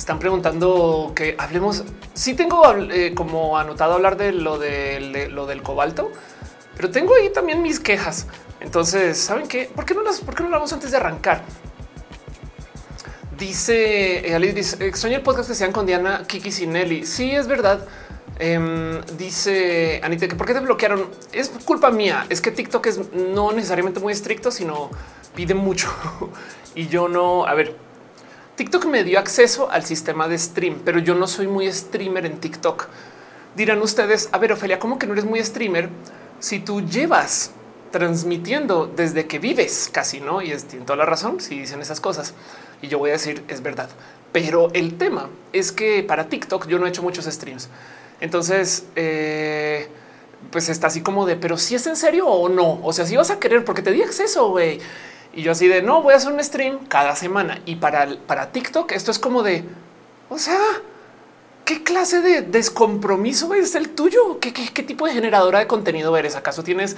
Están preguntando que hablemos. Sí tengo eh, como anotado hablar de lo, de, lo del cobalto, pero tengo ahí también mis quejas. Entonces, ¿saben qué? ¿Por qué no las, por qué no hablamos antes de arrancar? Dice eh, Alice, dice, extraño el podcast que sean con Diana, Kiki Sinelli. Sí, es verdad. Em, dice Anita que por qué te bloquearon es culpa mía. Es que TikTok es no necesariamente muy estricto, sino pide mucho y yo no. A ver, TikTok me dio acceso al sistema de stream, pero yo no soy muy streamer en TikTok. Dirán ustedes, a ver, Ofelia, ¿cómo que no eres muy streamer? Si tú llevas transmitiendo desde que vives casi, ¿no? Y es, tiene toda la razón si dicen esas cosas. Y yo voy a decir, es verdad. Pero el tema es que para TikTok yo no he hecho muchos streams. Entonces, eh, pues está así como de, pero si es en serio o no. O sea, si vas a querer, porque te di acceso, güey. Y yo así de no voy a hacer un stream cada semana. Y para, para TikTok esto es como de, o sea, ¿qué clase de descompromiso es el tuyo? ¿Qué, tipo de generadora de contenido eres? ¿Acaso tienes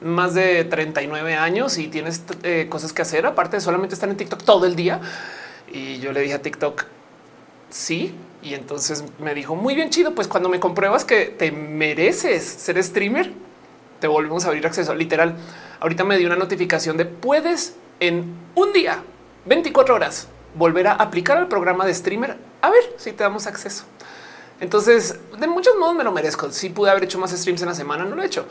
más de 39 años y tienes eh, cosas que hacer aparte de solamente estar en TikTok todo el día? Y yo le dije a TikTok, sí. Y entonces me dijo, muy bien chido, pues cuando me compruebas que te mereces ser streamer, te volvemos a abrir acceso. Literal, ahorita me dio una notificación de puedes en un día, 24 horas, volver a aplicar al programa de streamer a ver si te damos acceso. Entonces, de muchos modos me lo merezco. Si pude haber hecho más streams en la semana, no lo he hecho.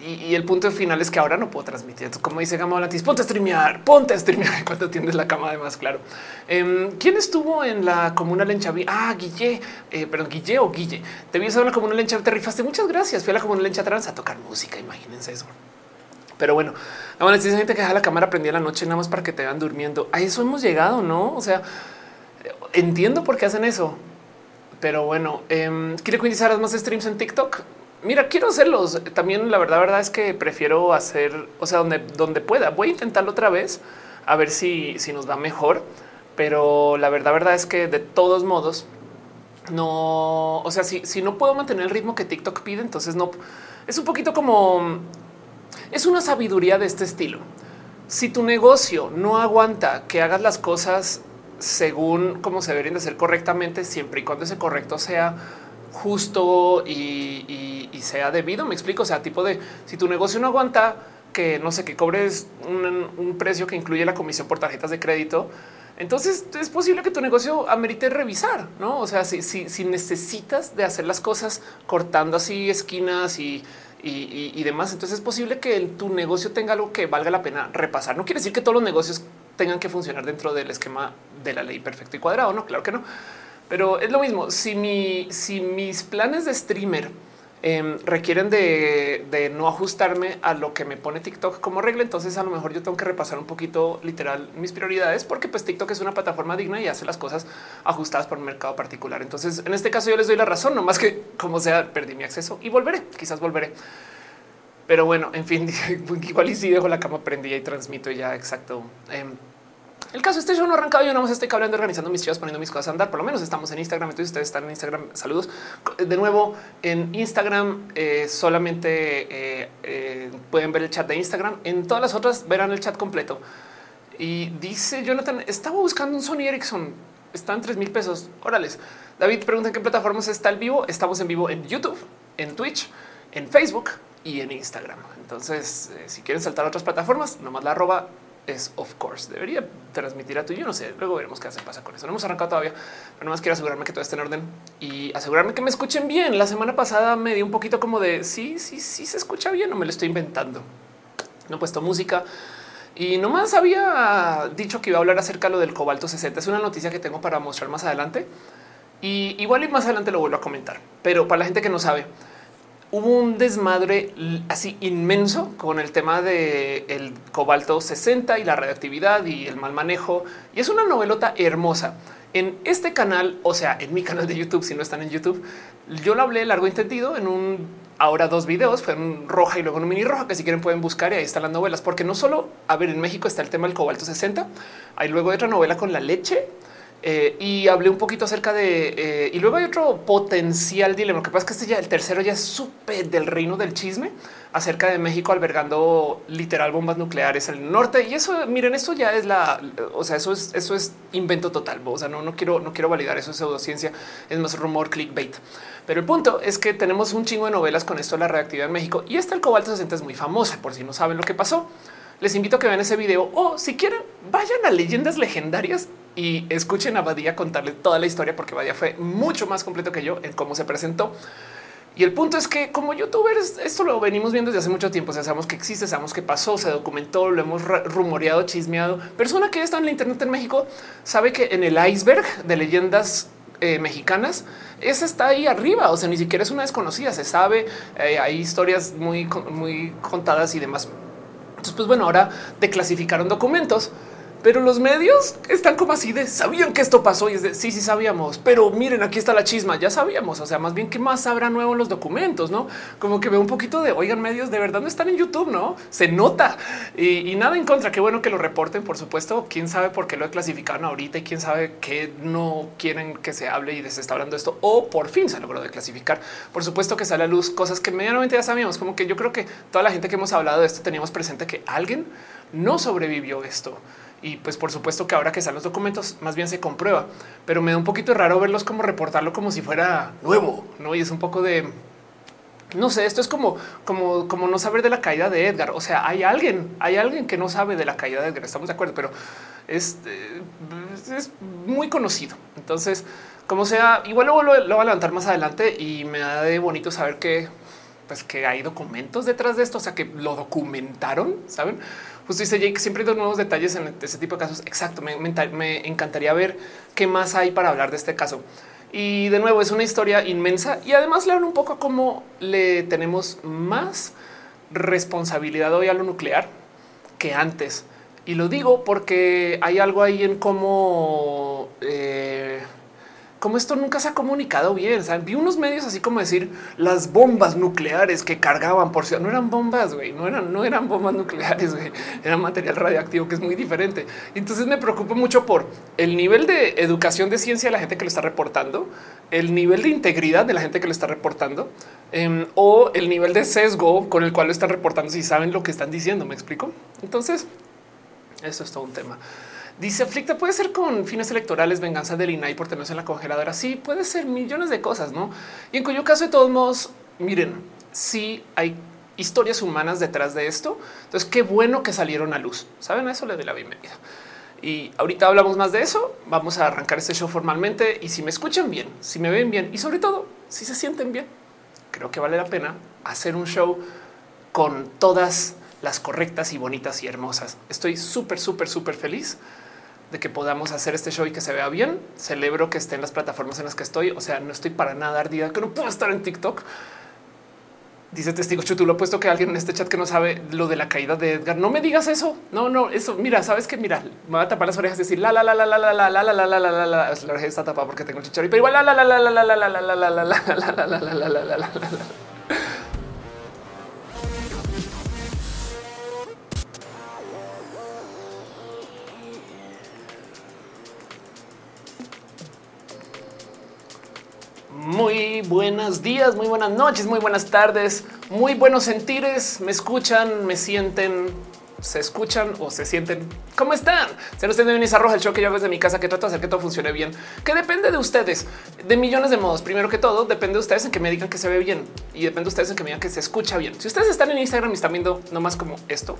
Y, el punto final es que ahora no puedo transmitir. Entonces, como dice Gama Volantis, ponte a streamear, ponte a streamear cuando tienes la cama. Además, claro. Em, ¿Quién estuvo en la comuna Lenchaví? Ah, Guille, eh, perdón, Guille o Guille. Te vi en la comuna Lencha, te rifaste. Muchas gracias. Fui a la comuna Lencha Trans a tocar música. Imagínense eso. Pero bueno, la gente que deja la cámara prendida la noche nada más para que te vean durmiendo. A eso hemos llegado, no? O sea, entiendo por qué hacen eso. Pero bueno, eh, quiere que más streams en TikTok. Mira, quiero hacerlos. También la verdad, verdad es que prefiero hacer, o sea, donde, donde pueda. Voy a intentarlo otra vez a ver si, si nos va mejor. Pero la verdad, verdad es que de todos modos, no, o sea, si, si no puedo mantener el ritmo que TikTok pide, entonces no es un poquito como es una sabiduría de este estilo. Si tu negocio no aguanta que hagas las cosas según cómo se deberían de hacer correctamente, siempre y cuando ese correcto sea justo y, sea debido, me explico. O sea, tipo de si tu negocio no aguanta que no sé, que cobres un, precio que incluye la comisión por tarjetas de crédito, entonces es posible que tu negocio amerite revisar, no? O sea, si, si necesitas de hacer las cosas cortando así esquinas y y, demás. Entonces es posible que tu negocio tenga algo que valga la pena repasar. No quiere decir que todos los negocios tengan que funcionar dentro del esquema de la ley perfecto y cuadrado. No, claro que no. Pero es lo mismo. Si, mi, si mis planes de streamer em, requieren de, no ajustarme a lo que me pone TikTok como regla, entonces a lo mejor yo tengo que repasar un poquito literal mis prioridades, porque pues TikTok es una plataforma digna y hace las cosas ajustadas por un mercado particular. Entonces, en este caso yo les doy la razón, no más que como sea, perdí mi acceso y volveré, quizás volveré. Pero bueno, en fin, igual y si dejo la cama prendida y transmito ya exacto. Em, el caso este yo no arrancado, yo no más estoy hablando, organizando mis chivas, poniendo mis cosas a andar. Por lo menos estamos en Instagram. Entonces ustedes están en Instagram. Saludos de nuevo en Instagram. Eh, solamente eh, eh, pueden ver el chat de Instagram. En todas las otras verán el chat completo. Y dice Jonathan, estaba buscando un Sony Ericsson. Están tres mil pesos. Órales. David pregunta en qué plataformas está el vivo. Estamos en vivo en YouTube, en Twitch, en Facebook y en Instagram. Entonces, si quieren saltar a otras plataformas, nomás la arroba es of course. Debería transmitir a tu. Yo no sé. Luego veremos qué hace pasa con eso. No hemos arrancado todavía, pero más quiero asegurarme que todo esté en orden y asegurarme que me escuchen bien. La semana pasada me di un poquito como de sí, sí, sí se escucha bien o me lo estoy inventando. No he puesto música y nomás había dicho que iba a hablar acerca de lo del cobalto 60. Es una noticia que tengo para mostrar más adelante y igual y más adelante lo vuelvo a comentar. Pero para la gente que no sabe, hubo un desmadre así inmenso con el tema de el cobalto 60 y la radioactividad y el mal manejo. Y es una novelota hermosa. En este canal, o sea, en mi canal de YouTube, si no están en YouTube, yo lo hablé largo entendido en un ahora dos videos, fue un roja y luego un mini roja, que si quieren pueden buscar y ahí están las novelas, porque no solo, a ver, en México está el tema del cobalto 60, hay luego otra novela con la leche Eh, y hablé un poquito acerca de eh, y luego hay otro potencial dilema. Lo que pasa es que este ya el tercero ya es súper del reino del chisme acerca de México albergando literal bombas nucleares al norte. Y eso, miren, esto ya es la, o sea, eso es, eso es invento total. O sea, no, no quiero, no quiero validar eso es pseudociencia, es más rumor clickbait. Pero el punto es que tenemos un chingo de novelas con esto de la reactividad en México y esta el cobalto 60 es muy famosa por si no saben lo que pasó. Les invito a que vean ese video o si quieren vayan a leyendas legendarias y escuchen a Badía contarle toda la historia porque Badía fue mucho más completo que yo en cómo se presentó. Y el punto es que como youtubers, esto lo venimos viendo desde hace mucho tiempo. O sea, sabemos que existe, sabemos que pasó, se documentó, lo hemos rumoreado, chismeado. Persona que está en la internet en México sabe que en el iceberg de leyendas eh, mexicanas, esa está ahí arriba. O sea, ni siquiera es una desconocida, se sabe. Eh, hay historias muy, muy contadas y demás. Entonces, pues bueno, ahora declasificaron documentos pero los medios están como así de sabían que esto pasó y es de sí, sí sabíamos, pero miren, aquí está la chisma. Ya sabíamos. O sea, más bien qué más habrá nuevo en los documentos, no como que veo un poquito de oigan, medios de verdad no están en YouTube, no se nota y, nada en contra. Qué bueno que lo reporten, por supuesto. Quién sabe por qué lo clasificaron ahorita y quién sabe que no quieren que se hable y se está hablando esto o por fin se logró de clasificar. Por supuesto que sale a luz cosas que medianamente ya sabíamos, como que yo creo que toda la gente que hemos hablado de esto teníamos presente que alguien no sobrevivió esto. Y pues por supuesto que ahora que están los documentos, más bien se comprueba, pero me da un poquito raro verlos como reportarlo como si fuera nuevo, ¿no? Y es un poco de, no sé, esto es como, como, como no saber de la caída de Edgar. O sea, hay alguien, hay alguien que no sabe de la caída de Edgar. Estamos de acuerdo, pero es, eh, es muy conocido. Entonces, como sea, igual lo, lo, voy a levantar más adelante y me da de bonito saber que, pues, que hay documentos detrás de esto. O sea, que lo documentaron, saben? Justo dice Jake, siempre hay dos nuevos detalles en ese tipo de casos. Exacto, me, encantaría ver qué más hay para hablar de este caso. Y de nuevo, es una historia inmensa y además le hablo un poco cómo le tenemos más responsabilidad hoy a lo nuclear que antes. Y lo digo porque hay algo ahí en cómo eh, como esto nunca se ha comunicado bien. Vi unos medios así como decir las bombas nucleares que cargaban por si no eran bombas, güey, no eran, no eran bombas nucleares, güey, eran material radioactivo que es muy diferente. Entonces me preocupo mucho por el nivel de educación de ciencia de la gente que lo está reportando, el nivel de integridad de la gente que lo está reportando em, o el nivel de sesgo con el cual lo están reportando. Si saben lo que están diciendo, me explico. Entonces, eso es todo un tema. Dice aflicta puede ser con fines electorales, venganza del INAI por tenerse en la congeladora. Sí, puede ser millones de cosas, no? Y en cuyo caso, de todos modos, miren, sí hay historias humanas detrás de esto. Entonces, qué bueno que salieron a luz. Saben, a eso le doy la bienvenida. Y ahorita hablamos más de eso. Vamos a arrancar este show formalmente. Y si me escuchan bien, si me ven bien y sobre todo si se sienten bien, creo que vale la pena hacer un show con todas las correctas y bonitas y hermosas. Estoy súper, súper, súper feliz de que podamos hacer este show y que se vea bien. Celebro que esté en las plataformas en las que estoy. O sea, no estoy para nada ardida que no puedo estar en TikTok. Dice testigo Chutu, lo he puesto que alguien en este chat que no sabe lo de la caída de Edgar. No me digas eso. No, no, eso. Mira, sabes que mira, me va a tapar las orejas y decir la la la la la la la la la la la la la la la oreja está tapada porque tengo chicharro, pero igual la la la la la la la la la la la la la la la la la la Muy buenos días, muy buenas noches, muy buenas tardes, muy buenos sentires. Me escuchan, me sienten, se escuchan o se sienten. ¿Cómo están? Se nos tiene Isa Roja, el show que yo hago desde mi casa, que trato de hacer que todo funcione bien, que depende de ustedes, de millones de modos. Primero que todo, depende de ustedes en que me digan que se ve bien y depende de ustedes en que me digan que se escucha bien. Si ustedes están en Instagram y están viendo nomás como esto,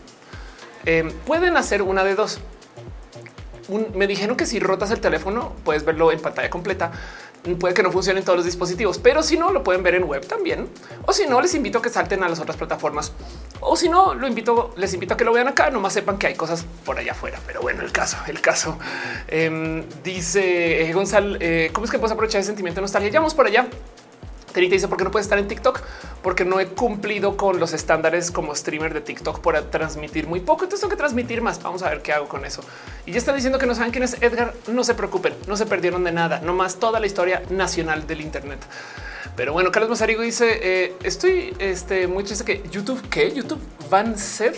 eh, pueden hacer una de dos. me dijeron que si rotas el teléfono puedes verlo en pantalla completa puede que no funcione en todos los dispositivos, pero si no, lo pueden ver en web también. O si no, les invito a que salten a las otras plataformas. O si no, lo invito, les invito a que lo vean acá. Nomás sepan que hay cosas por allá afuera. Pero bueno, el caso, el caso em, dice eh, Gonzalo, eh, ¿cómo es que puedes aprovechar el sentimiento de nostalgia? Ya vamos por allá. Terita dice por qué no puedes estar en TikTok, porque no he cumplido con los estándares como streamer de TikTok por transmitir muy poco. Entonces tengo que transmitir más. Vamos a ver qué hago con eso. Y ya están diciendo que no saben quién es Edgar. No se preocupen, no se perdieron de nada, no más toda la historia nacional del Internet. Pero bueno, Carlos Mazarigo dice: eh, Estoy este, muy triste que YouTube, que YouTube Van Seth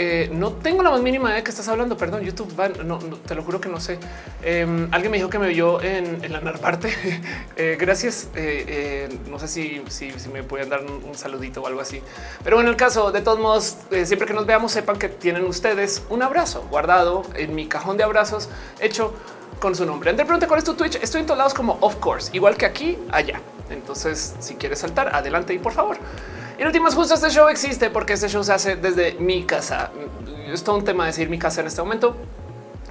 Eh, no tengo la más mínima idea de qué estás hablando. Perdón, YouTube, no, te lo juro que no sé. Em, alguien me dijo que me vio en, la Narvarte. eh, gracias. Eh, eh, no sé si, me pueden dar un, saludito o algo así. Pero bueno, en el caso, de todos modos, siempre que nos veamos, sepan que tienen ustedes un abrazo guardado en mi cajón de abrazos hecho con su nombre. André pregunta cuál es tu Twitch. Estoy en todos lados como of course, igual que aquí, allá. Entonces, si quieres saltar, adelante y por favor. En últimas, justo este show existe porque este show se hace desde mi casa. Es todo un tema decir mi casa en este momento,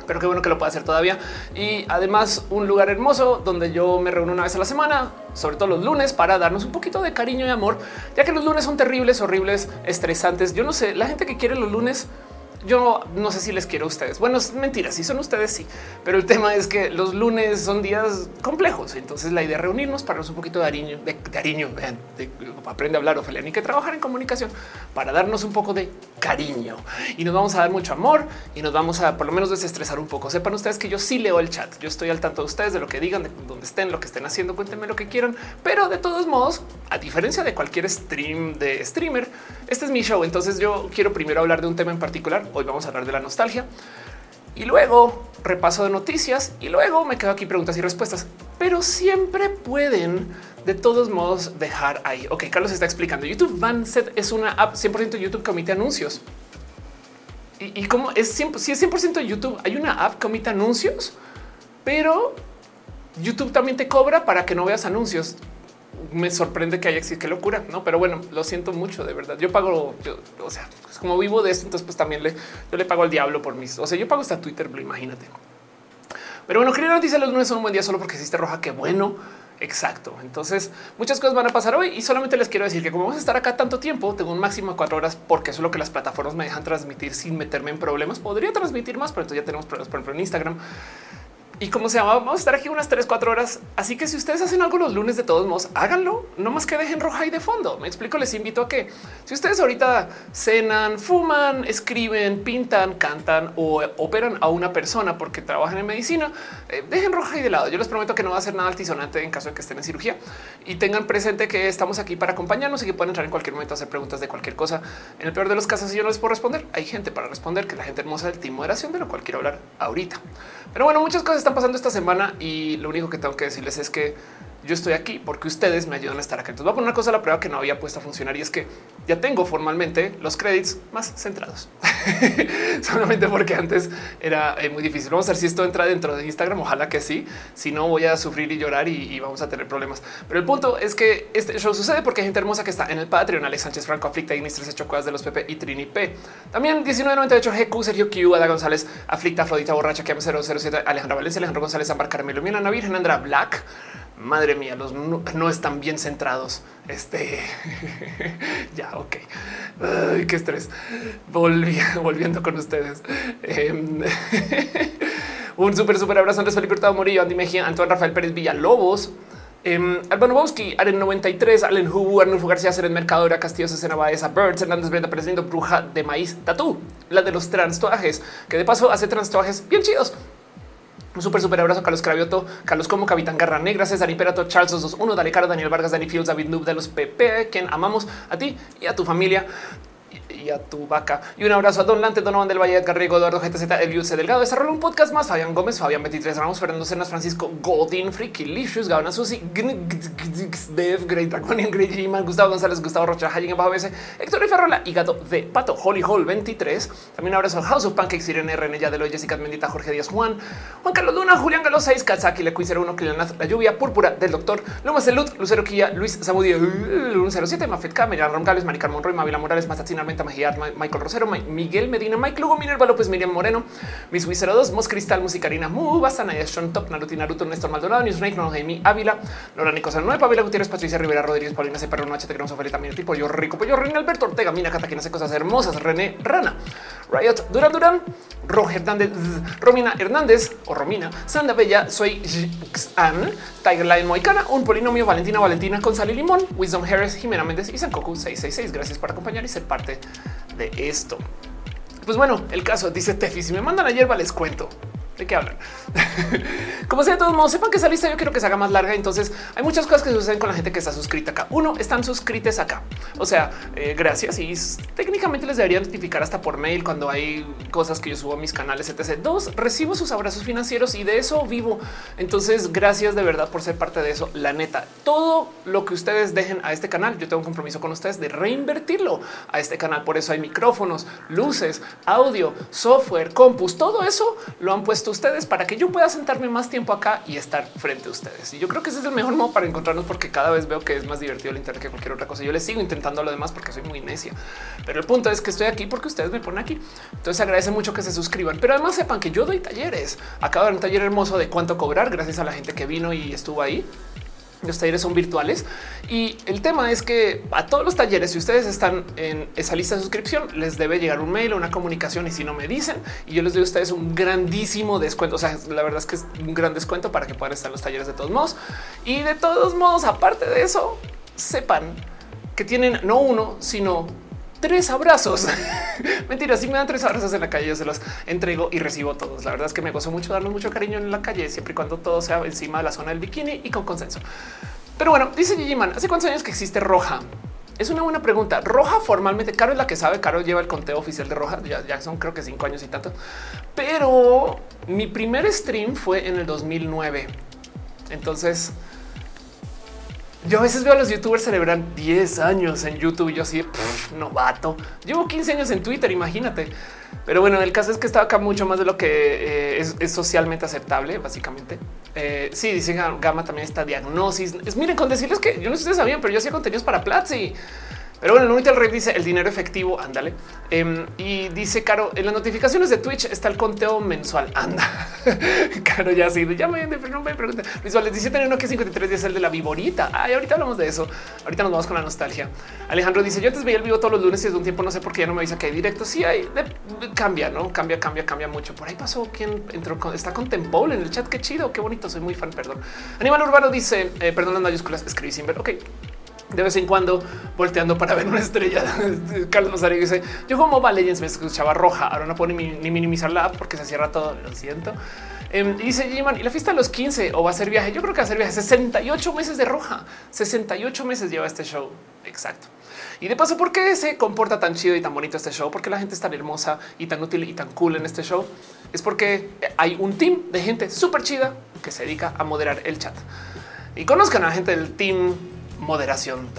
pero qué bueno que lo pueda hacer todavía. Y además un lugar hermoso donde yo me reúno una vez a la semana, sobre todo los lunes, para darnos un poquito de cariño y amor, ya que los lunes son terribles, horribles, estresantes. Yo no sé, la gente que quiere los lunes yo no sé si les quiero a ustedes. Bueno, es mentira, si son ustedes, sí, pero el tema es que los lunes son días complejos. Entonces, la idea es reunirnos para darnos un poquito de cariño, de, cariño, de, aprende a hablar, Ophelia, ni que trabajar en comunicación para darnos un poco de cariño y nos vamos a dar mucho amor y nos vamos a por lo menos desestresar un poco. Sepan ustedes que yo sí leo el chat. Yo estoy al tanto de ustedes, de lo que digan, de dónde estén, lo que estén haciendo. Cuéntenme lo que quieran, pero de todos modos, a diferencia de cualquier stream de streamer, este es mi show. Entonces, yo quiero primero hablar de un tema en particular Hoy vamos a hablar de la nostalgia y luego repaso de noticias y luego me quedo aquí preguntas y respuestas, pero siempre pueden de todos modos dejar ahí. Ok, Carlos está explicando. YouTube Vanset es una app 100% YouTube que omite anuncios. Y, como es 100, si es 100% YouTube, hay una app que omite anuncios, pero YouTube también te cobra para que no veas anuncios me sorprende que haya existido. Qué locura, no? Pero bueno, lo siento mucho de verdad. Yo pago, o sea, como vivo de esto, entonces pues también le, yo le pago al diablo por mis, o sea, yo pago hasta Twitter, imagínate. Pero bueno, quería noticia los lunes un buen día solo porque existe roja. Qué bueno. Exacto. Entonces muchas cosas van a pasar hoy y solamente les quiero decir que como vamos a estar acá tanto tiempo, tengo un máximo de cuatro horas porque eso es lo que las plataformas me dejan transmitir sin meterme en problemas. Podría transmitir más, pero entonces ya tenemos problemas, por ejemplo, en Instagram y como se llama, vamos a estar aquí unas 3, 4 horas. Así que si ustedes hacen algo los lunes de todos modos, háganlo. No más que dejen roja y de fondo. Me explico, les invito a que si ustedes ahorita cenan, fuman, escriben, pintan, cantan o operan a una persona porque trabajan en medicina, eh, dejen roja y de lado. Yo les prometo que no va a ser nada altisonante en caso de que estén en cirugía y tengan presente que estamos aquí para acompañarnos y que pueden entrar en cualquier momento a hacer preguntas de cualquier cosa. En el peor de los casos, si yo no les puedo responder, hay gente para responder, que la gente hermosa del team moderación, de lo cual quiero hablar ahorita. Pero bueno, muchas cosas están pasando esta semana y lo único que tengo que decirles es que yo estoy aquí porque ustedes me ayudan a estar acá. Entonces voy a poner una cosa a la prueba que no había puesto a funcionar y es que ya tengo formalmente los créditos más centrados. Solamente porque antes era eh, muy difícil. Vamos a ver si esto entra dentro de Instagram. Ojalá que sí. Si no, voy a sufrir y llorar y, vamos a tener problemas. Pero el punto es que este show sucede porque hay gente hermosa que está en el Patreon. Alex Sánchez Franco, Aflicta, Ignis 13 de los PP y Trini P. También 1998 GQ, Sergio Q, Ada González, Aflicta, Afrodita Borracha, Kiam 007, Alejandra Valencia, Alejandro González, Ambar Carmelo, Milana Virgen, Andra Black madre mía, los no, están bien centrados. Este ya, ok. qué estrés. volviendo con ustedes. Em, un súper, súper abrazo. Andrés Felipe Hurtado Morillo, Andy Mejía, Antoine Rafael Pérez Villalobos. Eh, Albano Bowski, Aren 93, Allen Hubu, Arnulfo García, Seren Mercadora, Castillo Cesena Baeza, Birds, Hernández Brenda Presidiendo, Bruja de Maíz, Tatú, la de los transtuajes, que de paso hace transtuajes bien chidos. Un súper, súper abrazo Carlos Cravioto, Carlos Como, Capitán Garra Negra, César Imperato, Charles 221, Dale Caro, Daniel Vargas, Dani Fields, David Noob de los PP, quien amamos a ti y a tu familia y a tu vaca. Y un abrazo a Don Lante, Donovan del Valle, Garrigo, Eduardo GTZ, Elius Delgado. Desarrolla un podcast más. Fabián Gómez, Fabián 23 Ramos, Fernando Cenas, Francisco Godin, Freaky Licious, Gabana Susi, Dev, Great Draconian, Great G-Man, Gustavo González, Gustavo Rocha, Hayin Bajo BS, Héctor y Ferrola, Hígado de Pato, Holly Hall 23. También un abrazo a House of Pancakes, Irene René, de Jessica Mendita, Jorge Díaz, Juan, Juan Carlos Luna, Julián Galo 6, Kazaki, Le 01, La Lluvia, Púrpura del Doctor, Luma Salud, Lucero Quilla, Luis Zamudio, 107, Mafet K, Miriam Ron Maricar Monroy, Mavila Morales, Mazatzin Michael Rosero, Miguel Medina, Mike Lugo, Minerva López, Miriam Moreno, Miss Wizero 2, Mos Cristal, Musicarina, Mu, Basana, Sean Top, Naruto, Naruto, Néstor Maldonado, Newsnake, No Jaime Ávila, Laura Nicosa 9, Pavila Gutiérrez, Patricia Rivera, Rodríguez, Paulina Cepero, Noche, Tegrón, Sofía, también tipo yo rico, pollo, René Alberto Ortega, Mina Cata, quien hace cosas hermosas, René Rana, Riot, Durán Durán, Roger Hernández, Romina Hernández o Romina, Sanda Bella, soy Ann, Tiger Lion Moicana, un polinomio, Valentina Valentina y limón, Wisdom Harris, Jimena Méndez y Sankoku 666. Gracias por acompañar y ser parte de esto. Pues bueno, el caso dice Tefi, si me mandan la hierba les cuento. De qué hablan. Como sea, de todos modos, sepan que esa lista yo quiero que se haga más larga. Entonces hay muchas cosas que suceden con la gente que está suscrita acá. Uno, están suscritos acá. O sea, eh, gracias. Y técnicamente les debería notificar hasta por mail cuando hay cosas que yo subo a mis canales, etc. Dos, recibo sus abrazos financieros y de eso vivo. Entonces, gracias de verdad por ser parte de eso. La neta, todo lo que ustedes dejen a este canal, yo tengo un compromiso con ustedes de reinvertirlo a este canal. Por eso hay micrófonos, luces, audio, software, compus, todo eso lo han puesto ustedes para que yo pueda sentarme más tiempo acá y estar frente a ustedes. Y yo creo que ese es el mejor modo para encontrarnos porque cada vez veo que es más divertido el internet que cualquier otra cosa. Yo les sigo intentando lo demás porque soy muy necia, pero el punto es que estoy aquí porque ustedes me ponen aquí. Entonces agradece mucho que se suscriban, pero además sepan que yo doy talleres. Acabo de dar un taller hermoso de cuánto cobrar gracias a la gente que vino y estuvo ahí. Los talleres son virtuales y el tema es que a todos los talleres, si ustedes están en esa lista de suscripción, les debe llegar un mail o una comunicación y si no me dicen y yo les doy a ustedes un grandísimo descuento. O sea, la verdad es que es un gran descuento para que puedan estar en los talleres de todos modos. Y de todos modos, aparte de eso, sepan que tienen no uno, sino tres abrazos. Mentira, si me dan tres abrazos en la calle, yo se los entrego y recibo todos. La verdad es que me gozo mucho darnos mucho cariño en la calle, siempre y cuando todo sea encima de la zona del bikini y con consenso. Pero bueno, dice Gigi Man, ¿hace cuántos años que existe Roja? Es una buena pregunta. Roja formalmente, Caro es la que sabe, Caro lleva el conteo oficial de Roja, ya, ya son creo que cinco años y tanto. Pero mi primer stream fue en el 2009. Entonces, yo a veces veo a los youtubers celebran 10 años en YouTube y yo así, novato. Llevo 15 años en Twitter, imagínate. Pero bueno, el caso es que estaba acá mucho más de lo que eh, es, socialmente aceptable, básicamente. Eh, sí, dice Gama también esta diagnosis. Es miren, con decirles que yo no sé si ustedes sabían, pero yo hacía contenidos para Platzi. Pero bueno, el Rey dice el dinero efectivo, ándale. Em, y dice Caro, en las notificaciones de Twitch está el conteo mensual. Anda. Caro ya sí, ya me, no me pregunta. Visuales 17 no que 53 días el de la viborita. Ay, ahorita hablamos de eso. Ahorita nos vamos con la nostalgia. Alejandro dice yo antes veía el vivo todos los lunes y desde un tiempo no sé por qué ya no me avisa que hay directo. Sí hay, cambia, no cambia, cambia, cambia mucho. Por ahí pasó quien entró con, está con Temple en el chat. Qué chido, qué bonito. Soy muy fan. Perdón. Animal Urbano dice eh, perdón las mayúsculas. Escribí sin ver. Ok de vez en cuando volteando para ver una estrella. Carlos Rosario dice: Yo como Mobile Legends me escuchaba roja. Ahora no puedo ni, minimizar la app porque se cierra todo. Lo siento. Em, dice Jiman y la fiesta a los 15 o va a ser viaje. Yo creo que va a ser viaje 68 meses de roja. 68 meses lleva este show. Exacto. Y de paso, ¿por qué se comporta tan chido y tan bonito este show? Porque la gente es tan hermosa y tan útil y tan cool en este show. Es porque hay un team de gente súper chida que se dedica a moderar el chat. Y conozcan a la gente del team moderación.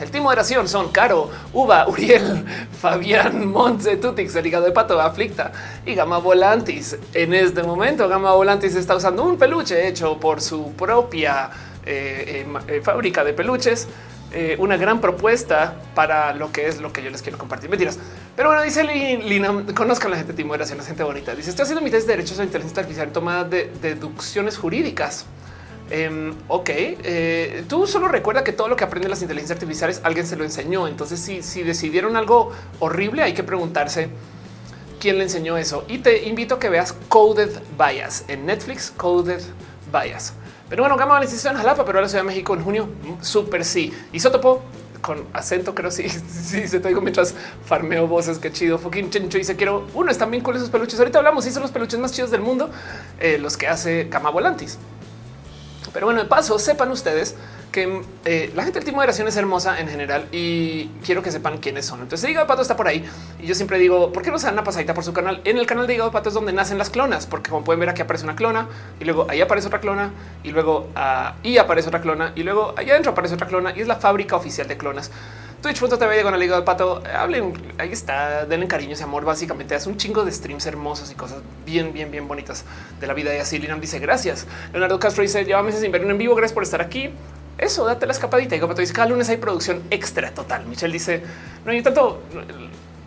El team moderación son Caro, Uva, Uriel, Fabián, Montse, Tutix, el hígado de pato, Aflicta y Gama Volantis. En este momento, Gama Volantis está usando un peluche hecho por su propia eh, eh, eh, fábrica de peluches. una gran propuesta para lo que es lo que yo les quiero compartir. Mentiras. Pero bueno, dice Lina, conozcan la gente de moderación, la gente bonita. Dice, estoy haciendo mi test de derechos a inteligencia artificial tomada de deducciones jurídicas. Em, ok, eh, tú solo recuerda que todo lo que aprenden las inteligencias artificiales alguien se lo enseñó. Entonces, si, si decidieron algo horrible, hay que preguntarse quién le enseñó eso. Y te invito a que veas Coded Bias en Netflix, Coded Bias. Pero bueno, Gama Valencia en Jalapa, pero ahora Ciudad de México en junio. Súper sí. Isótopo con acento, creo sí, sí, se te digo mientras farmeo voces, qué chido. Fucking Chencho dice quiero uno, están bien cool esos peluches. Ahorita hablamos, son los peluches más chidos del mundo, eh, los que hace Gama Volantis. Pero bueno, de paso, sepan ustedes que eh, la gente del tipo de moderación es hermosa en general y quiero que sepan quiénes son. Entonces, Hígado de Pato está por ahí y yo siempre digo, ¿por qué no se dan una pasadita por su canal? En el canal de Hígado de Pato es donde nacen las clonas, porque como pueden ver aquí aparece una clona y luego ahí aparece otra clona y luego ahí aparece otra clona y luego allá adentro aparece otra clona y es la fábrica oficial de clonas. Twitch.tv con el hígado de pato. Hablen, ahí está, denle cariño ese amor. Básicamente hace un chingo de streams hermosos y cosas bien, bien, bien bonitas de la vida. Y así Linam dice gracias. Leonardo Castro dice lleva meses sin ver en vivo. Gracias por estar aquí. Eso, date la escapadita. Y como dice cada lunes hay producción extra total. Michelle dice no hay tanto,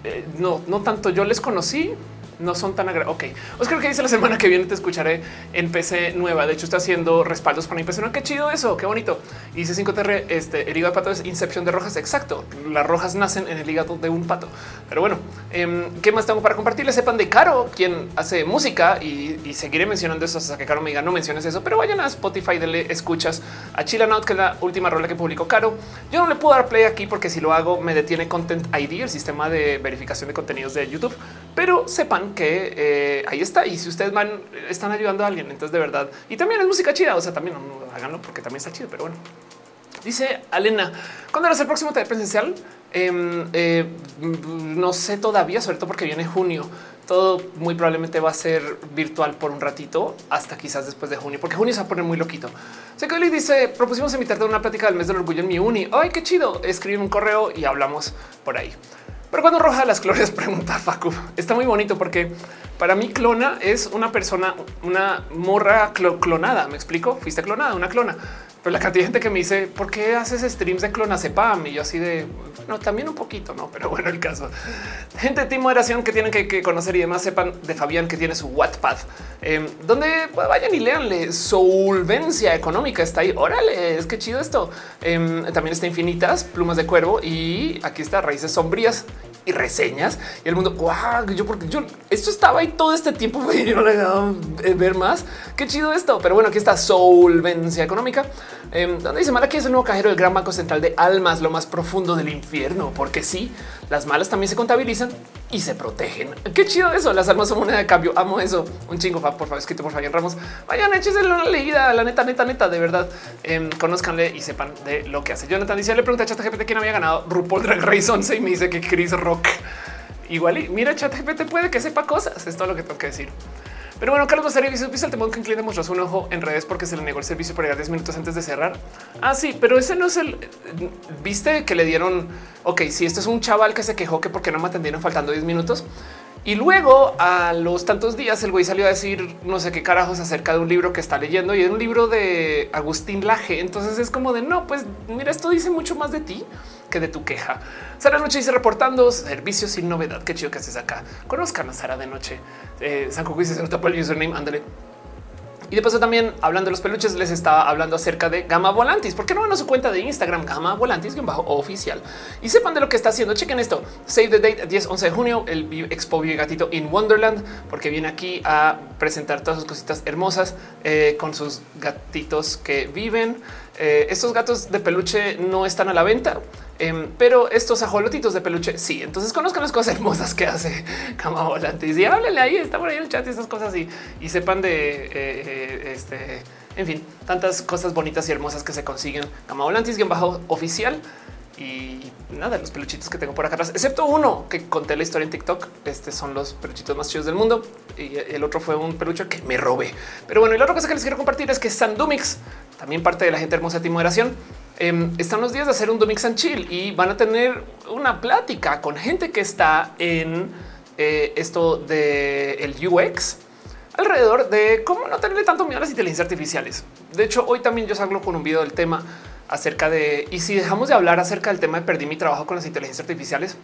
eh, no, no tanto. Yo les conocí no son tan agradables. Ok, os creo que dice la semana que viene te escucharé en PC nueva. De hecho, está haciendo respaldos para mi PC. No, qué chido eso, qué bonito. Y dice 5TR, este el de pato es incepción de rojas. Exacto. Las rojas nacen en el hígado de un pato. Pero bueno, em, ¿qué más tengo para compartirles? Sepan de Caro, quien hace música y, seguiré mencionando eso hasta que Caro me diga no menciones eso, pero vayan a Spotify, denle escuchas a Chillan Out, que es la última rola que publicó Caro. Yo no le puedo dar play aquí porque si lo hago me detiene Content ID, el sistema de verificación de contenidos de YouTube, pero sepan que eh, ahí está. Y si ustedes van, están ayudando a alguien, entonces de verdad. Y también es música chida. O sea, también háganlo porque también está chido. Pero bueno, dice Alena, ¿cuándo es el próximo taller presencial? Em, eh, no sé todavía, sobre todo porque viene junio. Todo muy probablemente va a ser virtual por un ratito hasta quizás después de junio, porque junio se va a poner muy loquito. Sé que dice propusimos invitarte a una plática del mes del orgullo en mi uni. Ay, qué chido. Escribe un correo y hablamos por ahí. Pero cuando roja las clones, pregunta Facu, está muy bonito porque para mí clona es una persona, una morra clonada. Me explico. Fuiste clonada, una clona. La cantidad de gente que me dice, ¿por qué haces streams de clonazepam? Y yo así de, bueno, también un poquito, ¿no? Pero bueno, el caso. Gente de Moderación que tienen que, conocer y demás sepan de Fabián que tiene su Wattpad, em, donde vayan y leanle. Solvencia económica está ahí. Órale, es que chido esto. Em, también está Infinitas, Plumas de Cuervo y aquí está Raíces Sombrías y reseñas y el mundo. Wow, yo porque yo esto estaba ahí todo este tiempo. y no le he dado ver más. Qué chido esto. Pero bueno, aquí está solvencia económica. Eh, donde dice Mala que es el nuevo cajero del gran banco central de almas, lo más profundo del infierno, porque sí, las malas también se contabilizan y se protegen. Qué chido eso. Las almas son moneda de cambio. Amo eso. Un chingo, por favor, escrito por Fabián Ramos. Vayan, échense una leída. La neta, neta, neta, de verdad. Eh, conozcanle y sepan de lo que hace. Jonathan dice: Le pregunta a ChatGPT quién había ganado RuPaul Drag Race 11 y me dice que Chris Rock. Igual y mira, ChatGPT puede que sepa cosas. Es todo lo que tengo que decir. Pero bueno, Carlos Basario dice, ¿viste el temor que incluye mostró un ojo en redes porque se le negó el servicio por llegar 10 minutos antes de cerrar? Ah, sí, pero ese no es el... ¿Viste que le dieron? Ok, si esto es un chaval que se quejó que porque no me atendieron faltando 10 minutos. Y luego a los tantos días el güey salió a decir no sé qué carajos acerca de un libro que está leyendo y es un libro de Agustín Laje. Entonces es como de no, pues mira, esto dice mucho más de ti que de tu queja. Sara Noche dice reportando servicios sin novedad. Qué chido que haces acá. Conozcan a Sara de Noche. Eh, San dice se nota por el username. Ándale. Y de paso también hablando de los peluches, les estaba hablando acerca de Gama Volantis. ¿Por qué no van a su cuenta de Instagram Gama Volantis bajo oficial? Y sepan de lo que está haciendo. Chequen esto. Save the date 10 11 de junio, el Expo Vive Gatito in Wonderland, porque viene aquí a presentar todas sus cositas hermosas eh, con sus gatitos que viven. Eh, estos gatos de peluche no están a la venta Em, pero estos ajolotitos de peluche, sí. Entonces conozcan las cosas hermosas que hace Cama y háblenle ahí, está por ahí el chat y estas cosas y, y sepan de eh, eh, este, en fin, tantas cosas bonitas y hermosas que se consiguen. Cama Volantis, bajo oficial. Y nada, los peluchitos que tengo por acá atrás, excepto uno que conté la historia en TikTok. Este son los peluchitos más chidos del mundo y el otro fue un peluche que me robé. Pero bueno, y la otra cosa que les quiero compartir es que Sandumix, también parte de la gente hermosa de moderación, eh, están los días de hacer un Dumix and Chill y van a tener una plática con gente que está en eh, esto de el UX alrededor de cómo no tenerle tanto miedo a las inteligencias artificiales. De hecho, hoy también yo salgo con un video del tema acerca de y si dejamos de hablar acerca del tema de perdí mi trabajo con las inteligencias artificiales,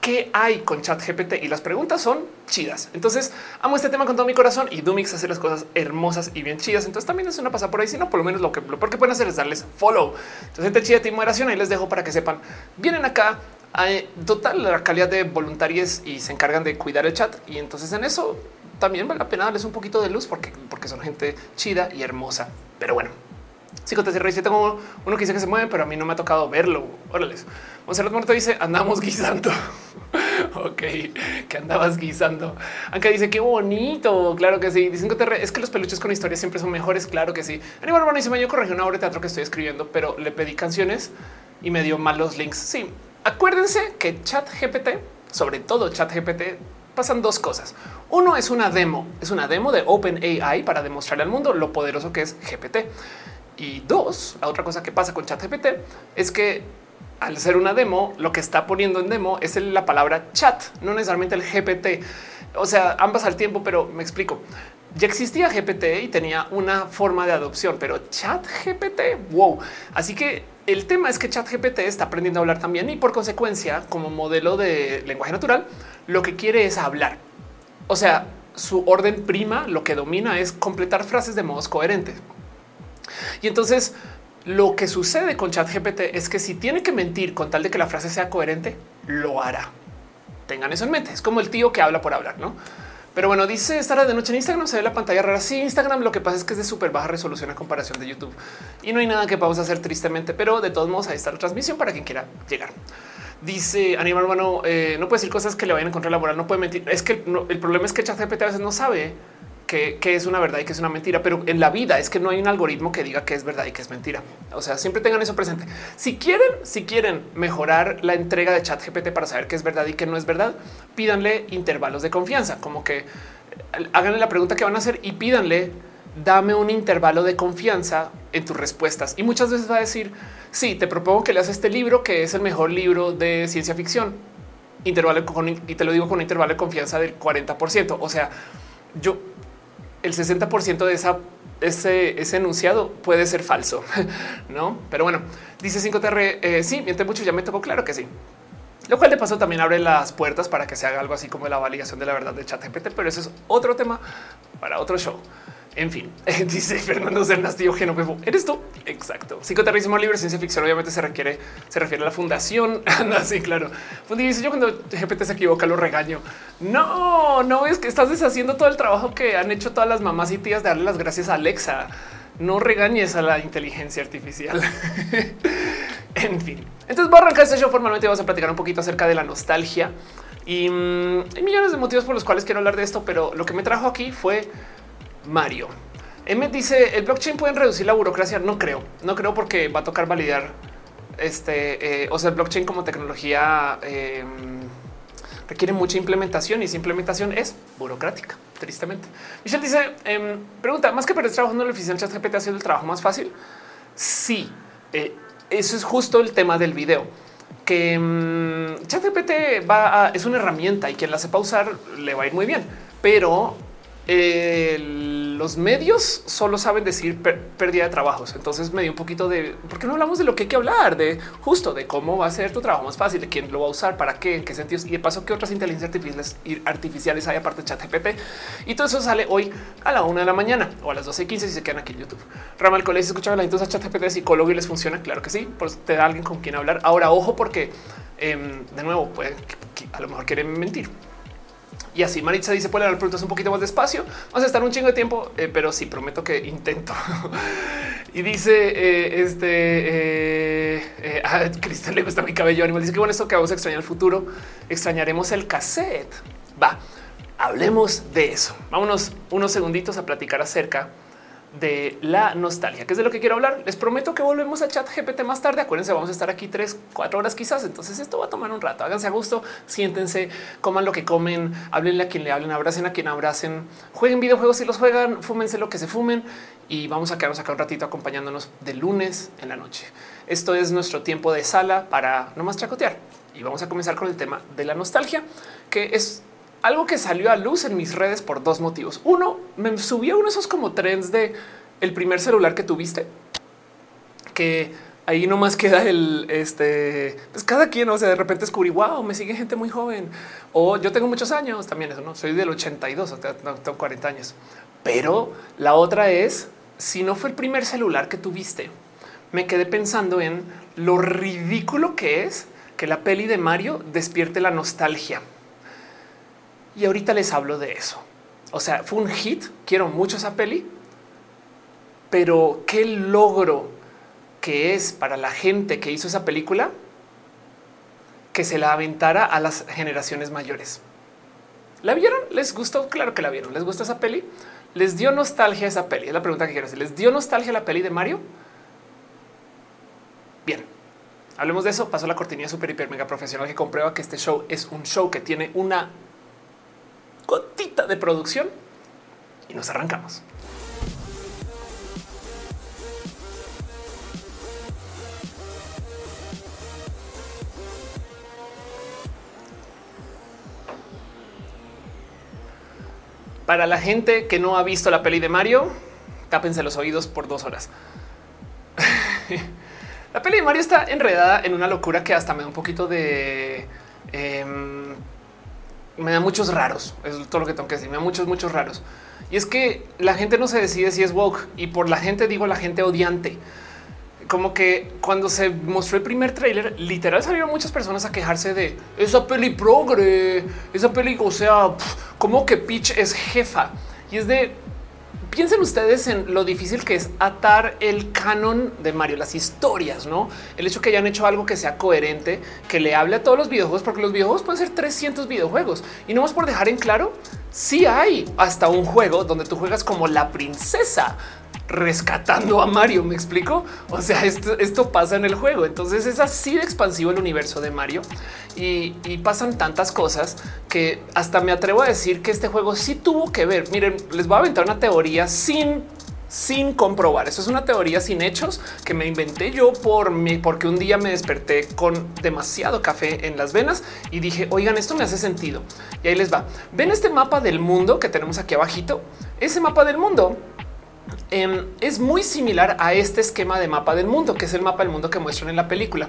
qué hay con chat GPT y las preguntas son chidas. Entonces amo este tema con todo mi corazón y Dumix hace las cosas hermosas y bien chidas. Entonces también es una pasada por ahí, si no, por lo menos lo que, lo que pueden hacer es darles follow. Entonces, gente chida de moderación, ahí les dejo para que sepan. Vienen acá total la calidad de voluntarios y se encargan de cuidar el chat. Y entonces en eso también vale la pena darles un poquito de luz porque, porque son gente chida y hermosa. Pero bueno, Te cierro y tengo uno que dice que se mueve, pero a mí no me ha tocado verlo. Órales. Monserrat Muerto dice andamos guisando. ok, que andabas guisando. Aunque dice qué bonito. Claro que sí. Dicen que es que los peluches con historia siempre son mejores. Claro que sí. Aníbal bueno, dice yo corregí una obra de teatro que estoy escribiendo, pero le pedí canciones y me dio malos links. Sí, acuérdense que Chat GPT, sobre todo Chat GPT, pasan dos cosas. Uno es una demo, es una demo de OpenAI para demostrarle al mundo lo poderoso que es GPT. Y dos, la otra cosa que pasa con ChatGPT es que al ser una demo, lo que está poniendo en demo es la palabra chat, no necesariamente el GPT. O sea, ambas al tiempo, pero me explico. Ya existía GPT y tenía una forma de adopción, pero chat GPT, wow. Así que el tema es que chat GPT está aprendiendo a hablar también y por consecuencia, como modelo de lenguaje natural, lo que quiere es hablar. O sea, su orden prima lo que domina es completar frases de modos coherentes. Y entonces lo que sucede con ChatGPT es que si tiene que mentir con tal de que la frase sea coherente, lo hará. Tengan eso en mente. Es como el tío que habla por hablar, no? Pero bueno, dice estar de noche en Instagram se ve la pantalla rara. Sí, Instagram lo que pasa es que es de súper baja resolución a comparación de YouTube y no hay nada que podamos hacer tristemente, pero de todos modos ahí está la transmisión para quien quiera llegar. Dice Aníbal, bueno, eh, no puede decir cosas que le vayan en contra laboral, no puede mentir. Es que el problema es que ChatGPT a veces no sabe que, es una verdad y que es una mentira, pero en la vida es que no hay un algoritmo que diga que es verdad y que es mentira. O sea, siempre tengan eso presente. Si quieren, si quieren mejorar la entrega de chat GPT para saber qué es verdad y qué no es verdad, pídanle intervalos de confianza, como que eh, háganle la pregunta que van a hacer y pídanle dame un intervalo de confianza en tus respuestas. Y muchas veces va a decir, sí, te propongo que leas este libro, que es el mejor libro de ciencia ficción. Intervalo y te lo digo con un intervalo de confianza del 40%. O sea, yo el 60% de esa, ese, ese, enunciado puede ser falso, no? Pero bueno, dice 5TR. Eh, sí, miente mucho. Ya me tocó claro que sí. Lo cual de paso también abre las puertas para que se haga algo así como la validación de la verdad de ChatGPT, pero eso es otro tema para otro show. En fin, dice Fernando Cernastillo Genovevo. ¿Eres tú? Exacto. Psicoterrorismo libre, ciencia ficción, obviamente se requiere, se refiere a la fundación. Anda, sí, claro. Fundi yo cuando GPT se equivoca lo regaño. No, no, es que estás deshaciendo todo el trabajo que han hecho todas las mamás y tías de darle las gracias a Alexa. No regañes a la inteligencia artificial. en fin. Entonces voy a arrancar este show formalmente. Vamos a platicar un poquito acerca de la nostalgia. Y mm, hay millones de motivos por los cuales quiero hablar de esto, pero lo que me trajo aquí fue Mario. M dice el blockchain pueden reducir la burocracia. No creo, no creo porque va a tocar validar este, eh, o sea, el blockchain como tecnología em, requiere mucha implementación y esa implementación es burocrática, tristemente. Michelle dice, em, pregunta, más que perder trabajo, ¿no la eficiencia ChatGPT haciendo el trabajo más fácil? Sí, eh, eso es justo el tema del video que um, ChatGPT va a, es una herramienta y quien la sepa usar le va a ir muy bien, pero los medios solo saben decir pérdida de trabajos. Entonces me dio un poquito de por qué no hablamos de lo que hay que hablar, de justo de cómo va a ser tu trabajo más fácil, de quién lo va a usar, para qué, en qué sentidos y de paso que otras inteligencias artificiales, artificiales hay aparte de ChatGPT. Y todo eso sale hoy a la una de la mañana o a las 12 y 15 si se quedan aquí en YouTube. Ramal Colegio escuchaba la entonces ChatGPT de psicólogo y les funciona. Claro que sí, pues te da alguien con quien hablar. Ahora, ojo, porque em, de nuevo, a lo mejor quieren mentir y así Maritza dice puede dar preguntas un poquito más despacio. Vamos a estar un chingo de tiempo, eh, pero sí prometo que intento. y dice eh, este eh, a Cristian le gusta mi cabello animal. Dice que bueno, esto que vamos a extrañar el futuro, extrañaremos el cassette. Va, hablemos de eso. Vámonos unos segunditos a platicar acerca de la nostalgia, que es de lo que quiero hablar. Les prometo que volvemos a chat GPT más tarde. Acuérdense, vamos a estar aquí tres, cuatro horas quizás. Entonces esto va a tomar un rato. Háganse a gusto, siéntense, coman lo que comen, háblenle a quien le hablen, abracen a quien abracen, jueguen videojuegos si los juegan, fúmense lo que se fumen y vamos a quedarnos acá un ratito acompañándonos de lunes en la noche. Esto es nuestro tiempo de sala para no más chacotear y vamos a comenzar con el tema de la nostalgia, que es algo que salió a luz en mis redes por dos motivos. Uno, me subió uno de esos como trends de el primer celular que tuviste, que ahí nomás queda el este, pues cada quien, o sea, de repente descubrí, wow, me sigue gente muy joven. O yo tengo muchos años también, eso no soy del 82, o sea, tengo 40 años. Pero la otra es si no fue el primer celular que tuviste, me quedé pensando en lo ridículo que es que la peli de Mario despierte la nostalgia. Y ahorita les hablo de eso. O sea, fue un hit. Quiero mucho esa peli, pero qué logro que es para la gente que hizo esa película que se la aventara a las generaciones mayores. ¿La vieron? ¿Les gustó? Claro que la vieron. ¿Les gusta esa peli? ¿Les dio nostalgia esa peli? Es la pregunta que quiero hacer. ¿Les dio nostalgia la peli de Mario? Bien, hablemos de eso. Pasó la cortinilla super hiper mega profesional que comprueba que este show es un show que tiene una gotita de producción y nos arrancamos. Para la gente que no ha visto la peli de Mario, tápense los oídos por dos horas. la peli de Mario está enredada en una locura que hasta me da un poquito de... Em, me da muchos raros. Es todo lo que tengo que decir. Me da muchos, muchos raros. Y es que la gente no se decide si es woke y por la gente digo la gente odiante. Como que cuando se mostró el primer tráiler, literal salieron muchas personas a quejarse de esa peli progre, esa peli, o sea, como que Peach es jefa. Y es de piensen ustedes en lo difícil que es atar el canon de Mario, las historias, no el hecho que hayan hecho algo que sea coherente, que le hable a todos los videojuegos, porque los videojuegos pueden ser 300 videojuegos y no más por dejar en claro. Si hay hasta un juego donde tú juegas como la princesa rescatando a Mario. Me explico. O sea, esto, pasa en el juego. Entonces es así de expansivo el universo de Mario y, pasan tantas cosas que hasta me atrevo a decir que este juego sí tuvo que ver. Miren, les voy a aventar una teoría sin sin comprobar. Eso es una teoría sin hechos que me inventé yo por mí, porque un día me desperté con demasiado café en las venas y dije, oigan, esto me hace sentido. Y ahí les va. Ven este mapa del mundo que tenemos aquí abajito. Ese mapa del mundo Em, es muy similar a este esquema de mapa del mundo, que es el mapa del mundo que muestran en la película,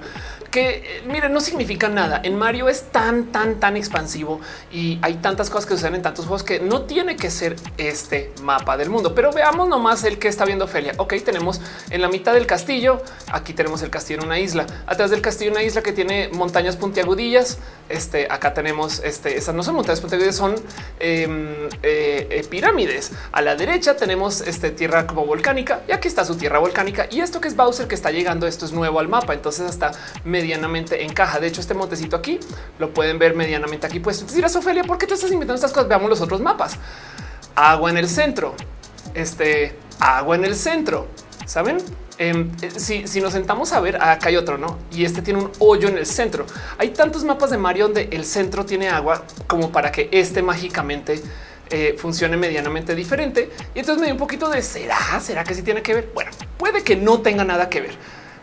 que eh, miren, no significa nada. En Mario es tan, tan, tan expansivo y hay tantas cosas que suceden en tantos juegos que no tiene que ser este mapa del mundo. Pero veamos nomás el que está viendo Felia. Ok, tenemos en la mitad del castillo. Aquí tenemos el castillo en una isla. Atrás del castillo, una isla que tiene montañas puntiagudillas. Este acá tenemos este. Esas no son montañas puntiagudillas, son em, eh, eh, pirámides. A la derecha tenemos este tierra como volcánica y aquí está su tierra volcánica y esto que es Bowser que está llegando, esto es nuevo al mapa, entonces hasta medianamente encaja. De hecho, este montecito aquí lo pueden ver medianamente aquí. Pues dirás, Ophelia, ¿por qué te estás inventando estas cosas? Veamos los otros mapas. Agua en el centro, este agua en el centro. Saben? Em, eh, si, si, nos sentamos a ver, acá hay otro, no? Y este tiene un hoyo en el centro. Hay tantos mapas de Mario donde el centro tiene agua como para que este mágicamente eh, funcione medianamente diferente. Y entonces me dio un poquito de será, será que sí tiene que ver. Bueno, puede que no tenga nada que ver,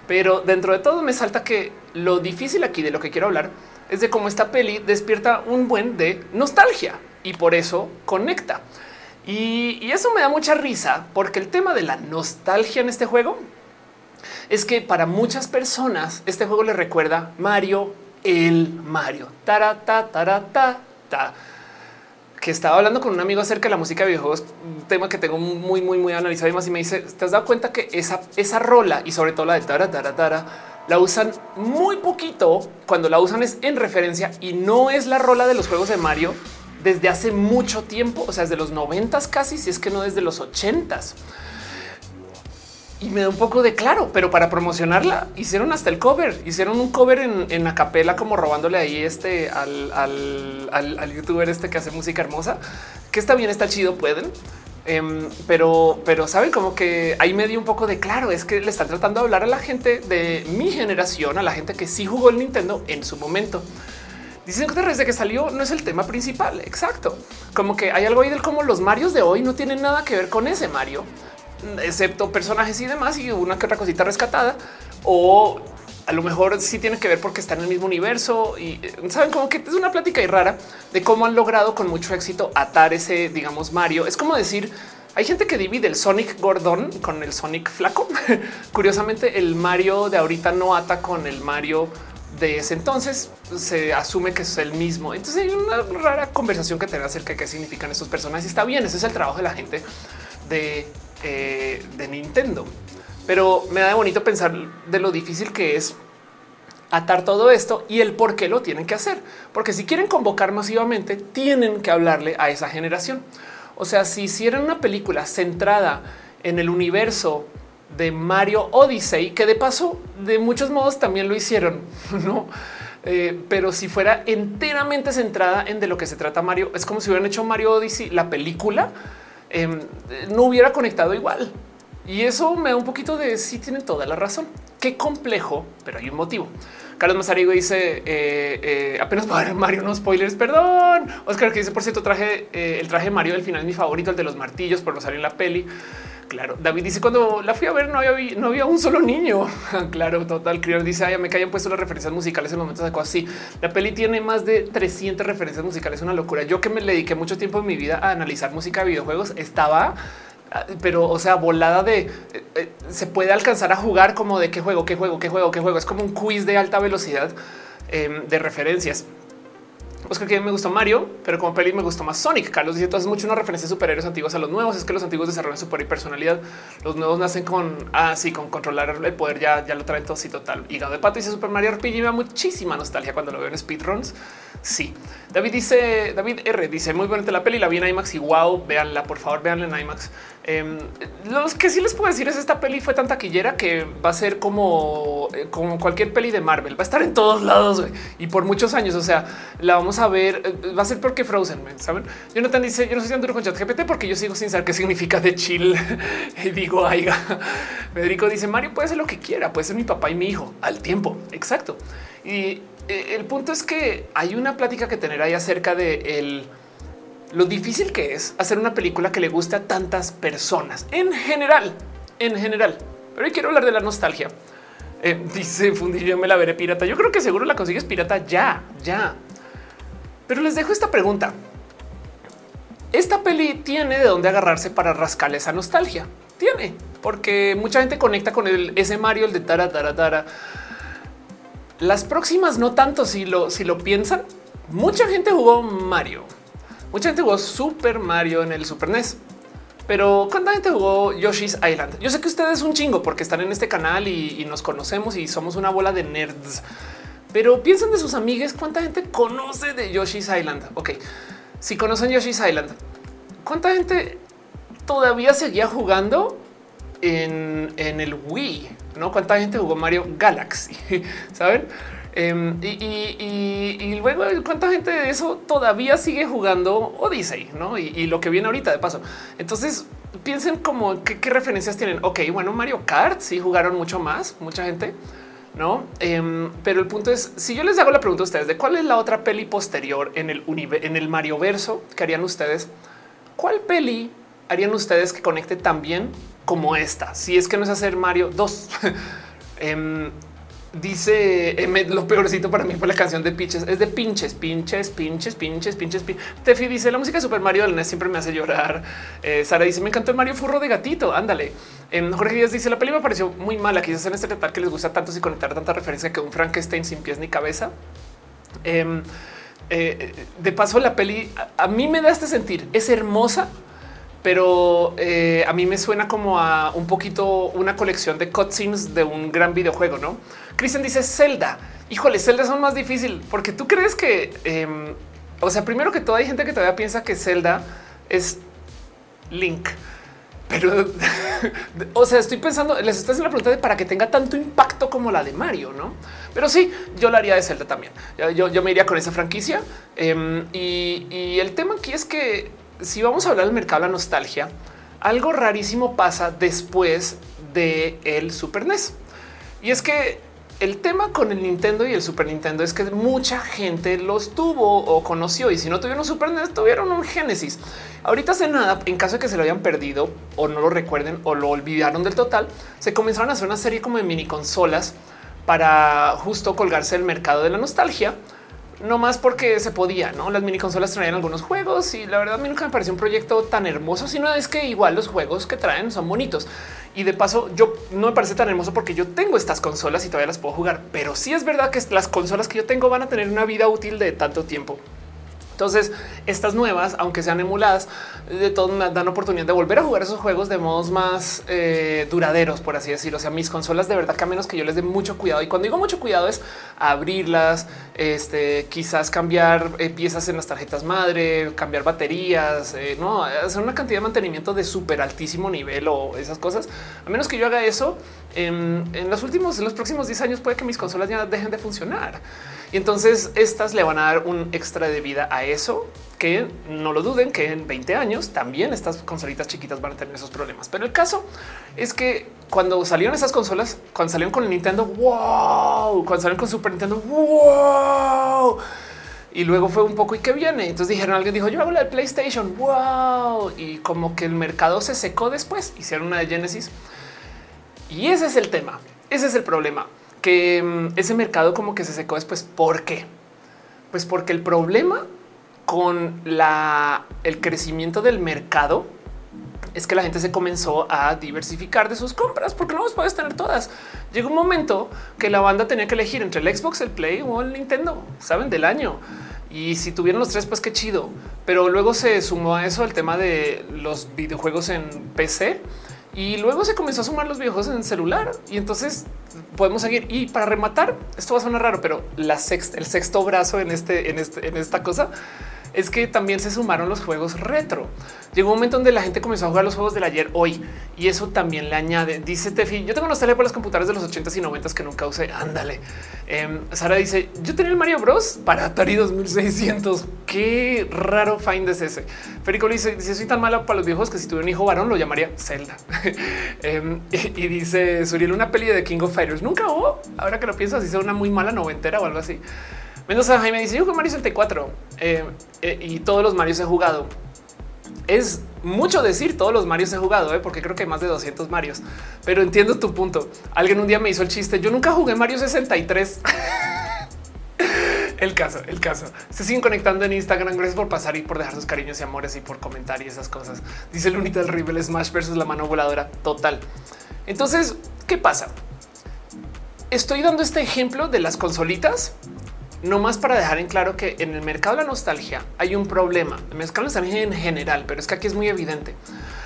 pero dentro de todo me salta que lo difícil aquí de lo que quiero hablar es de cómo esta peli despierta un buen de nostalgia y por eso conecta. Y, eso me da mucha risa porque el tema de la nostalgia en este juego es que para muchas personas este juego le recuerda Mario, el Mario. Tarata, tarata, ta que estaba hablando con un amigo acerca de la música de videojuegos, un tema que tengo muy, muy, muy analizado y más. Y me dice: Te has dado cuenta que esa, esa rola y sobre todo la de tara, tara, tara, la usan muy poquito cuando la usan es en referencia y no es la rola de los juegos de Mario desde hace mucho tiempo, o sea, desde los noventas casi, si es que no desde los ochentas y me da un poco de claro, pero para promocionarla hicieron hasta el cover, hicieron un cover en, en acapela como robándole ahí este al, al, youtuber este que hace música hermosa, que está bien, está chido, pueden. Em, pero, pero saben como que ahí me dio un poco de claro. Es que le están tratando de hablar a la gente de mi generación, a la gente que sí jugó el Nintendo en su momento. Dicen que desde que salió no es el tema principal. Exacto. Como que hay algo ahí del cómo los Marios de hoy no tienen nada que ver con ese Mario excepto personajes y demás y una que otra cosita rescatada o a lo mejor sí tiene que ver porque está en el mismo universo y eh, saben como que es una plática y rara de cómo han logrado con mucho éxito atar ese, digamos, Mario. Es como decir, hay gente que divide el Sonic Gordon con el Sonic flaco. Curiosamente, el Mario de ahorita no ata con el Mario de ese entonces. Se asume que es el mismo. Entonces hay una rara conversación que tener acerca de qué significan estos personajes. Y está bien, ese es el trabajo de la gente de eh, de Nintendo. Pero me da bonito pensar de lo difícil que es atar todo esto y el por qué lo tienen que hacer. Porque si quieren convocar masivamente, tienen que hablarle a esa generación. O sea, si hicieran una película centrada en el universo de Mario Odyssey, que de paso, de muchos modos también lo hicieron, no? Eh, pero si fuera enteramente centrada en de lo que se trata Mario, es como si hubieran hecho Mario Odyssey, la película, Em, no hubiera conectado igual. Y eso me da un poquito de si tienen toda la razón. Qué complejo, pero hay un motivo. Carlos Mazarigo dice eh, eh, apenas para Mario, no spoilers. Perdón. Oscar que dice por cierto, traje eh, el traje Mario del final es mi favorito, el de los martillos, por no salir en la peli. Claro, David dice cuando la fui a ver no había, no había un solo niño. claro, total. Crior dice ay, me hayan puesto las referencias musicales en momentos de cosas así. La peli tiene más de 300 referencias musicales, una locura. Yo que me dediqué mucho tiempo en mi vida a analizar música de videojuegos, estaba ah, pero o sea, volada de eh, eh, se puede alcanzar a jugar como de qué juego, qué juego, qué juego, qué juego. Es como un quiz de alta velocidad em, de referencias. Oscar que me gustó Mario, pero como peli me gustó más Sonic. Carlos dice entonces mucho una referencia de superhéroes antiguos a los nuevos. Es que los antiguos desarrollan su personalidad. Los nuevos nacen con así ah, con controlar el poder. Ya, ya lo traen todo así total. Hígado de pato dice Super Mario RPG. Me da muchísima nostalgia cuando lo veo en speedruns. Sí, David dice David R dice muy bonita la peli. La vi en IMAX y wow, véanla, por favor, véanla en IMAX. Em, los que sí les puedo decir es esta peli fue tan taquillera que va a ser como, eh, como cualquier peli de Marvel, va a estar en todos lados y por muchos años. O sea, la vamos a ver, eh, va a ser porque Frozen, saben? Jonathan dice: Yo no soy tan duro con ChatGPT porque yo sigo sin saber qué significa de chill. y digo, aiga. Federico dice: Mario puede ser lo que quiera, puede ser mi papá y mi hijo al tiempo. Exacto. Y eh, el punto es que hay una plática que tener ahí acerca de el lo difícil que es hacer una película que le guste a tantas personas en general, en general. Pero quiero hablar de la nostalgia. Eh, dice Fundillo, me la veré pirata. Yo creo que seguro la consigues pirata ya, ya. Pero les dejo esta pregunta. Esta peli tiene de dónde agarrarse para rascar esa nostalgia. Tiene, porque mucha gente conecta con el ese Mario, el de Tara, Tara, Tara. Las próximas no tanto si lo, si lo piensan. Mucha gente jugó Mario Mucha gente jugó Super Mario en el Super NES. Pero ¿cuánta gente jugó Yoshi's Island? Yo sé que ustedes un chingo porque están en este canal y, nos conocemos y somos una bola de nerds. Pero piensen de sus amigues, ¿cuánta gente conoce de Yoshi's Island? Ok, si conocen Yoshi's Island, ¿cuánta gente todavía seguía jugando en, el Wii? ¿No? ¿Cuánta gente jugó Mario Galaxy? ¿Saben? Em, y, luego, ¿cuánta gente de eso todavía sigue jugando Odyssey? ¿no? Y, lo que viene ahorita de paso. Entonces, piensen como qué, referencias tienen. Ok, bueno, Mario Kart sí jugaron mucho más, mucha gente. No, em, pero el punto es si yo les hago la pregunta a ustedes de cuál es la otra peli posterior en el en el Mario verso que harían ustedes, cuál peli harían ustedes que conecte tan bien como esta? Si es que no es hacer Mario 2. Dice lo peorcito para mí fue la canción de pinches. Es de pinches, pinches, pinches, pinches, pinches. Tefi dice la música de Super Mario del NES siempre me hace llorar. Eh, Sara dice me encantó el Mario Furro de gatito. Ándale. Eh, Jorge Díaz dice la peli me pareció muy mala. Quizás en este tal que les gusta tanto y conectar tanta referencia que un Frankenstein sin pies ni cabeza. Em, eh, de paso, la peli a mí me da este sentir. Es hermosa, pero eh, a mí me suena como a un poquito una colección de cutscenes de un gran videojuego, ¿no? Cristian dice Zelda. Híjole, Zelda son más difícil porque tú crees que, em, o sea, primero que todo hay gente que todavía piensa que Zelda es Link. Pero, o sea, estoy pensando, les estoy haciendo la pregunta de para que tenga tanto impacto como la de Mario, ¿no? Pero sí, yo la haría de Zelda también. Yo, me iría con esa franquicia. Em, y el tema aquí es que si vamos a hablar del mercado de la nostalgia, algo rarísimo pasa después de el Super NES. Y es que el tema con el Nintendo y el Super Nintendo es que mucha gente los tuvo o conoció y si no tuvieron un Super NES tuvieron un Genesis. Ahorita hace nada, en caso de que se lo hayan perdido o no lo recuerden o lo olvidaron del total, se comenzaron a hacer una serie como de mini consolas para justo colgarse el mercado de la nostalgia no más porque se podía, no? Las mini consolas traían algunos juegos y la verdad a mí nunca me pareció un proyecto tan hermoso, sino es que igual los juegos que traen son bonitos. Y de paso, yo no me parece tan hermoso porque yo tengo estas consolas y todavía las puedo jugar, pero sí es verdad que las consolas que yo tengo van a tener una vida útil de tanto tiempo. Entonces, estas nuevas, aunque sean emuladas, de dan oportunidad de volver a jugar esos juegos de modos más eh, duraderos, por así decirlo. O sea, mis consolas de verdad que a menos que yo les dé mucho cuidado. Y cuando digo mucho cuidado es abrirlas, este, quizás cambiar eh, piezas en las tarjetas madre, cambiar baterías, eh, no hacer una cantidad de mantenimiento de súper altísimo nivel o esas cosas. A menos que yo haga eso en, en los últimos, en los próximos 10 años, puede que mis consolas ya dejen de funcionar. Y entonces estas le van a dar un extra de vida a eso que no lo duden que en 20 años también estas consolitas chiquitas van a tener esos problemas. Pero el caso es que cuando salieron esas consolas, cuando salieron con Nintendo, wow, cuando salieron con Super Nintendo, wow. Y luego fue un poco y qué viene. Entonces dijeron, alguien dijo yo hago la de PlayStation, wow. Y como que el mercado se secó después, hicieron una de Genesis. Y ese es el tema, ese es el problema que mm, ese mercado como que se secó después. ¿Por qué? Pues porque el problema con la, el crecimiento del mercado es que la gente se comenzó a diversificar de sus compras porque no los puedes tener todas. Llegó un momento que la banda tenía que elegir entre el Xbox, el Play o el Nintendo, saben del año. Y si tuvieron los tres, pues qué chido. Pero luego se sumó a eso el tema de los videojuegos en PC y luego se comenzó a sumar los videojuegos en celular y entonces podemos seguir. Y para rematar, esto va a sonar raro, pero la sexta, el sexto brazo en este, en este, en esta cosa es que también se sumaron los juegos retro. Llegó un momento donde la gente comenzó a jugar los juegos del ayer hoy y eso también le añade. Dice Tefi, yo tengo nostalgia por las computadoras de los 80s y 90s que nunca usé. Ándale. Em, Sara dice, yo tenía el Mario Bros para Atari 2600. Qué raro find es ese. Férico dice, dice, soy tan mala para los viejos que si tuviera un hijo varón lo llamaría Zelda. Em, y, dice Suriel, una peli de King of Fighters. Nunca hubo. Ahora que lo pienso, si sea una muy mala noventera o algo así. Mendoza Jaime dice, yo jugué Mario 64 eh, eh, y todos los Marios he jugado. Es mucho decir todos los Marios he jugado, eh, porque creo que más de 200 Marios, pero entiendo tu punto. Alguien un día me hizo el chiste. Yo nunca jugué Mario 63. el caso, el caso. Se siguen conectando en Instagram. Gracias por pasar y por dejar sus cariños y amores y por comentar y esas cosas. Dice el Lunita del Rival Smash versus la mano voladora total. Entonces, ¿qué pasa? Estoy dando este ejemplo de las consolitas no más para dejar en claro que en el mercado de la nostalgia hay un problema. El mercado de nostalgia en general, pero es que aquí es muy evidente.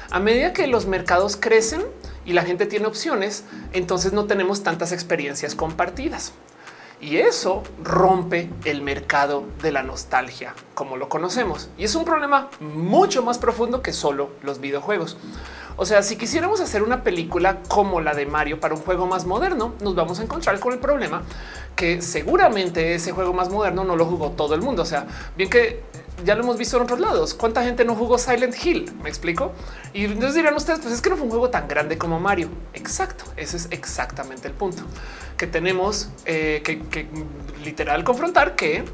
A medida que los mercados crecen y la gente tiene opciones, entonces no tenemos tantas experiencias compartidas. Y eso rompe el mercado de la nostalgia como lo conocemos. Y es un problema mucho más profundo que solo los videojuegos. O sea, si quisiéramos hacer una película como la de Mario para un juego más moderno, nos vamos a encontrar con el problema que seguramente ese juego más moderno no lo jugó todo el mundo. O sea, bien que ya lo hemos visto en otros lados. ¿Cuánta gente no jugó Silent Hill? Me explico. Y entonces dirán ustedes, pues es que no fue un juego tan grande como Mario. Exacto. Ese es exactamente el punto que tenemos eh, que literal confrontar que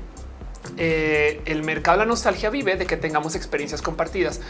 eh, el mercado de la nostalgia vive de que tengamos experiencias compartidas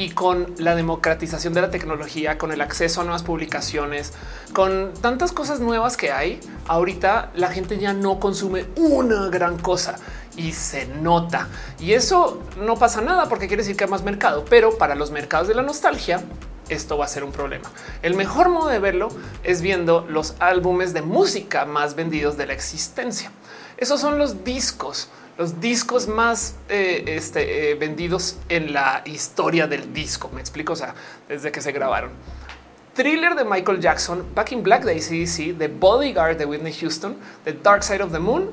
y con la democratización de la tecnología, con el acceso a nuevas publicaciones, con tantas cosas nuevas que hay, ahorita la gente ya no consume una gran cosa y se nota. Y eso no pasa nada porque quiere decir que hay más mercado, pero para los mercados de la nostalgia, esto va a ser un problema. El mejor modo de verlo es viendo los álbumes de música más vendidos de la existencia. Esos son los discos los discos más eh, este, eh, vendidos en la historia del disco. Me explico, o sea, desde que se grabaron. Thriller de Michael Jackson, Back in Black de ACDC, The Bodyguard de Whitney Houston, The Dark Side of the Moon,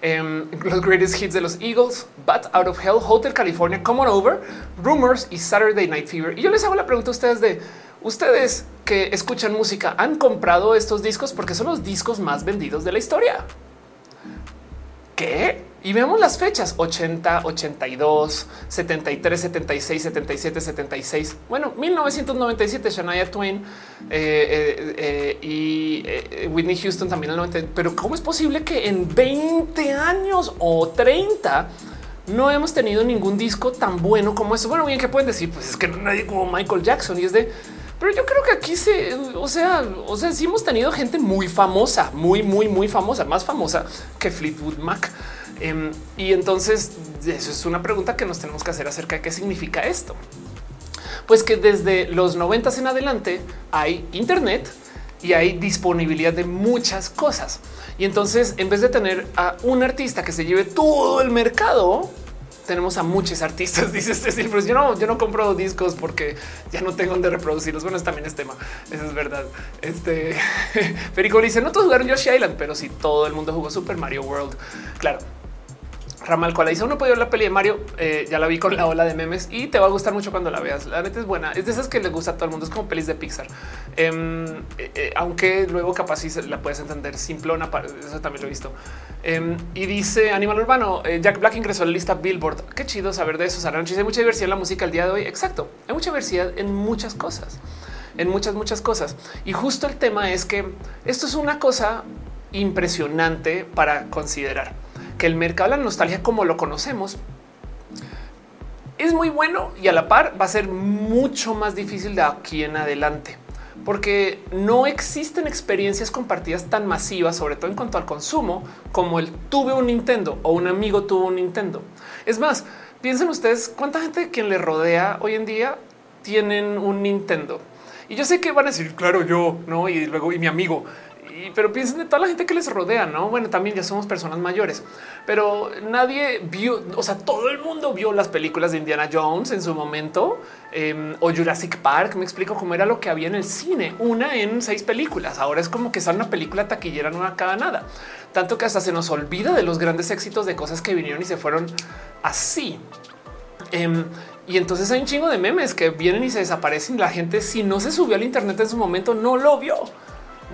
em, los greatest hits de los Eagles, Bat Out of Hell, Hotel California, Come On Over, Rumors y Saturday Night Fever. Y yo les hago la pregunta a ustedes de ustedes que escuchan música, ¿han comprado estos discos? Porque son los discos más vendidos de la historia. ¿Qué? Y veamos las fechas 80, 82, 73, 76, 77, 76. Bueno, 1997, Shania Twain eh, eh, eh, y Whitney Houston también el 90. Pero ¿cómo es posible que en 20 años o 30 no hemos tenido ningún disco tan bueno como eso? Bueno, bien, que pueden decir? Pues es que nadie como Michael Jackson y es de pero yo creo que aquí se, o sea, o sea, sí hemos tenido gente muy famosa, muy, muy, muy famosa, más famosa que Fleetwood Mac. Em, y entonces eso es una pregunta que nos tenemos que hacer acerca de qué significa esto. Pues que desde los noventas en adelante hay Internet y hay disponibilidad de muchas cosas. Y entonces, en vez de tener a un artista que se lleve todo el mercado, tenemos a muchos artistas. Dice este pues yo no, yo no compro discos porque ya no tengo donde reproducirlos. Bueno, también es tema. Eso es verdad. Este Perico dice no todos jugaron Yoshi Island, pero sí todo el mundo jugó Super Mario World. Claro, Ramal dice uno puede ver la peli de Mario. Eh, ya la vi con la ola de memes y te va a gustar mucho cuando la veas. La neta es buena. Es de esas que le gusta a todo el mundo. Es como pelis de Pixar, em, eh, eh, aunque luego capaz si la puedes entender simplona. Eso también lo he visto. Em, y dice Animal Urbano Jack Black ingresó a la lista Billboard. Qué chido saber de eso. Saranchis hay mucha diversidad en la música el día de hoy. Exacto. Hay mucha diversidad en muchas cosas, en muchas, muchas cosas. Y justo el tema es que esto es una cosa impresionante para considerar que el mercado de la nostalgia como lo conocemos es muy bueno y a la par va a ser mucho más difícil de aquí en adelante porque no existen experiencias compartidas tan masivas, sobre todo en cuanto al consumo, como el tuve un Nintendo o un amigo tuvo un Nintendo. Es más, piensen ustedes cuánta gente quien le rodea hoy en día tienen un Nintendo. Y yo sé que van a decir, claro, yo, no, y luego y mi amigo pero piensen de toda la gente que les rodea, no? Bueno, también ya somos personas mayores, pero nadie vio, o sea, todo el mundo vio las películas de Indiana Jones en su momento em, o Jurassic Park. Me explico cómo era lo que había en el cine, una en seis películas. Ahora es como que son una película taquillera nueva cada nada, tanto que hasta se nos olvida de los grandes éxitos de cosas que vinieron y se fueron así. Em, y entonces hay un chingo de memes que vienen y se desaparecen. La gente, si no se subió al Internet en su momento, no lo vio.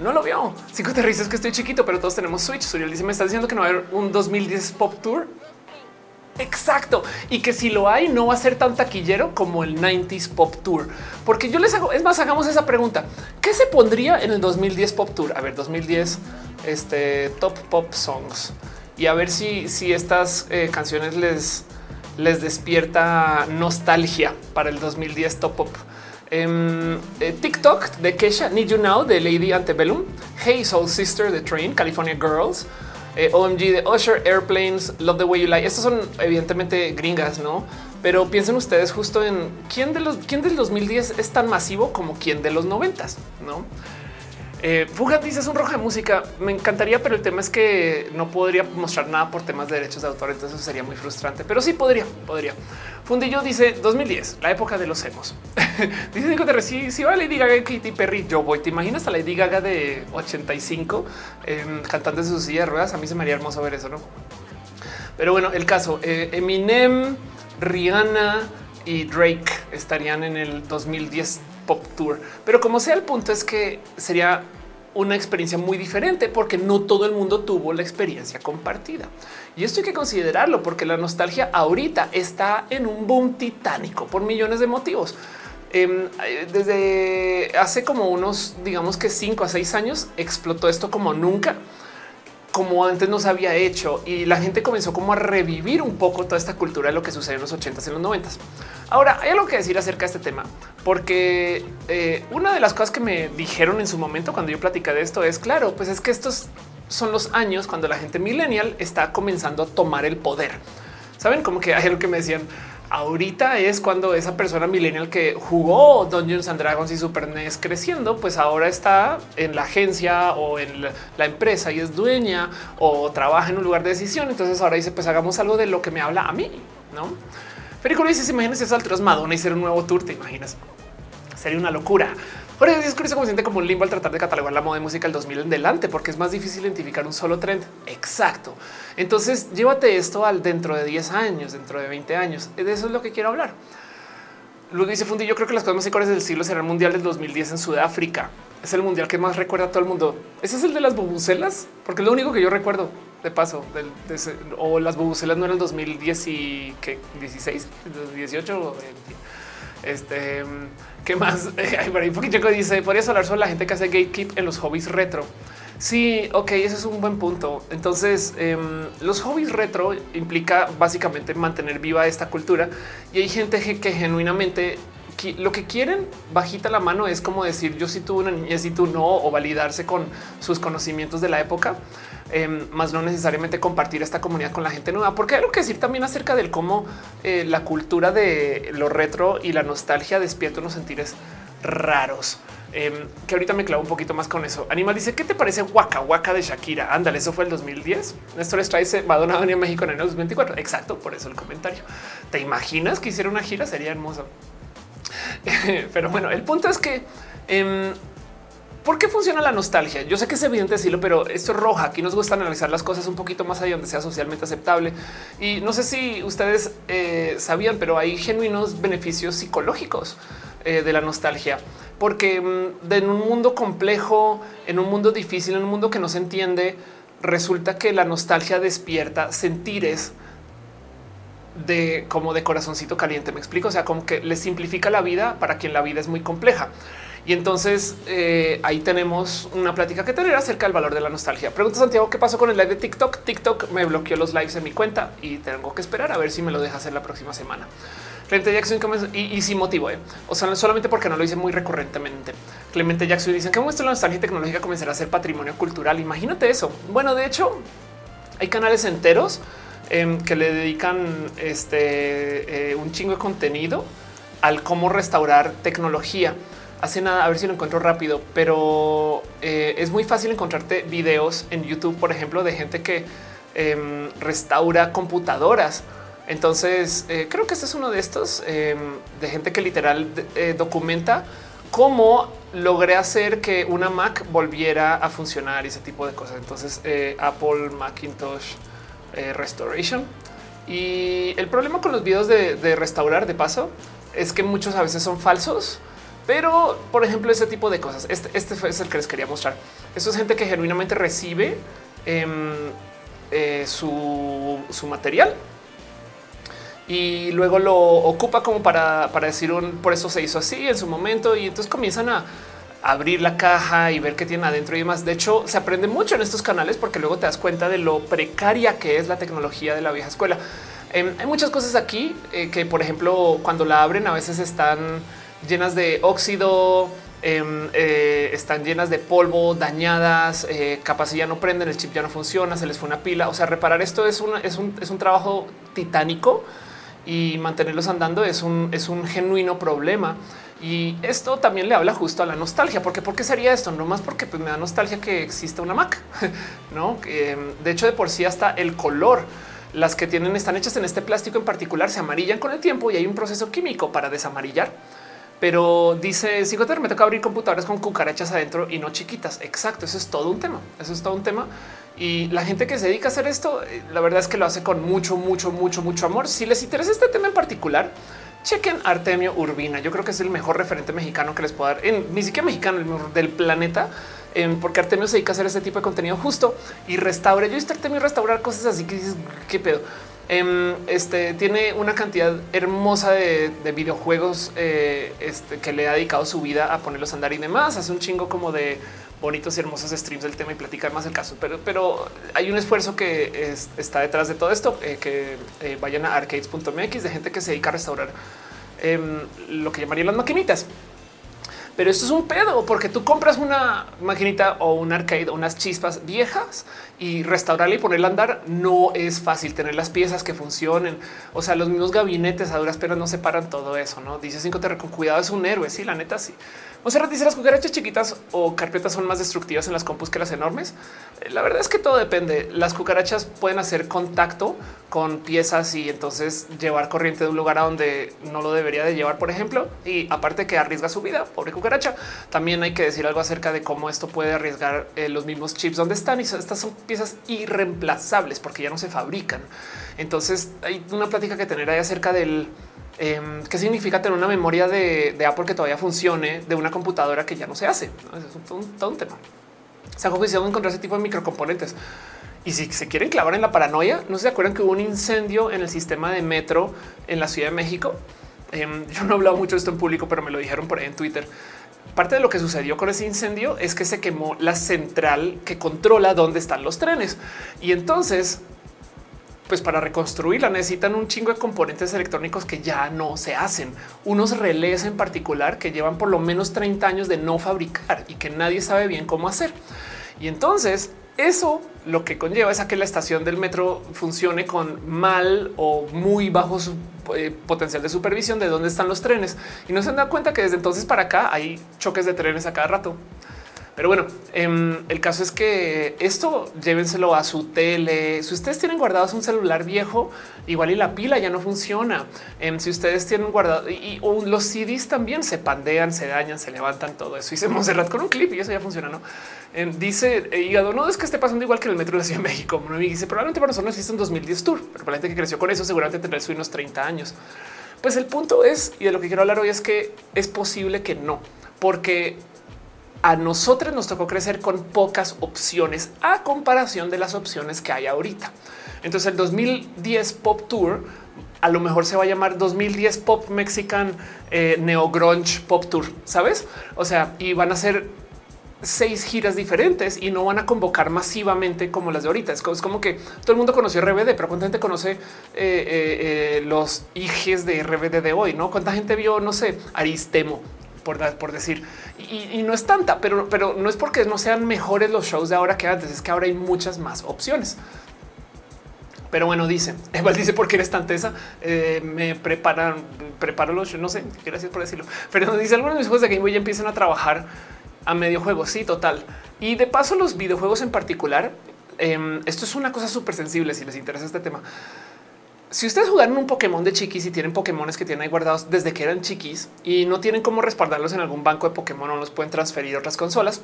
No lo vio. Cinco te es que estoy chiquito, pero todos tenemos Switch. Suriel dice: Me está diciendo que no va a haber un 2010 Pop Tour. Exacto. Y que si lo hay, no va a ser tan taquillero como el 90s Pop Tour. Porque yo les hago, es más, hagamos esa pregunta. ¿Qué se pondría en el 2010 Pop Tour? A ver, 2010, este top pop songs. Y a ver si, si estas eh, canciones les, les despierta nostalgia para el 2010 Top Pop. Em, eh, TikTok de Kesha, Need You Now de Lady Antebellum, Hey Soul Sister de Train, California Girls, eh, OMG de Usher, Airplanes, Love the Way You Lie. Estos son evidentemente gringas, no? Pero piensen ustedes justo en quién de los quién del 2010 es tan masivo como quién de los 90, no? Eh, Fugat dice es un rojo de música. Me encantaría, pero el tema es que no podría mostrar nada por temas de derechos de autor. Entonces sería muy frustrante, pero sí podría, podría. Fundillo dice 2010, la época de los emos. dice sí, sí va Lady Gaga y Katy Perry. Yo voy. ¿Te imaginas a Lady Gaga de 85 eh, cantando en su silla de ruedas? A mí se me haría hermoso ver eso, no? Pero bueno, el caso eh, Eminem, Rihanna y Drake estarían en el 2010 Pop Tour. Pero como sea, el punto es que sería una experiencia muy diferente porque no todo el mundo tuvo la experiencia compartida. Y esto hay que considerarlo porque la nostalgia ahorita está en un boom titánico por millones de motivos. Em, desde hace como unos, digamos que cinco a seis años, explotó esto como nunca como antes no se había hecho y la gente comenzó como a revivir un poco toda esta cultura de lo que sucede en los 80s y los 90 Ahora hay algo que decir acerca de este tema, porque eh, una de las cosas que me dijeron en su momento cuando yo platicé de esto es claro, pues es que estos son los años cuando la gente millennial está comenzando a tomar el poder. Saben como que hay algo que me decían ahorita es cuando esa persona millennial que jugó Dungeons and Dragons y Super NES creciendo, pues ahora está en la agencia o en la empresa y es dueña o trabaja en un lugar de decisión. Entonces ahora dice, pues hagamos algo de lo que me habla a mí, ¿no? Federico dice, imagínense esas alturas Madonna y hacer un nuevo tour, ¿te imaginas? Sería una locura. Por eso es curioso como siente como un limbo al tratar de catalogar la moda de música del 2000 en delante, porque es más difícil identificar un solo trend. Exacto. Entonces llévate esto al dentro de 10 años, dentro de 20 años. De eso es lo que quiero hablar. Luego dice Fundi, yo creo que las cosas más icónicas del siglo será el mundial del 2010 en Sudáfrica. Es el mundial que más recuerda a todo el mundo. Ese es el de las bubucelas, porque es lo único que yo recuerdo de paso o las bubucelas no eran el 2010 y que 16, 18. Este ¿Qué más? Hay por ahí que dice, podrías hablar sobre la gente que hace gatekeep en los hobbies retro. Sí, ok, ese es un buen punto. Entonces, em, los hobbies retro implica básicamente mantener viva esta cultura y hay gente que, genuinamente lo que quieren bajita la mano es como decir yo sí tuve una niñez y tú no, o validarse con sus conocimientos de la época. Em, más no necesariamente compartir esta comunidad con la gente nueva, porque algo que decir también acerca del cómo eh, la cultura de lo retro y la nostalgia despierta unos sentires raros. Em, que ahorita me clavo un poquito más con eso. Animal dice: ¿Qué te parece Waka Waka de Shakira? Ándale, eso fue el 2010. Néstor les trae Madonna venía a México en el 2024. Exacto, por eso el comentario. ¿Te imaginas que hiciera una gira? Sería hermoso. Pero bueno, el punto es que em, ¿Por qué funciona la nostalgia? Yo sé que es evidente decirlo, pero esto es roja. Aquí nos gusta analizar las cosas un poquito más allá donde sea socialmente aceptable. Y no sé si ustedes eh, sabían, pero hay genuinos beneficios psicológicos eh, de la nostalgia, porque mm, en un mundo complejo, en un mundo difícil, en un mundo que no se entiende, resulta que la nostalgia despierta sentires de como de corazoncito caliente. Me explico. O sea, como que le simplifica la vida para quien la vida es muy compleja. Y entonces eh, ahí tenemos una plática que tener acerca del valor de la nostalgia. Pregunta Santiago, ¿qué pasó con el live de TikTok? TikTok me bloqueó los lives en mi cuenta y tengo que esperar a ver si me lo deja hacer la próxima semana. Clemente Jackson y, y, sin motivo, ¿eh? o sea, solamente porque no lo hice muy recurrentemente. Clemente Jackson dice que muestra la nostalgia tecnológica comenzará a ser patrimonio cultural. Imagínate eso. Bueno, de hecho, hay canales enteros em, que le dedican este eh, un chingo de contenido al cómo restaurar tecnología hace nada, a ver si lo encuentro rápido, pero eh, es muy fácil encontrarte videos en YouTube, por ejemplo, de gente que em, restaura computadoras. Entonces, eh, creo que este es uno de estos em, de gente que literal eh, documenta cómo logré hacer que una Mac volviera a funcionar y ese tipo de cosas. Entonces, Apple Macintosh Restoration Y el problema con los videos de, restaurar de paso es que muchos a veces son falsos. Pero, por ejemplo, ese tipo de cosas. Este, este es el que les quería mostrar. Eso es gente que genuinamente recibe em, eh, su, material y luego lo ocupa como para, para decir un por eso se hizo así en su momento. Y entonces comienzan a abrir la caja y ver qué tiene adentro y demás. De hecho, se aprende mucho en estos canales porque luego te das cuenta de lo precaria que es la tecnología de la vieja escuela. Em, hay muchas cosas aquí eh, que, por ejemplo, cuando la abren a veces están llenas de óxido, em, eh, están llenas de polvo, dañadas, eh, capaz ya no prenden, el chip ya no funciona, se les fue una pila. O sea, reparar esto es, es, un, es un trabajo titánico y mantenerlos andando es un, es un genuino problema. Y esto también le habla justo a la nostalgia, porque ¿por qué sería esto? No más porque pues, me da nostalgia que exista una Mac, no? de hecho, de por sí hasta el color, las que tienen están hechas en este plástico en particular, se amarillan con el tiempo y hay un proceso químico para desamarillar. Pero dice si me toca abrir computadoras con cucarachas adentro y no chiquitas. Exacto. Eso es todo un tema. Eso es todo un tema. Y la gente que se dedica a hacer esto, eh, la verdad es que lo hace con mucho, mucho, mucho, mucho amor. Si les interesa este tema en particular, chequen Artemio Urbina. Yo creo que es el mejor referente mexicano que les puedo dar, en, ni siquiera mexicano, el mejor del planeta, porque Artemio se dedica a hacer este tipo de contenido justo y restaura. Yo he visto Artemio restaurar cosas así que dices, qué pedo. Em, este tiene una cantidad hermosa de, videojuegos eh, este, que le ha dedicado su vida a ponerlos a andar y demás. Hace un chingo como de bonitos y hermosos streams del tema y platicar más el caso. Pero, pero hay un esfuerzo que está detrás de todo esto, eh, que eh, vayan a arcades.mx de gente que se dedica a restaurar em, lo que llamarían las maquinitas. Pero esto es un pedo porque tú compras una maquinita o un arcade unas chispas viejas y restaurarla y ponerla a andar no es fácil tener las piezas que funcionen. O sea, los mismos gabinetes a duras penas no separan todo eso. No dice cinco te con cuidado es un héroe. Sí, la neta, sí. Sea, dice las cucarachas chiquitas o carpetas son más destructivas en las compus que las enormes. Eh, la verdad es que todo depende. Las cucarachas pueden hacer contacto con piezas y entonces llevar corriente de un lugar a donde no lo debería de llevar, por ejemplo. Y aparte que arriesga su vida, pobre cucaracha. También hay que decir algo acerca de cómo esto puede arriesgar eh, los mismos chips donde están. Y estas son piezas irreemplazables porque ya no se fabrican. Entonces hay una plática que tener ahí acerca del Em, ¿Qué significa tener una memoria de, Apple que todavía funcione de una computadora que ya no se hace? Es un, tema. Se ha juiciado encontrar ese tipo de microcomponentes. Y si se quieren clavar en la paranoia, no se acuerdan que hubo un incendio en el sistema de metro en la Ciudad de México. Em, yo no he hablado mucho de esto en público, pero me lo dijeron por ahí en Twitter. Parte de lo que sucedió con ese incendio es que se quemó la central que controla dónde están los trenes. Y entonces pues para reconstruirla necesitan un chingo de componentes electrónicos que ya no se hacen. Unos relés en particular que llevan por lo menos 30 años de no fabricar y que nadie sabe bien cómo hacer. Y entonces eso lo que conlleva es a que la estación del metro funcione con mal o muy bajo eh, potencial de supervisión de dónde están los trenes. Y no se han dado cuenta que desde entonces para acá hay choques de trenes a cada rato. Pero bueno, em, el caso es que esto llévenselo a su tele. Si ustedes tienen guardados un celular viejo, igual y la pila ya no funciona. Em, si ustedes tienen guardado y, los CDs también se pandean, se dañan, se levantan todo eso. Hice Monserrat con un clip y eso ya funciona. No em, dice eh, hígado, no es que esté pasando igual que el metro de la Ciudad de México. Me dice probablemente para nosotros no existe un 2010 tour, pero la gente que creció con eso, seguramente tendrá unos 30 años. Pues el punto es y de lo que quiero hablar hoy es que es posible que no, porque a nosotros nos tocó crecer con pocas opciones a comparación de las opciones que hay ahorita. Entonces el 2010 Pop Tour a lo mejor se va a llamar 2010 Pop Mexican eh, Neo Grunge Pop Tour, ¿sabes? O sea, y van a ser seis giras diferentes y no van a convocar masivamente como las de ahorita. Es como que todo el mundo conoció RBD, pero cuánta gente conoce eh, eh, los hijes de RBD de hoy, no? Cuánta gente vio, no sé, Aristemo, por, decir, y, no es tanta, pero, pero no es porque no sean mejores los shows de ahora que antes, es que ahora hay muchas más opciones. Pero bueno, dice, igual dice porque eres tan tesa, eh, me preparan, preparo los no sé, gracias por decirlo. Pero dice algunos de mis juegos de Game Boy ya empiezan a trabajar a medio juego, sí, total. Y de paso los videojuegos en particular, em, esto es una cosa súper sensible si les interesa este tema si ustedes jugaron un Pokémon de chiquis y tienen Pokémones que tienen ahí guardados desde que eran chiquis y no tienen cómo respaldarlos en algún banco de Pokémon o los pueden transferir a otras consolas,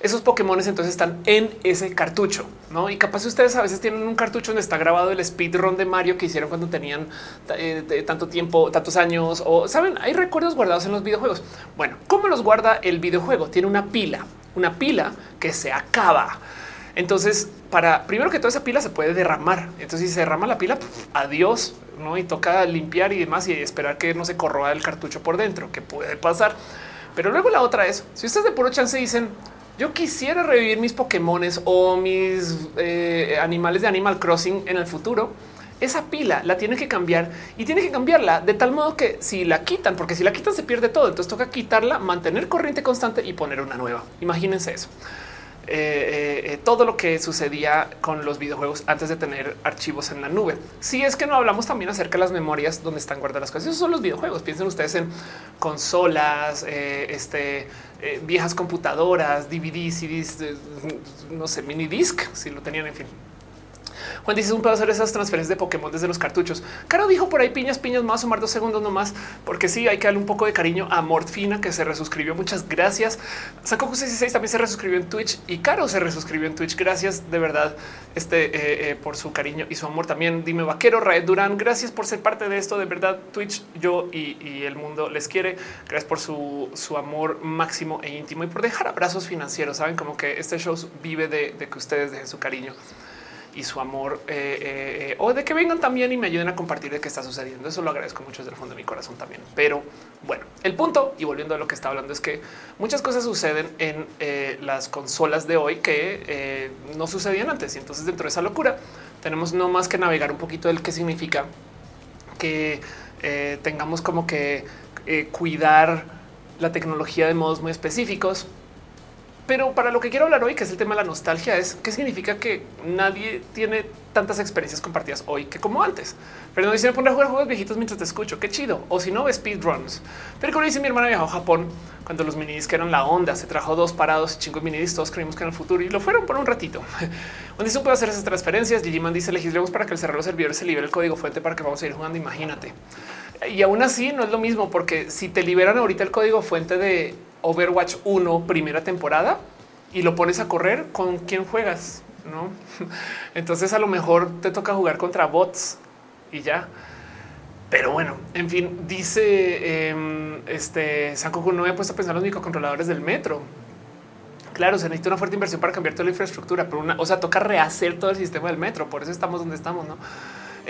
esos Pokémon entonces están en ese cartucho, ¿no? Y capaz ustedes a veces tienen un cartucho donde está grabado el speedrun de Mario que hicieron cuando tenían eh, tanto tiempo, tantos años, o saben, hay recuerdos guardados en los videojuegos. Bueno, ¿cómo los guarda el videojuego? Tiene una pila, una pila que se acaba. Entonces, para primero que toda esa pila se puede derramar. Entonces, si se derrama la pila, adiós, no? Y toca limpiar y demás y esperar que no se corroa el cartucho por dentro, que puede pasar. Pero luego la otra es si ustedes de puro chance dicen yo quisiera revivir mis Pokémones o mis eh, animales de Animal Crossing en el futuro. Esa pila la tiene que cambiar y tiene que cambiarla de tal modo que si la quitan, porque si la quitan se pierde todo. Entonces toca quitarla, mantener corriente constante y poner una nueva. Imagínense eso. Eh, eh, eh, todo lo que sucedía con los videojuegos antes de tener archivos en la nube. Si es que no hablamos también acerca de las memorias donde están guardadas las cosas. Esos son los videojuegos. Piensen ustedes en consolas, este, viejas computadoras, DVD, CDs, no sé, mini disc, si lo tenían, en fin. Juan dice un pedo hacer esas transferencias de Pokémon desde los cartuchos. Caro dijo por ahí piñas, piñas, más sumar dos segundos nomás, porque sí hay que darle un poco de cariño a Mortfina que se resuscribió. Muchas gracias. Saco 16 también se resuscribió en Twitch y Caro se resuscribió en Twitch. Gracias de verdad este, eh, eh, por su cariño y su amor. También dime vaquero, Raed Durán. Gracias por ser parte de esto. De verdad, Twitch, yo y, el mundo les quiere. Gracias por su, su, amor máximo e íntimo y por dejar abrazos financieros. Saben como que este show vive de, de que ustedes dejen su cariño y su amor eh, eh, o de que vengan también y me ayuden a compartir de qué está sucediendo. Eso lo agradezco mucho desde el fondo de mi corazón también. Pero bueno, el punto y volviendo a lo que está hablando es que muchas cosas suceden en eh, las consolas de hoy que no sucedían antes. Y entonces dentro de esa locura tenemos no más que navegar un poquito del qué significa que tengamos como que cuidar la tecnología de modos muy específicos pero para lo que quiero hablar hoy, que es el tema de la nostalgia, es qué significa que nadie tiene tantas experiencias compartidas hoy que como antes. Pero no dicen poner a jugar juegos viejitos mientras te escucho. Qué chido. O si no, speedruns. Pero como dice mi hermana viajó a Japón cuando los minidiscs eran la onda. Se trajo dos parados y chingos minidiscs. Todos creímos que en el futuro y lo fueron por un ratito. Donde dice puede hacer esas transferencias. Gigiman dice legislemos para que el cerrado servidor se libere el código fuente para que vamos a ir jugando. Imagínate. Y aún así no es lo mismo porque si te liberan ahorita el código fuente de Overwatch 1 primera temporada y lo pones a correr, ¿con quién juegas? No, entonces a lo mejor te toca jugar contra bots y ya. Pero bueno, en fin, dice eh, este Sankoku no había puesto a pensar los microcontroladores del metro. Claro, se necesita una fuerte inversión para cambiar toda la infraestructura, pero una, o sea, toca rehacer todo el sistema del metro. Por eso estamos donde estamos, no?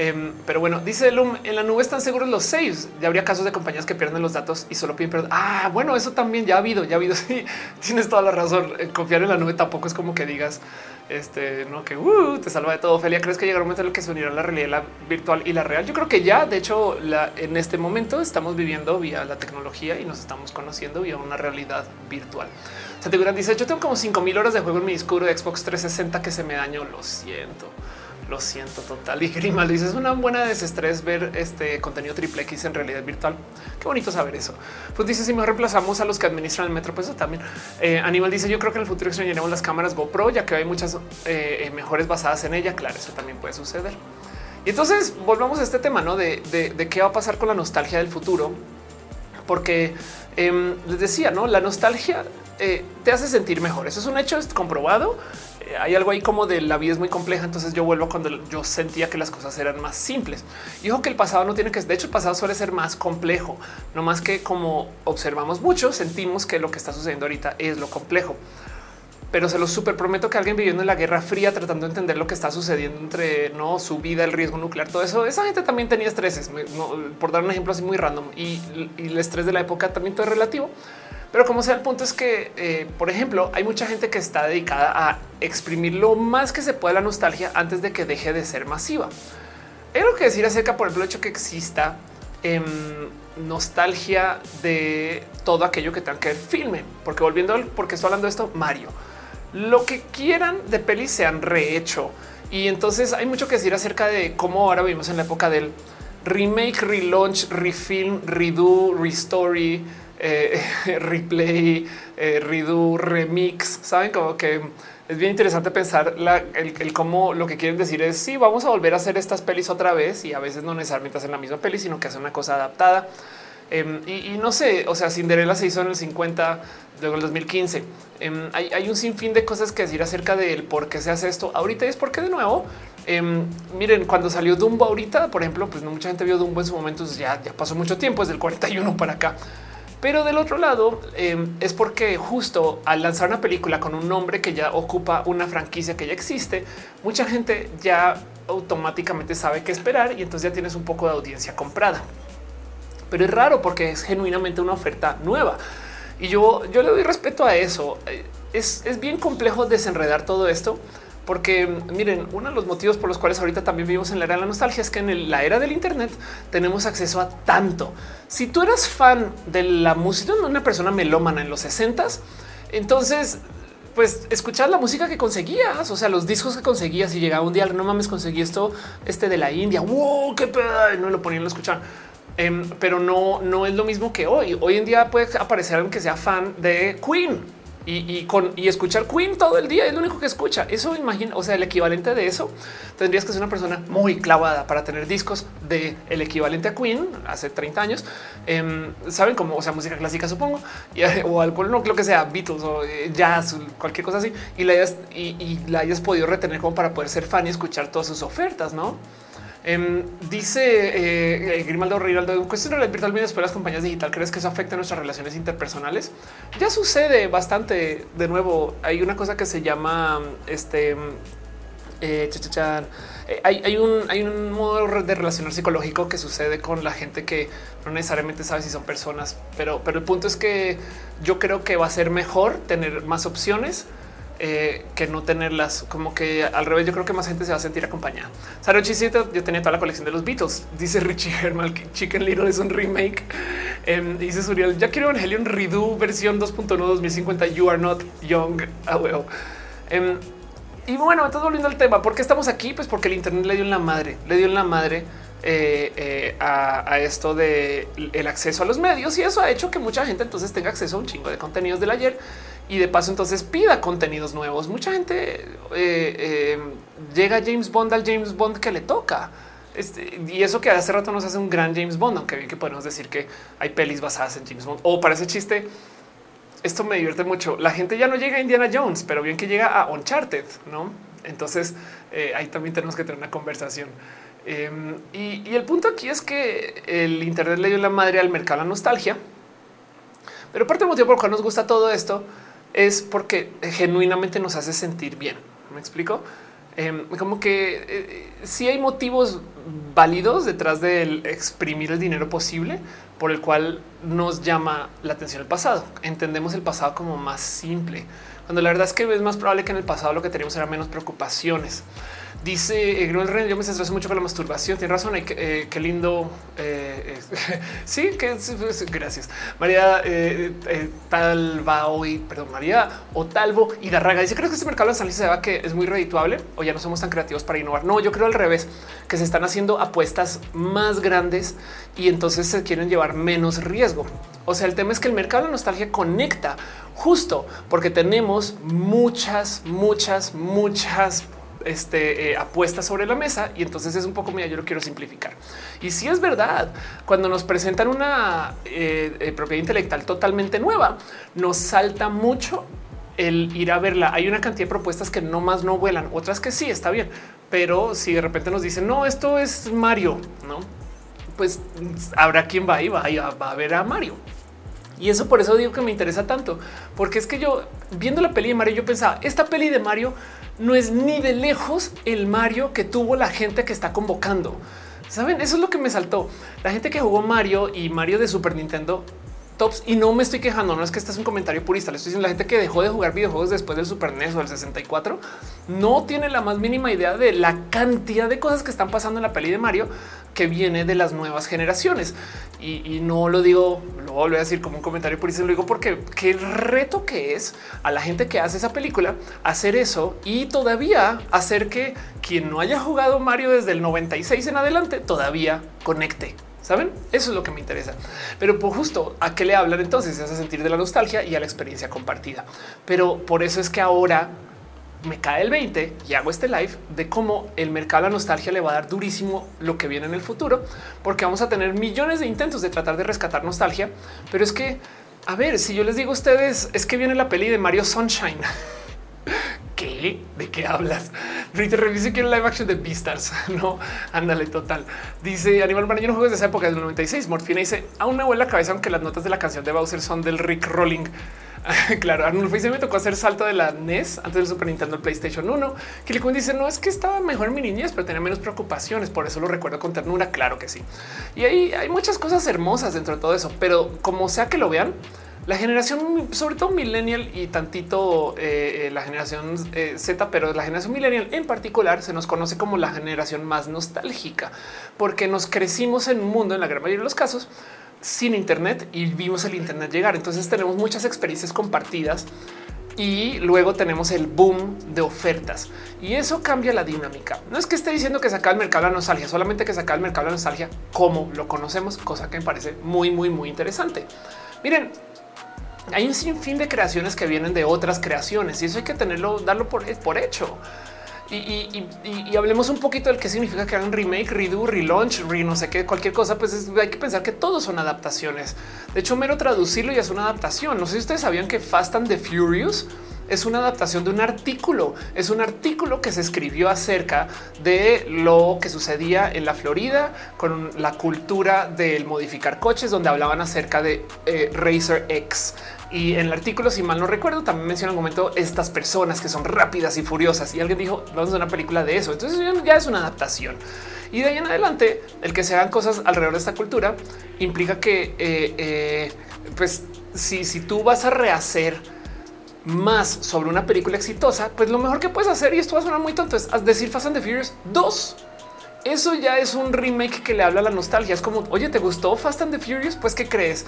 Em, pero bueno, dice Loom, en la nube están seguros los saves. Ya habría casos de compañías que pierden los datos y solo piden perdón. Ah, bueno, eso también ya ha habido, ya ha habido. Sí, tienes toda la razón. Eh, confiar en la nube tampoco es como que digas este no que uh, te salva de todo. Felia, ¿crees que llegará un momento en el que se unirá la realidad virtual y la real? Yo creo que ya, de hecho, en este momento estamos viviendo vía la tecnología y nos estamos conociendo vía una realidad virtual. Santiago dice: Yo tengo como 5000 horas de juego en mi disco de Xbox 360 que se me dañó. Lo siento. Lo siento total. Y Grima dice es una buena desestrés ver este contenido triple X en realidad virtual. Qué bonito saber eso. Pues dice si me reemplazamos a los que administran el metro, pues eso también. Eh, Animal dice yo creo que en el futuro extrañaremos las cámaras GoPro, ya que hay muchas eh, eh, mejores basadas en ella. Claro, eso también puede suceder. Y entonces volvamos a este tema ¿no? de, de, qué va a pasar con la nostalgia del futuro, porque em, les decía, no la nostalgia te hace sentir mejor. Eso es un hecho es comprobado hay algo ahí como de la vida es muy compleja. Entonces yo vuelvo cuando yo sentía que las cosas eran más simples. Dijo que el pasado no tiene que, de hecho, el pasado suele ser más complejo, no más que como observamos mucho, sentimos que lo que está sucediendo ahorita es lo complejo. Pero se lo súper prometo que alguien viviendo en la Guerra Fría tratando de entender lo que está sucediendo entre no su vida, el riesgo nuclear, todo eso. Esa gente también tenía estreses, por dar un ejemplo así muy random y, y el estrés de la época también todo es relativo. Pero como sea, el punto es que, eh, por ejemplo, hay mucha gente que está dedicada a exprimir lo más que se puede la nostalgia antes de que deje de ser masiva. Hay algo que decir acerca, por ejemplo, el hecho que exista em, nostalgia de todo aquello que tenga que ver filme, porque volviendo al porque estoy hablando de esto, Mario, lo que quieran de pelis se han rehecho. Y entonces hay mucho que decir acerca de cómo ahora vivimos en la época del remake, relaunch, refilm, redo, restory eh, replay, eh, redo, remix. Saben como que es bien interesante pensar el, cómo lo que quieren decir es sí, vamos a volver a hacer estas pelis otra vez y a veces no necesariamente hacen la misma peli, sino que hacen una cosa adaptada. Em, y, no sé, o sea, Cinderella se hizo en el 50, luego el 2015. Em, hay, un sinfín de cosas que decir acerca del por qué se hace esto ahorita es porque de nuevo, em, miren, cuando salió Dumbo ahorita, por ejemplo, pues no mucha gente vio Dumbo en su momento, ya, ya pasó mucho tiempo, es del 41 para acá. Pero del otro lado em, es porque justo al lanzar una película con un nombre que ya ocupa una franquicia que ya existe, mucha gente ya automáticamente sabe qué esperar y entonces ya tienes un poco de audiencia comprada. Pero es raro porque es genuinamente una oferta nueva. Y yo, yo le doy respeto a eso. Es, es bien complejo desenredar todo esto porque miren, uno de los motivos por los cuales ahorita también vivimos en la era de la nostalgia es que en la era del Internet tenemos acceso a tanto. Si tú eras fan de la música una persona melómana en los 60 entonces pues escuchar la música que conseguías, o sea, los discos que conseguías y llegaba un día, no mames, conseguí esto, este de la India, wow, qué pedo, no lo ponían a escuchar. Em, pero no, no es lo mismo que hoy. Hoy en día puede aparecer alguien que sea fan de Queen y, con y escuchar Queen todo el día es lo único que escucha. Eso imagina, o sea, el equivalente de eso tendrías que ser una persona muy clavada para tener discos de el equivalente a Queen hace 30 años. Em, Saben cómo, o sea, música clásica, supongo, o alcohol, no, lo que sea, Beatles o eh, jazz, cualquier cosa así, y la hayas, y la hayas podido retener como para poder ser fan y escuchar todas sus ofertas, no? Em, dice eh, Grimaldo Riraldo, en cuestión de virtual después de las compañías digital, ¿crees que eso afecta a nuestras relaciones interpersonales? Ya sucede bastante. De nuevo, hay una cosa que se llama este. Eh, eh, hay, un, hay un modo de relacionar psicológico que sucede con la gente que no necesariamente sabe si son personas, pero, pero el punto es que yo creo que va a ser mejor tener más opciones eh, que no tenerlas. Como que al revés, yo creo que más gente se va a sentir acompañada. Saro Chisito, yo tenía toda la colección de los Beatles. Dice Richie Herman que Chicken Little es un remake. Em, dice Suriel, ya quiero Evangelion Redo versión 2.1 2050. You are not young. Ah, em, y bueno, entonces volviendo al tema, ¿por qué estamos aquí? Pues porque el Internet le dio en la madre, le dio en la madre eh, eh, a, a, esto de el acceso a los medios y eso ha hecho que mucha gente entonces tenga acceso a un chingo de contenidos del ayer y de paso entonces pida contenidos nuevos. Mucha gente eh, eh, llega James Bond al James Bond que le toca. Este, y eso que hace rato nos hace un gran James Bond, aunque bien que podemos decir que hay pelis basadas en James Bond. O para ese chiste, esto me divierte mucho. La gente ya no llega a Indiana Jones, pero bien que llega a Uncharted, ¿no? Entonces eh, ahí también tenemos que tener una conversación. Em, y, y, el punto aquí es que el Internet le dio la madre al mercado la nostalgia. Pero parte del motivo por el cual nos gusta todo esto es porque genuinamente nos hace sentir bien. Me explico em, como que eh, si hay motivos válidos detrás del exprimir el dinero posible por el cual nos llama la atención el pasado. Entendemos el pasado como más simple, cuando la verdad es que es más probable que en el pasado lo que teníamos era menos preocupaciones. Dice eh, Ren, yo me estreso mucho con la masturbación. Tiene razón. Eh, qué lindo. Eh, sí, que pues, gracias. María Talva hoy, perdón, María Otalvo y Darraga dice: Creo que este mercado de se va que es muy redituable o ya no somos tan creativos para innovar. No, yo creo al revés, que se están haciendo apuestas más grandes y entonces se quieren llevar menos riesgo. O sea, el tema es que el mercado de nostalgia conecta justo porque tenemos muchas, muchas, muchas este, eh, apuesta sobre la mesa y entonces es un poco, mira, yo lo quiero simplificar. Y si es verdad, cuando nos presentan una eh, eh, propiedad intelectual totalmente nueva, nos salta mucho el ir a verla. Hay una cantidad de propuestas que no más no vuelan, otras que sí está bien, pero si de repente nos dicen no, esto es Mario, no, pues habrá quien va y va, va a ver a Mario. Y eso por eso digo que me interesa tanto, porque es que yo viendo la peli de Mario, yo pensaba esta peli de Mario no es ni de lejos el Mario que tuvo la gente que está convocando. Saben, eso es lo que me saltó. La gente que jugó Mario y Mario de Super Nintendo tops y no me estoy quejando. No es que este es un comentario purista. Le estoy diciendo la gente que dejó de jugar videojuegos después del Super NES o el 64 no tiene la más mínima idea de la cantidad de cosas que están pasando en la peli de Mario que viene de las nuevas generaciones. Y, no lo digo, lo voy a decir como un comentario purista, lo digo porque qué reto que es a la gente que hace esa película hacer eso y todavía hacer que quien no haya jugado Mario desde el 96 en adelante todavía conecte Saben? Eso es lo que me interesa. Pero por justo a qué le hablan entonces se hace sentir de la nostalgia y a la experiencia compartida. Pero por eso es que ahora me cae el 20 y hago este live de cómo el mercado de la nostalgia le va a dar durísimo lo que viene en el futuro, porque vamos a tener millones de intentos de tratar de rescatar nostalgia. Pero es que a ver, si yo les digo a ustedes, es que viene la peli de Mario Sunshine. ¿Qué? ¿De qué hablas? Rita revise que live action de Beastars. No, ándale, total. Dice Animal Man, yo no juego de esa época del 96. Morfina dice, aún me vuelve la cabeza, aunque las notas de la canción de Bowser son del Rick Rolling. claro, Arnold Face me tocó hacer salto de la NES antes del Super Nintendo PlayStation 1. Killian dice no es que estaba mejor en mi niñez, pero tenía menos preocupaciones. Por eso lo recuerdo con ternura. Claro que sí. Y ahí hay muchas cosas hermosas dentro de todo eso, pero como sea que lo vean, la generación, sobre todo millennial y tantito eh, eh, la generación eh, Z, pero la generación millennial en particular se nos conoce como la generación más nostálgica, porque nos crecimos en un mundo, en la gran mayoría de los casos, sin Internet y vimos el Internet llegar. Entonces tenemos muchas experiencias compartidas y luego tenemos el boom de ofertas y eso cambia la dinámica. No es que esté diciendo que saca el mercado la nostalgia, solamente que saca el mercado la nostalgia como lo conocemos, cosa que me parece muy, muy, muy interesante. Miren, hay un sinfín de creaciones que vienen de otras creaciones y eso hay que tenerlo, darlo por, hecho. Y, hablemos un poquito del qué significa que hagan remake, redo, relaunch, re no sé qué, cualquier cosa, pues hay que pensar que todos son adaptaciones. De hecho, mero traducirlo ya es una adaptación. No sé si ustedes sabían que Fast and the Furious es una adaptación de un artículo. Es un artículo que se escribió acerca de lo que sucedía en la Florida con la cultura del modificar coches, donde hablaban acerca de eh, Racer X. Y en el artículo, si mal no recuerdo, también menciona un momento estas personas que son rápidas y furiosas. Y alguien dijo, vamos a una película de eso. Entonces ya es una adaptación. Y de ahí en adelante, el que se hagan cosas alrededor de esta cultura implica que, eh, eh, pues, si, si tú vas a rehacer más sobre una película exitosa, pues lo mejor que puedes hacer, y esto va a sonar muy tonto, es decir Fast and the Furious 2. Eso ya es un remake que le habla a la nostalgia. Es como, oye, ¿te gustó Fast and the Furious? Pues, ¿qué crees?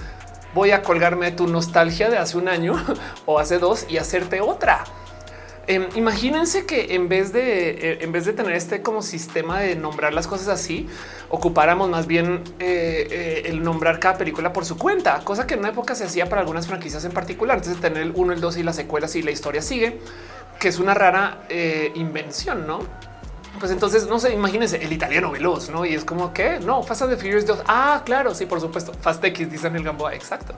Voy a colgarme tu nostalgia de hace un año o hace dos y hacerte otra. Em, imagínense que en vez de eh, en vez de tener este como sistema de nombrar las cosas así, ocupáramos más bien eh, eh, el nombrar cada película por su cuenta, cosa que en una época se hacía para algunas franquicias en particular. Entonces tener el uno, el dos y las secuelas y la historia sigue, que es una rara invención, no? Pues entonces, no sé, imagínense el italiano veloz, ¿no? Y es como que, no, Fast and the Furious 2. Ah, claro, sí, por supuesto. Fast X, dicen el Gamboa, exacto.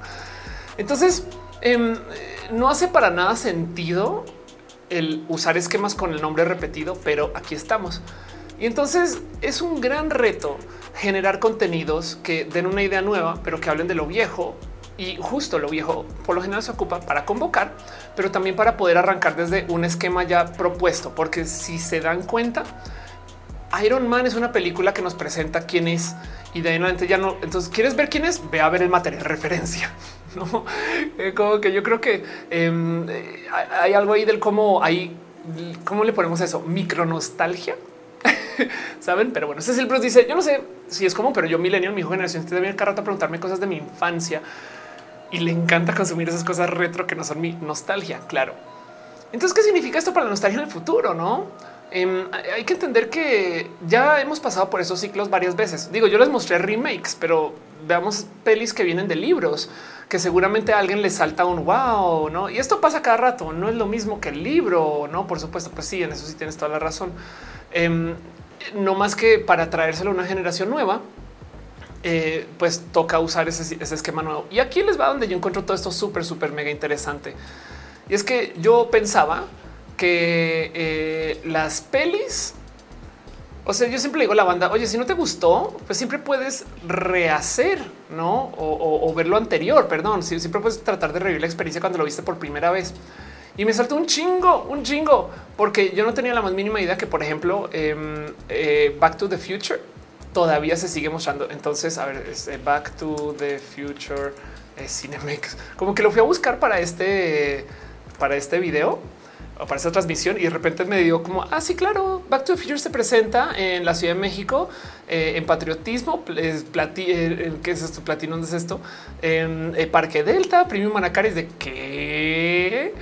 Entonces, em, no hace para nada sentido el usar esquemas con el nombre repetido, pero aquí estamos. Y entonces es un gran reto generar contenidos que den una idea nueva, pero que hablen de lo viejo. Y justo lo viejo por lo general se ocupa para convocar, pero también para poder arrancar desde un esquema ya propuesto, porque si se dan cuenta, Iron Man es una película que nos presenta quién es y de ahí en ya no. Entonces, ¿quieres ver quién es? Ve a ver el material referencia. No eh, como que yo creo que em, eh, hay algo ahí del cómo hay, cómo le ponemos eso, micro nostalgia. Saben, pero bueno, ese Bruce dice: Yo no sé si es como, pero yo, millennial, mi generación, te debe cada rato preguntarme cosas de mi infancia y le encanta consumir esas cosas retro que no son mi nostalgia. Claro. Entonces, ¿qué significa esto para la nostalgia en el futuro? No em, hay que entender que ya hemos pasado por esos ciclos varias veces. Digo, yo les mostré remakes, pero veamos pelis que vienen de libros que seguramente a alguien le salta un wow, no? Y esto pasa cada rato. No es lo mismo que el libro, no? Por supuesto, pues sí, en eso sí tienes toda la razón. Em, no más que para traérselo a una generación nueva, eh, pues toca usar ese, esquema nuevo. Y aquí les va donde yo encuentro todo esto súper, súper mega interesante. Y es que yo pensaba que eh, las pelis, o sea, yo siempre digo a la banda, oye, si no te gustó, pues siempre puedes rehacer, ¿no? O, ver lo anterior, perdón, siempre puedes tratar de revivir la experiencia cuando lo viste por primera vez. Y me saltó un chingo, un chingo, porque yo no tenía la más mínima idea que, por ejemplo, em, eh, Back to the Future todavía se sigue mostrando. Entonces, a ver, este Back to the Future eh, Cinemex. Como que lo fui a buscar para este, para este video o para esta transmisión y de repente me dio como, ah, sí, claro, Back to the Future se presenta en la Ciudad de México eh, en patriotismo, es eh, ¿qué es esto? Platino, ¿dónde es esto? En Parque Delta, Premium Manacares, ¿de qué?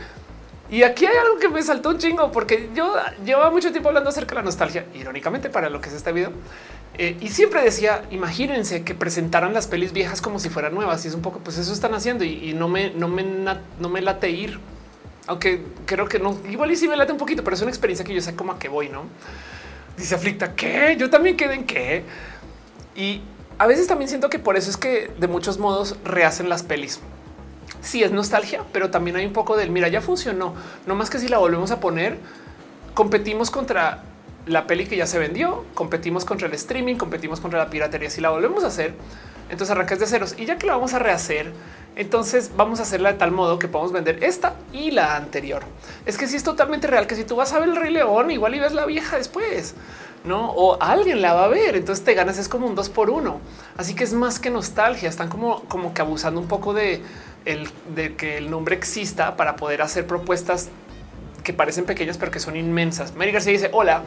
Y aquí hay algo que me saltó un chingo porque yo llevaba mucho tiempo hablando acerca de la nostalgia, irónicamente para lo que es este video. Eh, y siempre decía, imagínense que presentaran las pelis viejas como si fueran nuevas. Y es un poco, pues eso están haciendo y, no me, no me, no me late ir. Aunque creo que no, igual y sí me late un poquito, pero es una experiencia que yo sé cómo a qué voy, ¿no? Dice Aflicta, ¿qué? Yo también quedé en qué. Y a veces también siento que por eso es que de muchos modos rehacen las pelis sí es nostalgia, pero también hay un poco del mira, ya funcionó. No más que si la volvemos a poner, competimos contra la peli que ya se vendió, competimos contra el streaming, competimos contra la piratería. Si la volvemos a hacer, entonces arrancas de ceros y ya que la vamos a rehacer, entonces vamos a hacerla de tal modo que podamos vender esta y la anterior. Es que si es totalmente real que si tú vas a ver el Rey León, igual y ves la vieja después, no? O alguien la va a ver. Entonces te ganas, es como un dos por uno. Así que es más que nostalgia. Están como, como que abusando un poco de, el, de que el nombre exista para poder hacer propuestas que parecen pequeñas, pero que son inmensas. Mary García dice: Hola.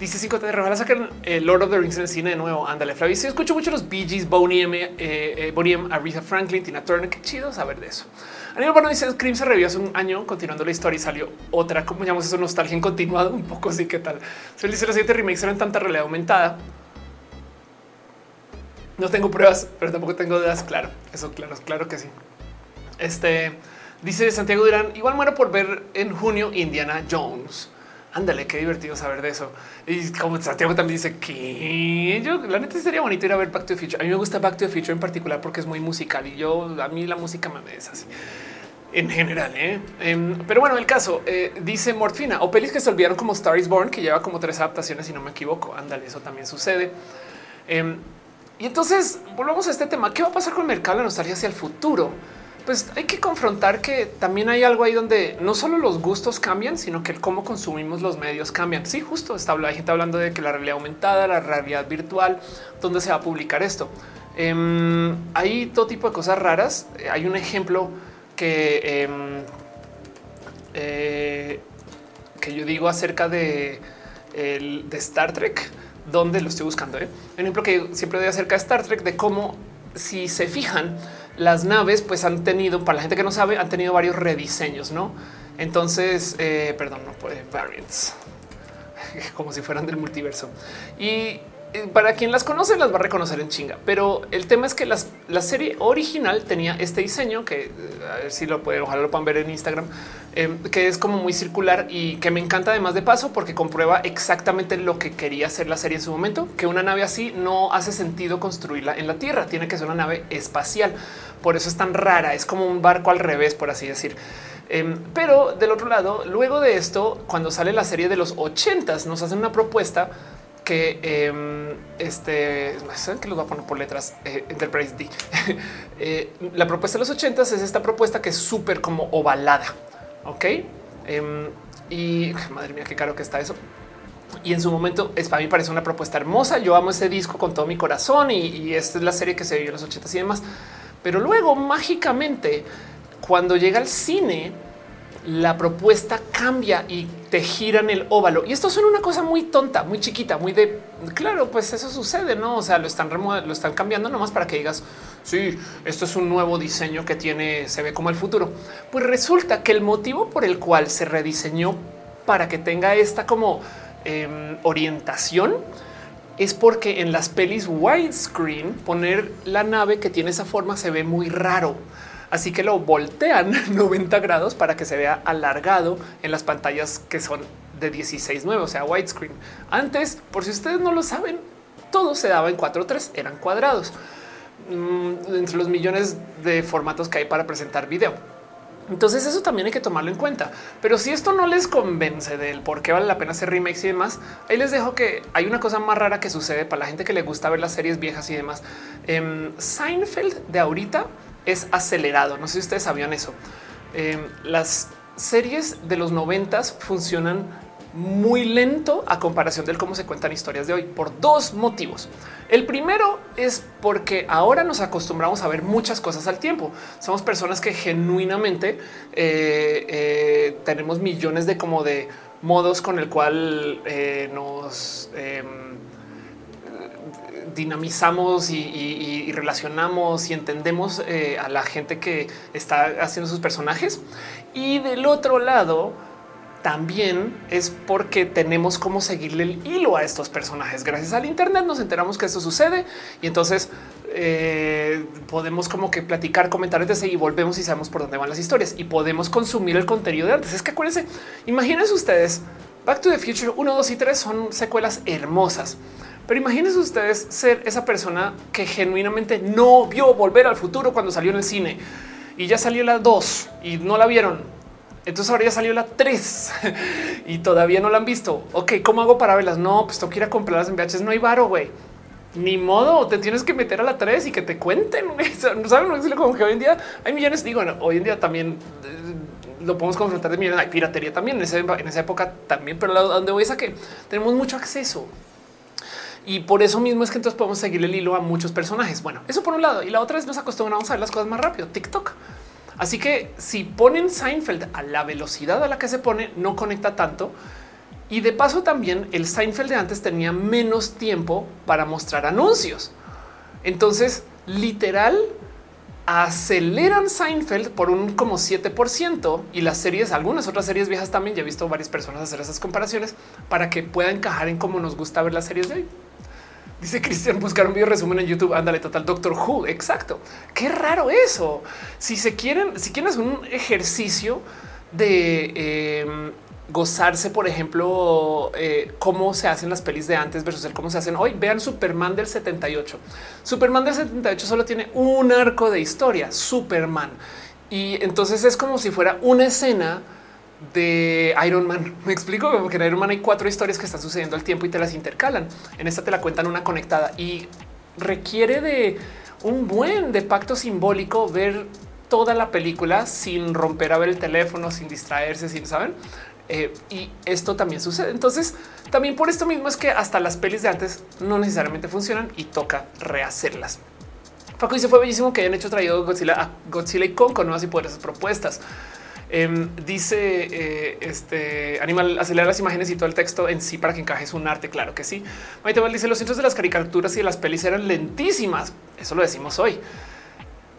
Dice 5 de a sacar el Lord of the Rings en el cine de nuevo. Ándale, Flavio. Sí, escucho mucho los Bee Gees, Boney M, eh, eh, Boney M, Aretha Franklin, Tina Turner. Qué chido saber de eso. Aníbal Bueno dice Scream se revió hace un año continuando la historia y salió otra, como llamamos eso, nostalgia en continuado, un poco así. ¿Qué tal? Se dice los siete remakes eran tanta realidad aumentada. No tengo pruebas, pero tampoco tengo dudas. Claro, eso, claro, claro que sí. Este dice Santiago Durán. Igual muero por ver en junio Indiana Jones. Ándale, qué divertido saber de eso. Y como Santiago también dice que yo, la neta sería bonito ir a ver Back to the Future. A mí me gusta Back to the Future en particular porque es muy musical y yo, a mí la música me es así en general. ¿eh? Em, pero bueno, el caso eh, dice Morfina o pelis que se olvidaron como Star is Born, que lleva como tres adaptaciones, si no me equivoco. Ándale, eso también sucede. Em, y entonces volvamos a este tema. ¿Qué va a pasar con el mercado de nostalgia hacia el futuro? Pues hay que confrontar que también hay algo ahí donde no solo los gustos cambian, sino que el cómo consumimos los medios cambian. Sí, justo está hay gente hablando de que la realidad aumentada, la realidad virtual, dónde se va a publicar esto. Em, hay todo tipo de cosas raras. Eh, hay un ejemplo que, em, eh, que yo digo acerca de, de Star Trek, donde lo estoy buscando. ¿eh? Un ejemplo que siempre doy acerca de Star Trek, de cómo si se fijan, las naves pues han tenido, para la gente que no sabe, han tenido varios rediseños, ¿no? Entonces, eh, perdón, no puede, variants, como si fueran del multiverso. Y para quien las conoce las va a reconocer en chinga, pero el tema es que la serie original tenía este diseño que eh, a ver si lo pueden, ojalá lo puedan ver en Instagram, em, que es como muy circular y que me encanta además de paso porque comprueba exactamente lo que quería hacer la serie en su momento, que una nave así no hace sentido construirla en la Tierra, tiene que ser una nave espacial, por eso es tan rara, es como un barco al revés, por así decir. Em, pero del otro lado, luego de esto, cuando sale la serie de los ochentas, nos hacen una propuesta que eh, este saben que los va a poner por letras eh, Enterprise D. Eh, la propuesta de los ochentas es esta propuesta que es súper como ovalada. Ok. Em, y madre mía, qué caro que está eso. Y en su momento es para mí parece una propuesta hermosa. Yo amo ese disco con todo mi corazón y, esta es la serie que se vio en los ochentas y demás. Pero luego mágicamente, cuando llega al cine, la propuesta cambia y te giran el óvalo. Y esto son una cosa muy tonta, muy chiquita, muy de claro, pues eso sucede, no? O sea, lo están lo están cambiando nomás para que digas, sí, esto es un nuevo diseño que tiene, se ve como el futuro. Pues resulta que el motivo por el cual se rediseñó para que tenga esta como em, orientación es porque en las pelis widescreen poner la nave que tiene esa forma se ve muy raro. Así que lo voltean 90 grados para que se vea alargado en las pantallas que son de 16.9, o sea, widescreen. Antes, por si ustedes no lo saben, todo se daba en 4.3, eran cuadrados mm, entre los millones de formatos que hay para presentar video. Entonces eso también hay que tomarlo en cuenta. Pero si esto no les convence del por qué vale la pena hacer remakes y demás, ahí les dejo que hay una cosa más rara que sucede para la gente que le gusta ver las series viejas y demás. Em, Seinfeld de ahorita es acelerado. No sé si ustedes sabían eso. Em, las series de los noventas funcionan muy lento a comparación del cómo se cuentan historias de hoy por dos motivos. El primero es porque ahora nos acostumbramos a ver muchas cosas al tiempo. Somos personas que genuinamente eh, eh, tenemos millones de como de modos con el cual eh, nos em, dinamizamos y, relacionamos y entendemos eh, a la gente que está haciendo sus personajes. Y del otro lado, también es porque tenemos cómo seguirle el hilo a estos personajes. Gracias al Internet nos enteramos que esto sucede y entonces eh, podemos como que platicar, comentar y volvemos y sabemos por dónde van las historias y podemos consumir el contenido de antes. Es que acuérdense, imagínense ustedes, Back to the Future 1, 2 y 3 son secuelas hermosas pero imagínense ustedes ser esa persona que genuinamente no vio volver al futuro cuando salió en el cine y ya salió la 2 y no la vieron. Entonces ahora ya salió la 3 y todavía no la han visto. Ok, ¿cómo hago para verlas? No, pues tengo que ir a comprarlas en VHS. No hay varo, güey. Ni modo, te tienes que meter a la 3 y que te cuenten. Saben como que hoy en día hay millones. Digo, hoy en día también eh, lo podemos confrontar de millones. Hay piratería también en, en esa época también, pero donde voy es a que tenemos mucho acceso. Y por eso mismo es que entonces podemos seguir el hilo a muchos personajes. Bueno, eso por un lado. Y la otra es nos acostumbramos a ver las cosas más rápido. TikTok. Así que si ponen Seinfeld a la velocidad a la que se pone, no conecta tanto. Y de paso también el Seinfeld de antes tenía menos tiempo para mostrar anuncios. Entonces, literal, aceleran Seinfeld por un como 7% y las series, algunas otras series viejas también, ya he visto varias personas hacer esas comparaciones para que pueda encajar en cómo nos gusta ver las series de hoy. Dice Cristian, buscar un video resumen en YouTube. Ándale, total Doctor Who. Exacto. Qué raro eso. Si se quieren, si quieren hacer un ejercicio de em, gozarse, por ejemplo, eh, cómo se hacen las pelis de antes versus el cómo se hacen hoy, vean Superman del 78. Superman del 78 solo tiene un arco de historia, Superman. Y entonces es como si fuera una escena de Iron Man. Me explico como que en Iron Man hay cuatro historias que están sucediendo al tiempo y te las intercalan. En esta te la cuentan una conectada y requiere de un buen de pacto simbólico ver toda la película sin romper a ver el teléfono, sin distraerse, sin saben. Eh, y esto también sucede. Entonces, también por esto mismo es que hasta las pelis de antes no necesariamente funcionan y toca rehacerlas. Paco dice fue bellísimo que hayan hecho traído Godzilla, a Godzilla y Kong con nuevas y poderosas propuestas. Em, dice eh, este animal acelerar las imágenes y todo el texto en sí para que encajes un arte. Claro que sí. Maite dice los cientos de las caricaturas y de las pelis eran lentísimas. Eso lo decimos hoy.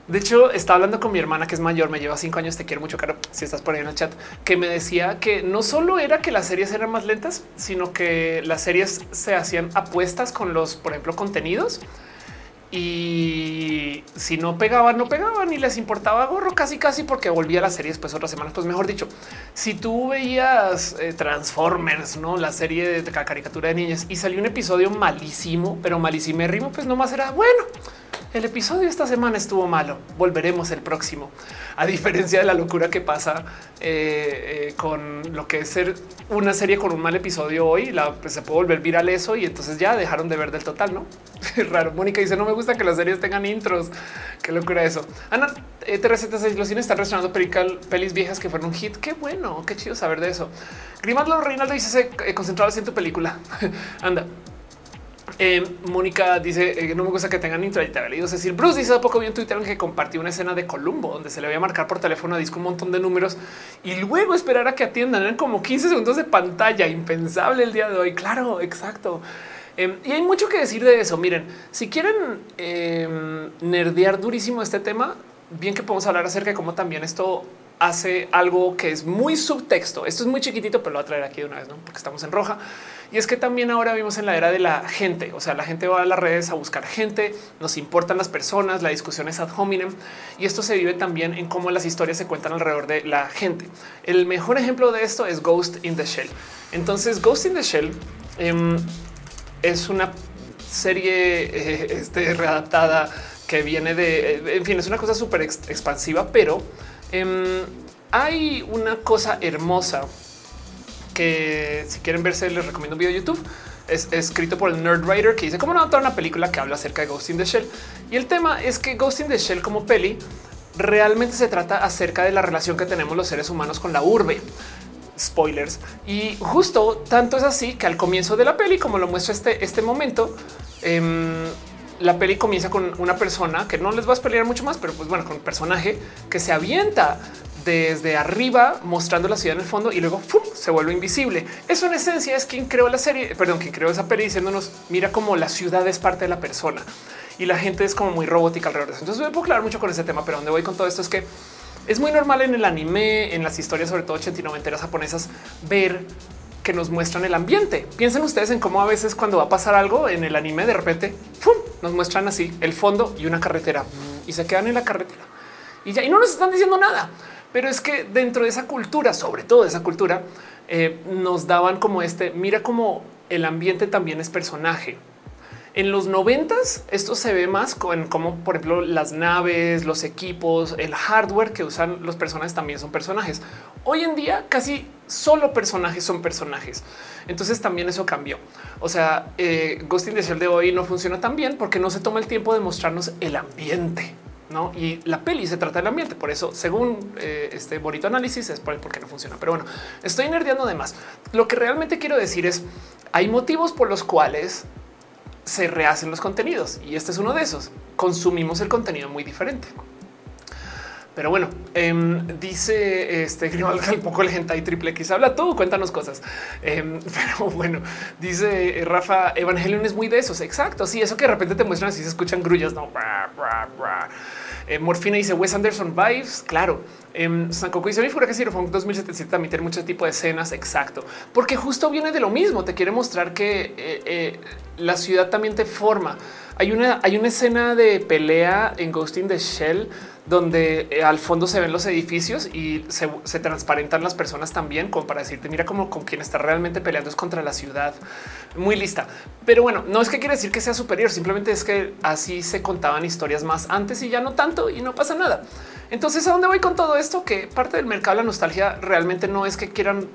De hecho, estaba hablando con mi hermana que es mayor, me lleva cinco años. Te quiero mucho, caro. Si estás por ahí en el chat, que me decía que no solo era que las series eran más lentas, sino que las series se hacían apuestas con los, por ejemplo, contenidos y si no pegaban, no pegaban y les importaba gorro casi casi porque volvía la serie después otras semanas. Pues mejor dicho, si tú veías eh, Transformers, no la serie de caricatura de niñas y salió un episodio malísimo, pero malísimo ritmo, pues nomás era bueno el episodio esta semana estuvo malo. Volveremos el próximo. A diferencia de la locura que pasa eh, eh, con lo que es ser una serie con un mal episodio hoy, la, pues, se puede volver viral eso y entonces ya dejaron de ver del total, ¿no? Es raro. Mónica dice, no me gusta que las series tengan intros. Qué locura eso. Ana, eh, TR76, los cines están reaccionando pelis viejas que fueron un hit. Qué bueno, qué chido saber de eso. Grimaldo Reinaldo dice, se concentrado en tu película. Anda. Eh, Mónica dice eh, no me gusta que tengan intro y leído decir Bruce dice hace poco vi en Twitter que compartió una escena de Columbo donde se le voy a marcar por teléfono a disco un montón de números y luego esperar a que atiendan en como 15 segundos de pantalla impensable el día de hoy. Claro, exacto. Em, y hay mucho que decir de eso. Miren, si quieren em, nerdear durísimo este tema, bien que podemos hablar acerca de cómo también esto hace algo que es muy subtexto. Esto es muy chiquitito, pero lo voy a traer aquí de una vez, ¿no? porque estamos en roja. Y es que también ahora vivimos en la era de la gente. O sea, la gente va a las redes a buscar gente, nos importan las personas, la discusión es ad hominem y esto se vive también en cómo las historias se cuentan alrededor de la gente. El mejor ejemplo de esto es Ghost in the Shell. Entonces, Ghost in the Shell em, es una serie eh, este, readaptada que viene de, eh, en fin, es una cosa súper expansiva, pero em, hay una cosa hermosa que si quieren verse, les recomiendo un video de YouTube. Es escrito por el Nerd Writer que dice cómo no adaptar una película que habla acerca de Ghost in the Shell. Y el tema es que Ghost in the Shell como peli realmente se trata acerca de la relación que tenemos los seres humanos con la urbe. Spoilers. Y justo tanto es así que al comienzo de la peli, como lo muestra este, este momento, em, la peli comienza con una persona que no les va a pelear mucho más, pero pues bueno, con un personaje que se avienta desde arriba mostrando la ciudad en el fondo y luego se vuelve invisible. Eso en esencia es quien creó la serie, perdón, quien creó esa peli diciéndonos mira cómo la ciudad es parte de la persona y la gente es como muy robótica alrededor de eso. Entonces me puedo aclarar mucho con ese tema, pero donde voy con todo esto es que es muy normal en el anime, en las historias, sobre todo 80 y 90 japonesas, ver que nos muestran el ambiente. Piensen ustedes en cómo a veces cuando va a pasar algo en el anime, de repente nos muestran así el fondo y una carretera y se quedan en la carretera y ya y no nos están diciendo nada. Pero es que dentro de esa cultura, sobre todo de esa cultura, eh, nos daban como este, mira cómo el ambiente también es personaje. En los noventas esto se ve más con como por ejemplo las naves, los equipos, el hardware que usan los personajes también son personajes. Hoy en día casi solo personajes son personajes. Entonces también eso cambió. O sea, eh, Ghost in the Shell de hoy no funciona tan bien porque no se toma el tiempo de mostrarnos el ambiente. ¿no? Y la peli se trata del ambiente. Por eso, según eh, este bonito análisis, es por el qué no funciona. Pero bueno, estoy nerdeando de más. Lo que realmente quiero decir es, hay motivos por los cuales se rehacen los contenidos. Y este es uno de esos. Consumimos el contenido muy diferente. Pero bueno, em, dice este Grimaldo al poco el gente y triple X habla tú, cuéntanos cosas. Em, pero bueno, dice Rafa Evangelion es muy de esos. Exacto. Sí, eso que de repente te muestran así se escuchan grullas. No, eh, Morfina dice Wes Anderson vibes. Claro. Eh, San Coco dice mi fue que Cyberpunk 2077 también tiene mucho tipo de escenas. Exacto, porque justo viene de lo mismo. Te quiere mostrar que eh, eh, la ciudad también te forma. Hay una, hay una escena de pelea en Ghost in the Shell donde eh, al fondo se ven los edificios y se, transparentan las personas también, como para decirte, mira como con quien está realmente peleando es contra la ciudad. Muy lista. Pero bueno, no es que quiere decir que sea superior, simplemente es que así se contaban historias más antes y ya no tanto y no pasa nada. Entonces, ¿a dónde voy con todo esto? Que parte del mercado de la nostalgia realmente no es que quieran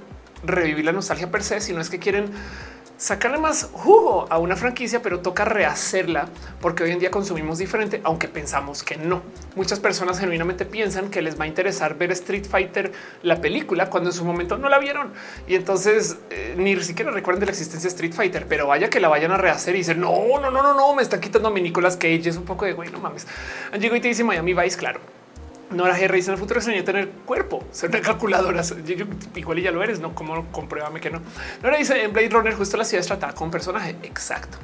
revivir la nostalgia per se, sino es que quieren sacarle más jugo a una franquicia, pero toca rehacerla porque hoy en día consumimos diferente, aunque pensamos que no. Muchas personas genuinamente piensan que les va a interesar ver Street Fighter, la película, cuando en su momento no la vieron. Y entonces eh, ni siquiera recuerden de la existencia de Street Fighter, pero vaya que la vayan a rehacer y dicen no, no, no, no, no, me están quitando a mi Nicolas Cage. Es un poco de güey, no mames. Llegó y te dice Miami Vice, claro. Nora G. dice en el futuro extraño tener cuerpo, ser una calculadora. Yo, igual ya lo eres, no como compruébame que no. Nora dice en Blade Runner justo la ciudad es tratada con personaje. Exacto.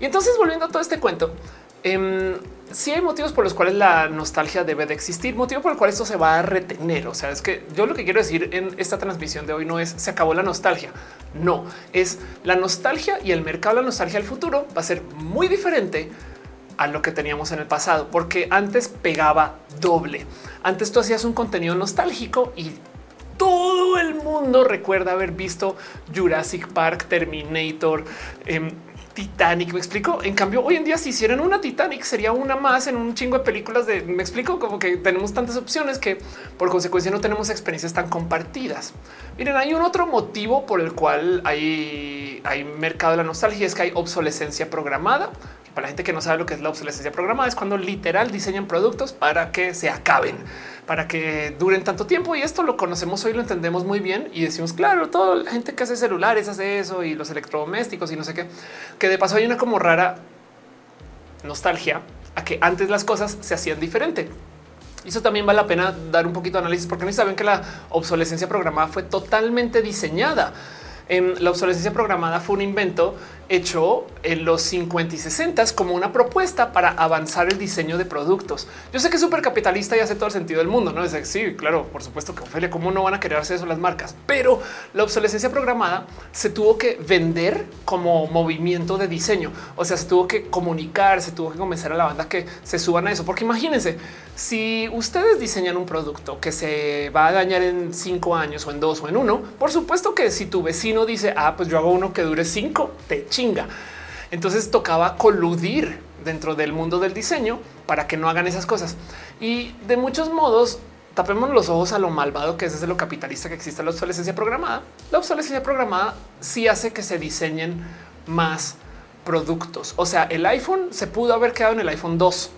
Y entonces volviendo a todo este cuento, eh, sí hay motivos por los cuales la nostalgia debe de existir, motivo por el cual esto se va a retener. O sea, es que yo lo que quiero decir en esta transmisión de hoy no es se acabó la nostalgia. No, es la nostalgia y el mercado de la nostalgia del futuro va a ser muy diferente a lo que teníamos en el pasado, porque antes pegaba doble. Antes tú hacías un contenido nostálgico y todo el mundo recuerda haber visto Jurassic Park, Terminator, em, Titanic. Me explico. En cambio, hoy en día, si hicieran una Titanic, sería una más en un chingo de películas de me explico, como que tenemos tantas opciones que por consecuencia no tenemos experiencias tan compartidas. Miren, hay un otro motivo por el cual hay, hay mercado de la nostalgia, es que hay obsolescencia programada. Para la gente que no sabe lo que es la obsolescencia programada, es cuando literal diseñan productos para que se acaben, para que duren tanto tiempo. Y esto lo conocemos hoy, lo entendemos muy bien y decimos, claro, toda la gente que hace celulares hace eso y los electrodomésticos y no sé qué, que de paso hay una como rara nostalgia a que antes las cosas se hacían diferente. Eso también vale la pena dar un poquito de análisis porque no saben que la obsolescencia programada fue totalmente diseñada. En la obsolescencia programada fue un invento hecho en los 50 y 60 como una propuesta para avanzar el diseño de productos. Yo sé que es súper capitalista y hace todo el sentido del mundo. No es sí, claro, por supuesto que Ophelia, cómo no van a querer hacer eso las marcas, pero la obsolescencia programada se tuvo que vender como movimiento de diseño. O sea, se tuvo que comunicar, se tuvo que convencer a la banda que se suban a eso, porque imagínense si ustedes diseñan un producto que se va a dañar en cinco años o en dos o en uno, por supuesto que si tu vecino dice, ah, pues yo hago uno que dure cinco, te chinga. Entonces tocaba coludir dentro del mundo del diseño para que no hagan esas cosas. Y de muchos modos, tapemos los ojos a lo malvado que es desde lo capitalista que existe la obsolescencia programada. La obsolescencia programada sí hace que se diseñen más productos. O sea, el iPhone se pudo haber quedado en el iPhone 2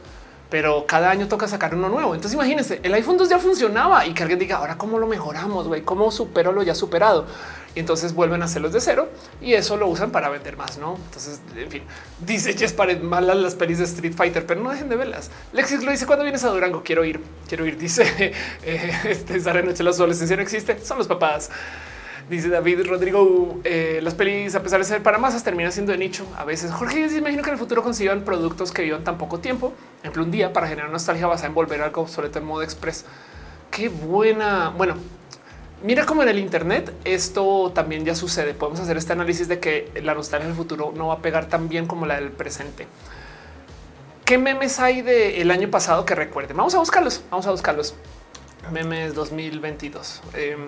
pero cada año toca sacar uno nuevo. Entonces imagínense, el iPhone 2 ya funcionaba y que alguien diga, ahora cómo lo mejoramos, güey, cómo supero lo ya superado. Y entonces vuelven a hacerlos de cero y eso lo usan para vender más, ¿no? Entonces, en fin, dice Jess pared malas las pelis de Street Fighter, pero no dejen de verlas. Lexis lo dice, cuando vienes a Durango? Quiero ir, quiero ir. Dice, eh, este, esa noche la adolescencia no existe, son los papás. Dice David Rodrigo, eh, las pelis, a pesar de ser para masas, terminan siendo de nicho. A veces Jorge dice, imagino que en el futuro consigan productos que vivan tan poco tiempo, ejemplo, un día para generar nostalgia vas a envolver algo sobre todo en modo express. Qué buena. Bueno, mira cómo en el Internet esto también ya sucede. Podemos hacer este análisis de que la nostalgia del futuro no va a pegar tan bien como la del presente. ¿Qué memes hay del año pasado que recuerden? Vamos a buscarlos. Vamos a buscarlos memes 2022 em,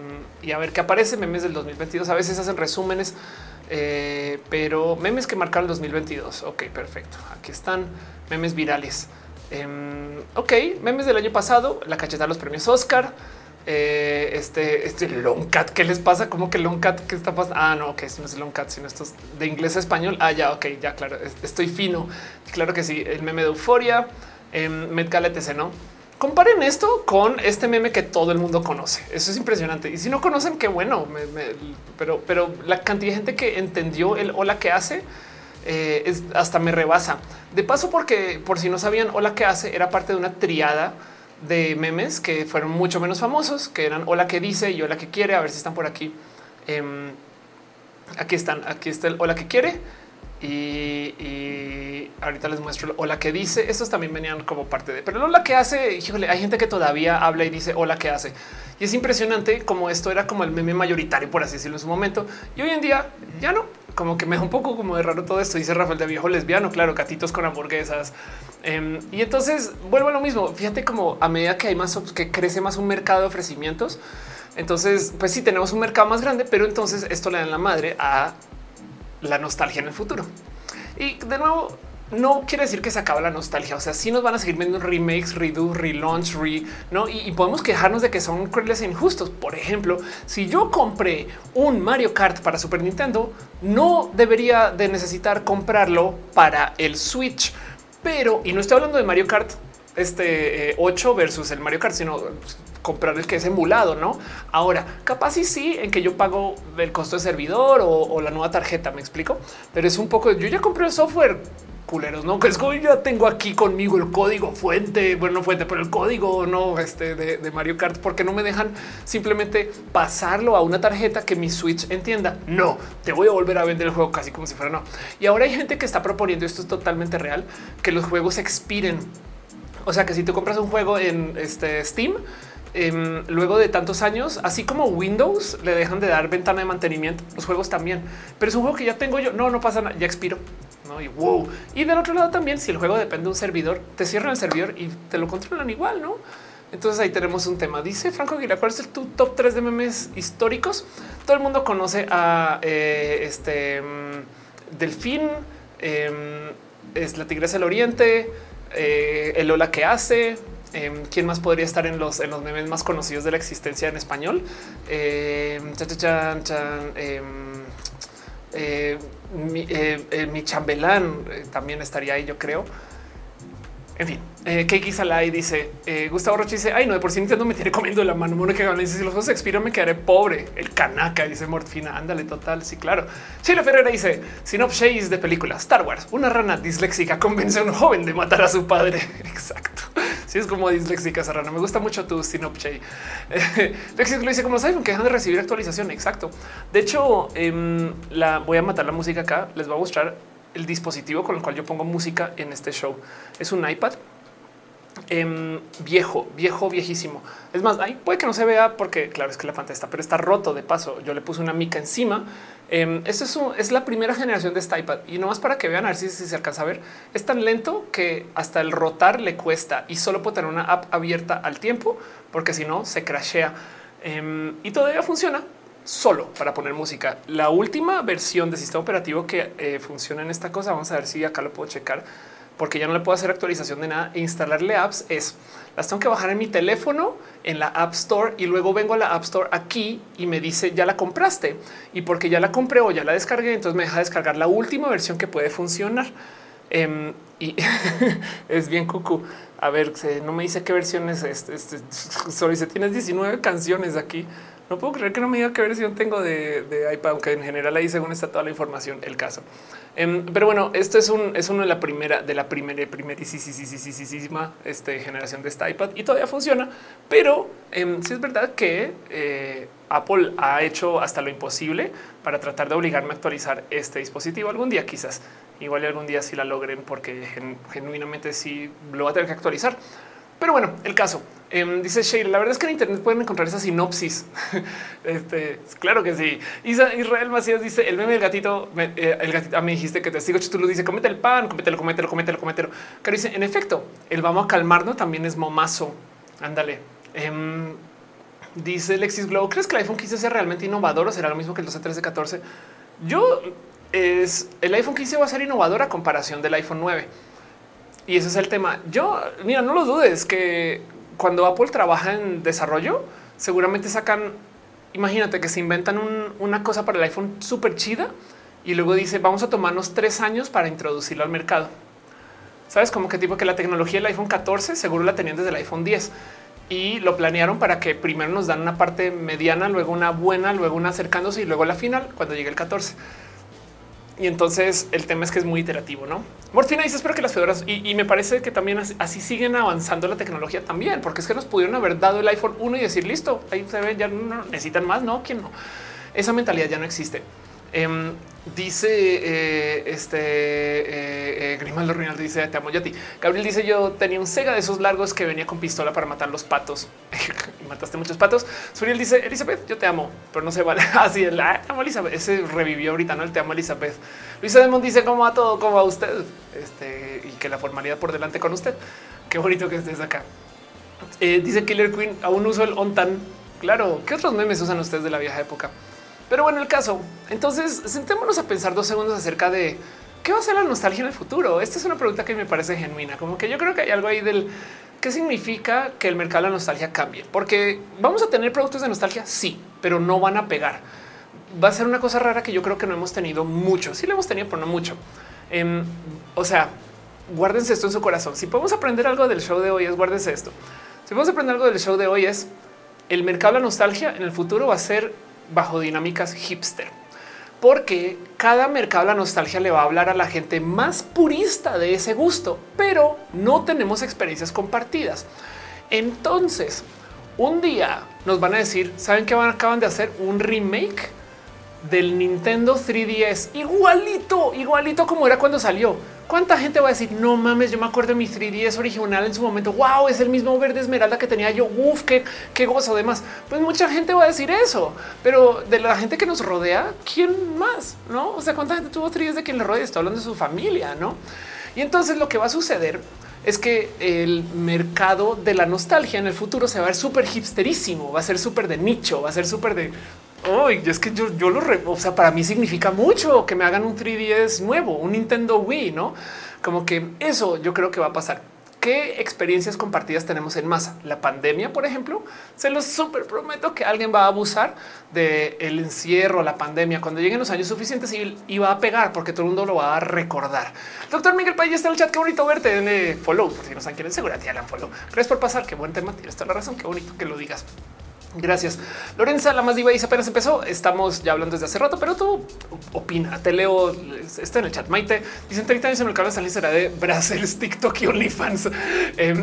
y a ver qué aparece memes del 2022. A veces hacen resúmenes. Eh, pero memes que marcaron el 2022. Ok, perfecto. Aquí están memes virales. Em, ok, memes del año pasado, la cacheta de los premios Oscar. Eh, este, este long cat, ¿qué les pasa? ¿Cómo que long cat? ¿Qué está pasando? Ah, no, que okay, no es long cat, sino estos de inglés a español. Ah, ya, ok, ya, claro, estoy fino. Claro que sí, el meme de euforia, eh, Met Gala, ¿no? Comparen esto con este meme que todo el mundo conoce. Eso es impresionante. Y si no conocen, qué bueno. pero, pero la cantidad de gente que entendió el hola que hace eh, es hasta me rebasa. De paso, porque por si no sabían, hola que hace era parte de una triada de memes que fueron mucho menos famosos, que eran hola que dice y hola que quiere. A ver si están por aquí. Em, aquí están. Aquí está el hola que quiere y, ahorita les muestro hola que dice. Estos también venían como parte de, pero el hola que hace. Híjole, hay gente que todavía habla y dice hola que hace. Y es impresionante como esto era como el meme mayoritario, por así decirlo, en su momento. Y hoy en día ya no, como que me da un poco como de raro todo esto. Dice Rafael de viejo lesbiano, claro, gatitos con hamburguesas. Em, y entonces vuelvo a lo mismo. Fíjate como a medida que hay más, que crece más un mercado de ofrecimientos. Entonces, pues sí tenemos un mercado más grande, pero entonces esto le da la madre a la nostalgia en el futuro. Y de nuevo, no quiere decir que se acaba la nostalgia. O sea, sí nos van a seguir viendo remakes, redo, relaunch, re, no? Y, podemos quejarnos de que son crueles e injustos. Por ejemplo, si yo compré un Mario Kart para Super Nintendo, no debería de necesitar comprarlo para el Switch. Pero, y no estoy hablando de Mario Kart este 8 eh, versus el Mario Kart, sino comprar el que es emulado, ¿no? Ahora, capaz y sí, en que yo pago el costo de servidor o, la nueva tarjeta, me explico, pero es un poco, yo ya compré el software, culeros, ¿no? Que es como ya tengo aquí conmigo el código fuente, bueno, no fuente, pero el código no este de, Mario Kart, porque no me dejan simplemente pasarlo a una tarjeta que mi Switch entienda. No, te voy a volver a vender el juego casi como si fuera no. Y ahora hay gente que está proponiendo esto es totalmente real, que los juegos expiren. O sea que si tú compras un juego en este Steam, Em, luego de tantos años, así como Windows le dejan de dar ventana de mantenimiento, los juegos también. Pero es un juego que ya tengo yo. No, no pasa nada, ya expiro. ¿no? Y wow. Y del otro lado también, si el juego depende de un servidor, te cierran el servidor y te lo controlan igual, ¿no? Entonces ahí tenemos un tema. Dice Franco Aguilar, ¿cuál es tu top 3 de memes históricos? Todo el mundo conoce a eh, este mm, Delfín, em, es la Tigresa del Oriente, eh, el Ola que hace, Em, ¿Quién más podría estar en los, en los memes más conocidos de la existencia en español? Eh, mi, eh, eh, mi, chambelán también estaría ahí, yo creo. En fin, eh, Keiki Salai dice eh, Gustavo Roche dice ay no de por sí Nintendo me tiene comiendo la mano mono que dice si los juegos expiran me quedaré pobre. El canaca dice Morfina ándale total sí claro. Chile Ferreira dice sinopsis de película Star Wars una rana disléxica convence a un joven de matar a su padre. Exacto. Si sí, es como disléxica esa rana. Me gusta mucho tu sinopsis Lexi lo dice como saben que dejan de recibir actualización. Exacto. De hecho em, la voy a matar la música acá les voy a mostrar el dispositivo con el cual yo pongo música en este show. Es un iPad em, viejo, viejo, viejísimo. Es más, ahí puede que no se vea porque claro, es que la pantalla está, pero está roto de paso. Yo le puse una mica encima. Eh, es, es, la primera generación de este iPad y no más para que vean a ver si, se alcanza a ver. Es tan lento que hasta el rotar le cuesta y solo puedo tener una app abierta al tiempo porque si no se crashea em, y todavía funciona solo para poner música. La última versión de sistema operativo que eh, funciona en esta cosa, vamos a ver si acá lo puedo checar, porque ya no le puedo hacer actualización de nada e instalarle apps es las tengo que bajar en mi teléfono en la App Store y luego vengo a la App Store aquí y me dice ya la compraste y porque ya la compré o ya la descargué, entonces me deja descargar la última versión que puede funcionar. Em, y es bien cucu. A ver, no me dice qué versión es este. este sorry, se tienes 19 canciones aquí. No puedo creer que no me diga qué versión tengo de, iPad, aunque en general ahí según está toda la información, el caso. Em, pero bueno, esto es un es uno de la primera de la primera primerísima este, generación de este iPad y todavía funciona, pero eh, sí es verdad que eh, Apple ha hecho hasta lo imposible para tratar de obligarme a actualizar este dispositivo algún día, quizás igual algún día si la logren, porque genuinamente sí lo va a tener que actualizar. Pero bueno, el caso em, dice Sheila. La verdad es que en Internet pueden encontrar esa sinopsis. este claro que sí. Israel Macías dice el meme del gatito. Eh, el gatito ah, me dijiste que te sigo. Tú lo dice comete el pan, comételo, comételo, comételo, comételo. Que dice en efecto, el vamos a calmarnos también es momazo. Ándale. Em, dice Lexis Glow. ¿Crees que el iPhone 15 sea realmente innovador o será lo mismo que el 12, 13, 14? Yo es el iPhone 15 va a ser innovador a comparación del iPhone 9. Y ese es el tema. Yo, mira, no lo dudes que cuando Apple trabaja en desarrollo, seguramente sacan, imagínate que se inventan una cosa para el iPhone súper chida y luego dice, vamos a tomarnos tres años para introducirlo al mercado. Sabes como que tipo que la tecnología del iPhone 14 seguro la tenían desde el iPhone 10 y lo planearon para que primero nos dan una parte mediana, luego una buena, luego una acercándose y luego la final cuando llegue el 14. Y entonces el tema es que es muy iterativo, ¿no? Morfina dice, espero que las fedoras, y, me parece que también así, siguen avanzando la tecnología también, porque es que nos pudieron haber dado el iPhone 1 y decir, listo, ahí se ve, ya no necesitan más, ¿no? ¿Quién no? Esa mentalidad ya no existe. Em, dice eh, este eh, eh, Grimaldo Rinaldo dice te amo yo a ti. Gabriel dice yo tenía un Sega de esos largos que venía con pistola para matar los patos y mataste muchos patos. Suriel dice Elizabeth, yo te amo, pero no se vale así. La amo Elizabeth. Ese revivió ahorita, no el te amo Elizabeth. Luisa Demond dice cómo va todo, cómo va usted este y que la formalidad por delante con usted. Qué bonito que estés acá. dice Killer Queen aún uso el ONTAN. Claro, ¿qué otros memes usan ustedes de la vieja época? Pero bueno, el caso. Entonces, sentémonos a pensar dos segundos acerca de qué va a ser la nostalgia en el futuro. Esta es una pregunta que me parece genuina, como que yo creo que hay algo ahí del qué significa que el mercado de la nostalgia cambie, porque vamos a tener productos de nostalgia, sí, pero no van a pegar. Va a ser una cosa rara que yo creo que no hemos tenido mucho. Sí lo hemos tenido, pero no mucho. Em, o sea, guárdense esto en su corazón. Si podemos aprender algo del show de hoy es guárdense esto. Si podemos aprender algo del show de hoy es el mercado de la nostalgia en el futuro va a ser bajo dinámicas hipster. Porque cada mercado la nostalgia le va a hablar a la gente más purista de ese gusto, pero no tenemos experiencias compartidas. Entonces, un día nos van a decir, ¿saben qué van, acaban de hacer? Un remake del Nintendo 3DS, igualito, igualito como era cuando salió ¿Cuánta gente va a decir no mames? Yo me acuerdo de mi 3DS original en su momento. Wow, es el mismo verde esmeralda que tenía yo. Uf, qué, qué gozo. Además, pues mucha gente va a decir eso, pero de la gente que nos rodea, quién más? No? O sea, cuánta gente tuvo 3DS de quien le rodea? Está hablando de su familia, no? Y entonces lo que va a suceder es que el mercado de la nostalgia en el futuro se va a ver súper hipsterísimo, va a ser súper de nicho, va a ser súper de Hoy es que yo, yo lo, o sea, para mí significa mucho que me hagan un 3DS nuevo, un Nintendo Wii, no? Como que eso yo creo que va a pasar. ¿Qué experiencias compartidas tenemos en masa? La pandemia, por ejemplo, se los súper prometo que alguien va a abusar del el encierro, la pandemia, cuando lleguen los años suficientes y, va a pegar porque todo el mundo lo va a recordar. Doctor Miguel Pay está en el chat. Qué bonito verte. en follow. Por si no saben quién es, seguro te follow. Gracias por pasar. Qué buen tema. Tienes toda la razón. Qué bonito que lo digas. Gracias. Lorenza, la más diva dice apenas empezó. Estamos ya hablando desde hace rato, pero tú opina. Te leo. Está en el chat. Maite dicen 30 años en el canal será de Brasil, TikTok y OnlyFans. Eh,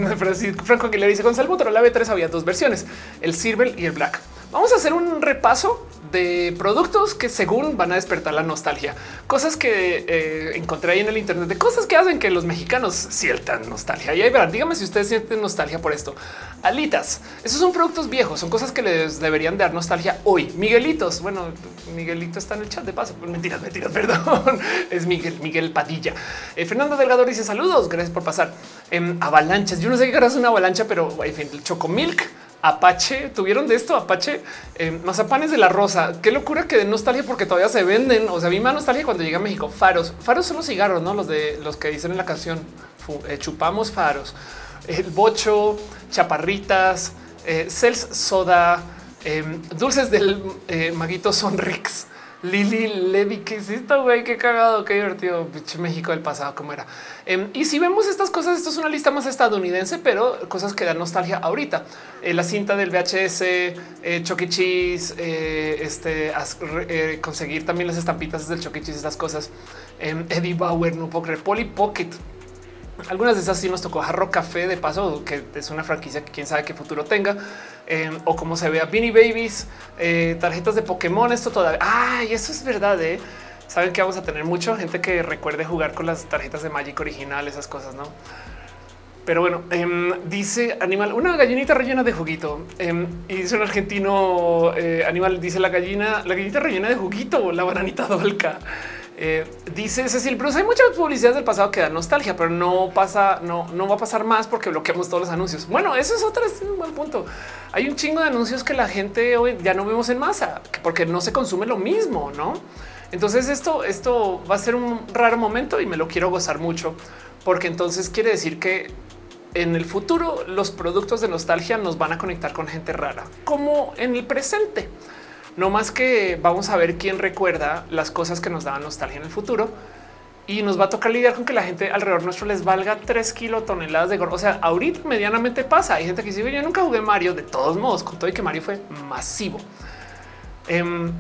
Franco Aguilera dice Gonzalo Motorola B3 había dos versiones, el Silver y el Black. Vamos a hacer un repaso de productos que según van a despertar la nostalgia, cosas que eh, encontré ahí en el Internet, de cosas que hacen que los mexicanos sientan nostalgia. Y ahí verán, dígame si ustedes sienten nostalgia por esto. Alitas, esos son productos viejos, son cosas que les deberían dar nostalgia hoy. Miguelitos, bueno, Miguelito está en el chat de paso. Mentiras, mentiras, perdón. Es Miguel, Miguel Padilla. Eh, Fernando Delgado dice saludos, gracias por pasar. en avalanchas, yo no sé qué es una avalancha, pero en fin, el Chocomilk Apache, tuvieron de esto Apache, eh, mazapanes de la rosa. Qué locura que de nostalgia porque todavía se venden. O sea, a mí me nostalgia cuando llega a México. Faros, faros son los cigarros, no los de los que dicen en la canción. Eh, chupamos faros, el bocho, chaparritas, eh, Cels soda, em, dulces del eh, maguito Sonrix. Lili Levy, ¿qué es esto, güey? Qué cagado, qué divertido. México del pasado, cómo era. Em, y si vemos estas cosas, esto es una lista más estadounidense, pero cosas que dan nostalgia ahorita. Eh, la cinta del VHS, eh, Chucky e. Eh, este, eh, conseguir también las estampitas del Chucky e. Estas cosas. Em, Eddie Bauer, no puedo creer, Polly Pocket. Algunas de esas sí nos tocó Jarro Café de paso, que es una franquicia que quién sabe qué futuro tenga. O como se vea Beanie Babies, eh, tarjetas de Pokémon, esto todavía. Ay, eso es verdad. ¿eh? Saben que vamos a tener mucha gente que recuerde jugar con las tarjetas de Magic original, esas cosas, no? Pero bueno, em, dice Animal, una gallinita rellena de juguito. Em, y dice un argentino eh, Animal, dice la gallina, la gallinita rellena de juguito, la bananita dolca. Eh, dice Cecil Bruce, hay muchas publicidades del pasado que dan nostalgia, pero no pasa, no, no va a pasar más porque bloqueamos todos los anuncios. Bueno, eso es otro es un buen punto. Hay un chingo de anuncios que la gente hoy ya no vemos en masa porque no se consume lo mismo, no? Entonces esto, esto va a ser un raro momento y me lo quiero gozar mucho porque entonces quiere decir que en el futuro los productos de nostalgia nos van a conectar con gente rara, como en el presente. No más que vamos a ver quién recuerda las cosas que nos daban nostalgia en el futuro y nos va a tocar lidiar con que la gente alrededor nuestro les valga tres kilotoneladas de gorro. O sea, ahorita medianamente pasa. Hay gente que dice yo nunca jugué Mario de todos modos, con todo y que Mario fue masivo. Em,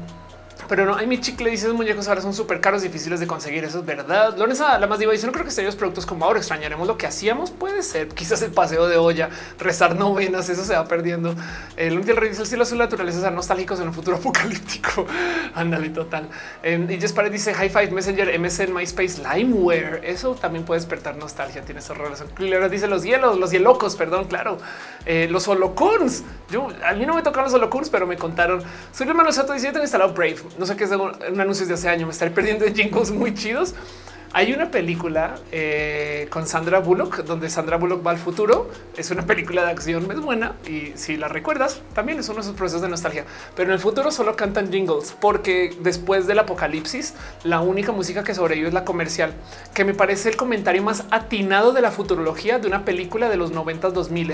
pero no hay mi chicle. Dice muñecos ahora son súper caros, difíciles de conseguir. Eso es verdad. Lorenza, la más diva dice no creo que estén los productos como ahora extrañaremos lo que hacíamos. Puede ser quizás el paseo de olla, rezar novenas. Eso se va perdiendo. El último dice el cielo azul, la naturaleza nostálgicos en un futuro apocalíptico. Ándale, total. Y Jess Pared dice High Five, Messenger, MSN, MySpace, Limeware. Eso también puede despertar nostalgia. Tiene esa relación. dice los hielos, los hielocos, perdón, claro. Eh, los holocons. Yo a mí no me tocaron los holocons, pero me contaron. Soy el hermano Sato dice yo tengo instalado Brave no sé qué es un anuncio de hace años, me estaré perdiendo de jingles muy chidos. Hay una película eh, con Sandra Bullock donde Sandra Bullock va al futuro. Es una película de acción, es buena y si la recuerdas, también es uno de esos procesos de nostalgia. Pero en el futuro solo cantan jingles porque después del apocalipsis, la única música que sobrevive es la comercial, que me parece el comentario más atinado de la futurología de una película de los 90 2000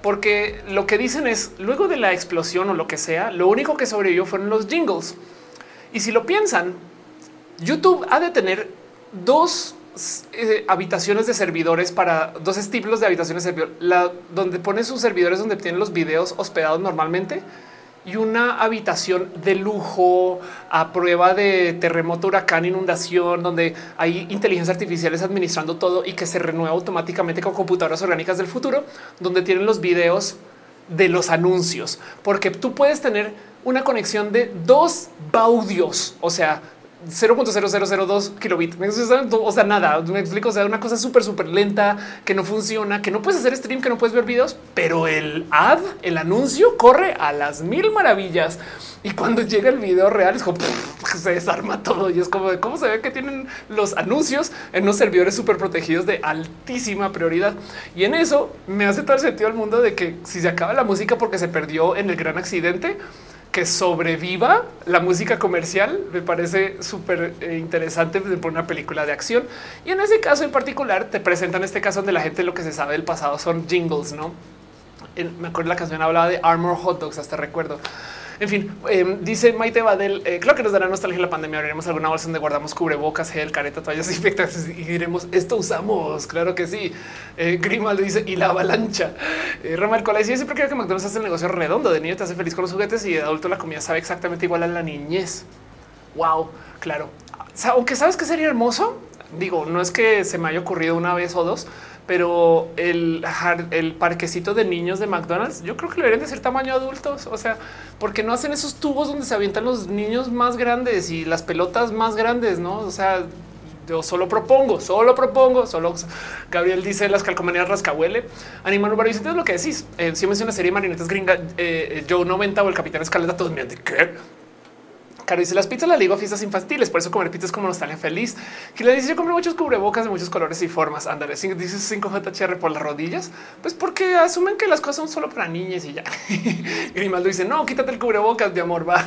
porque lo que dicen es luego de la explosión o lo que sea, lo único que sobrevivió fueron los jingles. Y si lo piensan, YouTube ha de tener dos eh, habitaciones de servidores para dos estilos de habitaciones de la, donde pone sus servidores donde tienen los videos hospedados normalmente y una habitación de lujo a prueba de terremoto, huracán, inundación, donde hay inteligencias artificiales administrando todo y que se renueva automáticamente con computadoras orgánicas del futuro, donde tienen los videos de los anuncios, porque tú puedes tener una conexión de dos baudios, o sea, 0.0002 kilobit. O sea, nada, me explico. O sea, una cosa súper, súper lenta que no funciona, que no puedes hacer stream, que no puedes ver videos, pero el ad, el anuncio corre a las mil maravillas. Y cuando llega el video real es como se desarma todo y es como de cómo se ve que tienen los anuncios en unos servidores súper protegidos de altísima prioridad. Y en eso me hace todo el sentido al mundo de que si se acaba la música porque se perdió en el gran accidente, que sobreviva la música comercial me parece súper eh, interesante por una película de acción. Y en ese caso en particular te presentan este caso donde la gente lo que se sabe del pasado son jingles, ¿no? me acuerdo la canción hablaba de Armor Hot Dogs, hasta recuerdo. En fin, em, dice Maite Badel, eh, creo que nos dará nostalgia la pandemia. Abriremos alguna bolsa donde guardamos cubrebocas, gel, careta, toallas infectadas y diremos esto usamos. Claro que sí. Eh, Grimaldo dice y la avalancha. Eh, Ramal Cola dice: Yo siempre creo que McDonald's hace el negocio redondo. De niño te hace feliz con los juguetes y de adulto la comida sabe exactamente igual a la niñez. Wow, claro. Aunque sabes que sería hermoso, digo, no es que se me haya ocurrido una vez o dos, pero el, el parquecito de niños de McDonald's, yo creo que deberían de ser tamaño adultos. O sea, porque no hacen esos tubos donde se avientan los niños más grandes y las pelotas más grandes, no? O sea, yo solo propongo, solo propongo, solo Gabriel dice las calcomanías rascahuele. Animal Urbano dice lo que decís. Eh, si me una serie de marionetas gringa, eh, Joe 90 o el Capitán Escaleta, todos me de qué Caro dice las pizzas las digo fiestas infantiles, por eso comer pizzas como nostalgia feliz. Que le dice yo compro muchos cubrebocas de muchos colores y formas. Ándale, dice 5 JHR por las rodillas, pues porque asumen que las cosas son solo para niñas y ya. Grimaldo dice no, quítate el cubrebocas de amor, va.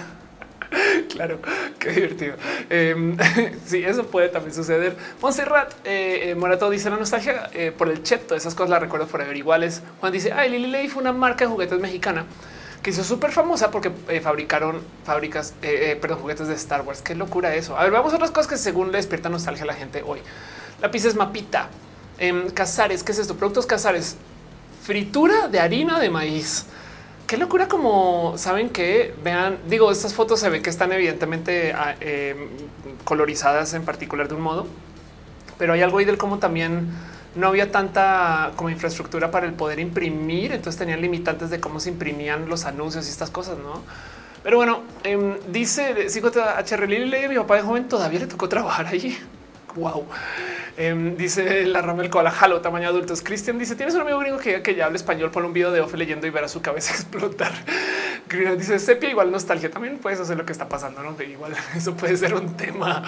claro, qué divertido. Eh, sí, eso puede también suceder. Montserrat eh, eh, Morato dice la nostalgia eh, por el cheto. Esas cosas las recuerdo por haber iguales. Juan dice ay, Lily Lady fue una marca de juguetes mexicana que hizo súper famosa porque eh, fabricaron fábricas, eh, eh, perdón, juguetes de Star Wars. Qué locura eso. A ver, vamos a otras cosas que según le despierta nostalgia a la gente hoy. Lápices mapita, en cazares. ¿Qué es esto? Productos cazares, fritura de harina de maíz. Qué locura como saben que vean, digo, estas fotos se ven que están evidentemente ah, colorizadas en particular de un modo, pero hay algo ahí del cómo también no había tanta como infraestructura para el poder imprimir, entonces tenían limitantes de cómo se imprimían los anuncios y estas cosas, ¿no? Pero bueno, eh, dice HR Lili, mi papá de joven todavía le tocó trabajar allí. Wow. Em, dice la Ramel Cola, jalo, tamaño adultos. Cristian dice: Tienes un amigo gringo que, que ya habla español, por un video de Ofe leyendo y ver a su cabeza explotar. dice: Sepia, igual nostalgia. También puedes hacer lo que está pasando, no? igual eso puede ser un tema.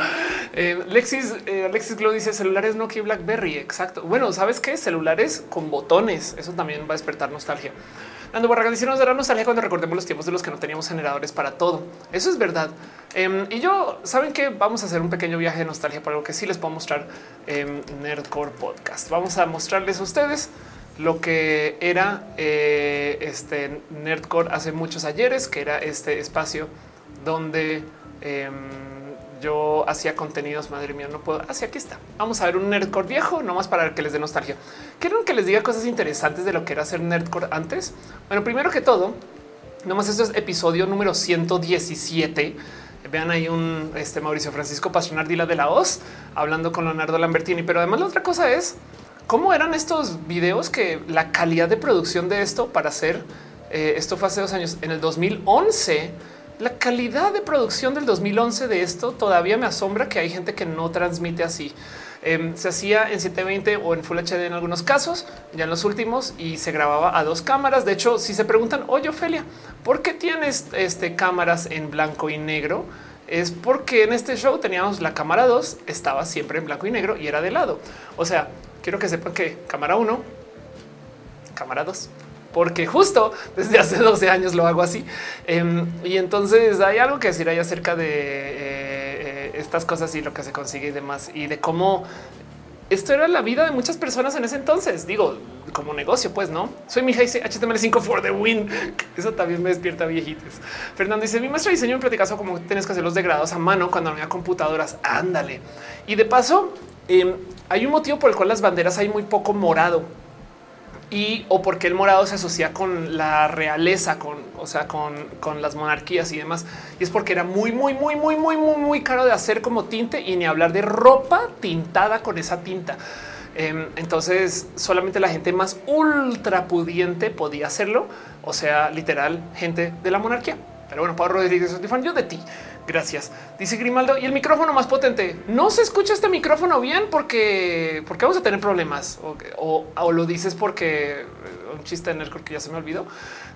Eh, Lexis, eh, Alexis Glow dice: celulares Nokia Blackberry. Exacto. Bueno, sabes qué? Celulares con botones. Eso también va a despertar nostalgia. Nando Barraga dice nos dará nostalgia cuando recordemos los tiempos de los que no teníamos generadores para todo. Eso es verdad. Em, y yo saben que vamos a hacer un pequeño viaje de nostalgia para lo que sí les puedo mostrar en Nerdcore Podcast. Vamos a mostrarles a ustedes lo que era eh, este Nerdcore hace muchos ayeres, que era este espacio donde em, yo hacía contenidos. Madre mía, no puedo. Así aquí está. Vamos a ver un Nerdcore viejo, nomás para que les dé nostalgia. ¿Quieren que les diga cosas interesantes de lo que era hacer Nerdcore antes? Bueno, primero que todo, nomás esto es episodio número 117. Vean ahí un este Mauricio Francisco Dila de la Oz hablando con Leonardo Lambertini. Pero además la otra cosa es cómo eran estos videos que la calidad de producción de esto para hacer eh, esto fue hace dos años en el 2011. La calidad de producción del 2011 de esto todavía me asombra que hay gente que no transmite así. Em, se hacía en 720 o en Full HD en algunos casos, ya en los últimos, y se grababa a dos cámaras. De hecho, si se preguntan, oye, Ofelia, ¿por qué tienes este, cámaras en blanco y negro? Es porque en este show teníamos la cámara 2, estaba siempre en blanco y negro y era de lado. O sea, quiero que sepan que cámara 1, cámara 2, porque justo desde hace 12 años lo hago así. Em, y entonces hay algo que decir ahí acerca de eh, eh, estas cosas y lo que se consigue y demás, y de cómo esto era la vida de muchas personas en ese entonces. Digo, como negocio, pues no soy mi dice HTML5 for the win. Eso también me despierta viejitos. Fernando dice: Mi maestro de diseño me platicaba como tienes que hacer los degrados a mano cuando no había computadoras. Ándale. Y de paso, em, hay un motivo por el cual las banderas hay muy poco morado y o porque el morado se asocia con la realeza, con, o sea, con, con, las monarquías y demás. Y es porque era muy, muy, muy, muy, muy, muy, muy caro de hacer como tinte y ni hablar de ropa tintada con esa tinta. Em, entonces solamente la gente más ultra pudiente podía hacerlo. O sea, literal, gente de la monarquía. Pero bueno, Pablo Rodríguez, yo de ti. Gracias. Dice Grimaldo y el micrófono más potente. No se escucha este micrófono bien porque, porque vamos a tener problemas o, o, lo dices porque un chiste en el que ya se me olvidó.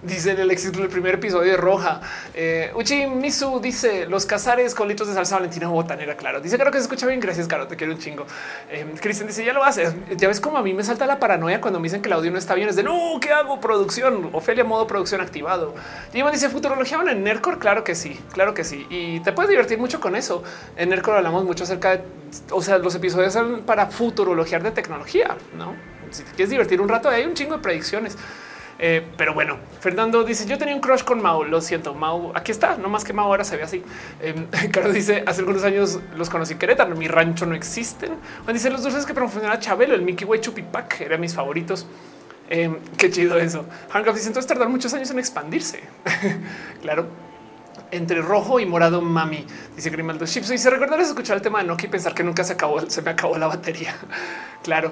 Dice en el éxito del primer episodio de Roja. Eh, Uchi Misu dice los cazares con litros de salsa valentina botanera. Claro, dice claro que se escucha bien. Gracias, Caro. Te quiero un chingo. Eh, Cristian dice ya lo haces. Ya ves cómo a mí me salta la paranoia cuando me dicen que el audio no está bien. Es de no, ¿qué hago? Producción. Ofelia, modo producción activado. Y dice futurología en Nercor. Claro que sí, claro que sí. Y te puedes divertir mucho con eso. En Nercor hablamos mucho acerca de, o sea, los episodios son para futurologiar de tecnología, no? Si te quieres divertir un rato, hay un chingo de predicciones. Eh, pero bueno, Fernando dice: Yo tenía un crush con Mao. Lo siento, Mao. Aquí está, no más que Mao ahora se ve así. Eh, Carlos dice: Hace algunos años los conocí en Querétaro. Mi rancho no existen. Juan dice: Los dulces que promocionaba Chabelo, el Mickey Way Chupipac, eran mis favoritos. Eh, qué chido eso. Hancock dice: Entonces tardaron muchos años en expandirse. claro entre rojo y morado mami, dice Grimaldo Chips. Y se recordarles escuchar el tema de Nokia y pensar que nunca se acabó, se me acabó la batería. claro,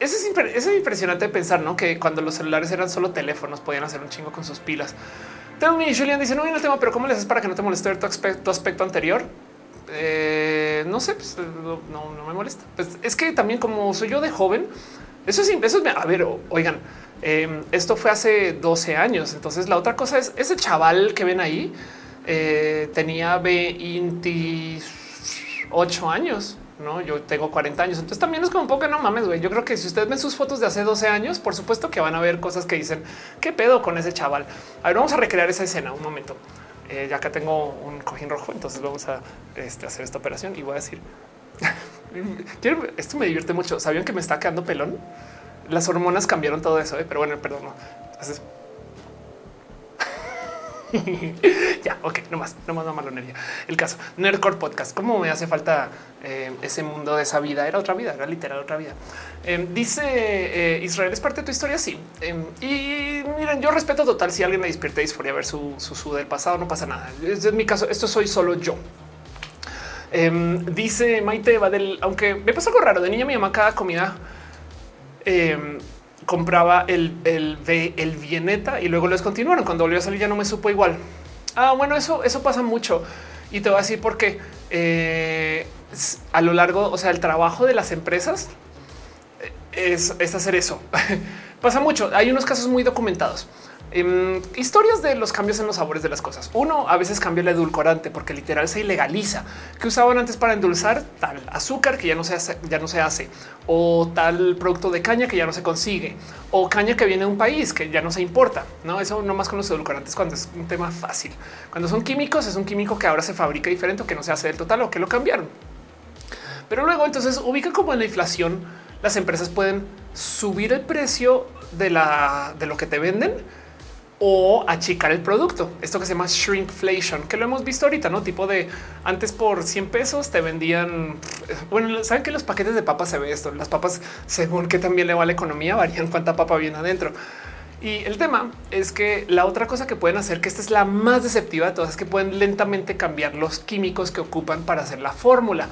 eso es, impresionante pensar, ¿no? Que cuando los celulares eran solo teléfonos, podían hacer un chingo con sus pilas. y Julian dice, no viene el tema, pero ¿cómo le haces para que no te moleste tu aspecto, anterior? Eh, no sé, pues, no, me molesta. Pues, es que también como soy yo de joven, eso es, eso es, a ver, oigan, em, esto fue hace 12 años. Entonces la otra cosa es ese chaval que ven ahí eh, tenía 28 años no, yo tengo 40 años. Entonces también es como un poco no mames, güey. Yo creo que si ustedes ven sus fotos de hace 12 años, por supuesto que van a ver cosas que dicen qué pedo con ese chaval. A ver, vamos a recrear esa escena un momento. Eh, ya acá tengo un cojín rojo, entonces vamos a este, hacer esta operación y voy a decir esto me divierte mucho. Sabían que me está quedando pelón. Las hormonas cambiaron todo eso, ¿eh? pero bueno, perdón. No. ya, ok, no más, no más, no malonería. El caso Nerdcore Podcast. ¿Cómo me hace falta eh, ese mundo de esa vida? Era otra vida, era literal otra vida. Em, dice eh, Israel es parte de tu historia. Sí. Em, y miren, yo respeto total. Si alguien me despierta disforia ver su, su, del pasado, no pasa nada. Es mi caso. Esto soy solo yo. Em, dice Maite Badel, aunque me pasa algo raro de niña, mi mamá cada comida compraba el, el, el y luego les continuaron. Cuando volvió a salir ya no me supo igual. Ah, bueno, eso, eso pasa mucho. Y te voy a decir por qué. Eh, a lo largo, o sea, el trabajo de las empresas es, es hacer eso. pasa mucho. Hay unos casos muy documentados. Em, historias de los cambios en los sabores de las cosas. Uno a veces cambia el edulcorante porque literal se ilegaliza que usaban antes para endulzar tal azúcar que ya no se hace, ya no se hace o tal producto de caña que ya no se consigue o caña que viene de un país que ya no se importa. No, eso no más con los edulcorantes cuando es un tema fácil. Cuando son químicos es un químico que ahora se fabrica diferente o que no se hace del total o que lo cambiaron. Pero luego entonces ubica como en la inflación las empresas pueden subir el precio de la de lo que te venden o achicar el producto. Esto que se llama shrinkflation, que lo hemos visto ahorita, no tipo de antes por 100 pesos te vendían. Bueno, saben que los paquetes de papas se ve esto. Las papas, según que también le va la economía, varían cuánta papa viene adentro. Y el tema es que la otra cosa que pueden hacer, que esta es la más deceptiva de todas, es que pueden lentamente cambiar los químicos que ocupan para hacer la fórmula.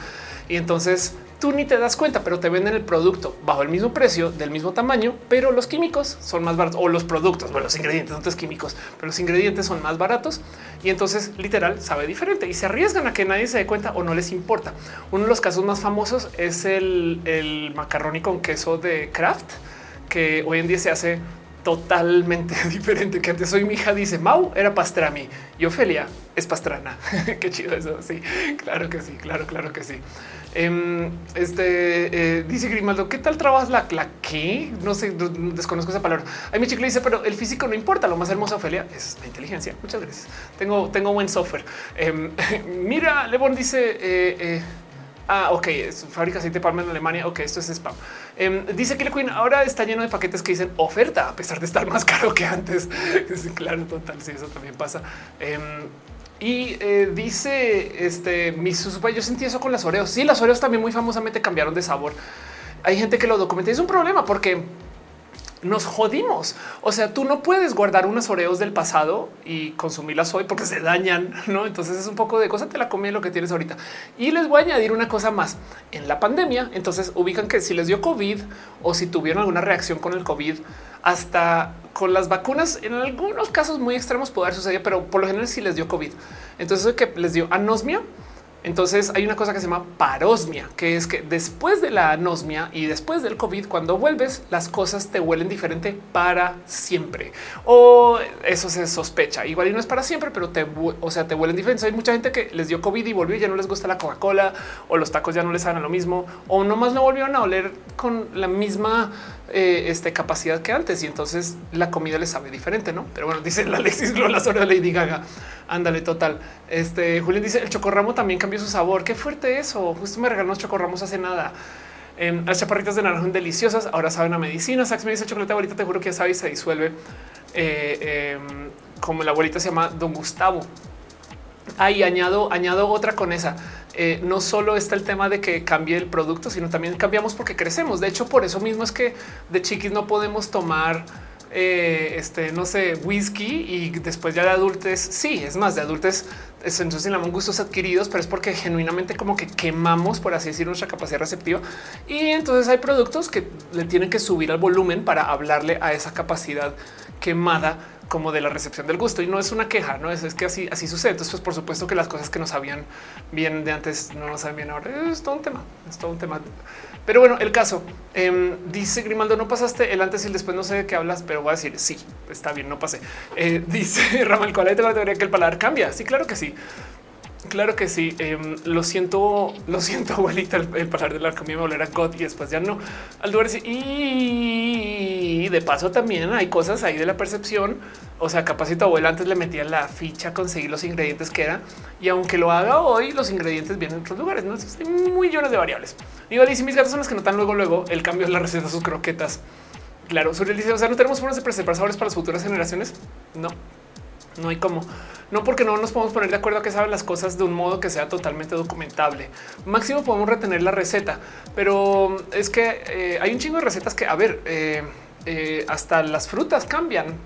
Y entonces tú ni te das cuenta, pero te venden el producto bajo el mismo precio, del mismo tamaño, pero los químicos son más baratos o los productos, bueno, los ingredientes, no químicos, pero los ingredientes son más baratos y entonces literal sabe diferente y se arriesgan a que nadie se dé cuenta o no les importa. Uno de los casos más famosos es el, el macarroni con queso de Kraft, que hoy en día se hace totalmente diferente que antes. Soy mi hija dice Mau era pastrami y Ofelia es pastrana. Qué chido eso. Sí, claro que sí, claro, claro que sí. Em, este eh, dice Grimaldo, ¿qué tal trabajas la, la? No sé, desconozco esa palabra. Ay, mi chico le dice, pero el físico no importa. Lo más hermoso, Ofelia, es la inteligencia. Muchas gracias. Tengo, tengo buen software. Em, mira, Lebon dice, eh, eh, Ah, ok, es fábrica aceite palma en Alemania. Ok, esto es spam. Em, dice que Queen ahora está lleno de paquetes que dicen oferta, a pesar de estar más caro que antes. claro, total. Sí, eso también pasa. Y eh, dice este mi susupa, yo sentí eso con las Oreos. Sí, las Oreos también muy famosamente cambiaron de sabor. Hay gente que lo documenta. Es un problema porque nos jodimos. O sea, tú no puedes guardar unas Oreos del pasado y consumirlas hoy porque se dañan, ¿no? Entonces es un poco de cosa, te la comí lo que tienes ahorita. Y les voy a añadir una cosa más. En la pandemia, entonces ubican que si les dio COVID o si tuvieron alguna reacción con el COVID, hasta con las vacunas, en algunos casos muy extremos puede haber sucedido, pero por lo general sí les dio COVID. Entonces que les dio anosmia, entonces hay una cosa que se llama parosmia, que es que después de la anosmia y después del COVID, cuando vuelves, las cosas te huelen diferente para siempre. O eso se sospecha. Igual y no es para siempre, pero te, o sea, te huelen diferente. Hay mucha gente que les dio COVID y volvió y ya no les gusta la Coca-Cola o los tacos ya no les saben lo mismo o nomás no volvieron a oler con la misma eh, este, capacidad que antes y entonces la comida les sabe diferente, ¿no? Pero bueno, dice la Alexis horas de Lady Gaga. Ándale, total. Este Julián dice el chocorramo también cambió su sabor. Qué fuerte eso. Justo me regaló chocorramos hace nada. Las chaparritas de naranja deliciosas. Ahora saben a medicina. Sax me dice chocolate abuelita. Te juro que ya sabes, se disuelve. Eh, em, como la abuelita se llama Don Gustavo. Ahí añado, añado otra con esa. Eh, no solo está el tema de que cambie el producto, sino también cambiamos porque crecemos. De hecho, por eso mismo es que de chiquis no podemos tomar eh, este, no sé, whisky y después ya de adultos. Sí, es más de adultos. Entonces llaman gustos adquiridos, pero es porque genuinamente como que quemamos, por así decir, nuestra capacidad receptiva. Y entonces hay productos que le tienen que subir al volumen para hablarle a esa capacidad quemada como de la recepción del gusto y no es una queja, no es, es que así, así sucede. Entonces, pues por supuesto que las cosas que nos sabían bien de antes no nos saben bien ahora. Es todo un tema, es todo un tema. Pero bueno, el caso em, dice Grimaldo, no pasaste el antes y el después. No sé de qué hablas, pero voy a decir sí, está bien, no pasé. Eh, dice Ramal, ¿cuál es la teoría que el paladar cambia? Sí, claro que sí. Claro que sí. Em, lo siento, lo siento, abuelita. El, el pasar de la comida me volver a God y después ya no. Al y de paso también hay cosas ahí de la percepción. O sea, capacito abuela antes le metía la ficha conseguir los ingredientes que era. Y aunque lo haga hoy, los ingredientes vienen de otros lugares. No hay millones de variables. Y y si mis gatos son los que notan luego, luego el cambio es la receta de sus croquetas. Claro, su dice, o sea, no tenemos formas de preservar sabores para las futuras generaciones. No, no hay como. No porque no nos podemos poner de acuerdo a que saben las cosas de un modo que sea totalmente documentable. Máximo podemos retener la receta, pero es que eh, hay un chingo de recetas que, a ver, eh, eh, hasta las frutas cambian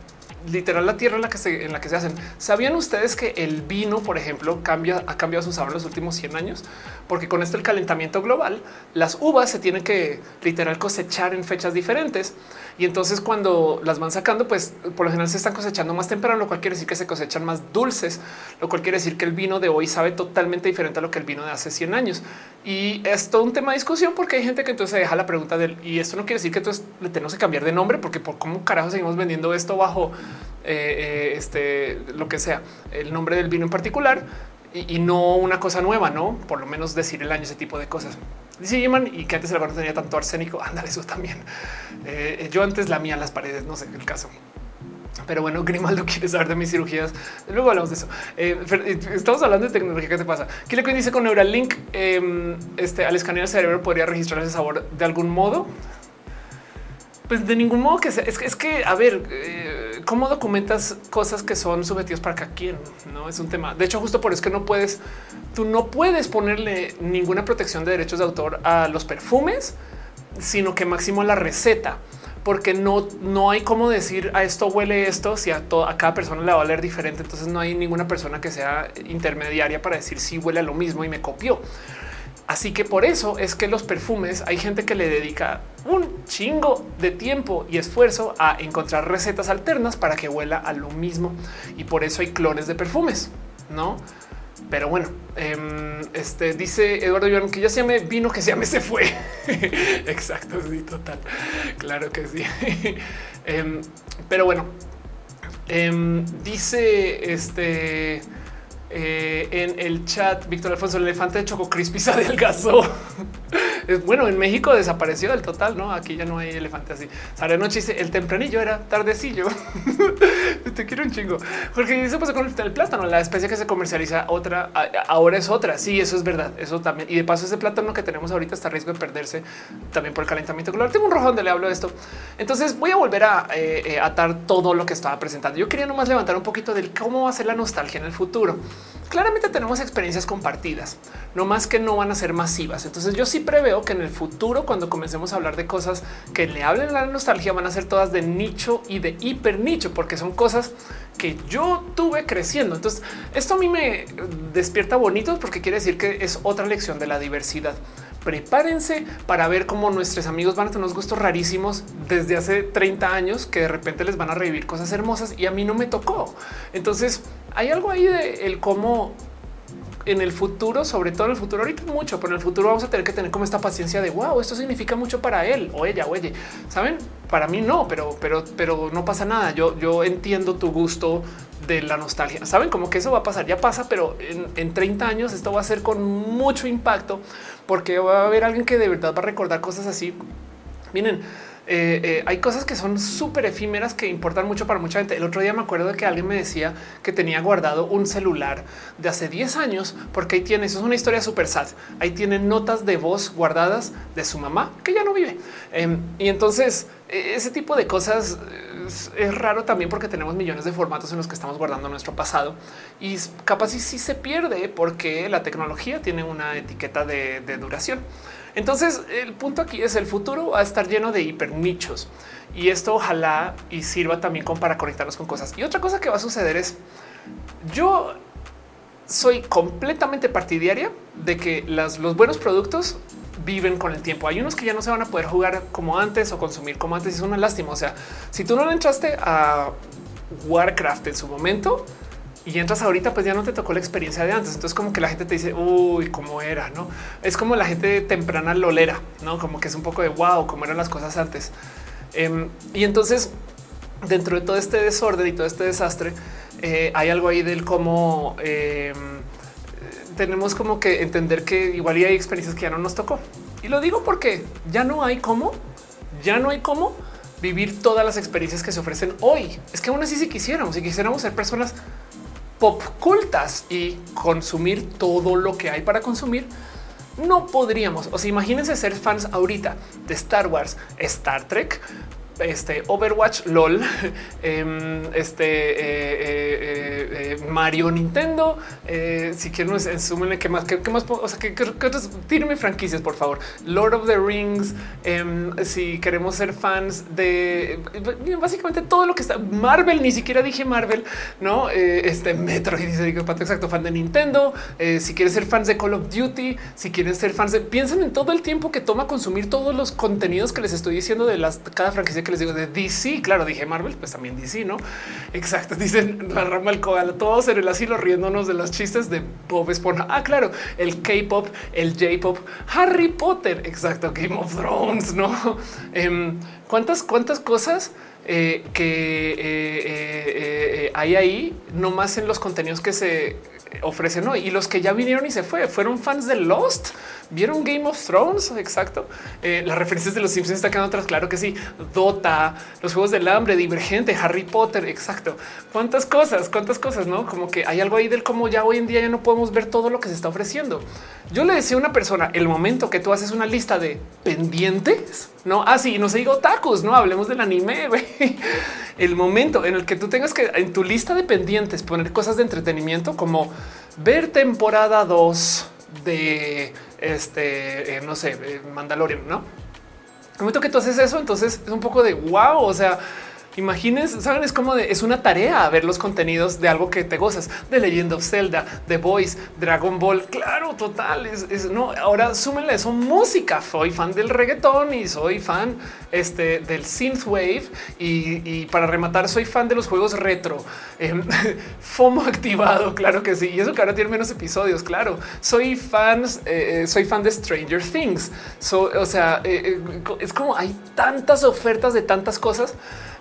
literal la tierra en la que se, hacen. ¿Sabían ustedes que el vino, por ejemplo, ha cambiado su sabor en los últimos 100 años? Porque con esto el calentamiento global, las uvas se tienen que literal cosechar en fechas diferentes. Y entonces cuando las van sacando, pues por lo general se están cosechando más temprano, lo cual quiere decir que se cosechan más dulces, lo cual quiere decir que el vino de hoy sabe totalmente diferente a lo que el vino de hace 100 años. Y es todo un tema de discusión porque hay gente que entonces deja la pregunta del y esto no quiere decir que entonces le tenemos que cambiar de nombre porque por cómo carajo seguimos vendiendo esto bajo eh, este, lo que sea, el nombre del vino en particular y, no una cosa nueva, no por lo menos decir el año, ese tipo de cosas. Dice Yeman y que antes el no tenía tanto arsénico. Ándale, eso también. Eh, yo antes la mía las paredes, no sé el caso. Pero bueno, Grimaldo quiere saber de mis cirugías. Luego hablamos de eso. Eh, eh, estamos hablando de tecnología. ¿Qué te pasa? ¿Qué le dice con Neuralink? Eh, este al escanear el cerebro podría registrar ese sabor de algún modo. Pues de ningún modo que sea. Es que, es que a ver, eh, cómo documentas cosas que son subjetivas para cada quien. No es un tema. De hecho, justo por eso es que no puedes, tú no puedes ponerle ninguna protección de derechos de autor a los perfumes, sino que máximo la receta porque no, no hay cómo decir a esto huele esto si a, a cada persona le va a oler diferente. Entonces no hay ninguna persona que sea intermediaria para decir si huele a lo mismo y me copió. Así que por eso es que los perfumes hay gente que le dedica un chingo de tiempo y esfuerzo a encontrar recetas alternas para que huela a lo mismo. Y por eso hay clones de perfumes, no? Pero bueno, em, este dice Eduardo Iván que ya se llame vino, que se llame se fue. Exacto, sí, total. Claro que sí. Em, pero bueno, em, dice este eh, en el chat Víctor Alfonso, el elefante de Choco Crispy se adelgazó. bueno, en México desapareció del total, no? Aquí ya no hay elefante así. Sale noche dice el tempranillo era tardecillo. Te quiero un chingo porque eso pasa con el plátano, la especie que se comercializa otra ahora es otra. Sí, eso es verdad. Eso también. Y de paso, ese plátano que tenemos ahorita está a riesgo de perderse también por el calentamiento global. Tengo un rojo donde le hablo de esto. Entonces voy a volver a eh, eh, atar todo lo que estaba presentando. Yo quería nomás levantar un poquito del cómo va a ser la nostalgia en el futuro. Claramente tenemos experiencias compartidas, no más que no van a ser masivas. Entonces yo sí preveo que en el futuro, cuando comencemos a hablar de cosas que le hablen a la nostalgia, van a ser todas de nicho y de hiper nicho, porque son cosas que yo tuve creciendo. Entonces esto a mí me despierta bonito porque quiere decir que es otra lección de la diversidad prepárense para ver cómo nuestros amigos van a tener unos gustos rarísimos desde hace 30 años que de repente les van a revivir cosas hermosas y a mí no me tocó. Entonces hay algo ahí de el cómo en el futuro, sobre todo en el futuro, ahorita mucho, pero en el futuro vamos a tener que tener como esta paciencia de wow, esto significa mucho para él o ella o ella. Saben, para mí no, pero, pero, pero no pasa nada. Yo, yo entiendo tu gusto de la nostalgia. Saben como que eso va a pasar, ya pasa, pero en, en 30 años esto va a ser con mucho impacto porque va a haber alguien que de verdad va a recordar cosas así. Miren, eh, eh, hay cosas que son súper efímeras que importan mucho para mucha gente. El otro día me acuerdo de que alguien me decía que tenía guardado un celular de hace 10 años porque ahí tiene, eso es una historia súper sad. Ahí tiene notas de voz guardadas de su mamá que ya no vive. Em, y entonces e, ese tipo de cosas es, raro también porque tenemos millones de formatos en los que estamos guardando nuestro pasado y capaz si sí se pierde porque la tecnología tiene una etiqueta de duración. Entonces, el punto aquí es el futuro va a estar lleno de hiper nichos y esto ojalá y sirva también para conectarnos con cosas. Y otra cosa que va a suceder es yo soy completamente partidaria de que los buenos productos viven con el tiempo. Hay unos que ya no se van a poder jugar como antes o consumir como antes. Es una lástima. O sea, si tú no entraste a Warcraft en su momento, y entras ahorita, pues ya no te tocó la experiencia de antes. Entonces, como que la gente te dice, uy, cómo era, no es como la gente temprana lolera, no como que es un poco de wow, cómo eran las cosas antes. Em, y entonces, dentro de todo este desorden y todo este desastre, eh, hay algo ahí del cómo em, tenemos como que entender que igual hay experiencias que ya no nos tocó. Y lo digo porque ya no hay cómo, ya no hay cómo vivir todas las experiencias que se ofrecen hoy. Es que aún así si quisiéramos, si quisiéramos ser personas pop cultas y consumir todo lo que hay para consumir, no podríamos. O sea, imagínense ser fans ahorita de Star Wars, Star Trek, este Overwatch, LOL, em, este eh, eh, eh, Mario, Nintendo. si quieren, súmenle que más, que más, o sea, que, tírenme franquicias, por favor. Lord of the Rings. Em, si queremos ser fans de básicamente todo lo que está Marvel, ni siquiera dije Marvel, no este Metro y dice exacto, fan de Nintendo. si quieres ser fans de Call of Duty, si quieren ser fans de piensen en todo el tiempo que toma consumir todos los contenidos que les estoy diciendo de las cada franquicia que les digo de DC. Claro, dije Marvel, pues también DC, no? Exacto. Dicen la rama el cogal, todos en el asilo riéndonos de los chistes de Bob Esponja. Ah, claro, el K-pop, el J-pop, Harry Potter. Exacto. Game of Thrones, no? Em, cuántas, cuántas cosas eh, que eh, hay ahí, no más en los contenidos que se ofrecen hoy y los que ya vinieron y se fue fueron fans de Lost. Vieron Game of Thrones. Exacto. Eh, las referencias de los Simpsons está quedando atrás. Claro que sí. Dota, los juegos del hambre, Divergente, Harry Potter. Exacto. Cuántas cosas, cuántas cosas, no? Como que hay algo ahí del cómo ya hoy en día ya no podemos ver todo lo que se está ofreciendo. Yo le decía a una persona el momento que tú haces una lista de pendientes, no así, ah, no se digo tacos, no hablemos del anime. El momento en el que tú tengas que en tu lista de pendientes poner cosas de entretenimiento como ver temporada 2 de este, eh, no sé, eh, Mandalorian, ¿no? El momento que tú haces eso, entonces es un poco de wow, o sea, Imagínense, saben, es como es una tarea ver los contenidos de algo que te gozas de Legend of Zelda, The Voice, Dragon Ball. Claro, total. Es, no, ahora súmenle eso música. Soy fan del reggaetón y soy fan este, del synthwave. Y, y para rematar, soy fan de los juegos retro. Em, FOMO activado. Claro que sí. Y eso que ahora tiene menos episodios. Claro, soy fan, eh, eh, soy fan de Stranger Things. o sea, eh, es como hay tantas ofertas de tantas cosas.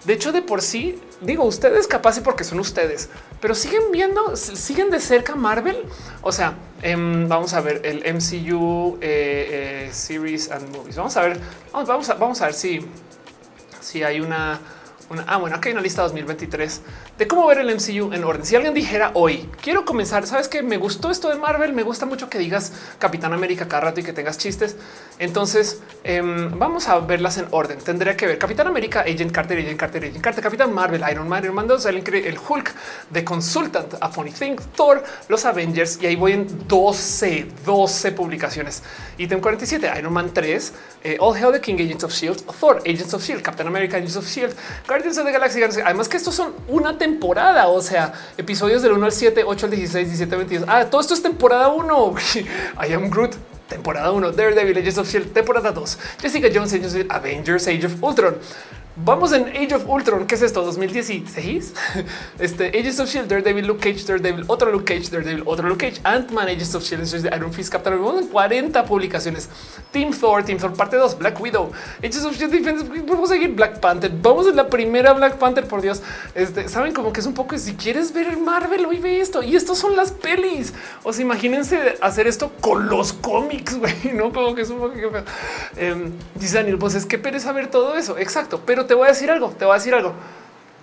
De hecho, de por sí, digo, ustedes capaz y porque son ustedes, pero siguen viendo, siguen de cerca Marvel. O sea, em, vamos a ver el MCU eh, eh, Series and Movies. Vamos a ver, vamos, vamos, a, ver si, si hay una ah, bueno, aquí hay una lista 2023 de cómo ver el MCU en orden. Si alguien dijera hoy, quiero comenzar, sabes que me gustó esto de Marvel, me gusta mucho que digas Capitán América cada rato y que tengas chistes. Entonces em, vamos a verlas en orden. Tendría que ver Capitán América, Agent Carter, Agent Carter, Agent Carter, Capitán Marvel, Iron Man, Iron Man 2, el, el Hulk, The Consultant, A Funny Thing, Thor, los Avengers y ahí voy en 12, 12 publicaciones. Ítem 47, Iron Man 3, eh, All Hell the King, Agents of Shield, Thor, Agents of Shield, Captain America, Agents of Shield, Guardians of the Galaxy. Además que estos son una temporada, o sea, episodios del 1 al 7, 8 al 16, 17, 22. Ah, todo esto es temporada 1. I am Groot. Temporada 1, Daredevil, Agents of Shield, temporada 2, Jessica Jones, Avengers, Age of Ultron, Vamos en Age of Ultron. ¿Qué es esto? 2016. Este Agents of Shield, Daredevil, Luke Cage, Daredevil, otro Luke Cage, Daredevil, otro Luke Cage, Ant-Man, Agents of Shield, Iron Fist, Captain America. 40 publicaciones. Team Thor, Team Thor, parte 2, Black Widow, Agents of Shield, Defense. Vamos a seguir Black Panther. Vamos en la primera Black Panther, por Dios. Este saben como que es un poco. Si quieres ver Marvel, hoy ve esto y estos son las pelis. O sea, imagínense hacer esto con los cómics, güey, no como que es un poco. Eh, dice Daniel, pues es que pereza ver todo eso. Exacto, pero te voy a decir algo, te voy a decir algo.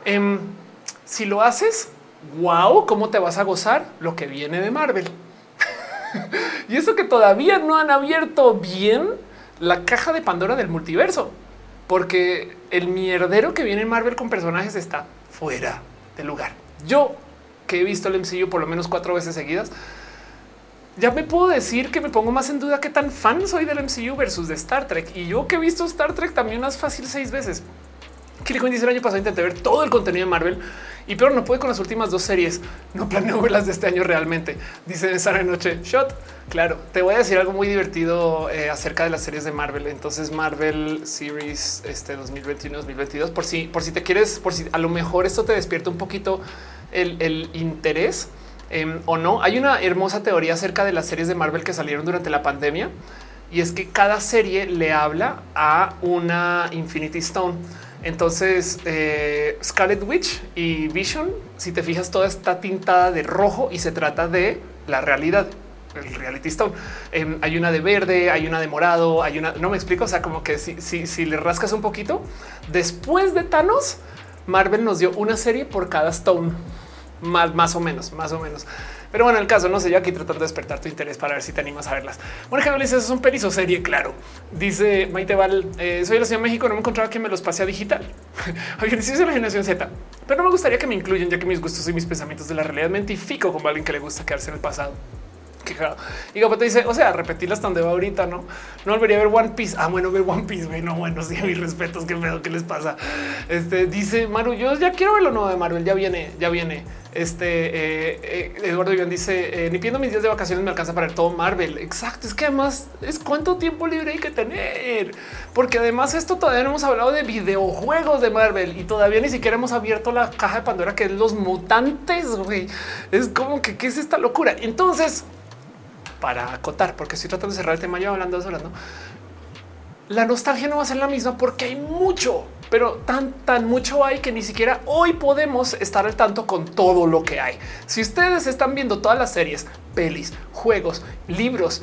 Em, si lo haces, wow, cómo te vas a gozar lo que viene de Marvel. y eso que todavía no han abierto bien la caja de Pandora del multiverso, porque el mierdero que viene en Marvel con personajes está fuera de lugar. Yo que he visto el MCU por lo menos cuatro veces seguidas, ya me puedo decir que me pongo más en duda qué tan fan soy del MCU versus de Star Trek. Y yo que he visto Star Trek también más fácil seis veces. Killy dice el año pasado intenté ver todo el contenido de Marvel y pero no pude con las últimas dos series. No planeo verlas de este año realmente. Dice Sara Noche Shot. Claro, te voy a decir algo muy divertido eh, acerca de las series de Marvel. Entonces, Marvel Series este 2021-2022. Por si, por si te quieres, por si a lo mejor esto te despierta un poquito el, interés em, o no. Hay una hermosa teoría acerca de las series de Marvel que salieron durante la pandemia y es que cada serie le habla a una Infinity Stone. Entonces, eh, Scarlet Witch y Vision, si te fijas, toda está tintada de rojo y se trata de la realidad. El reality stone. Em, hay una de verde, hay una de morado, hay una. No me explico. O sea, como que si, si, si le rascas un poquito después de Thanos, Marvel nos dio una serie por cada stone, más, más o menos, más o menos. Pero bueno, el caso no sé, yo aquí tratando de despertar tu interés para ver si te animas a verlas. Bueno, ejemplo dice, es un perizo serie, claro. Dice Maite Val, eh, soy de la Ciudad de México, no me encontraba que me los pase a digital. Oye, sí, la generación Z, pero no me gustaría que me incluyan, ya que mis gustos y mis pensamientos de la realidad me identifico como alguien que le gusta quedarse en el pasado. Y te dice, o sea, repetirla hasta donde va ahorita, no? No volvería a ver One Piece. Ah, bueno, ver One Piece, güey. No, bueno, sí, mis respetos, qué pedo, qué les pasa. Este dice Maru, yo ya quiero ver lo nuevo de Marvel, ya viene, ya viene. Este eh, eh, Eduardo Iván dice: eh, Ni pidiendo mis días de vacaciones me alcanza para ver todo Marvel. Exacto. Es que además es cuánto tiempo libre hay que tener, porque además esto todavía no hemos hablado de videojuegos de Marvel y todavía ni siquiera hemos abierto la caja de Pandora que es los mutantes. güey. Es como que qué es esta locura. Entonces, para acotar, porque estoy tratando de cerrar el tema yo hablando de horas, ¿no? La nostalgia no va a ser la misma porque hay mucho, pero tan, tan mucho hay que ni siquiera hoy podemos estar al tanto con todo lo que hay. Si ustedes están viendo todas las series, pelis, juegos, libros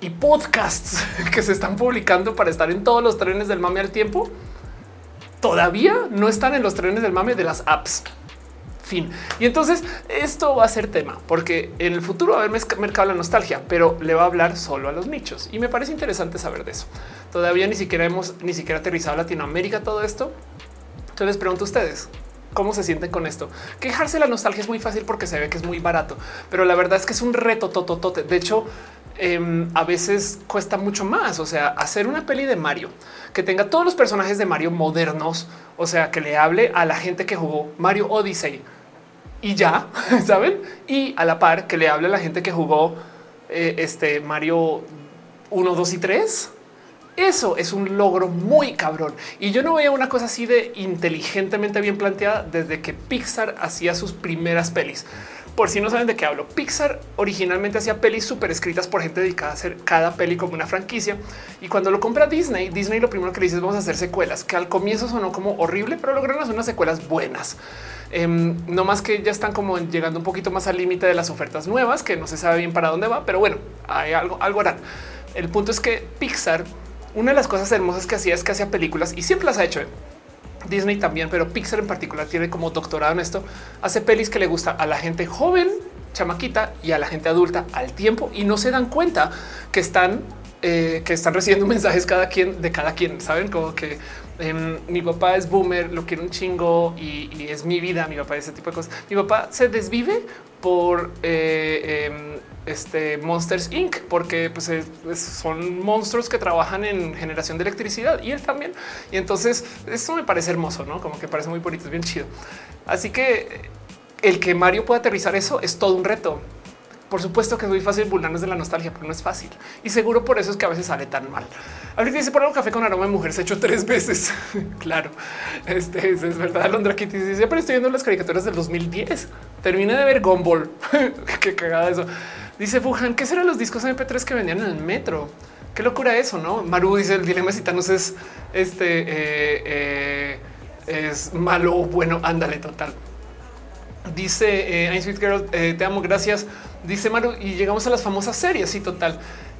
y podcasts que se están publicando para estar en todos los trenes del mame al tiempo, todavía no están en los trenes del mame de las apps. Fin. Y entonces esto va a ser tema porque en el futuro va a haber mercado la nostalgia, pero le va a hablar solo a los nichos. Y me parece interesante saber de eso. Todavía ni siquiera hemos ni siquiera aterrizado Latinoamérica todo esto. Entonces les pregunto a ustedes, cómo se sienten con esto. Quejarse de la nostalgia es muy fácil porque se ve que es muy barato, pero la verdad es que es un reto tototote. De hecho, em, a veces cuesta mucho más. O sea, hacer una peli de Mario que tenga todos los personajes de Mario modernos, o sea, que le hable a la gente que jugó Mario Odyssey y ya, ¿saben? Y a la par que le hable a la gente que jugó eh, este Mario 1, 2 y 3. Eso es un logro muy cabrón. Y yo no veía una cosa así de inteligentemente bien planteada desde que Pixar hacía sus primeras pelis. Por si no saben de qué hablo, Pixar originalmente hacía pelis súper escritas por gente dedicada a hacer cada peli como una franquicia. Y cuando lo compra Disney, Disney lo primero que le dice es vamos a hacer secuelas, que al comienzo sonó como horrible, pero lograron hacer unas secuelas buenas. Em, no más que ya están como llegando un poquito más al límite de las ofertas nuevas, que no se sabe bien para dónde va, pero bueno, hay algo, algo harán. El punto es que Pixar, una de las cosas hermosas que hacía es que hacía películas y siempre las ha hecho. ¿eh? Disney también, pero Pixar en particular tiene como doctorado en esto. Hace pelis que le gusta a la gente joven, chamaquita y a la gente adulta al tiempo y no se dan cuenta que están eh, que están recibiendo mensajes cada quien de cada quien. Saben como que Em, mi papá es boomer, lo quiero un chingo y, es mi vida. Mi papá, ese tipo de cosas. Mi papá se desvive por eh, em, este Monsters Inc. porque pues, son monstruos que trabajan en generación de electricidad y él también. Y entonces eso me parece hermoso, no como que parece muy bonito, es bien chido. Así que el que Mario pueda aterrizar eso es todo un reto. Por supuesto que es muy fácil burlarnos de la nostalgia, pero no es fácil. Y seguro por eso es que a veces sale tan mal. Ahorita dice por un café con aroma de mujer se hecho tres veces. claro, este es, verdad. Londra Kitty dice, pero estoy viendo las caricaturas del 2010. Terminé de ver Gumball. Qué cagada eso. Dice Fujan, ¿qué serán los discos MP3 que vendían en el metro? Qué locura eso, ¿no? Maru dice el dilema citanos es este eh, eh, es malo o bueno. Ándale, total. Dice eh, Sweet Girl, eh, te amo, gracias. Dice Maru, y llegamos a las famosas series. y total.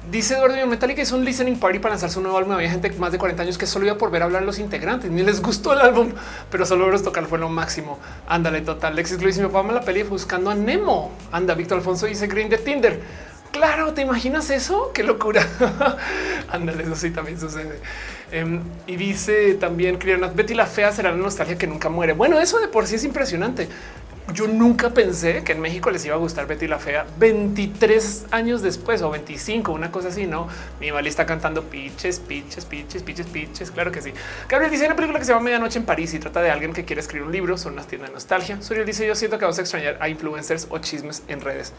Dice Eduardo Metallica es un listening party para lanzar su nuevo álbum. Había gente más de 40 años que solo iba por ver hablar a los integrantes. Ni les gustó el álbum, pero solo verlos tocar fue lo máximo. Ándale, total. Lexis Luis, mi papá me la peli buscando a Nemo. Anda, Víctor Alfonso dice Green de Tinder. Claro, ¿te imaginas eso? Qué locura. Ándale, eso sí también sucede. Em, y dice también Betty la fea será la nostalgia que nunca muere. Bueno, eso de por sí es impresionante yo nunca pensé que en México les iba a gustar Betty la Fea 23 años después o 25, una cosa así, ¿no? Mi Vali está cantando piches, piches, piches, piches, piches. Claro que sí. Gabriel dice una película que se llama Medianoche en París y trata de alguien que quiere escribir un libro son unas tiendas de nostalgia. Suriel dice yo siento que vamos a extrañar a influencers o chismes en redes.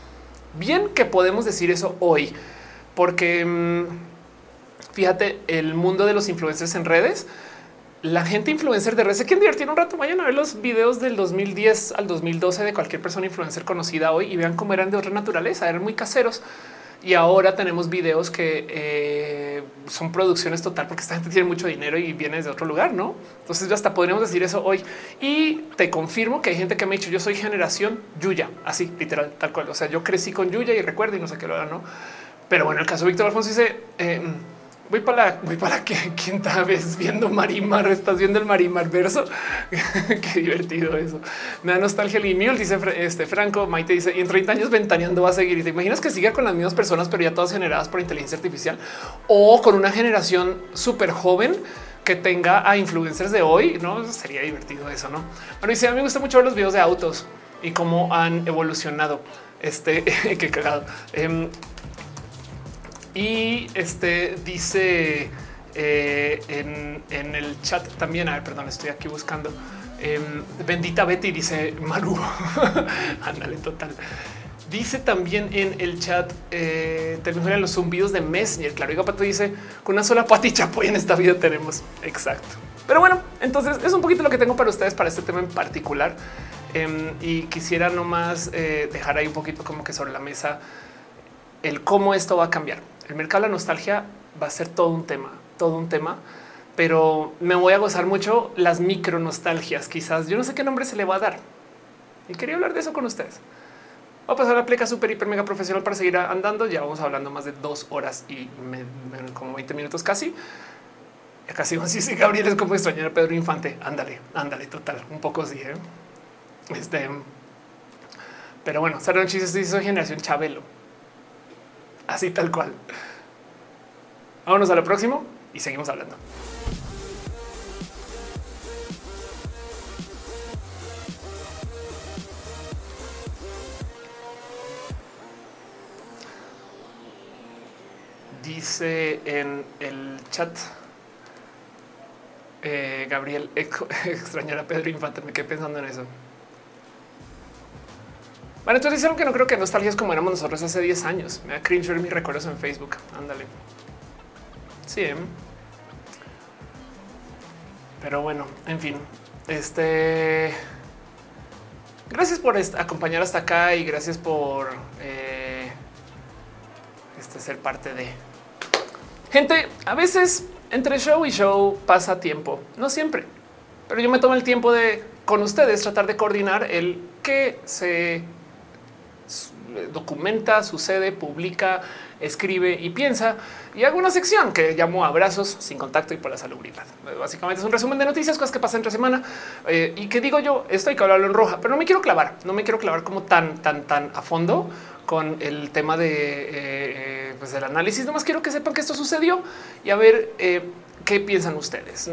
Bien que podemos decir eso hoy, porque mm, fíjate, el mundo de los influencers en redes la gente influencer de redes se quieren divertir un rato. Vayan a ver los videos del 2010 al 2012 de cualquier persona influencer conocida hoy y vean cómo eran de otra naturaleza, eran muy caseros. Y ahora tenemos videos que eh, son producciones total porque esta gente tiene mucho dinero y viene de otro lugar, no? Entonces, hasta podríamos decir eso hoy. Y te confirmo que hay gente que me ha dicho yo soy generación Yuya, así literal, tal cual. O sea, yo crecí con Yuya y recuerdo y no sé qué lo era, no? Pero bueno, el caso de Víctor Alfonso dice, eh, voy para la, voy para la quinta vez viendo Marimar. Estás viendo el Marimar verso. Qué divertido eso. Me da nostalgia. Y Mule dice este Franco. Maite dice y en 30 años ventaneando va a seguir. Y te imaginas que siga con las mismas personas, pero ya todas generadas por inteligencia artificial o con una generación súper joven que tenga a influencers de hoy. No sería divertido eso, no? Bueno, dice a mí me gusta mucho ver los videos de autos y cómo han evolucionado. Este qué cagado. Em, y este dice eh, en, el chat también, a ver, perdón, estoy aquí buscando. Em, bendita Betty dice Maru. Ándale, total. Dice también en el chat, eh, terminan los zumbidos de Messenger. Claro, y Pato dice, con una sola pati chapoy en esta vida tenemos. Exacto. Pero bueno, entonces es un poquito lo que tengo para ustedes para este tema en particular. Em, y quisiera nomás eh, dejar ahí un poquito como que sobre la mesa el cómo esto va a cambiar. El mercado de la nostalgia va a ser todo un tema todo un tema, pero me voy a gozar mucho las micro nostalgias. Quizás yo no sé qué nombre se le va a dar y quería hablar de eso con ustedes. Voy a pasar la pleca super hiper mega profesional para seguir andando. Ya vamos hablando más de dos horas y como 20 minutos casi. Ya casi sí, sí, Gabriel es como extrañar a Pedro Infante. Ándale, ándale, total. Un poco sí. ¿eh? Este, pero bueno, un Chistes soy generación Chabelo. Así tal cual. Vámonos a lo próximo y seguimos hablando. dice en el chat eh, Gabriel extrañar a Pedro Infante. Me quedé pensando en eso. Bueno, entonces dijeron que no creo que nostalgia es como éramos nosotros hace 10 años. Me da cringe ver mis recuerdos en Facebook. Ándale. Sí. ¿eh? Pero bueno, en fin, este. Gracias por acompañar hasta acá y gracias por eh, este ser parte de Gente, a veces entre show y show pasa tiempo, no siempre, pero yo me tomo el tiempo de con ustedes tratar de coordinar el que se documenta, sucede, publica, escribe y piensa y hago una sección que llamo abrazos sin contacto y por la salubridad. Básicamente es un resumen de noticias, cosas que pasan entre semana eh, y que digo yo, esto hay que hablarlo en roja, pero no me quiero clavar, no me quiero clavar como tan, tan, tan a fondo con el tema de eh, eh, pues del análisis. Nomás quiero que sepan que esto sucedió y a ver qué piensan ustedes.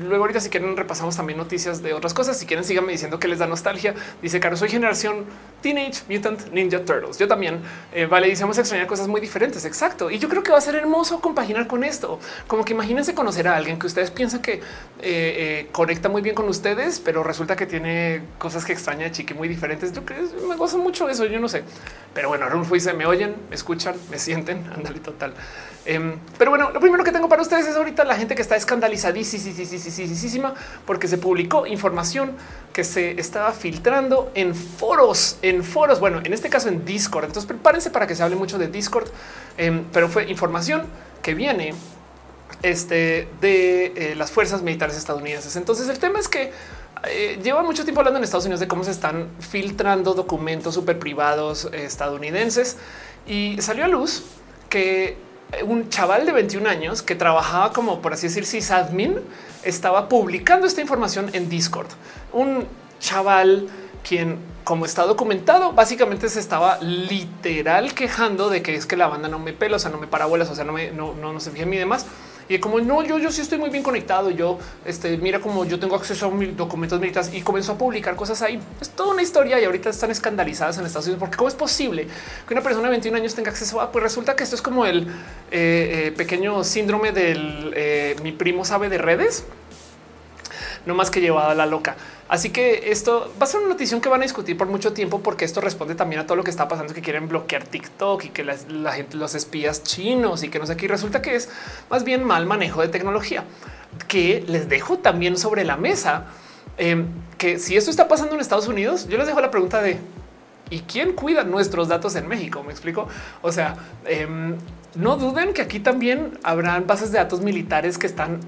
Luego ahorita si quieren repasamos también noticias de otras cosas. Si quieren síganme diciendo que les da nostalgia. Dice Caro, soy generación Teenage Mutant Ninja Turtles. Yo también. vale, decimos extrañar cosas muy diferentes. Exacto. Y yo creo que va a ser hermoso compaginar con esto. Como que imagínense conocer a alguien que ustedes piensan que conecta muy bien con ustedes, pero resulta que tiene cosas que extraña de chiqui muy diferentes. Yo creo que me gozo mucho eso. Yo no sé. Pero bueno, Rulfo dice, me oyen, me escuchan, me sienten, ándale total. Em, pero bueno, lo primero que tengo para ustedes es ahorita la gente que está escandalizadísima porque se publicó información que se estaba filtrando en foros, en foros, bueno, en este caso en Discord. Entonces prepárense para que se hable mucho de Discord, em, pero fue información que viene este, de eh, las fuerzas militares estadounidenses. Entonces el tema es que eh, lleva mucho tiempo hablando en Estados Unidos de cómo se están filtrando documentos súper privados estadounidenses y salió a luz que un chaval de 21 años que trabajaba como por así decir sysadmin estaba publicando esta información en Discord. Un chaval quien como está documentado, básicamente se estaba literal quejando de que es que la banda no me pela, o sea, no me parabolas, o sea, no me no, no, no se fija en mí y demás. Y como no, yo, yo sí estoy muy bien conectado. Yo, este, mira como yo tengo acceso a mis documentos militares y comenzó a publicar cosas ahí. Es toda una historia y ahorita están escandalizadas en Estados Unidos porque cómo es posible que una persona de 21 años tenga acceso a, pues resulta que esto es como el eh, eh, pequeño síndrome del eh, mi primo sabe de redes, no más que llevado a la loca. Así que esto va a ser una notición que van a discutir por mucho tiempo porque esto responde también a todo lo que está pasando, que quieren bloquear TikTok y que la, gente, los espías chinos y que no sé qué. resulta que es más bien mal manejo de tecnología que les dejo también sobre la mesa. Em, que si esto está pasando en Estados Unidos, yo les dejo la pregunta de ¿y quién cuida nuestros datos en México? Me explico. O sea, em, no duden que aquí también habrán bases de datos militares que están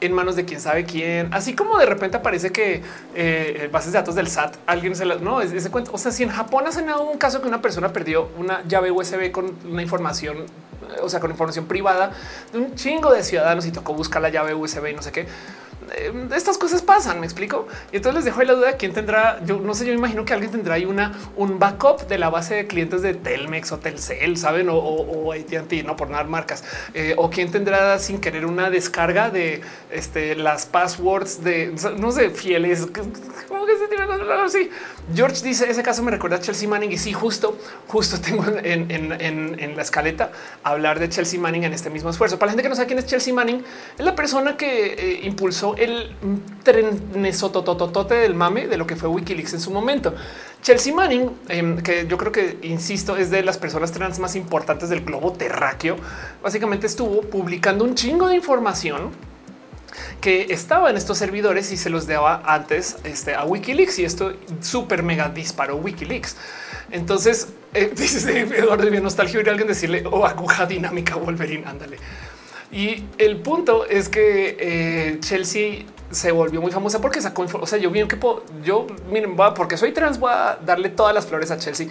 en manos de quién sabe quién, así como de repente aparece que eh, bases de datos del SAT, alguien se las no es ese cuento. O sea, si en Japón hacen un caso que una persona perdió una llave USB con una información, o sea, con información privada de un chingo de ciudadanos y tocó buscar la llave USB y no sé qué eh, estas cosas pasan, me explico. Y entonces les dejo ahí la duda quién tendrá. Yo no sé, yo imagino que alguien tendrá ahí una un backup de la base de clientes de Telmex o Telcel, saben, o, o, AT&T, no por nada marcas, eh, o quién tendrá sin querer una descarga de este, las passwords de no sé, fieles. ¿Cómo que se así? George dice ese caso me recuerda a Chelsea Manning y sí, justo, justo tengo en, en, en, en la escaleta hablar de Chelsea Manning en este mismo esfuerzo. Para la gente que no sabe quién es Chelsea Manning, es la persona que eh, impulsó el trenesotototote del mame de lo que fue Wikileaks en su momento. Chelsea Manning, em, que yo creo que, insisto, es de las personas trans más importantes del globo terráqueo, básicamente estuvo publicando un chingo de información que estaba en estos servidores y se los daba antes este, a Wikileaks y esto súper mega disparó Wikileaks. Entonces, eh, dice Eduardo de nostalgia alguien decirle o oh, aguja dinámica Wolverine, ándale. Y el punto es que eh, Chelsea se volvió muy famosa porque sacó, o sea, yo bien que yo miren, va porque soy trans, voy a darle todas las flores a Chelsea.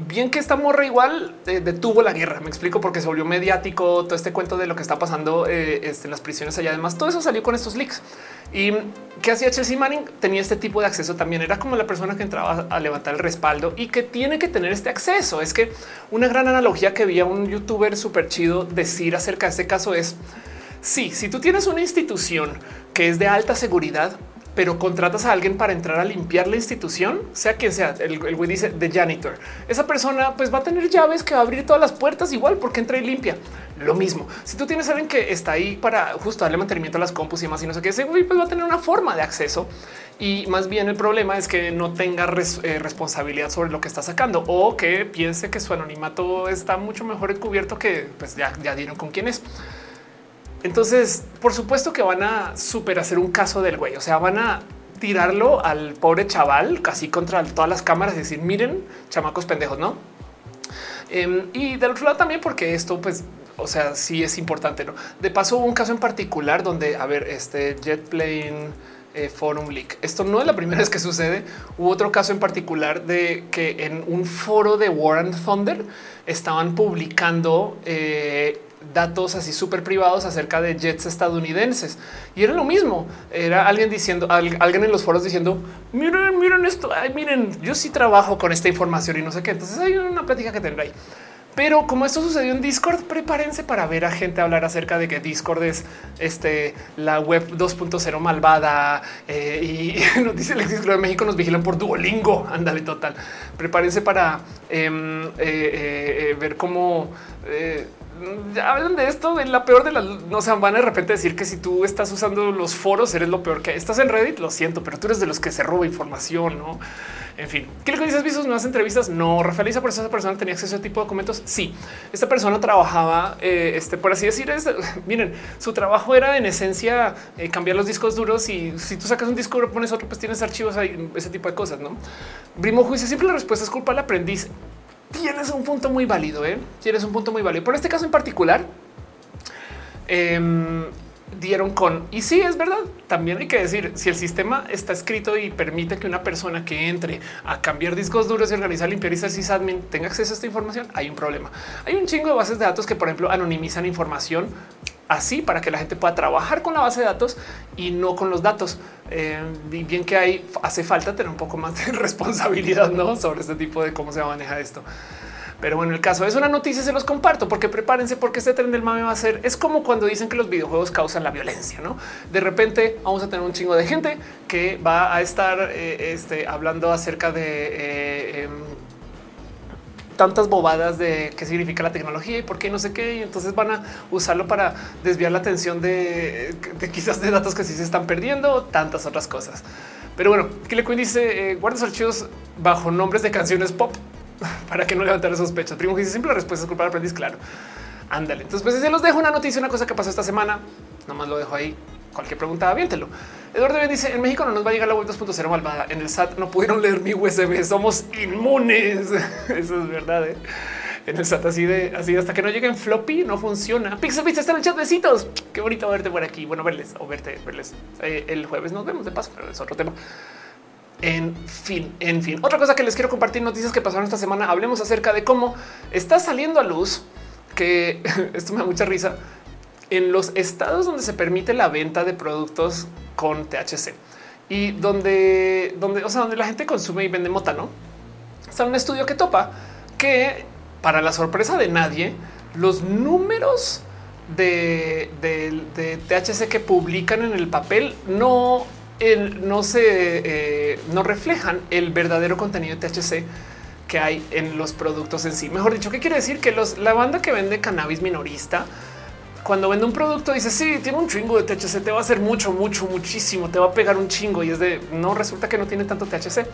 Bien que esta morra igual eh, detuvo la guerra. Me explico porque se volvió mediático todo este cuento de lo que está pasando eh, este, en las prisiones allá. Además, todo eso salió con estos leaks. Y qué hacía Chelsea Manning? Tenía este tipo de acceso también. Era como la persona que entraba a levantar el respaldo y que tiene que tener este acceso. Es que una gran analogía que vi a un youtuber súper chido decir acerca de este caso es Sí, si tú tienes una institución que es de alta seguridad, pero contratas a alguien para entrar a limpiar la institución, sea quien sea, el, güey dice de janitor. Esa persona pues va a tener llaves que va a abrir todas las puertas igual porque entra y limpia. Lo mismo. Si tú tienes a alguien que está ahí para justo darle mantenimiento a las compus y más y no sé qué, ese güey pues va a tener una forma de acceso y más bien el problema es que no tenga eh, responsabilidad sobre lo que está sacando o que piense que su anonimato está mucho mejor encubierto que pues ya, ya dieron con quién es. Entonces, por supuesto que van a super hacer un caso del güey. O sea, van a tirarlo al pobre chaval casi contra todas las cámaras y decir, miren, chamacos pendejos, no? Em, y del otro lado también, porque esto, pues, o sea, sí es importante. No de paso, un caso en particular donde, a ver, este JetPlane eh, Forum Leak. Esto no es la primera vez que sucede. Hubo otro caso en particular de que en un foro de War and Thunder estaban publicando eh, datos así súper privados acerca de jets estadounidenses. Y era lo mismo. Era alguien diciendo, alguien en los foros diciendo, miren, miren esto, miren, yo sí trabajo con esta información y no sé qué. Entonces hay una plática que tendrá ahí. Pero como esto sucedió en Discord, prepárense para ver a gente hablar acerca de que Discord es este, la web 2.0 malvada eh, y nos dice el exilio de México nos vigilan por Duolingo. Ándale, total. Prepárense para em, eh, eh, ver cómo hablan de esto en la peor de las no se van a de repente decir que si tú estás usando los foros eres lo peor que estás en Reddit. Lo siento, pero tú eres de los que se roba información, no? En fin, ¿qué le dices? ¿Visto nuevas entrevistas? No, Rafael por eso esa persona tenía acceso a ese tipo de documentos. Sí, esta persona trabajaba, eh, este, por así decir, miren, su trabajo era en esencia eh, cambiar los discos duros y si tú sacas un disco duro, pones otro, pues tienes archivos ahí, ese tipo de cosas, ¿no? Brimo juicio, siempre la respuesta es culpa del aprendiz tienes un punto muy válido. ¿eh? Tienes un punto muy válido. Por este caso en particular, em, dieron con y sí es verdad. También hay que decir si el sistema está escrito y permite que una persona que entre a cambiar discos duros y organizar limpiar y sysadmin tenga acceso a esta información, hay un problema. Hay un chingo de bases de datos que, por ejemplo, anonimizan información así para que la gente pueda trabajar con la base de datos y no con los datos. Eh, bien que hay, hace falta tener un poco más de responsabilidad sobre este tipo de cómo se maneja esto. Pero bueno, el caso es una noticia, se los comparto porque prepárense porque este tren del mame va a ser, es como cuando dicen que los videojuegos causan la violencia, ¿no? De repente vamos a tener un chingo de gente que va a estar eh, este, hablando acerca de... Eh, em, tantas bobadas de qué significa la tecnología y por qué no sé qué. Y entonces van a usarlo para desviar la atención de, quizás de datos que sí se están perdiendo, tantas otras cosas. Pero bueno, Kile Queen dice eh, guarda sus archivos bajo nombres de canciones pop para que no levantar sospechas. Primo dice siempre la respuesta es culpa del aprendiz. Claro, ándale. Entonces, pues se los dejo una noticia, una cosa que pasó esta semana. Nomás lo dejo ahí. Cualquier pregunta, aviéntelo. Eduardo bien dice en México no nos va a llegar la web 2.0 malvada. En el SAT no pudieron leer mi USB. Somos inmunes. Eso es verdad. ¿eh? En el SAT así de así hasta que no lleguen floppy no funciona. Pixel Vista está en el chat. Besitos. Qué bonito verte por aquí. Bueno, verles o verte, verles eh, el jueves. Nos vemos de paso, pero es otro tema. En fin, en fin. Otra cosa que les quiero compartir noticias que pasaron esta semana. Hablemos acerca de cómo está saliendo a luz que esto me da mucha risa en los estados donde se permite la venta de productos con THC y donde, donde, o sea, donde la gente consume y vende mota, no está un estudio que topa que para la sorpresa de nadie, los números de, THC que publican en el papel no, no se eh, no reflejan el verdadero contenido de THC que hay en los productos en sí. Mejor dicho, ¿qué quiere decir? Que los, la banda que vende cannabis minorista cuando vende un producto dice sí, tiene un chingo de THC, te va a hacer mucho, mucho, muchísimo, te va a pegar un chingo y es de no resulta que no tiene tanto THC.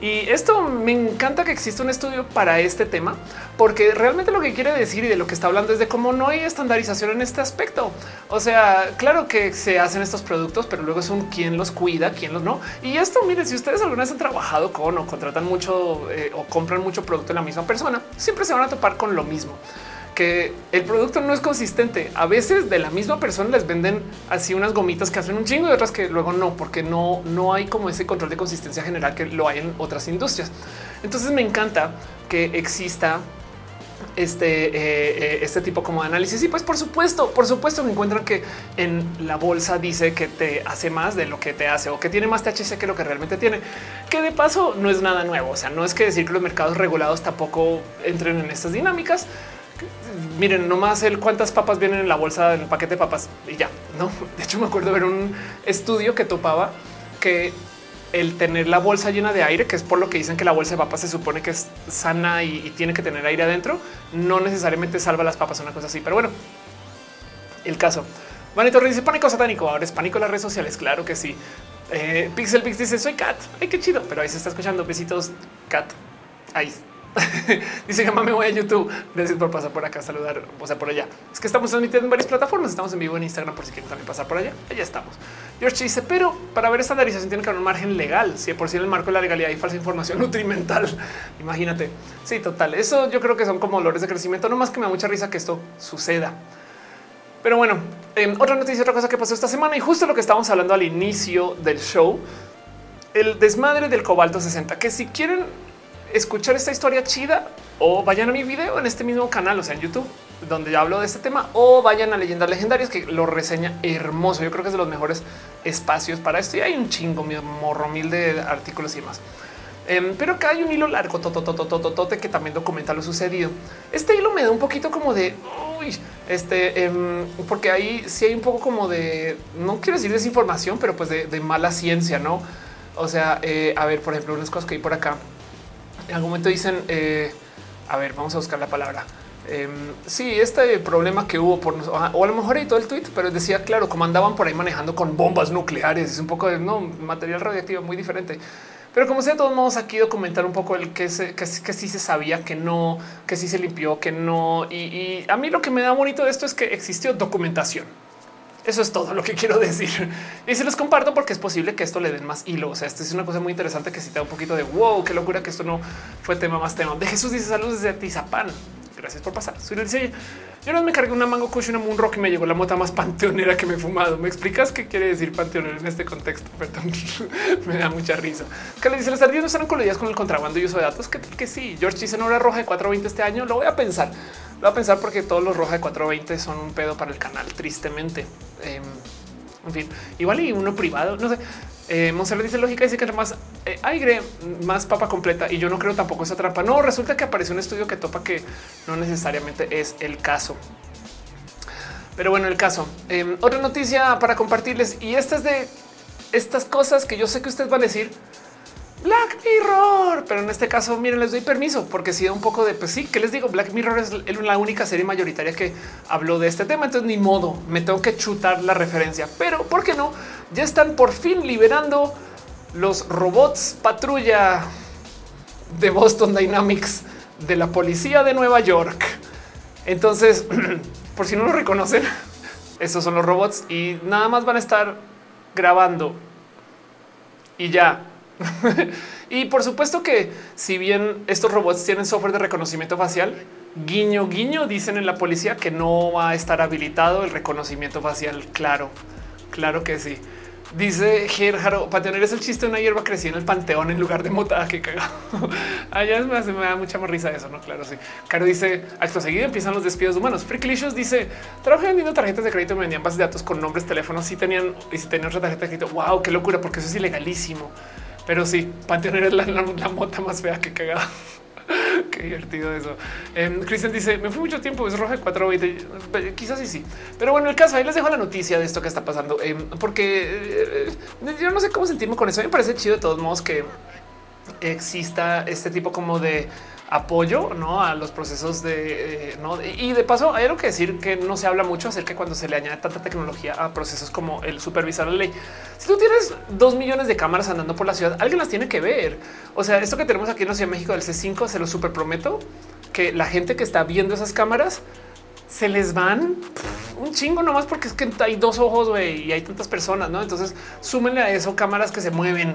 Y esto me encanta que exista un estudio para este tema, porque realmente lo que quiere decir y de lo que está hablando es de cómo no hay estandarización en este aspecto. O sea, claro que se hacen estos productos, pero luego es un quién los cuida, quién los no. Y esto, miren, si ustedes alguna vez han trabajado con o contratan mucho eh, o compran mucho producto en la misma persona, siempre se van a topar con lo mismo que el producto no es consistente. A veces de la misma persona les venden así unas gomitas que hacen un chingo y otras que luego no, porque no, no hay como ese control de consistencia general que lo hay en otras industrias. Entonces me encanta que exista este, eh, eh, este tipo como de análisis. Y pues por supuesto, por supuesto me encuentran que en la bolsa dice que te hace más de lo que te hace o que tiene más THC que lo que realmente tiene, que de paso no es nada nuevo. O sea, no es que decir que los mercados regulados tampoco entren en estas dinámicas. Miren, nomás el cuántas papas vienen en la bolsa en el paquete de papas y ya no. De hecho, me acuerdo ver un estudio que topaba que el tener la bolsa llena de aire, que es por lo que dicen que la bolsa de papas se supone que es sana y, tiene que tener aire adentro, no necesariamente salva las papas, una cosa así. Pero bueno, el caso. Manito dice pánico satánico. Ahora es pánico en las redes sociales. Claro que sí. Eh, Pixel Pix dice soy Cat. Ay, qué chido. Pero ahí se está escuchando. Besitos, Cat. Ahí Dice que me voy a YouTube. Gracias por pasar por acá, saludar, o sea, por allá. Es que estamos transmitiendo en varias plataformas. Estamos en vivo en Instagram por si quieren también pasar por allá. Allá estamos. George dice, pero para ver estandarización tiene que haber un margen legal. Si por si en el marco de la legalidad hay falsa información nutrimental. Imagínate. Sí, total. Eso yo creo que son como olores de crecimiento. No más que me da mucha risa que esto suceda. Pero bueno, em, otra noticia, otra cosa que pasó esta semana y justo lo que estábamos hablando al inicio del show, el desmadre del cobalto 60, que si quieren escuchar esta historia chida o vayan a mi video en este mismo canal, o sea, en YouTube, donde ya hablo de este tema, o vayan a Leyendas Legendarias, que lo reseña hermoso. Yo creo que es de los mejores espacios para esto. Y hay un chingo, mi morro mil de artículos y más. Em, pero acá hay un hilo largo totototototote que también documenta lo sucedido. Este hilo me da un poquito como de uy, este, em, porque ahí sí hay un poco como de no quiero decir desinformación, pero pues de, mala ciencia, no? O sea, eh, a ver, por ejemplo, unas cosas que hay por acá en algún momento dicen, eh, a ver, vamos a buscar la palabra. Eh, sí, este problema que hubo por o a lo mejor todo el tweet, pero decía claro, como andaban por ahí manejando con bombas nucleares, es un poco de material radiactivo muy diferente. Pero como sea, de todos modos, aquí documentar un poco el que, se, que, sí se sabía que no, que sí se limpió, que no. Y a mí lo que me da bonito de esto es que existió documentación. Eso es todo lo que quiero decir. Y se los comparto porque es posible que esto le den más hilo. O sea, esto es una cosa muy interesante que si un poquito de wow, qué locura que esto no fue tema más tema. De Jesús dice saludos desde Tizapán. Gracias por pasar. Soy dice yo no me cargué una mango kush, una moon rock y me llegó la mota más panteonera que me he fumado. ¿Me explicas qué quiere decir panteonera en este contexto? Perdón, me da mucha risa. Que le dice las ardillas no están coludidas con el contrabando y uso de datos. Que, que sí, George dice no hora roja de 420 este año. Lo voy a pensar. Lo voy a pensar porque todos los roja de 420 son un pedo para el canal, tristemente. Em, en fin, igual y uno privado, no sé. Eh, Monserrat dice lógica, dice que más eh, aire, más papa completa. Y yo no creo tampoco esa trampa. No, resulta que apareció un estudio que topa que no necesariamente es el caso. Pero bueno, el caso. Em, otra noticia para compartirles. Y esta es de estas cosas que yo sé que ustedes van a decir. Black Mirror, pero en este caso, miren, les doy permiso porque si da un poco de pues sí, que les digo, Black Mirror es la única serie mayoritaria que habló de este tema. Entonces, ni modo, me tengo que chutar la referencia, pero por qué no? Ya están por fin liberando los robots patrulla de Boston Dynamics de la policía de Nueva York. Entonces, por si no lo reconocen, esos son los robots y nada más van a estar grabando y ya y por supuesto que si bien estos robots tienen software de reconocimiento facial, guiño, guiño, dicen en la policía que no va a estar habilitado el reconocimiento facial. Claro, claro que sí. Dice Gerjaro, Panteonero es el chiste de una hierba crecía en el panteón en lugar de mota. Que cagado. Allá me, me da mucha más risa eso, no? Claro, sí. Caro dice acto seguido empiezan los despidos humanos. Freaklicious dice trabajé vendiendo tarjetas de crédito, me vendían bases de datos con nombres, teléfonos. Si tenían y si tenían otra tarjeta de crédito, wow, qué locura, porque eso es ilegalísimo. Pero sí, Panteón es la, la, mota más fea que cagada. Qué divertido eso. Eh, Cristian dice: Me fui mucho tiempo, es roja 420. Quizás sí, sí. Pero bueno, el caso ahí les dejo la noticia de esto que está pasando, em, porque eh, yo no sé cómo sentirme con eso. me parece chido de todos modos que exista este tipo como de apoyo ¿no? a los procesos de eh, ¿no? y de paso hay algo que decir que no se habla mucho acerca de cuando se le añade tanta tecnología a procesos como el supervisar la ley. Si tú tienes dos millones de cámaras andando por la ciudad, alguien las tiene que ver. O sea, esto que tenemos aquí en la Ciudad de México del C5 se lo super prometo que la gente que está viendo esas cámaras se les van un chingo nomás porque es que hay dos ojos y hay tantas personas, no? Entonces súmenle a eso cámaras que se mueven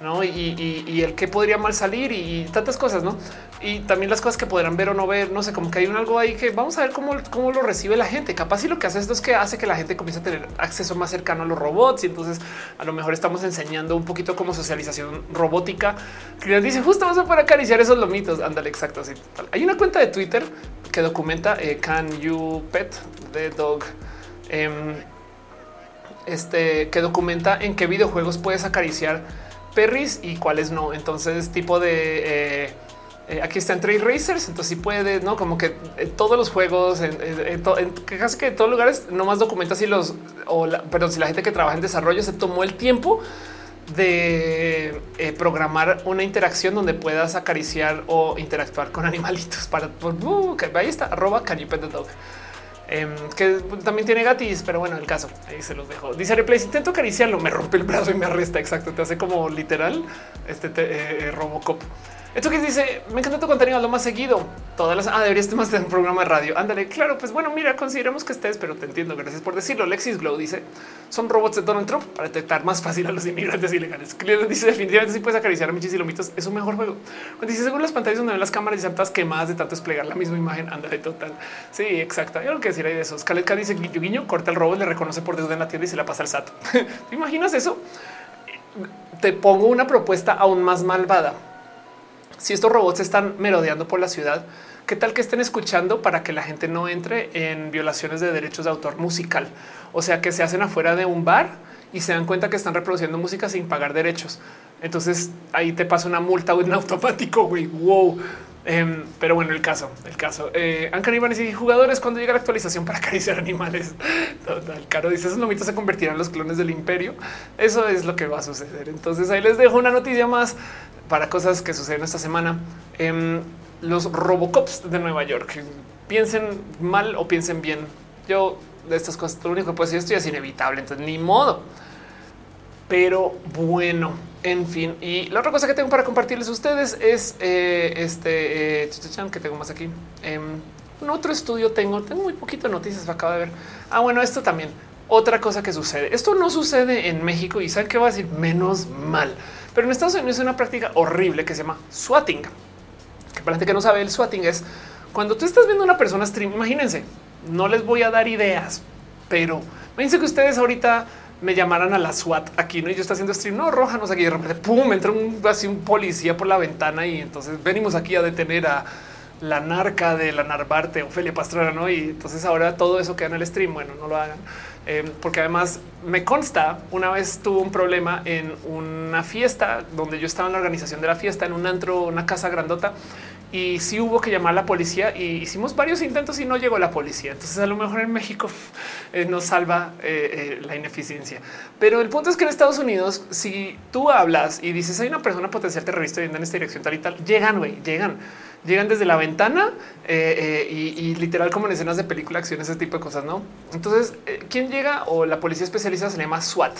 no? Y, el que podría mal salir y tantas cosas, no? Y también las cosas que podrán ver o no ver, no sé, como que hay un algo ahí que vamos a ver cómo, cómo lo recibe la gente. Capaz y lo que hace esto es que hace que la gente comience a tener acceso más cercano a los robots y entonces a lo mejor estamos enseñando un poquito como socialización robótica. Que dice justo vamos a poder acariciar esos lomitos. Ándale, exacto. Así. Hay una cuenta de Twitter que documenta eh, Can You Pet the Dog. Em, este que documenta en qué videojuegos puedes acariciar perris y cuáles no. Entonces, tipo de eh, eh, aquí está en Trade Racers, entonces si puede, no como que todos los juegos, en, casi que en todos lugares, no más documenta si los, o perdón, si la gente que trabaja en desarrollo se tomó el tiempo de eh, programar una interacción donde puedas acariciar o interactuar con animalitos para uh, que ahí está arroba can you pet the dog. Em, que también tiene gatis, pero bueno, el caso ahí se los dejo. Dice replay. Intento acariciarlo, me rompe el brazo y me arresta. Exacto. Te hace como literal este eh, Robocop. Esto que dice, me encanta tu contenido lo más seguido. Todas las ah, deberías más de un programa de radio. Ándale, claro, pues bueno, mira, consideremos que estés, pero te entiendo. Gracias por decirlo. Lexis Glow dice son robots de Donald Trump para detectar más fácil a los inmigrantes ilegales. dice definitivamente si puedes acariciar a Michis y es un mejor juego. Cuando dice según las pantallas donde ven las cámaras y santas quemadas de tanto desplegar la misma imagen. Ándale, total. Sí, exacto. Yo lo que decir ahí de esos. Kaletka dice guiño, guiño, corta el robot, le reconoce por deuda en la tienda y se la pasa al SAT. ¿Te imaginas eso? Te pongo una propuesta aún más malvada si estos robots están merodeando por la ciudad, ¿qué tal que estén escuchando para que la gente no entre en violaciones de derechos de autor musical? O sea, que se hacen afuera de un bar y se dan cuenta que están reproduciendo música sin pagar derechos. Entonces ahí te pasa una multa o un automático, güey. Wow. Em, pero bueno, el caso, el caso. Eh, Ancan y jugadores cuando llega la actualización para acariciar animales. Total, Caro dice esos nomitos se convertirán en los clones del imperio. Eso es lo que va a suceder. Entonces ahí les dejo una noticia más para cosas que suceden esta semana. Em, los Robocops de Nueva York. Piensen mal o piensen bien. Yo de estas cosas, lo único que puedo decir esto es inevitable, entonces ni modo. Pero bueno, en fin. Y la otra cosa que tengo para compartirles a ustedes es eh, este eh, que tengo más aquí. En em, otro estudio tengo, tengo muy poquito noticias, acabo de ver. Ah, bueno, esto también. Otra cosa que sucede. Esto no sucede en México y saben qué va a decir menos mal. Pero en Estados Unidos es una práctica horrible que se llama swatting. Que para la gente que no sabe, el swatting es cuando tú estás viendo a una persona stream. Imagínense, no les voy a dar ideas, pero imagínense que ustedes ahorita me llamaran a la SWAT aquí, ¿no? Y yo estoy haciendo stream, no, roja, no sé qué, de repente, pum, entra un, así un policía por la ventana y entonces venimos aquí a detener a la narca de la Narvarte, Ofelia Pastrana, ¿no? Y entonces ahora todo eso queda en el stream, bueno, no lo hagan. Eh, porque además me consta, una vez tuvo un problema en una fiesta donde yo estaba en la organización de la fiesta, en un antro, una casa grandota, y sí hubo que llamar a la policía y hicimos varios intentos y no llegó la policía. Entonces a lo mejor en México eh, nos salva eh, la ineficiencia. Pero el punto es que en Estados Unidos, si tú hablas y dices hay una persona potencial terrorista yendo en esta dirección tal y tal, llegan, güey, llegan llegan desde la ventana eh, eh, y, literal como en escenas de película, acción, ese tipo de cosas, ¿no? Entonces, eh, ¿quién llega? O la policía especializada se llama SWAT.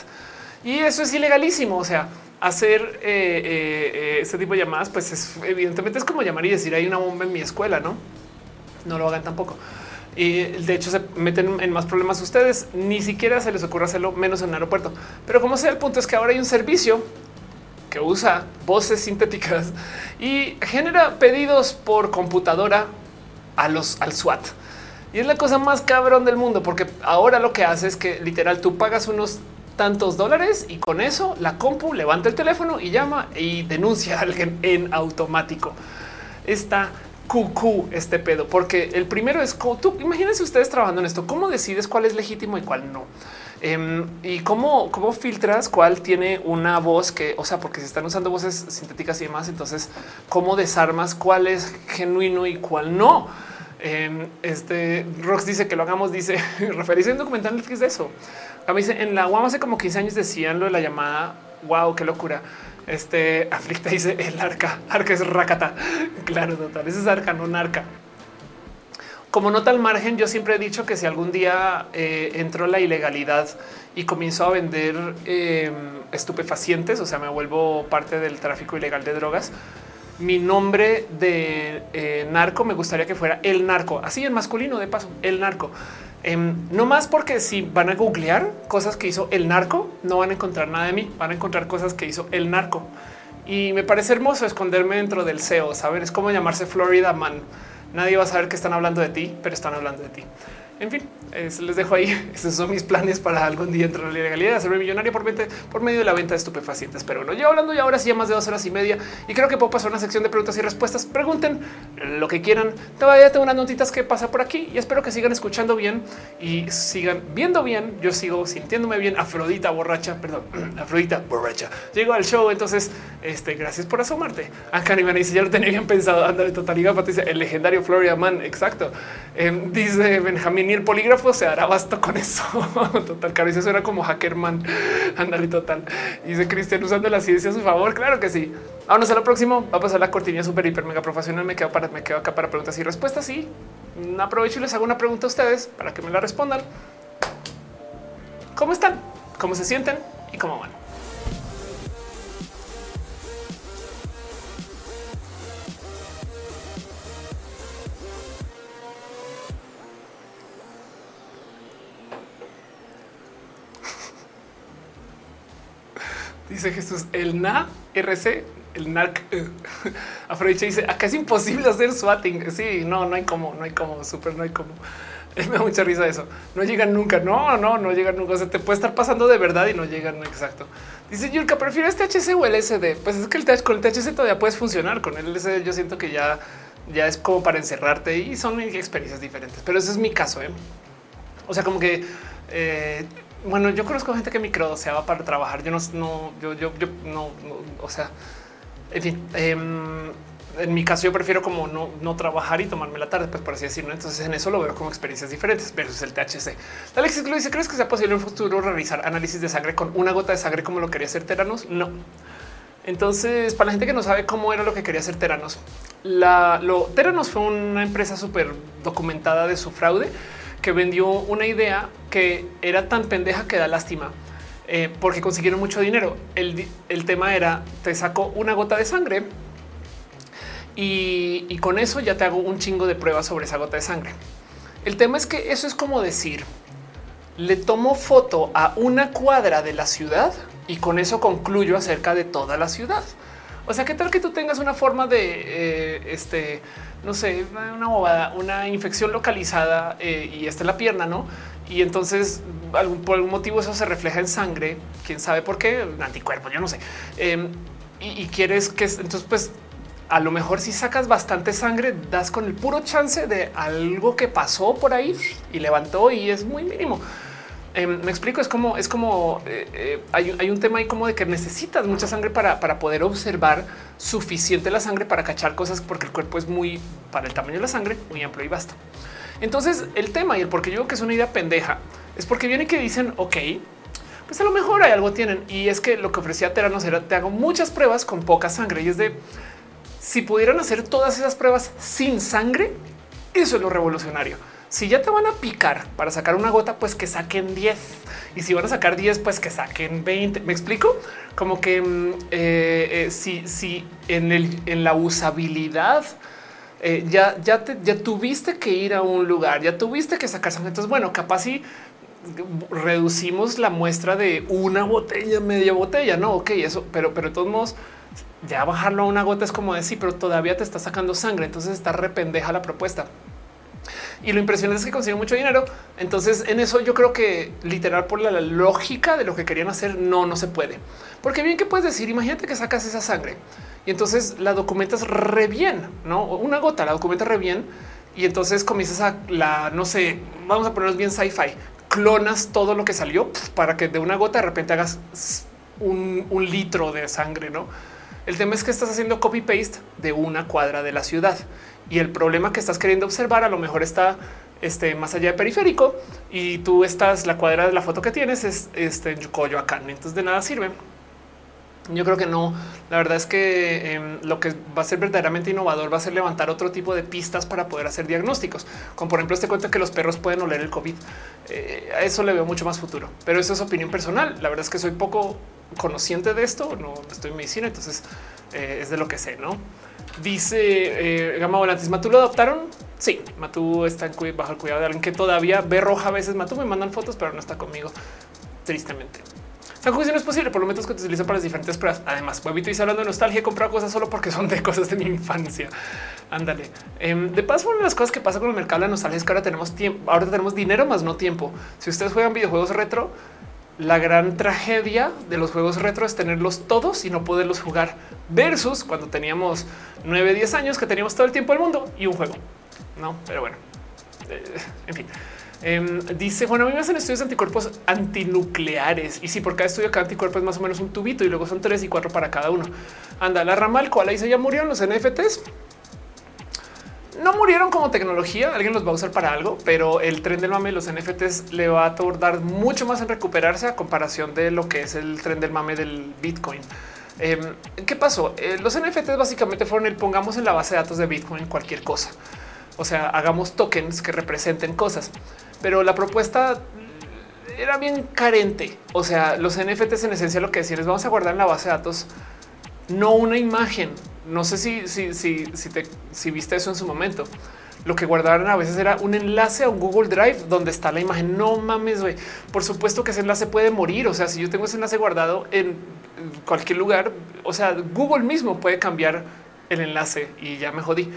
Y eso es ilegalísimo, o sea, hacer este tipo de llamadas, pues es, evidentemente es como llamar y decir hay una bomba en mi escuela, ¿no? No lo hagan tampoco. Y de hecho se meten en más problemas ustedes, ni siquiera se les ocurre hacerlo menos en un aeropuerto. Pero como sea, el punto es que ahora hay un servicio que usa voces sintéticas y genera pedidos por computadora a los al SWAT. Y es la cosa más cabrón del mundo, porque ahora lo que hace es que literal tú pagas unos tantos dólares y con eso la compu levanta el teléfono y llama y denuncia a alguien en automático. Está cucú este pedo, porque el primero es tú imagínense ustedes trabajando en esto, cómo decides cuál es legítimo y cuál no. Em, y cómo, cómo filtras cuál tiene una voz que, o sea, porque se están usando voces sintéticas y demás. Entonces, cómo desarmas cuál es genuino y cuál no. Em, este Rox dice que lo hagamos, dice referirse un documental Netflix de eso. A mí dice en la UAM hace como 15 años decían lo de la llamada. Wow, qué locura. Este aflicta dice el arca, arca es racata. Claro, total. Ese es arca, no narca. Como nota al margen, yo siempre he dicho que si algún día eh, entró la ilegalidad y comenzó a vender em, estupefacientes, o sea, me vuelvo parte del tráfico ilegal de drogas, mi nombre de eh, narco me gustaría que fuera el narco, así en masculino de paso, el narco. Em, no más porque si van a googlear cosas que hizo el narco, no van a encontrar nada de mí, van a encontrar cosas que hizo el narco. Y me parece hermoso esconderme dentro del SEO, saber es como llamarse Florida Man. Nadie va a saber que están hablando de ti, pero están hablando de ti. En fin, les dejo ahí. Esos son mis planes para algún día entrar a la ilegalidad, hacerme millonario por, por medio de la venta de estupefacientes. Pero bueno, yo hablando ya ahora sí, ya más de dos horas y media y creo que puedo pasar una sección de preguntas y respuestas. Pregunten lo que quieran. Todavía tengo unas notitas que pasa por aquí y espero que sigan escuchando bien y sigan viendo bien. Yo sigo sintiéndome bien. Afrodita borracha, perdón, Afrodita borracha. Llego al show. Entonces, este, gracias por asomarte. Acá me dice ya lo tenía bien pensado. Ándale, totalidad, Patricia, el legendario Florida Man. Exacto. Em, dice Benjamín y el polígrafo se hará basto con eso. total. Eso era como hackerman. Ándale, total. Dice Cristian usando la ciencia a su favor. Claro que sí. Vámonos a lo próximo. Va a pasar la cortina super hiper mega profesional. Me quedo para, me quedo acá para preguntas y respuestas. Y aprovecho y les hago una pregunta a ustedes para que me la respondan. ¿Cómo están? ¿Cómo se sienten? ¿Y cómo van? Dice Jesús, el NA RC, el NARC. Afrodita dice, acá es imposible hacer swatting. Sí, no, no hay como, no hay como, súper, no hay como. Me da mucha risa eso. No llegan nunca. No, no, no llegan nunca. O sea, te puede estar pasando de verdad y no llegan. Exacto. Dice Yurka, prefiero este THC o el LSD. Pues es que el con el THC todavía puedes funcionar. Con el LSD yo siento que ya, ya es como para encerrarte y son experiencias diferentes. Pero ese es mi caso. ¿eh? O sea, como que eh, bueno, yo conozco gente que microdoseaba para trabajar. Yo no, no yo, yo, yo no, o sea, en fin, em, en mi caso yo prefiero como no, no, trabajar y tomarme la tarde, pues por así decirlo. Entonces en eso lo veo como experiencias diferentes versus el THC. Alexis lo dice, ¿crees que sea posible en un futuro realizar análisis de sangre con una gota de sangre como lo quería hacer Teranos? No. Entonces, para la gente que no sabe cómo era lo que quería hacer Teranos, la, lo, Teranos fue una empresa súper documentada de su fraude que vendió una idea que era tan pendeja que da lástima. Eh, porque consiguieron mucho dinero. El, tema era, te saco una gota de sangre y, y, con eso ya te hago un chingo de pruebas sobre esa gota de sangre. El tema es que eso es como decir, le tomo foto a una cuadra de la ciudad y con eso concluyo acerca de toda la ciudad. O sea, ¿qué tal que tú tengas una forma de eh, este, no sé, una bobada, una infección localizada eh, y está en la pierna, no? Y entonces por algún motivo eso se refleja en sangre. Quién sabe por qué, anticuerpos, yo no sé. Em, y, quieres que entonces, pues a lo mejor si sacas bastante sangre, das con el puro chance de algo que pasó por ahí y levantó y es muy mínimo. Em, me explico, es como es como eh, eh, hay, un tema ahí como de que necesitas mucha sangre para, para, poder observar suficiente la sangre para cachar cosas, porque el cuerpo es muy para el tamaño de la sangre, muy amplio y vasto. Entonces, el tema y el por qué yo digo que es una idea pendeja es porque viene que dicen, ok, pues a lo mejor hay algo tienen. Y es que lo que ofrecía Teranos era te hago muchas pruebas con poca sangre y es de si pudieran hacer todas esas pruebas sin sangre, eso es lo revolucionario si ya te van a picar para sacar una gota, pues que saquen 10. Y si van a sacar 10, pues que saquen 20. ¿Me explico? Como que mm, eh, eh, si, en, el, en la usabilidad eh, ya, ya, ya tuviste que ir a un lugar, ya tuviste que sacar sangre. Entonces, bueno, capaz si reducimos la muestra de una botella, media botella, no? Ok, eso, pero, pero de todos modos, ya bajarlo a una gota es como decir, pero todavía te está sacando sangre. Entonces está rependeja la propuesta. Y lo impresionante es que consiguen mucho dinero. Entonces en eso yo creo que literal por la lógica de lo que querían hacer, no, no se puede. Porque bien que puedes decir, imagínate que sacas esa sangre y entonces la documentas re bien, no una gota, la documentas re bien y entonces comienzas a la, no sé, vamos a ponernos bien sci-fi, clonas todo lo que salió para que de una gota de repente hagas un litro de sangre, no? El tema es que estás haciendo copy paste de una cuadra de la ciudad y el problema que estás queriendo observar a lo mejor está este, más allá de periférico y tú estás, la cuadra de la foto que tienes es este, en Coyoacán, entonces de nada sirve. Yo creo que no. La verdad es que em, lo que va a ser verdaderamente innovador va a ser levantar otro tipo de pistas para poder hacer diagnósticos. Como por ejemplo este cuento que los perros pueden oler el COVID. Eh, a eso le veo mucho más futuro. Pero eso es opinión personal. La verdad es que soy poco conociente de esto. No estoy en medicina, entonces eh, es de lo que sé, ¿no? Dice eh, Gama Volantes, ¿Matú lo adoptaron? Sí, Matú está bajo el cuidado de alguien que todavía ve roja a veces. Matú me mandan fotos, pero no está conmigo, tristemente. San Juicio no es posible por los métodos que se utilizan para las diferentes pruebas. Además, Huevito dice hablando de nostalgia, he comprado cosas solo porque son de cosas de mi infancia. Ándale. Em, de paso, una de las cosas que pasa con el mercado de la nostalgia es que ahora tenemos tiempo, ahora tenemos dinero más no tiempo. Si ustedes juegan videojuegos retro, la gran tragedia de los juegos retro es tenerlos todos y no poderlos jugar versus cuando teníamos 9, 10 años que teníamos todo el tiempo del mundo y un juego. No, pero bueno, eh, en fin. Em, dice bueno, a mí me hacen estudios de anticuerpos antinucleares y si por cada estudio cada anticuerpo es más o menos un tubito y luego son tres y cuatro para cada uno. Anda la rama al cual dice ya murieron los NFTs no murieron como tecnología, alguien los va a usar para algo, pero el tren del mame de los NFTs le va a tardar mucho más en recuperarse a comparación de lo que es el tren del mame del Bitcoin. Em, ¿Qué pasó? Eh, los NFTs básicamente fueron el pongamos en la base de datos de Bitcoin cualquier cosa. O sea, hagamos tokens que representen cosas. Pero la propuesta era bien carente. O sea, los NFTs en esencia lo que decían es vamos a guardar en la base de datos no una imagen, no sé si, si, si, si, te, viste eso en su momento. Lo que guardaron a veces era un enlace a un Google Drive donde está la imagen. No mames, güey. Por supuesto que ese enlace puede morir. O sea, si yo tengo ese enlace guardado en cualquier lugar, o sea, Google mismo puede cambiar el enlace y ya me jodí.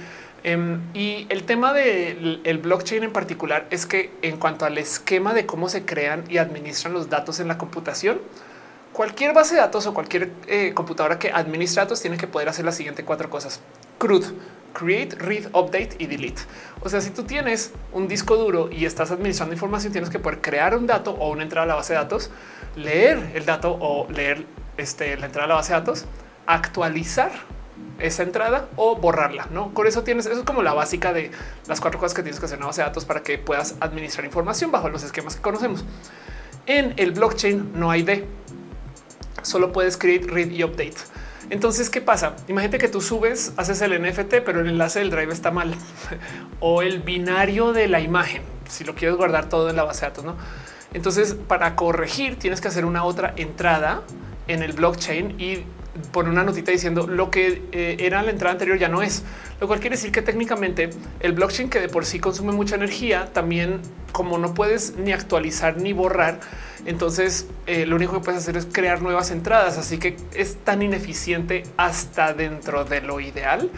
Em, y el tema del blockchain en particular es que en cuanto al esquema de cómo se crean y administran los datos en la computación, Cualquier base de datos o cualquier eh, computadora que administra datos tiene que poder hacer las siguientes cuatro cosas. CRUD, create, read, update y delete. O sea, si tú tienes un disco duro y estás administrando información, tienes que poder crear un dato o una entrada a la base de datos, leer el dato o leer este, la entrada a la base de datos, actualizar esa entrada o borrarla. No con eso tienes. Eso es como la básica de las cuatro cosas que tienes que hacer en una base de datos para que puedas administrar información bajo los esquemas que conocemos. En el blockchain no hay de solo puedes create, read y update. Entonces, ¿qué pasa? Imagínate que tú subes, haces el NFT, pero el enlace del drive está mal o el binario de la imagen. Si lo quieres guardar todo en la base de datos, no? Entonces, para corregir, tienes que hacer una otra entrada en el blockchain y poner una notita diciendo lo que eh, era la entrada anterior ya no es, lo cual quiere decir que técnicamente el blockchain que de por sí consume mucha energía, también como no puedes ni actualizar ni borrar, entonces eh, lo único que puedes hacer es crear nuevas entradas. Así que es tan ineficiente hasta dentro de lo ideal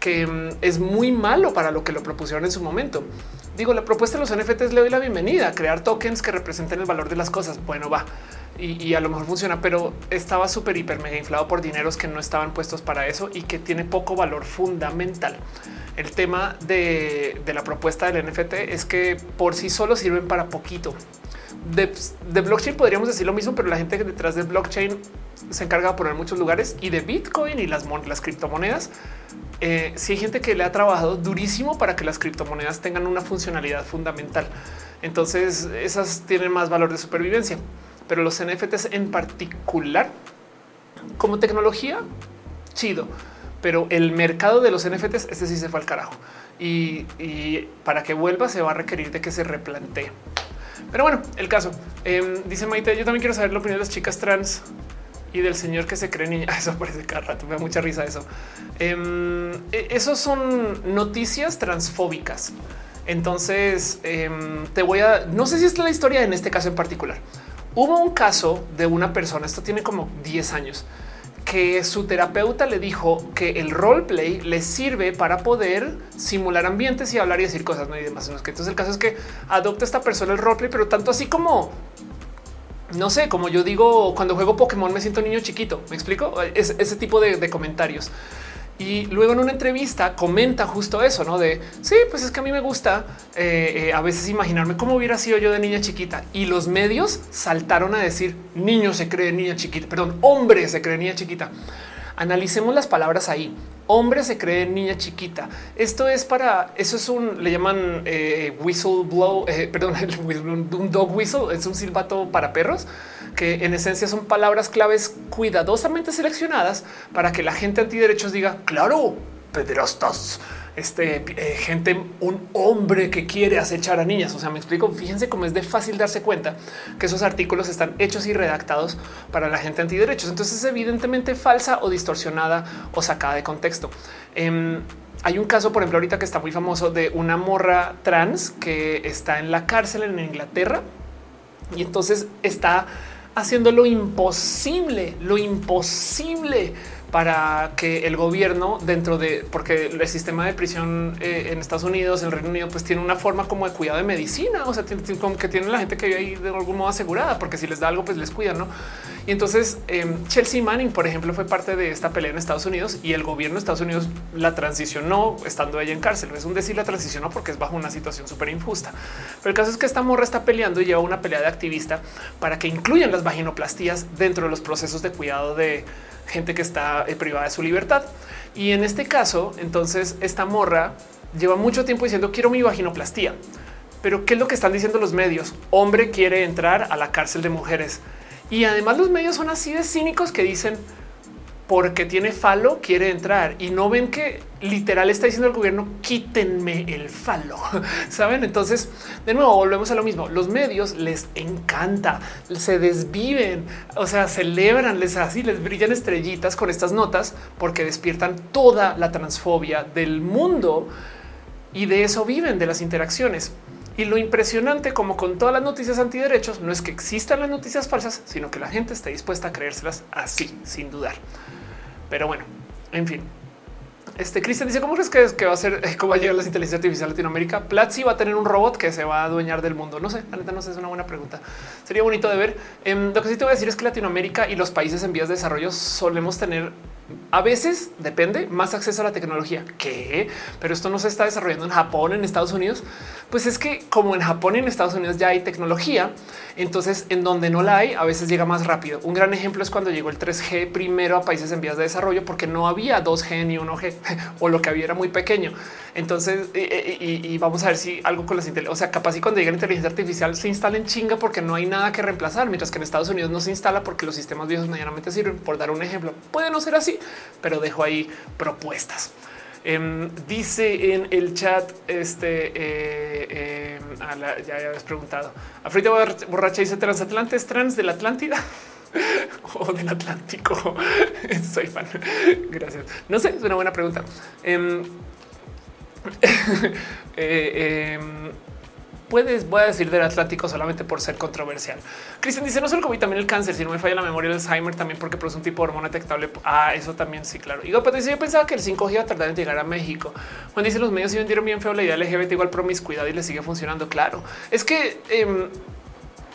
que mm, es muy malo para lo que lo propusieron en su momento. Digo, la propuesta de los NFTs le doy la bienvenida, crear tokens que representen el valor de las cosas. Bueno, va y, a lo mejor funciona, pero estaba súper hiper mega inflado por dineros que no estaban puestos para eso y que tiene poco valor fundamental. El tema de, de la propuesta del NFT es que por sí solo sirven para poquito de, blockchain podríamos decir lo mismo, pero la gente detrás del blockchain se encarga de poner muchos lugares y de Bitcoin y las, criptomonedas. Eh, si hay gente que le ha trabajado durísimo para que las criptomonedas tengan una funcionalidad fundamental. Entonces esas tienen más valor de supervivencia, pero los NFTs en particular como tecnología, chido, pero el mercado de los NFTs, este sí se fue al carajo y, y para que vuelva se va a requerir de que se replantee. Pero bueno, el caso em, dice Maite. Yo también quiero saber la opinión de las chicas trans y del señor que se cree niña. Eso parece cada rato. Me da mucha risa eso. Eh, esos son noticias transfóbicas. Entonces em, te voy a no sé si es la historia en este caso en particular. Hubo un caso de una persona, esto tiene como 10 años, que su terapeuta le dijo que el roleplay le sirve para poder simular ambientes y hablar y decir cosas ¿no? y demás. Entonces el caso es que adopta esta persona el roleplay, pero tanto así como no sé, como yo digo, cuando juego Pokémon me siento niño chiquito. Me explico es, ese tipo de comentarios. Y luego en una entrevista comenta justo eso, no de sí, pues es que a mí me gusta eh, eh, a veces imaginarme cómo hubiera sido yo de niña chiquita. Y los medios saltaron a decir niño se cree niña chiquita, perdón, hombre se cree niña chiquita. Analicemos las palabras ahí. Hombre se cree niña chiquita. Esto es para eso es un le llaman eh, whistle blow, perdón, un dog whistle. Es un silbato para perros que en esencia son palabras claves cuidadosamente seleccionadas para que la gente antiderechos diga claro, pederastas. este eh, gente, un hombre que quiere acechar a niñas. O sea, me explico. Fíjense cómo es de fácil darse cuenta que esos artículos están hechos y redactados para la gente antiderechos. Entonces es evidentemente falsa o distorsionada o sacada de contexto. Em, hay un caso, por ejemplo, ahorita que está muy famoso de una morra trans que está en la cárcel en Inglaterra y entonces está haciendo lo imposible, lo imposible para que el gobierno dentro de, porque el sistema de prisión eh, en Estados Unidos, en el Reino Unido, pues tiene una forma como de cuidado de medicina, o sea, como que tiene la gente que vive ahí de algún modo asegurada, porque si les da algo, pues les cuidan, ¿no? Y entonces em, Chelsea Manning, por ejemplo, fue parte de esta pelea en Estados Unidos y el gobierno de Estados Unidos la transicionó estando ella en cárcel. Es un decir la transicionó porque es bajo una situación súper injusta. Pero el caso es que esta morra está peleando y lleva una pelea de activista para que incluyan las vaginoplastías dentro de los procesos de cuidado de gente que está eh, privada de su libertad. Y en este caso, entonces esta morra lleva mucho tiempo diciendo quiero mi vaginoplastía. Pero ¿qué es lo que están diciendo los medios? Hombre quiere entrar a la cárcel de mujeres. Y además los medios son así de cínicos que dicen porque tiene falo quiere entrar y no ven que literal está diciendo el gobierno quítenme el falo. Saben? Entonces, de nuevo, volvemos a lo mismo. Los medios les encanta, se desviven, o sea, celebran, les así les brillan estrellitas con estas notas porque despiertan toda la transfobia del mundo y de eso viven de las interacciones. Y lo impresionante, como con todas las noticias antiderechos, no es que existan las noticias falsas, sino que la gente esté dispuesta a creérselas así, sin dudar. Pero bueno, en fin. Este Cristian dice: ¿Cómo crees que, es, que va a ser? ¿Cómo va a llegar la inteligencia artificial a Latinoamérica? Platzi va a tener un robot que se va a adueñar del mundo. No sé, la neta no sé, es una buena pregunta. Sería bonito de ver. Em, lo que sí te voy a decir es que Latinoamérica y los países en vías de desarrollo solemos tener a veces depende más acceso a la tecnología que, pero esto no se está desarrollando en Japón, en Estados Unidos. Pues es que como en Japón y en Estados Unidos ya hay tecnología, entonces en donde no la hay, a veces llega más rápido. Un gran ejemplo es cuando llegó el 3G primero a países en vías de desarrollo, porque no había 2G ni 1G o lo que había era muy pequeño. Entonces, y, vamos a ver si algo con las inteligencias, o sea, capaz y cuando llega la inteligencia artificial se instala en chinga porque no hay nada que reemplazar, mientras que en Estados Unidos no se instala porque los sistemas viejos medianamente sirven. Por dar un ejemplo, puede no ser así, pero dejo ahí propuestas. Em, dice en el chat, este, eh, em, ya, habías preguntado, Afrita Borracha dice transatlante es trans de la Atlántida o del Atlántico. Soy fan. Gracias. No sé, es una buena pregunta. Puedes, voy a decir del Atlántico solamente por ser controversial. Cristian dice no solo COVID, también el cáncer, si no me falla la memoria, el Alzheimer también porque produce un tipo de hormona detectable. Ah, eso también sí, claro. Y pues yo pensaba que el 5G iba a tardar en llegar a México. Juan dice los medios se vendieron bien feo la idea LGBT igual promiscuidad y le sigue funcionando. Claro, es que em,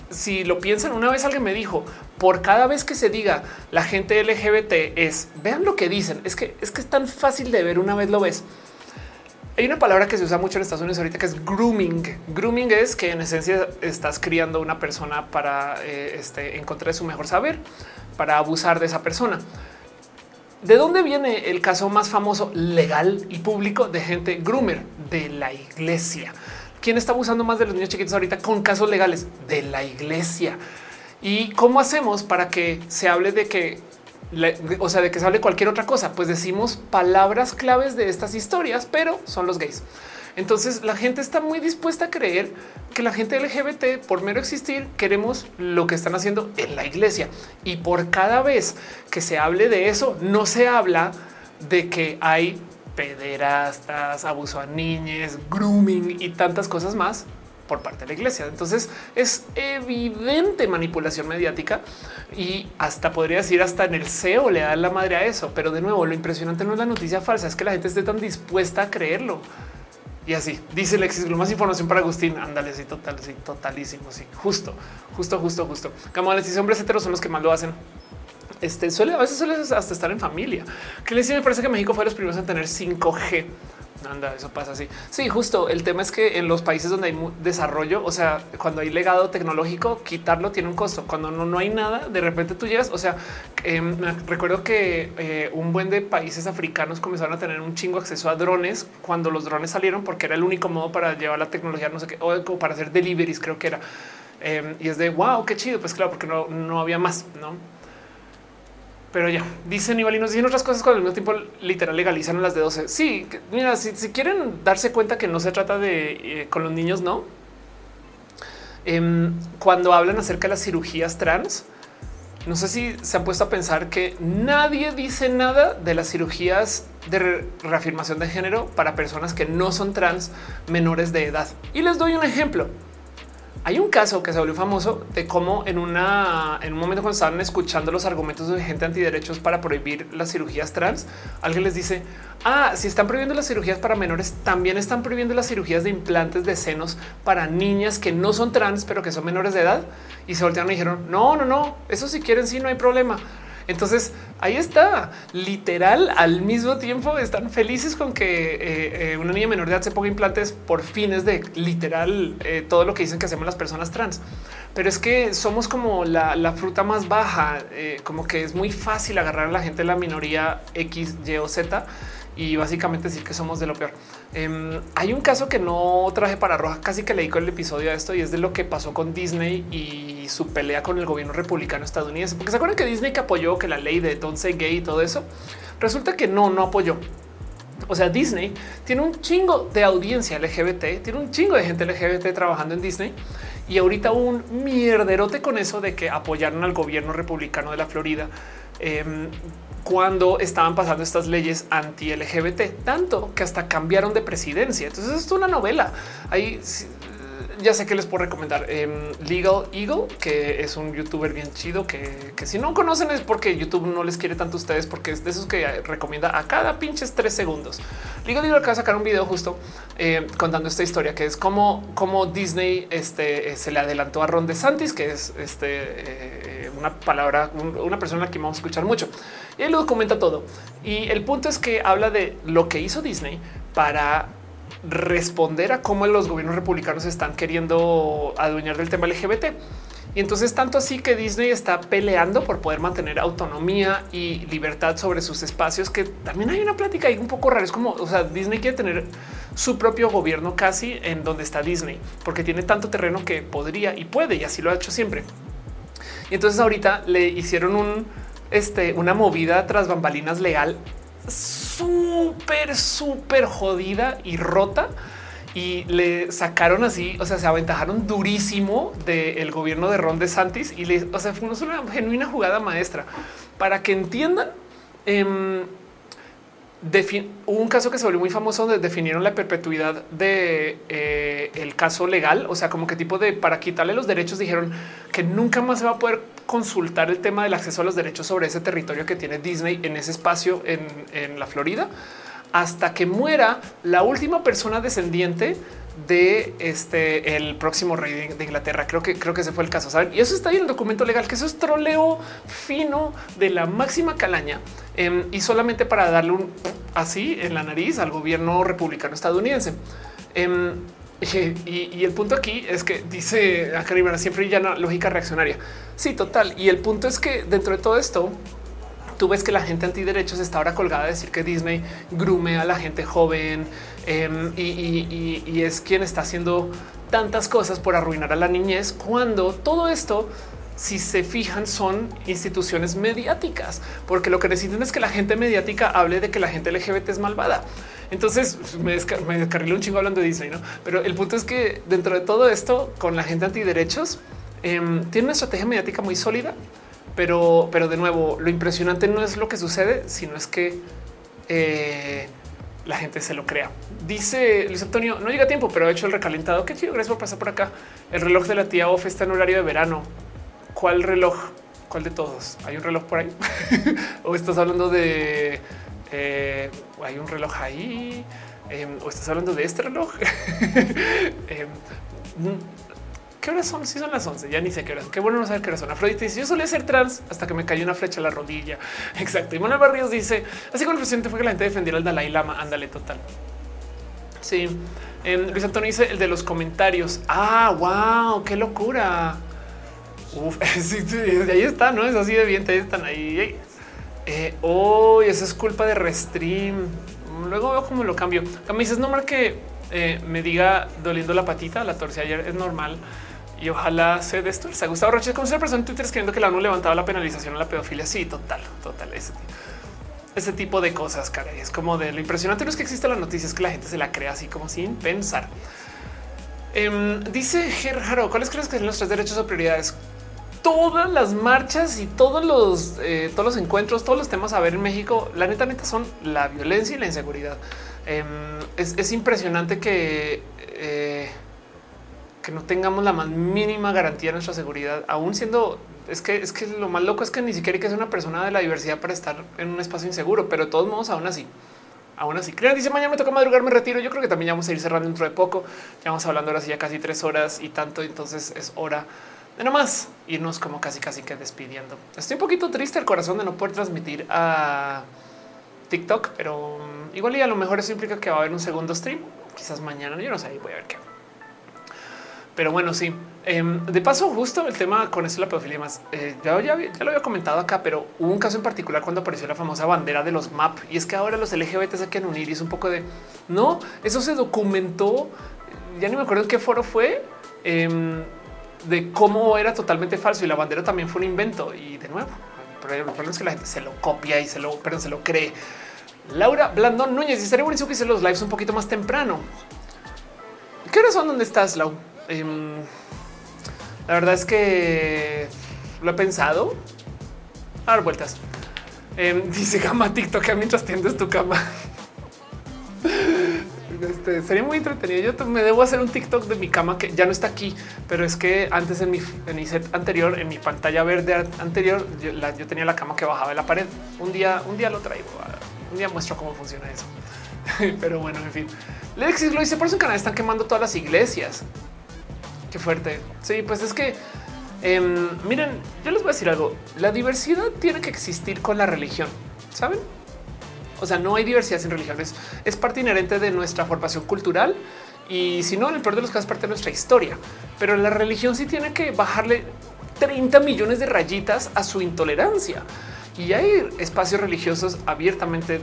si lo piensan, una vez alguien me dijo, por cada vez que se diga la gente LGBT es, vean lo que dicen, es que es que es tan fácil de ver una vez lo ves. Hay una palabra que se usa mucho en Estados Unidos ahorita que es grooming. Grooming es que en esencia estás criando una persona para eh, este, encontrar su mejor saber, para abusar de esa persona. ¿De dónde viene el caso más famoso legal y público de gente groomer? De la iglesia. ¿Quién está abusando más de los niños chiquitos ahorita con casos legales? De la iglesia. ¿Y cómo hacemos para que se hable de que o sea, de que se hable cualquier otra cosa, pues decimos palabras claves de estas historias, pero son los gays. Entonces la gente está muy dispuesta a creer que la gente LGBT, por mero existir, queremos lo que están haciendo en la iglesia. Y por cada vez que se hable de eso, no se habla de que hay pederastas, abuso a niñas, grooming y tantas cosas más por parte de la iglesia. Entonces es evidente manipulación mediática y hasta podría decir hasta en el SEO le da la madre a eso. Pero de nuevo, lo impresionante no es la noticia falsa, es que la gente esté tan dispuesta a creerlo. Y así dice Lexis, más información para Agustín. Ándale, sí, total, sí, totalísimo. Sí, justo, justo, justo, justo. Como les dice, hombres heteros son los que más lo hacen. Este suele a veces suele hasta estar en familia. Que les me parece que México fue los primeros en tener 5G. Anda, eso pasa así. Sí, justo. El tema es que en los países donde hay desarrollo, o sea, cuando hay legado tecnológico, quitarlo tiene un costo. Cuando no, no hay nada, de repente tú llegas. O sea, em, recuerdo que eh, un buen de países africanos comenzaron a tener un chingo acceso a drones cuando los drones salieron, porque era el único modo para llevar la tecnología, no sé qué, o para hacer deliveries, creo que era. Em, y es de wow, qué chido. Pues claro, porque no, no había más, no? Pero ya dicen y nos dicen otras cosas cuando al mismo tiempo literal legalizan las de 12. Sí, mira, si, quieren darse cuenta que no se trata de eh, con los niños, no. Em, cuando hablan acerca de las cirugías trans, no sé si se han puesto a pensar que nadie dice nada de las cirugías de reafirmación de género para personas que no son trans menores de edad. Y les doy un ejemplo. Hay un caso que se volvió famoso de cómo en una en un momento cuando estaban escuchando los argumentos de gente antiderechos para prohibir las cirugías trans, alguien les dice: Ah, si están prohibiendo las cirugías para menores, también están prohibiendo las cirugías de implantes de senos para niñas que no son trans, pero que son menores de edad. Y se voltearon y dijeron: No, no, no, eso si quieren, sí, no hay problema. Entonces ahí está, literal, al mismo tiempo están felices con que eh, eh, una niña menor de edad se ponga implantes por fines de literal eh, todo lo que dicen que hacemos las personas trans. Pero es que somos como la, fruta más baja, como que es muy fácil agarrar a la gente de la minoría X, Y o Z y básicamente decir que somos de lo peor. Em, hay un caso que no traje para roja, casi que leí con el episodio de esto y es de lo que pasó con Disney y su pelea con el gobierno republicano estadounidense. Porque se acuerdan que Disney que apoyó que la ley de don't say gay y todo eso resulta que no, no apoyó. O sea, Disney tiene un chingo de audiencia LGBT, tiene un chingo de gente LGBT trabajando en Disney y ahorita un mierderote con eso de que apoyaron al gobierno republicano de la Florida. Em, cuando estaban pasando estas leyes anti LGBT, tanto que hasta cambiaron de presidencia. Entonces es una novela. Ahí ya sé que les puedo recomendar em, Legal Eagle, que es un youtuber bien chido que, si no conocen es porque YouTube no les quiere tanto a ustedes, porque es de esos que recomienda a cada pinches tres segundos. Legal Eagle acaba de sacar un video justo em, contando esta historia que es como, como Disney este, se le adelantó a Ron DeSantis, que es este, eh, una palabra, una persona que vamos a escuchar mucho. Él lo documenta todo. Y el punto es que habla de lo que hizo Disney para responder a cómo los gobiernos republicanos están queriendo adueñar del tema LGBT. Y entonces tanto así que Disney está peleando por poder mantener autonomía y libertad sobre sus espacios, que también hay una plática ahí un poco rara. Es como, o sea, Disney quiere tener su propio gobierno casi en donde está Disney, porque tiene tanto terreno que podría y puede, y así lo ha hecho siempre. Y entonces ahorita le hicieron un, este, una movida tras bambalinas legal súper, súper jodida y rota y le sacaron así, o sea, se aventajaron durísimo del gobierno de Ron DeSantis y le, o sea, fue una genuina jugada maestra para que entiendan. Eh, hubo un caso que se volvió muy famoso donde definieron la perpetuidad de eh, el caso legal, o sea, como que tipo de para quitarle los derechos dijeron que nunca más se va a poder consultar el tema del acceso a los derechos sobre ese territorio que tiene Disney en ese espacio en, en la Florida hasta que muera la última persona descendiente de este el próximo rey de, Inglaterra. Creo que creo que ese fue el caso. Y eso está ahí en el documento legal, que eso es troleo fino de la máxima calaña em, y solamente para darle un así en la nariz al gobierno republicano estadounidense. Em, y, el punto aquí es que dice a Rivera siempre ya lógica reaccionaria. Sí, total. Y el punto es que dentro de todo esto, tú ves que la gente antiderechos está ahora colgada a decir que Disney grume a la gente joven em, y, es quien está haciendo tantas cosas por arruinar a la niñez cuando todo esto si se fijan, son instituciones mediáticas, porque lo que necesitan es que la gente mediática hable de que la gente LGBT es malvada. Entonces me, descarrilé un chingo hablando de Disney, ¿no? Pero el punto es que dentro de todo esto, con la gente antiderechos, eh, tiene una estrategia mediática muy sólida pero, pero de nuevo, lo impresionante no es lo que sucede, sino es que eh, la gente se lo crea. Dice Luis Antonio, no llega tiempo, pero ha hecho el recalentado. Qué chido, gracias por pasar por acá. El reloj de la tía Off está en horario de verano. ¿Cuál reloj? ¿Cuál de todos? ¿Hay un reloj por ahí? ¿O estás hablando de... Eh, hay un reloj ahí? Em, ¿O estás hablando de este reloj? Em, ¿Qué horas son? Si son las 11, ya ni sé qué horas. Qué bueno no saber qué horas son. Afrodita dice, yo solía ser trans hasta que me cayó una flecha a la rodilla. Exacto. Y Manuel Barrios dice, así como el presidente fue que la gente defendiera al Dalai Lama. Ándale, total. Sí. Luis Antonio dice el de los comentarios. Ah, wow, qué locura. Uf, sí, ahí está, ¿no? Es así de bien, ahí están ahí. Eh, eso es culpa de Restream. Luego veo cómo lo cambio. Me dices, no, que eh, me diga doliendo la patita, la torcí ayer, es normal y ojalá se destruya. Gustavo Roche, como se persona en Twitter escribiendo que la ONU levantaba la penalización a la pedofilia. Sí, total, total. Ese, ese tipo de cosas, caray. Es como de lo impresionante no es que exista la noticia, es que la gente se la crea así como sin pensar. Em, dice Gerardo, ¿cuáles crees que son los tres derechos o prioridades? Todas las marchas y todos los, eh, todos los encuentros, todos los temas a ver en México, la neta, neta son la violencia y la inseguridad. Em, es, impresionante que eh, que no tengamos la más mínima garantía de nuestra seguridad, aún siendo es que es que lo más loco es que ni siquiera hay que ser una persona de la diversidad para estar en un espacio inseguro, pero de todos modos, aún así, aún así. Crean dice mañana me toca madrugar, me retiro. Yo creo que también ya vamos a ir cerrando dentro de poco. Ya vamos hablando ahora sí ya casi tres horas y tanto. Entonces es hora de nomás irnos como casi, casi que despidiendo. Estoy un poquito triste el corazón de no poder transmitir a TikTok, pero mm, igual y a lo mejor eso implica que va a haber un segundo stream. Quizás mañana, yo no sé, voy a ver qué. Pero bueno, sí. Em, de paso, justo el tema con esto la pedofilia más, eh, ya, lo había comentado acá, pero hubo un caso en particular cuando apareció la famosa bandera de los MAP y es que ahora los LGBT se quieren unir y es un poco de no, eso se documentó. Ya ni me acuerdo en qué foro fue em, de cómo era totalmente falso y la bandera también fue un invento. Y de nuevo, el problema es que la gente se lo copia y se lo, perdón, se lo cree. Laura Blandón Núñez y estaría buenísimo que hice los lives un poquito más temprano. ¿Qué hora son? ¿Dónde estás, Lau? Em, la verdad es que lo he pensado. A dar vueltas. Em, dice cama TikTok mientras tiendes tu cama. Este, sería muy entretenido. Yo me debo hacer un TikTok de mi cama que ya no está aquí, pero es que antes en mi, set anterior, en mi pantalla verde anterior, yo, tenía la cama que bajaba de la pared. Un día, un día lo traigo. Un día muestro cómo funciona eso. pero bueno, en fin. Lexis lo dice por en Canadá están quemando todas las iglesias. Qué fuerte. Sí, pues es que em, miren, yo les voy a decir algo. La diversidad tiene que existir con la religión, saben? O sea, no hay diversidad sin religiones. Es parte inherente de nuestra formación cultural y si no, el peor de los casos, parte de nuestra historia. Pero la religión sí tiene que bajarle 30 millones de rayitas a su intolerancia. Y hay espacios religiosos abiertamente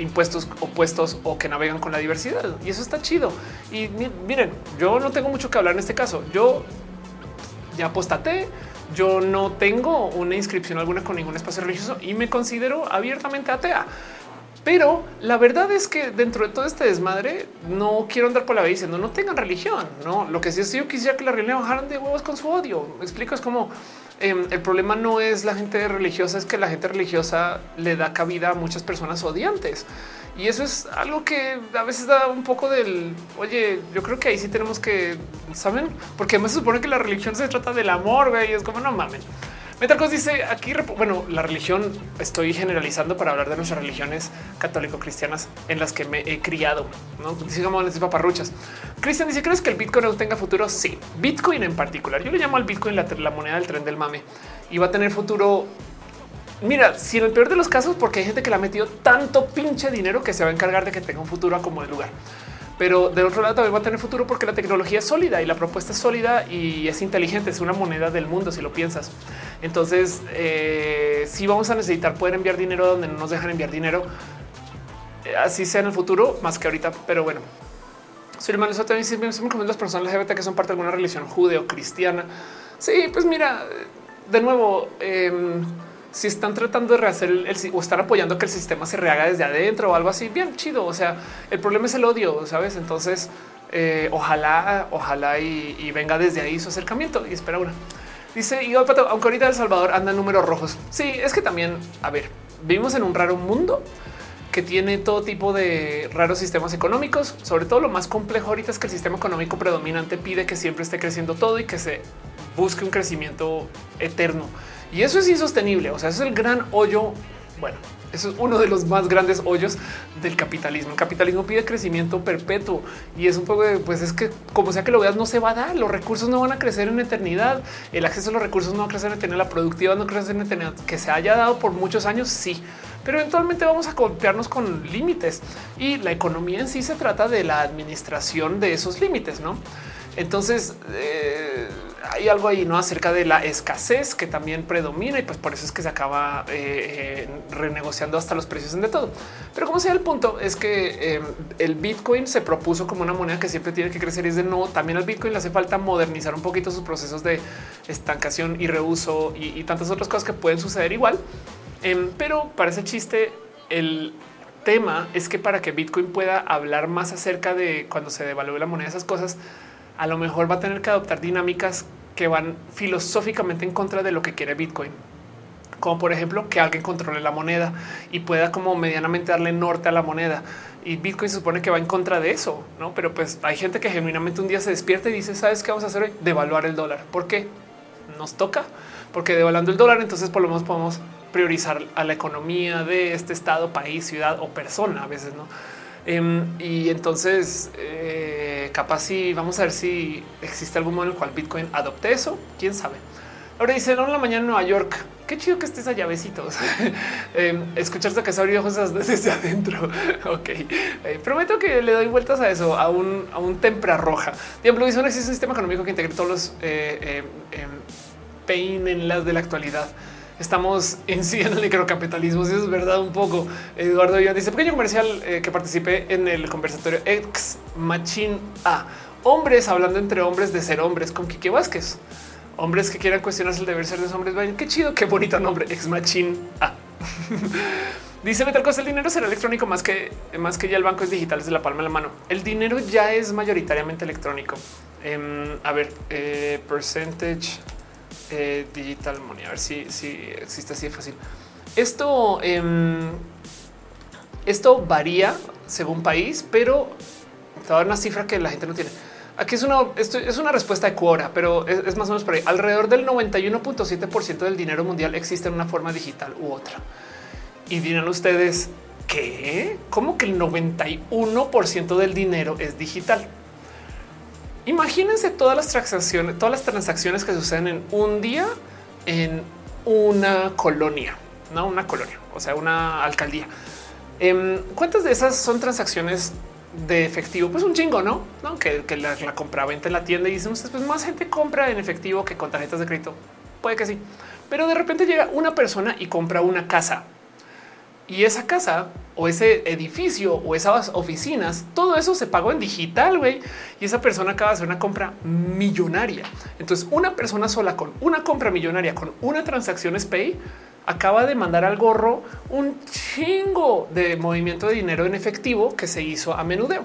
impuestos opuestos o que navegan con la diversidad. Y eso está chido. Y miren, yo no tengo mucho que hablar en este caso. Yo ya apostaté, yo no tengo una inscripción alguna con ningún espacio religioso y me considero abiertamente atea. Pero la verdad es que dentro de todo este desmadre no quiero andar por la vida diciendo no tengan religión. No, lo que sí es yo quisiera que la religión bajaran de huevos con su odio. Me explico, es como Em, el problema no es la gente religiosa, es que la gente religiosa le da cabida a muchas personas odiantes. Y eso es algo que a veces da un poco del, oye, yo creo que ahí sí tenemos que, ¿saben? Porque además se supone que la religión se trata del amor, y es como no mamen. Metacos dice aquí, bueno, la religión estoy generalizando para hablar de nuestras religiones católico-cristianas en las que me he criado. No dice como las paparruchas. Cristian dice: ¿Crees que el Bitcoin no tenga futuro? Sí, Bitcoin en particular. Yo le llamo al Bitcoin la, la moneda del tren del mame y va a tener futuro. Mira, si en el peor de los casos, porque hay gente que le ha metido tanto pinche dinero que se va a encargar de que tenga un futuro como de lugar pero del otro lado también va a tener futuro porque la tecnología es sólida y la propuesta es sólida y es inteligente, es una moneda del mundo si lo piensas. Entonces, eh, si vamos a necesitar poder enviar dinero donde no nos dejan enviar dinero, eh, así sea en el futuro, más que ahorita, pero bueno. Soy hermano, eso también siempre me las personas LGBT que son parte de alguna religión judeo cristiana. Sí, pues mira, de nuevo, em, si están tratando de rehacer el, o están apoyando que el sistema se rehaga desde adentro o algo así, bien chido. O sea, el problema es el odio, sabes? Entonces, eh, ojalá, ojalá y, venga desde ahí su acercamiento y espera una. Dice y aunque ahorita El Salvador anda en números rojos. Sí, es que también, a ver, vivimos en un raro mundo que tiene todo tipo de raros sistemas económicos. Sobre todo lo más complejo ahorita es que el sistema económico predominante pide que siempre esté creciendo todo y que se busque un crecimiento eterno. Y eso es insostenible. O sea, es el gran hoyo. Bueno, eso es uno de los más grandes hoyos del capitalismo. El capitalismo pide crecimiento perpetuo y es un poco de, pues es que como sea que lo veas, no se va a dar. Los recursos no van a crecer en eternidad. El acceso a los recursos no va a crecer en eternidad. La productividad no crece en eternidad. Que se haya dado por muchos años, sí, pero eventualmente vamos a golpearnos con límites y la economía en sí se trata de la administración de esos límites, no? Entonces, eh, hay algo ahí no acerca de la escasez que también predomina y pues por eso es que se acaba eh, renegociando hasta los precios de todo. Pero como sea el punto es que em, el Bitcoin se propuso como una moneda que siempre tiene que crecer y es de no. También al Bitcoin le hace falta modernizar un poquito sus procesos de estancación y reuso y, tantas otras cosas que pueden suceder igual. Em, pero para ese chiste, el tema es que para que Bitcoin pueda hablar más acerca de cuando se devalúe la moneda, esas cosas, a lo mejor va a tener que adoptar dinámicas que van filosóficamente en contra de lo que quiere Bitcoin. Como por ejemplo que alguien controle la moneda y pueda como medianamente darle norte a la moneda. Y Bitcoin se supone que va en contra de eso, no? Pero pues hay gente que genuinamente un día se despierta y dice: ¿Sabes qué vamos a hacer hoy? Devaluar el dólar. ¿Por qué? Nos toca, porque devaluando el dólar, entonces por lo menos podemos priorizar a la economía de este estado, país, ciudad o persona a veces, no? Em, y entonces, eh, capaz si vamos a ver si existe algún modo en el cual Bitcoin adopte eso. Quién sabe. Ahora dice en la mañana en Nueva York. Qué chido que estés allá, besitos. eh, escucharte que se abrió ojos desde adentro. ok, eh, prometo que le doy vueltas a eso, a un, a un tempra roja. Diablo, no existe un sistema económico que integre todos los eh, eh, pain en las de la actualidad estamos en sí en el microcapitalismo. Si es verdad un poco. Eduardo Iván dice pequeño comercial eh, que participé en el conversatorio ex Machine A. Hombres hablando entre hombres de ser hombres con Quique Vázquez. Hombres que quieran cuestionarse el deber ser de los hombres. Vayan, qué chido, qué bonito nombre. Ex Machine A. Dice Metal Costa, el dinero será electrónico más que más que ya el banco es digital desde la palma de la mano. El dinero ya es mayoritariamente electrónico. Em, a ver, eh, percentage eh, digital money. A ver si, existe así de fácil. Esto, em, esto varía según país, pero te una cifra que la gente no tiene. Aquí es una, esto es una respuesta de Quora, pero es, más o menos por ahí. Alrededor del 91.7% del dinero mundial existe en una forma digital u otra. Y dirán ustedes, ¿qué? ¿Cómo que el 91% del dinero es digital? Imagínense todas las transacciones, todas las transacciones que suceden en un día en una colonia, no una colonia, o sea, una alcaldía. Em, ¿Cuántas de esas son transacciones de efectivo? Pues un chingo, no? ¿No? Que, la, la compra venta en la tienda y dicen pues más gente compra en efectivo que con tarjetas de crédito. Puede que sí, pero de repente llega una persona y compra una casa y esa casa o ese edificio o esas oficinas, todo eso se pagó en digital, güey. Y esa persona acaba de hacer una compra millonaria. Entonces, una persona sola con una compra millonaria, con una transacción Pay, acaba de mandar al gorro un chingo de movimiento de dinero en efectivo que se hizo a menudeo.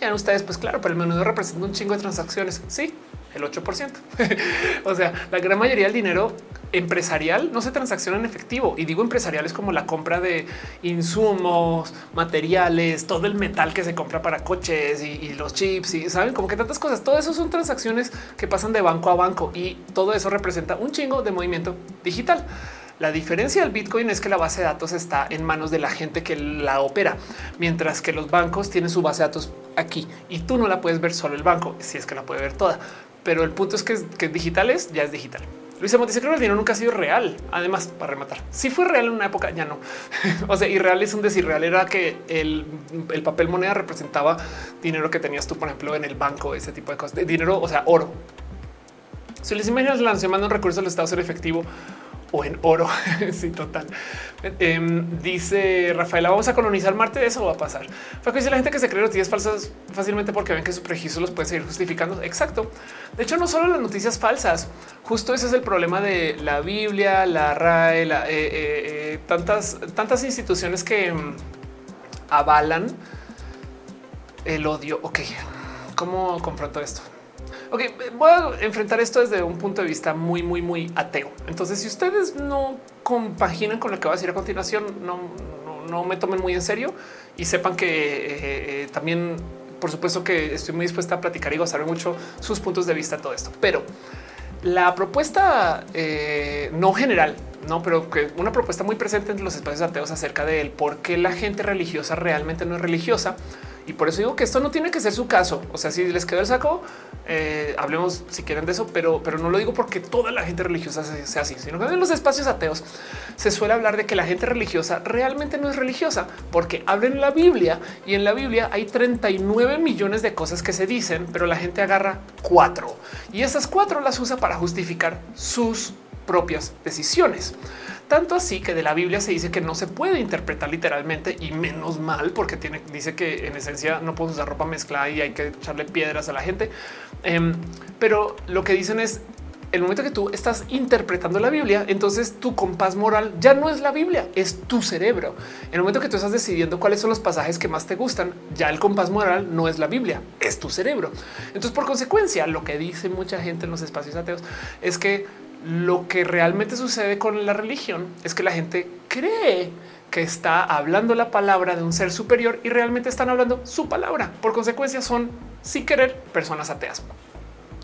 Ya ustedes, pues claro, pero el menudeo representa un chingo de transacciones. Sí, el 8%. o sea, la gran mayoría del dinero empresarial no se transacciona en efectivo. Y digo empresarial es como la compra de insumos, materiales, todo el metal que se compra para coches y, los chips y saben como que tantas cosas. Todo eso son transacciones que pasan de banco a banco y todo eso representa un chingo de movimiento digital. La diferencia del Bitcoin es que la base de datos está en manos de la gente que la opera, mientras que los bancos tienen su base de datos aquí y tú no la puedes ver solo el banco, si es que la puede ver toda. Pero el punto es que, que digital es, ya es digital. Luis Amont dice que el dinero nunca ha sido real. Además, para rematar, si fue real en una época, ya no. o sea, irreal es un decir real. Era que el, papel moneda representaba dinero que tenías tú, por ejemplo, en el banco, ese tipo de cosas. De dinero, o sea, oro. Si les imaginas, se manda un recurso al Estado ser efectivo o en oro. sí, total. Em, dice Rafaela, vamos a colonizar Marte. Eso va a pasar. Fue dice la gente que se cree noticias falsas fácilmente porque ven que sus prejuicios los pueden seguir justificando. Exacto. De hecho, no solo las noticias falsas, justo ese es el problema de la Biblia, la RAE, eh, eh, eh, tantas, tantas instituciones que em, avalan el odio. Ok, ¿cómo confronto esto? Ok, voy a enfrentar esto desde un punto de vista muy, muy, muy ateo. Entonces, si ustedes no compaginan con lo que voy a decir a continuación, no, no, me tomen muy en serio y sepan que eh, eh, también, por supuesto, que estoy muy dispuesta a platicar y gozar mucho sus puntos de vista, todo esto. Pero la propuesta eh, no general, no, pero que una propuesta muy presente en los espacios ateos acerca de por qué la gente religiosa realmente no es religiosa Y por eso digo que esto no tiene que ser su caso. O sea, si les quedó el saco, eh, hablemos si quieren de eso, pero, pero no lo digo porque toda la gente religiosa sea así, sino que en los espacios ateos se suele hablar de que la gente religiosa realmente no es religiosa porque hablan la Biblia y en la Biblia hay 39 millones de cosas que se dicen, pero la gente agarra cuatro y esas cuatro las usa para justificar sus propias decisiones. Tanto así que de la Biblia se dice que no se puede interpretar literalmente y menos mal porque tiene, dice que en esencia no podemos usar ropa mezclada y hay que echarle piedras a la gente. Em, pero lo que dicen es el momento que tú estás interpretando la Biblia, entonces tu compás moral ya no es la Biblia, es tu cerebro. En el momento que tú estás decidiendo cuáles son los pasajes que más te gustan, ya el compás moral no es la Biblia, es tu cerebro. Entonces, por consecuencia, lo que dice mucha gente en los espacios ateos es que lo que realmente sucede con la religión es que la gente cree que está hablando la palabra de un ser superior y realmente están hablando su palabra. Por consecuencia, son sin querer personas ateas.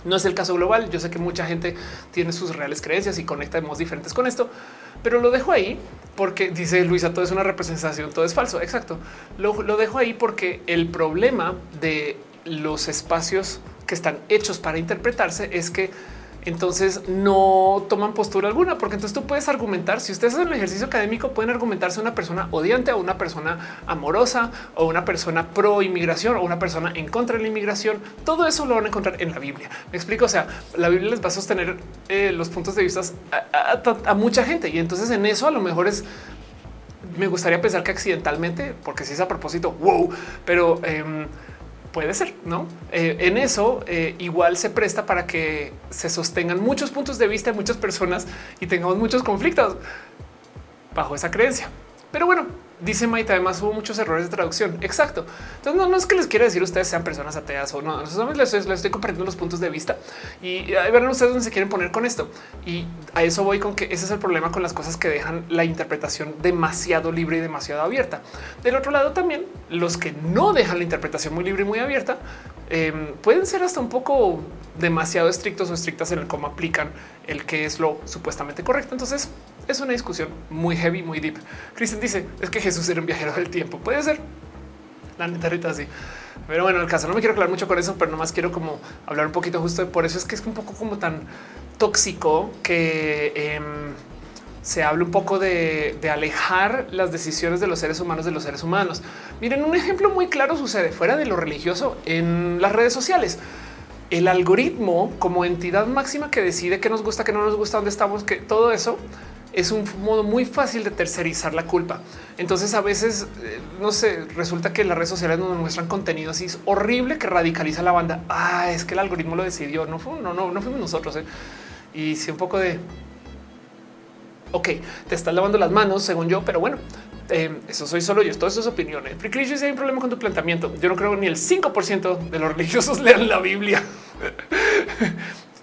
No es el caso global. Yo sé que mucha gente tiene sus reales creencias y conecta de modos diferentes con esto, pero lo dejo ahí porque dice Luisa, todo es una representación, todo es falso. Exacto. Lo, lo dejo ahí porque el problema de los espacios que están hechos para interpretarse es que entonces no toman postura alguna, porque entonces tú puedes argumentar, si ustedes hacen el ejercicio académico, pueden argumentarse una persona odiante o una persona amorosa o una persona pro inmigración o una persona en contra de la inmigración. Todo eso lo van a encontrar en la Biblia. Me explico, o sea, la Biblia les va a sostener eh, los puntos de vista a, mucha gente y entonces en eso a lo mejor es me gustaría pensar que accidentalmente, porque si es a propósito, wow, pero em, Puede ser, ¿no? Eh, en eso eh, igual se presta para que se sostengan muchos puntos de vista de muchas personas y tengamos muchos conflictos bajo esa creencia. Pero bueno, Dice Maite, además hubo muchos errores de traducción. Exacto. Entonces no, es que les quiera decir ustedes sean personas ateas o no. Nosotros les, estoy compartiendo los puntos de vista y verán ustedes dónde se quieren poner con esto. Y a eso voy con que ese es el problema con las cosas que dejan la interpretación demasiado libre y demasiado abierta. Del otro lado también los que no dejan la interpretación muy libre y muy abierta em, pueden ser hasta un poco demasiado estrictos o estrictas en el cómo aplican el que es lo supuestamente correcto. Entonces es una discusión muy heavy, muy deep. Cristian dice es que Jesús era un viajero del tiempo. Puede ser la neta ahorita así. Pero bueno, el caso no me quiero aclarar mucho con eso, pero nomás quiero como hablar un poquito justo de por eso es que es un poco como tan tóxico que em, se habla un poco de, de, alejar las decisiones de los seres humanos de los seres humanos. Miren, un ejemplo muy claro sucede fuera de lo religioso en las redes sociales el algoritmo como entidad máxima que decide qué nos gusta, qué no nos gusta, dónde estamos, que todo eso es un modo muy fácil de tercerizar la culpa. Entonces a veces, eh, no sé, resulta que las redes sociales nos muestran contenido así es horrible que radicaliza la banda. Ah, es que el algoritmo lo decidió, no fue, no, no, no fuimos nosotros. ¿eh? Y sí un poco de, ok, te estás lavando las manos según yo, pero bueno, eh, eso soy solo yo. Todo eso es opinión. ¿eh? si hay un problema con tu planteamiento, yo no creo ni el 5% de los religiosos lean la Biblia.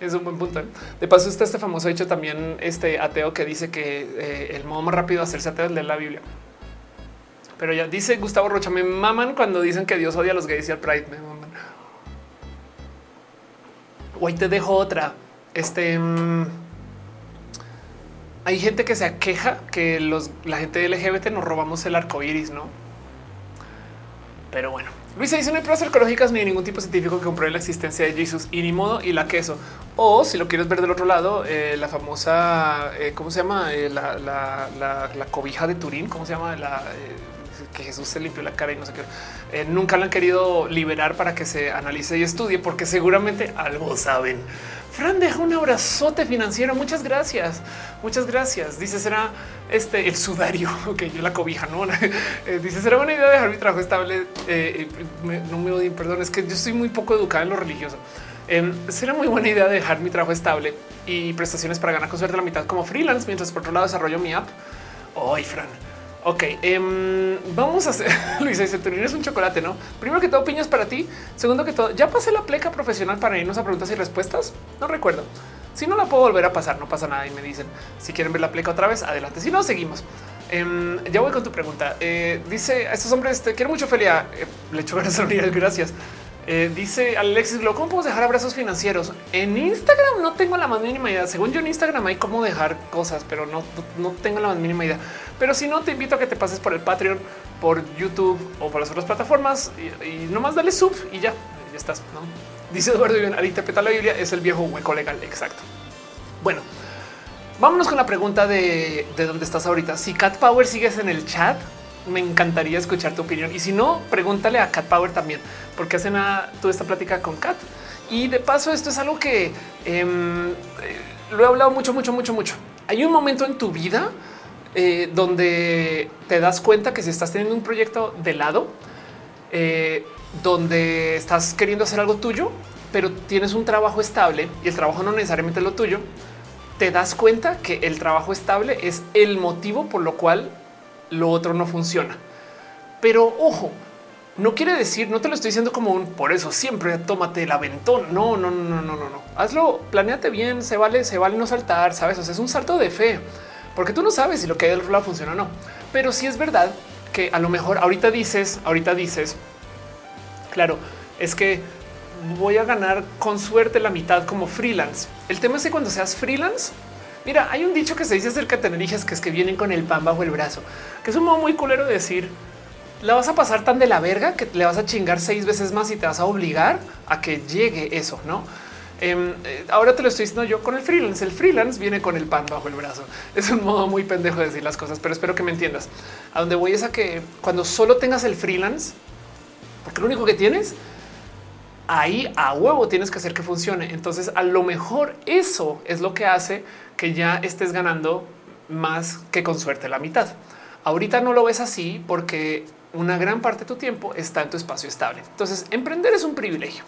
Es un buen punto. ¿eh? De paso está este famoso hecho también este ateo que dice que eh, el modo más rápido de hacerse ateo es leer la Biblia. Pero ya dice Gustavo Rocha, me maman cuando dicen que Dios odia a los gays y al Pride. Me maman. Hoy te dejo otra. Este... Mm, hay gente que se queja que los, la gente LGBT nos robamos el arco iris, no? Pero bueno, Luisa dice no hay pruebas arqueológicas ni ningún tipo científico que compruebe la existencia de Jesús y ni modo y la queso. O si lo quieres ver del otro lado, eh, la famosa, eh, ¿cómo se llama? Eh, la, la, la, cobija de Turín, ¿cómo se llama? La, que Jesús se limpió la cara y no sé qué. nunca la han querido liberar para que se analice y estudie porque seguramente algo saben. Fran deja un abrazote financiero. Muchas gracias. Muchas gracias. Dice será este el sudario que yo la cobija. No eh, dice será buena idea dejar mi trabajo estable. Eh, eh, no me odien, perdón. Es que yo estoy muy poco educada en lo religioso. Em, será muy buena idea dejar mi trabajo estable y prestaciones para ganar con suerte la mitad como freelance mientras por otro lado desarrollo mi app. Hoy, Fran. Ok, em, vamos a hacer. Luisa dice: es un chocolate, no? Primero que todo, piñas para ti. Segundo que todo, ya pasé la pleca profesional para irnos a preguntas y respuestas. No recuerdo. Si no la puedo volver a pasar, no pasa nada. Y me dicen si quieren ver la pleca otra vez, adelante. Si no, seguimos. Em, ya voy con tu pregunta. Eh, dice a estos hombres: Te quiero mucho, Felia. Eh, le echo ganas. Gracias. Eh, dice Alexis ¿cómo puedo dejar abrazos financieros? En Instagram no tengo la más mínima idea. Según yo en Instagram hay cómo dejar cosas, pero no, no tengo la más mínima idea. Pero si no, te invito a que te pases por el Patreon, por YouTube o por las otras plataformas y, nomás dale sub y ya, ya estás. ¿no? Dice Eduardo ahorita peta la Biblia es el viejo hueco legal. Exacto. Bueno, vámonos con la pregunta de, de dónde estás ahorita. Si Cat Power sigues en el chat, me encantaría escuchar tu opinión. Y si no, pregúntale a Cat Power también, porque hacen toda esta plática con Cat. Y de paso, esto es algo que em, eh, lo he hablado mucho, mucho, mucho, mucho. Hay un momento en tu vida eh, donde te das cuenta que si estás teniendo un proyecto de lado, eh, donde estás queriendo hacer algo tuyo, pero tienes un trabajo estable y el trabajo no necesariamente es lo tuyo, te das cuenta que el trabajo estable es el motivo por lo cual lo otro no funciona. Pero ojo, no quiere decir, no te lo estoy diciendo como un por eso siempre tómate el aventón. No, no, no, no, no, no, no. Hazlo, planeate bien, se vale, se vale no saltar, sabes? O sea, es un salto de fe, porque tú no sabes si lo que hay del otro lado funciona o no. Pero sí es verdad que a lo mejor ahorita dices, ahorita dices, claro, es que voy a ganar con suerte la mitad como freelance. El tema es que cuando seas freelance, Mira, hay un dicho que se dice acerca de tener hijas que es que vienen con el pan bajo el brazo, que es un modo muy culero de decir la vas a pasar tan de la verga que le vas a chingar seis veces más y te vas a obligar a que llegue eso, no? Em, eh, ahora te lo estoy diciendo yo con el freelance. El freelance viene con el pan bajo el brazo. Es un modo muy pendejo de decir las cosas, pero espero que me entiendas. A donde voy es a que cuando solo tengas el freelance, porque lo único que tienes ahí a huevo tienes que hacer que funcione. Entonces, a lo mejor eso es lo que hace que ya estés ganando más que con suerte la mitad. Ahorita no lo ves así porque una gran parte de tu tiempo está en tu espacio estable. Entonces, emprender es un privilegio.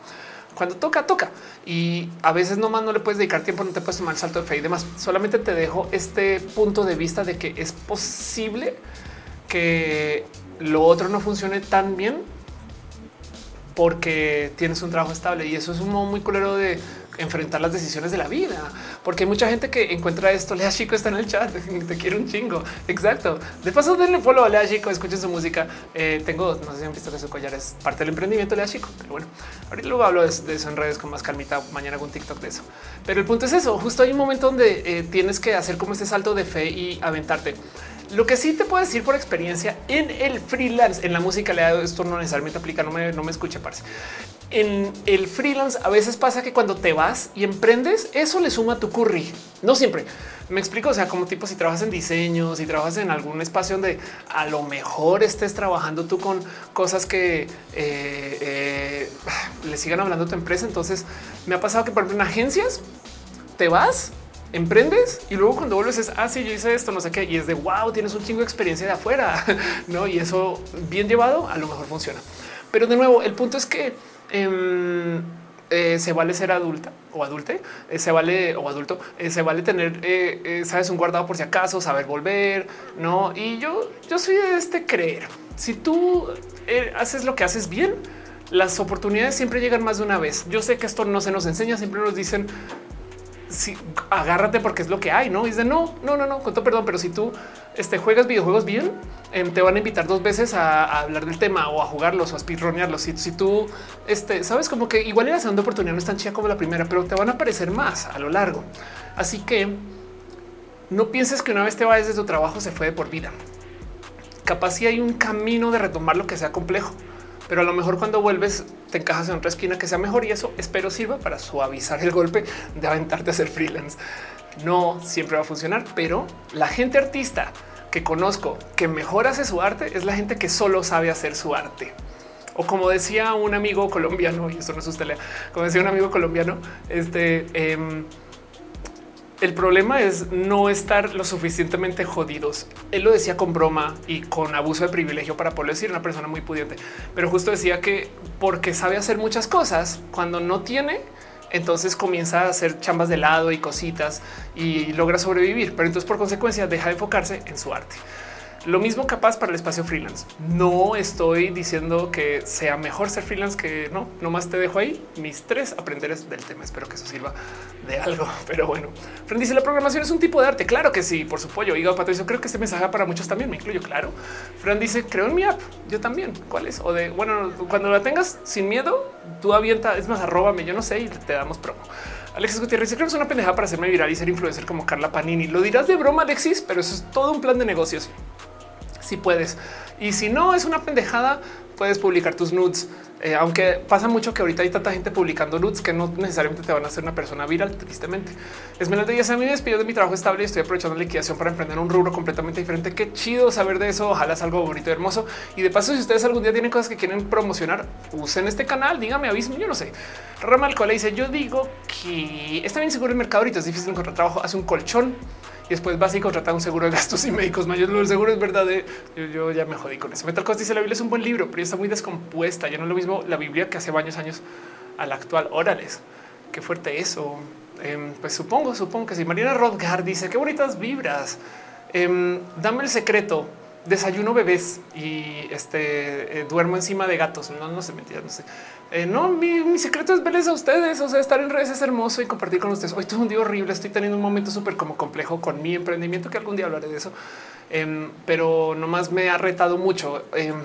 Cuando toca, toca. Y a veces nomás no le puedes dedicar tiempo, no te puedes tomar el salto de fe y demás. Solamente te dejo este punto de vista de que es posible que lo otro no funcione tan bien porque tienes un trabajo estable y eso es un modo muy culero de enfrentar las decisiones de la vida, porque hay mucha gente que encuentra esto. Lea Chico está en el chat. Te quiero un chingo. Exacto. De paso, denle follow a Lea Chico, escuchen su música. Eh, tengo, no sé si han visto que su collar es parte del emprendimiento Lea Chico, pero bueno, ahorita luego hablo de, eso en redes con más calmita. Mañana hago un TikTok de eso. Pero el punto es eso. Justo hay un momento donde eh, tienes que hacer como ese salto de fe y aventarte. Lo que sí te puedo decir por experiencia en el freelance, en la música, esto no necesariamente aplica, no me, no me escuche, parce en el freelance a veces pasa que cuando te vas y emprendes, eso le suma tu curry. No siempre. Me explico, o sea, como tipo si trabajas en diseño, si trabajas en algún espacio donde a lo mejor estés trabajando tú con cosas que eh, eh, le sigan hablando a tu empresa. Entonces me ha pasado que por ejemplo en agencias te vas, emprendes y luego cuando vuelves es así, ah, yo hice esto, no sé qué, y es de wow, tienes un chingo de experiencia de afuera, no? Y eso bien llevado a lo mejor funciona. Pero de nuevo, el punto es que Em, eh, se vale ser adulta o adulte, eh, se vale o adulto, eh, se vale tener, sabes, un guardado por si acaso, saber volver, no? Y yo, yo soy de este creer. Si tú haces lo que haces bien, las oportunidades siempre llegan más de una vez. Yo sé que esto no se nos enseña, siempre nos dicen si agárrate porque es lo que hay, no? Y dice no, no, no, no, con todo perdón, pero si tú este, juegas videojuegos bien, em, te van a invitar dos veces a, hablar del tema o a jugarlos o a speedronearlos. Si, si tú este, sabes como que igual la segunda oportunidad no es tan chida como la primera, pero te van a aparecer más a lo largo. Así que no pienses que una vez te vayas de tu trabajo se fue de por vida. Capaz si hay un camino de retomar lo que sea complejo pero a lo mejor cuando vuelves te encajas en otra esquina que sea mejor y eso espero sirva para suavizar el golpe de aventarte a ser freelance. No siempre va a funcionar, pero la gente artista que conozco que mejor hace su arte es la gente que solo sabe hacer su arte. O como decía un amigo colombiano, y esto no es como decía un amigo colombiano, este em, el problema es no estar lo suficientemente jodidos. Él lo decía con broma y con abuso de privilegio para poder decir una persona muy pudiente, pero justo decía que porque sabe hacer muchas cosas, cuando no tiene, entonces comienza a hacer chambas de lado y cositas y logra sobrevivir. Pero entonces por consecuencia deja de enfocarse en su arte. Lo mismo capaz para el espacio freelance. No estoy diciendo que sea mejor ser freelance que no, nomás te dejo ahí mis tres aprenderes del tema. Espero que eso sirva de algo, pero bueno. Fran dice la programación es un tipo de arte. Claro que sí, por supuesto. Hígado Patricio, creo que este mensaje para muchos también me incluyo. Claro. Fran dice creo en mi app. Yo también. ¿Cuál es? O de bueno, cuando la tengas sin miedo, tú avienta, es más, arróbame, yo no sé y te damos promo. Alexis Gutiérrez, creo que es una pendejada para hacerme viral y ser influencer como Carla Panini. Lo dirás de broma, Alexis, pero eso es todo un plan de negocios si puedes. Y si no es una pendejada, puedes publicar tus nudes. Eh, aunque pasa mucho que ahorita hay tanta gente publicando nudes que no necesariamente te van a hacer una persona viral, tristemente. Esmeralda ya mí me despido de mi trabajo estable y estoy aprovechando la liquidación para emprender un rubro completamente diferente. Qué chido saber de eso. Ojalá es algo bonito y hermoso. Y de paso, si ustedes algún día tienen cosas que quieren promocionar, usen este canal, dígame, avísenme, yo no sé. Ramal Cole dice, yo digo que está bien seguro el mercado ahorita, es difícil encontrar trabajo, hace un colchón después vas y un seguro de gastos y médicos mayores. El seguro es verdad. De, yo, ya me jodí con eso. Metal Cost dice la Biblia es un buen libro, pero está muy descompuesta. Ya no es lo mismo la Biblia que hace varios años a la actual. Órales, qué fuerte eso. Em, pues supongo, supongo que si Marina Rodgar dice qué bonitas vibras. Em, dame el secreto. Desayuno bebés y este eh, duermo encima de gatos. No, no sé, mentira, no sé. Eh, no, mi, secreto es verles a ustedes. O sea, estar en redes es hermoso y compartir con ustedes. Hoy es un día horrible. Estoy teniendo un momento súper como complejo con mi emprendimiento, que algún día hablaré de eso. Em, pero nomás me ha retado mucho. Em,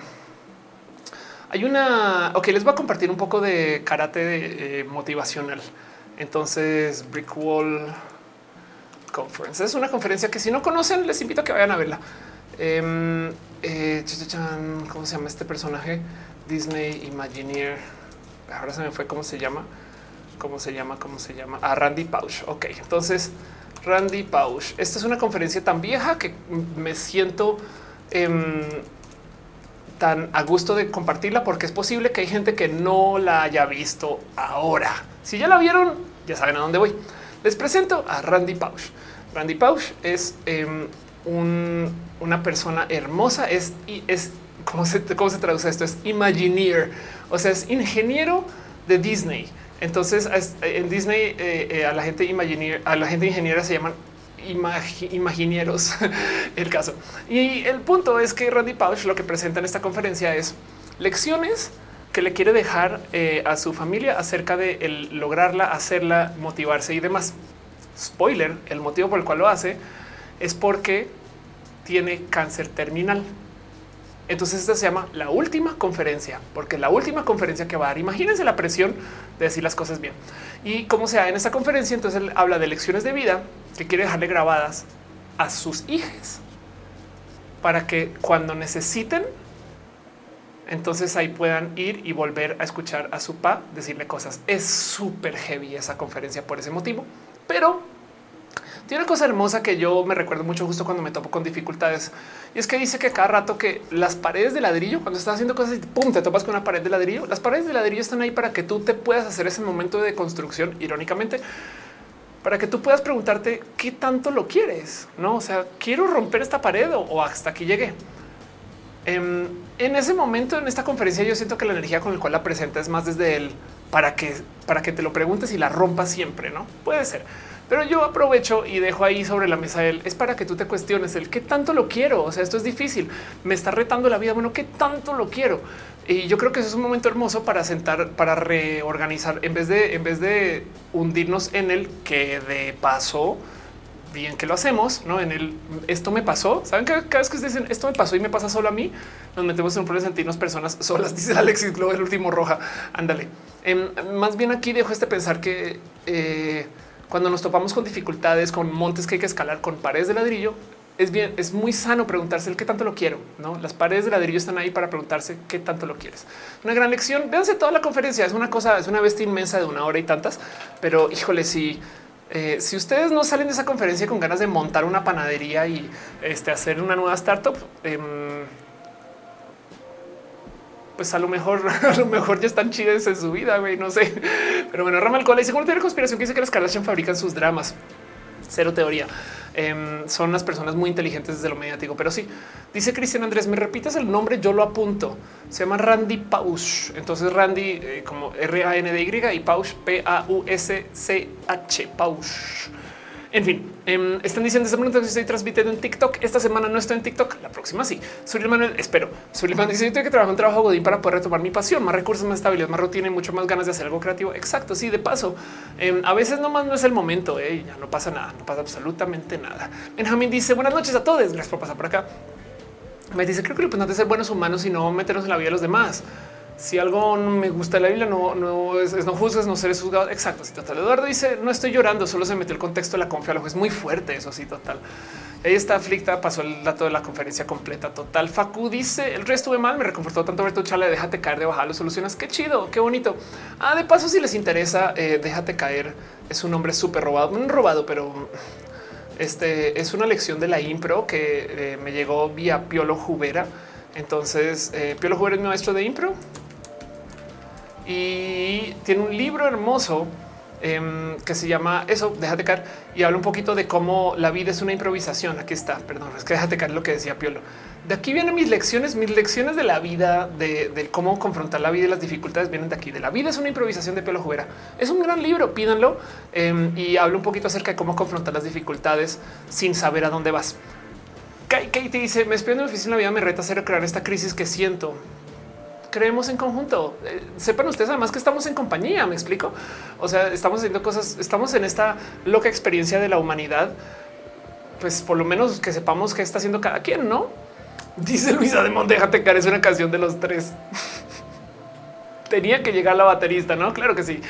hay una. Ok, les voy a compartir un poco de karate eh, motivacional. Entonces, Brick Wall Conference es una conferencia que si no conocen, les invito a que vayan a verla. Em, eh, ¿Cómo se llama este personaje? Disney Imagineer ahora se me fue cómo se llama, cómo se llama, cómo se llama a Randy Pausch. Ok, entonces Randy Pausch. Esta es una conferencia tan vieja que me siento em, tan a gusto de compartirla porque es posible que hay gente que no la haya visto ahora. Si ya la vieron, ya saben a dónde voy. Les presento a Randy Pausch. Randy Pausch es em, una persona hermosa, es, es ¿cómo se, traduce esto? Es Imagineer o sea, es ingeniero de Disney. Entonces en Disney eh, eh, a la gente a la gente ingeniera se llaman imaginieros el caso. Y el punto es que Randy Pausch lo que presenta en esta conferencia es lecciones que le quiere dejar eh, a su familia acerca de lograrla, hacerla, motivarse y demás. Spoiler, el motivo por el cual lo hace es porque tiene cáncer terminal. Entonces esta se llama la última conferencia, porque la última conferencia que va a dar, imagínense la presión de decir las cosas bien. Y como sea en esta conferencia, entonces él habla de lecciones de vida que quiere dejarle grabadas a sus hijas para que cuando necesiten, entonces ahí puedan ir y volver a escuchar a su pa decirle cosas. Es súper heavy esa conferencia por ese motivo, pero tiene una cosa hermosa que yo me recuerdo mucho justo cuando me topo con dificultades. Y es que dice que cada rato que las paredes de ladrillo, cuando estás haciendo cosas y pum, te topas con una pared de ladrillo, las paredes de ladrillo están ahí para que tú te puedas hacer ese momento de construcción, irónicamente, para que tú puedas preguntarte qué tanto lo quieres, no? O sea, quiero romper esta pared o, hasta aquí llegué. Em, en, ese momento, en esta conferencia, yo siento que la energía con la cual la presenta es más desde el para que para que te lo preguntes y la rompas siempre, no puede ser. Pero yo aprovecho y dejo ahí sobre la mesa el es para que tú te cuestiones el qué tanto lo quiero. O sea, esto es difícil. Me está retando la vida. Bueno, qué tanto lo quiero. Y yo creo que eso es un momento hermoso para sentar, para reorganizar en vez de en vez de hundirnos en el que de paso bien que lo hacemos, no en el esto me pasó. Saben que cada vez que ustedes dicen esto me pasó y me pasa solo a mí, nos metemos en un problema de sentirnos personas solas. Dice Alexis Globo, el último roja. Ándale. Em, más bien aquí dejo este pensar que eh, cuando nos topamos con dificultades, con montes que hay que escalar, con paredes de ladrillo, es bien, es muy sano preguntarse el qué tanto lo quiero. No, las paredes de ladrillo están ahí para preguntarse qué tanto lo quieres. Una gran lección. Véanse toda la conferencia. Es una cosa, es una bestia inmensa de una hora y tantas, pero híjole, si eh, si ustedes no salen de esa conferencia con ganas de montar una panadería y este, hacer una nueva startup, eh, pues a lo mejor, a lo mejor ya están chidas en su vida, güey, no sé. Pero bueno, Ramal Cola dice, ¿cómo teoría conspiración que dice que las Kardashian fabrican sus dramas? Cero teoría. Em, son las personas muy inteligentes desde lo mediático, pero sí. Dice Cristian Andrés, me repites el nombre, yo lo apunto. Se llama Randy Pausch. Entonces Randy eh, como R-A-N-D-Y y Pausch P-A-U-S-C-H. Pausch. En fin, eh, están diciendo ese momento que estoy transmitiendo en TikTok. Esta semana no estoy en TikTok, la próxima sí. Suri Manuel, espero. Suri Manuel dice: Yo tengo que trabajar un trabajo godín para poder retomar mi pasión, más recursos, más estabilidad, más rutina y mucho más ganas de hacer algo creativo. Exacto. Sí, de paso, eh, a veces nomás no es el momento. Eh, ya no pasa nada, no pasa absolutamente nada. Benjamín dice: Buenas noches a todos. Gracias por pasar por acá. Me dice: Creo que lo importante es ser buenos humanos y no meternos en la vida de los demás si algo me gusta de la Biblia, no, no es, no juzgues, no seres juzgado. Exacto. Si total Eduardo dice no estoy llorando, solo se metió el contexto de la confianza. Es muy fuerte. Eso sí, total. Ahí está aflicta, pasó el dato de la conferencia completa. Total. Facu dice el resto estuve mal, me reconfortó tanto ver tu charla. Déjate caer de bajar, lo solucionas. Qué chido, qué bonito. Ah, de paso, si les interesa, eh, déjate caer. Es un hombre súper robado, un robado, pero este es una lección de la impro que eh, me llegó vía Piolo Jubera. Entonces, eh, Piolo Jubera es mi maestro de impro y tiene un libro hermoso em, que se llama eso, déjate caer y habla un poquito de cómo la vida es una improvisación. Aquí está, perdón, es que déjate caer lo que decía Piolo. De aquí vienen mis lecciones, mis lecciones de la vida, de, cómo confrontar la vida y las dificultades vienen de aquí. De la vida es una improvisación de Piolo Jubera. Es un gran libro, pídanlo em, y habla un poquito acerca de cómo confrontar las dificultades sin saber a dónde vas. Katie dice, me espero en mi oficina, la vida me reta a hacer crear esta crisis que siento creemos en conjunto. Eh, sepan ustedes además que estamos en compañía. Me explico. O sea, estamos haciendo cosas, estamos en esta loca experiencia de la humanidad. Pues por lo menos que sepamos qué está haciendo cada quien, no? Dice Luisa de Déjate caer. Es una canción de los tres. tenía que llegar la baterista, ¿no? Claro que sí.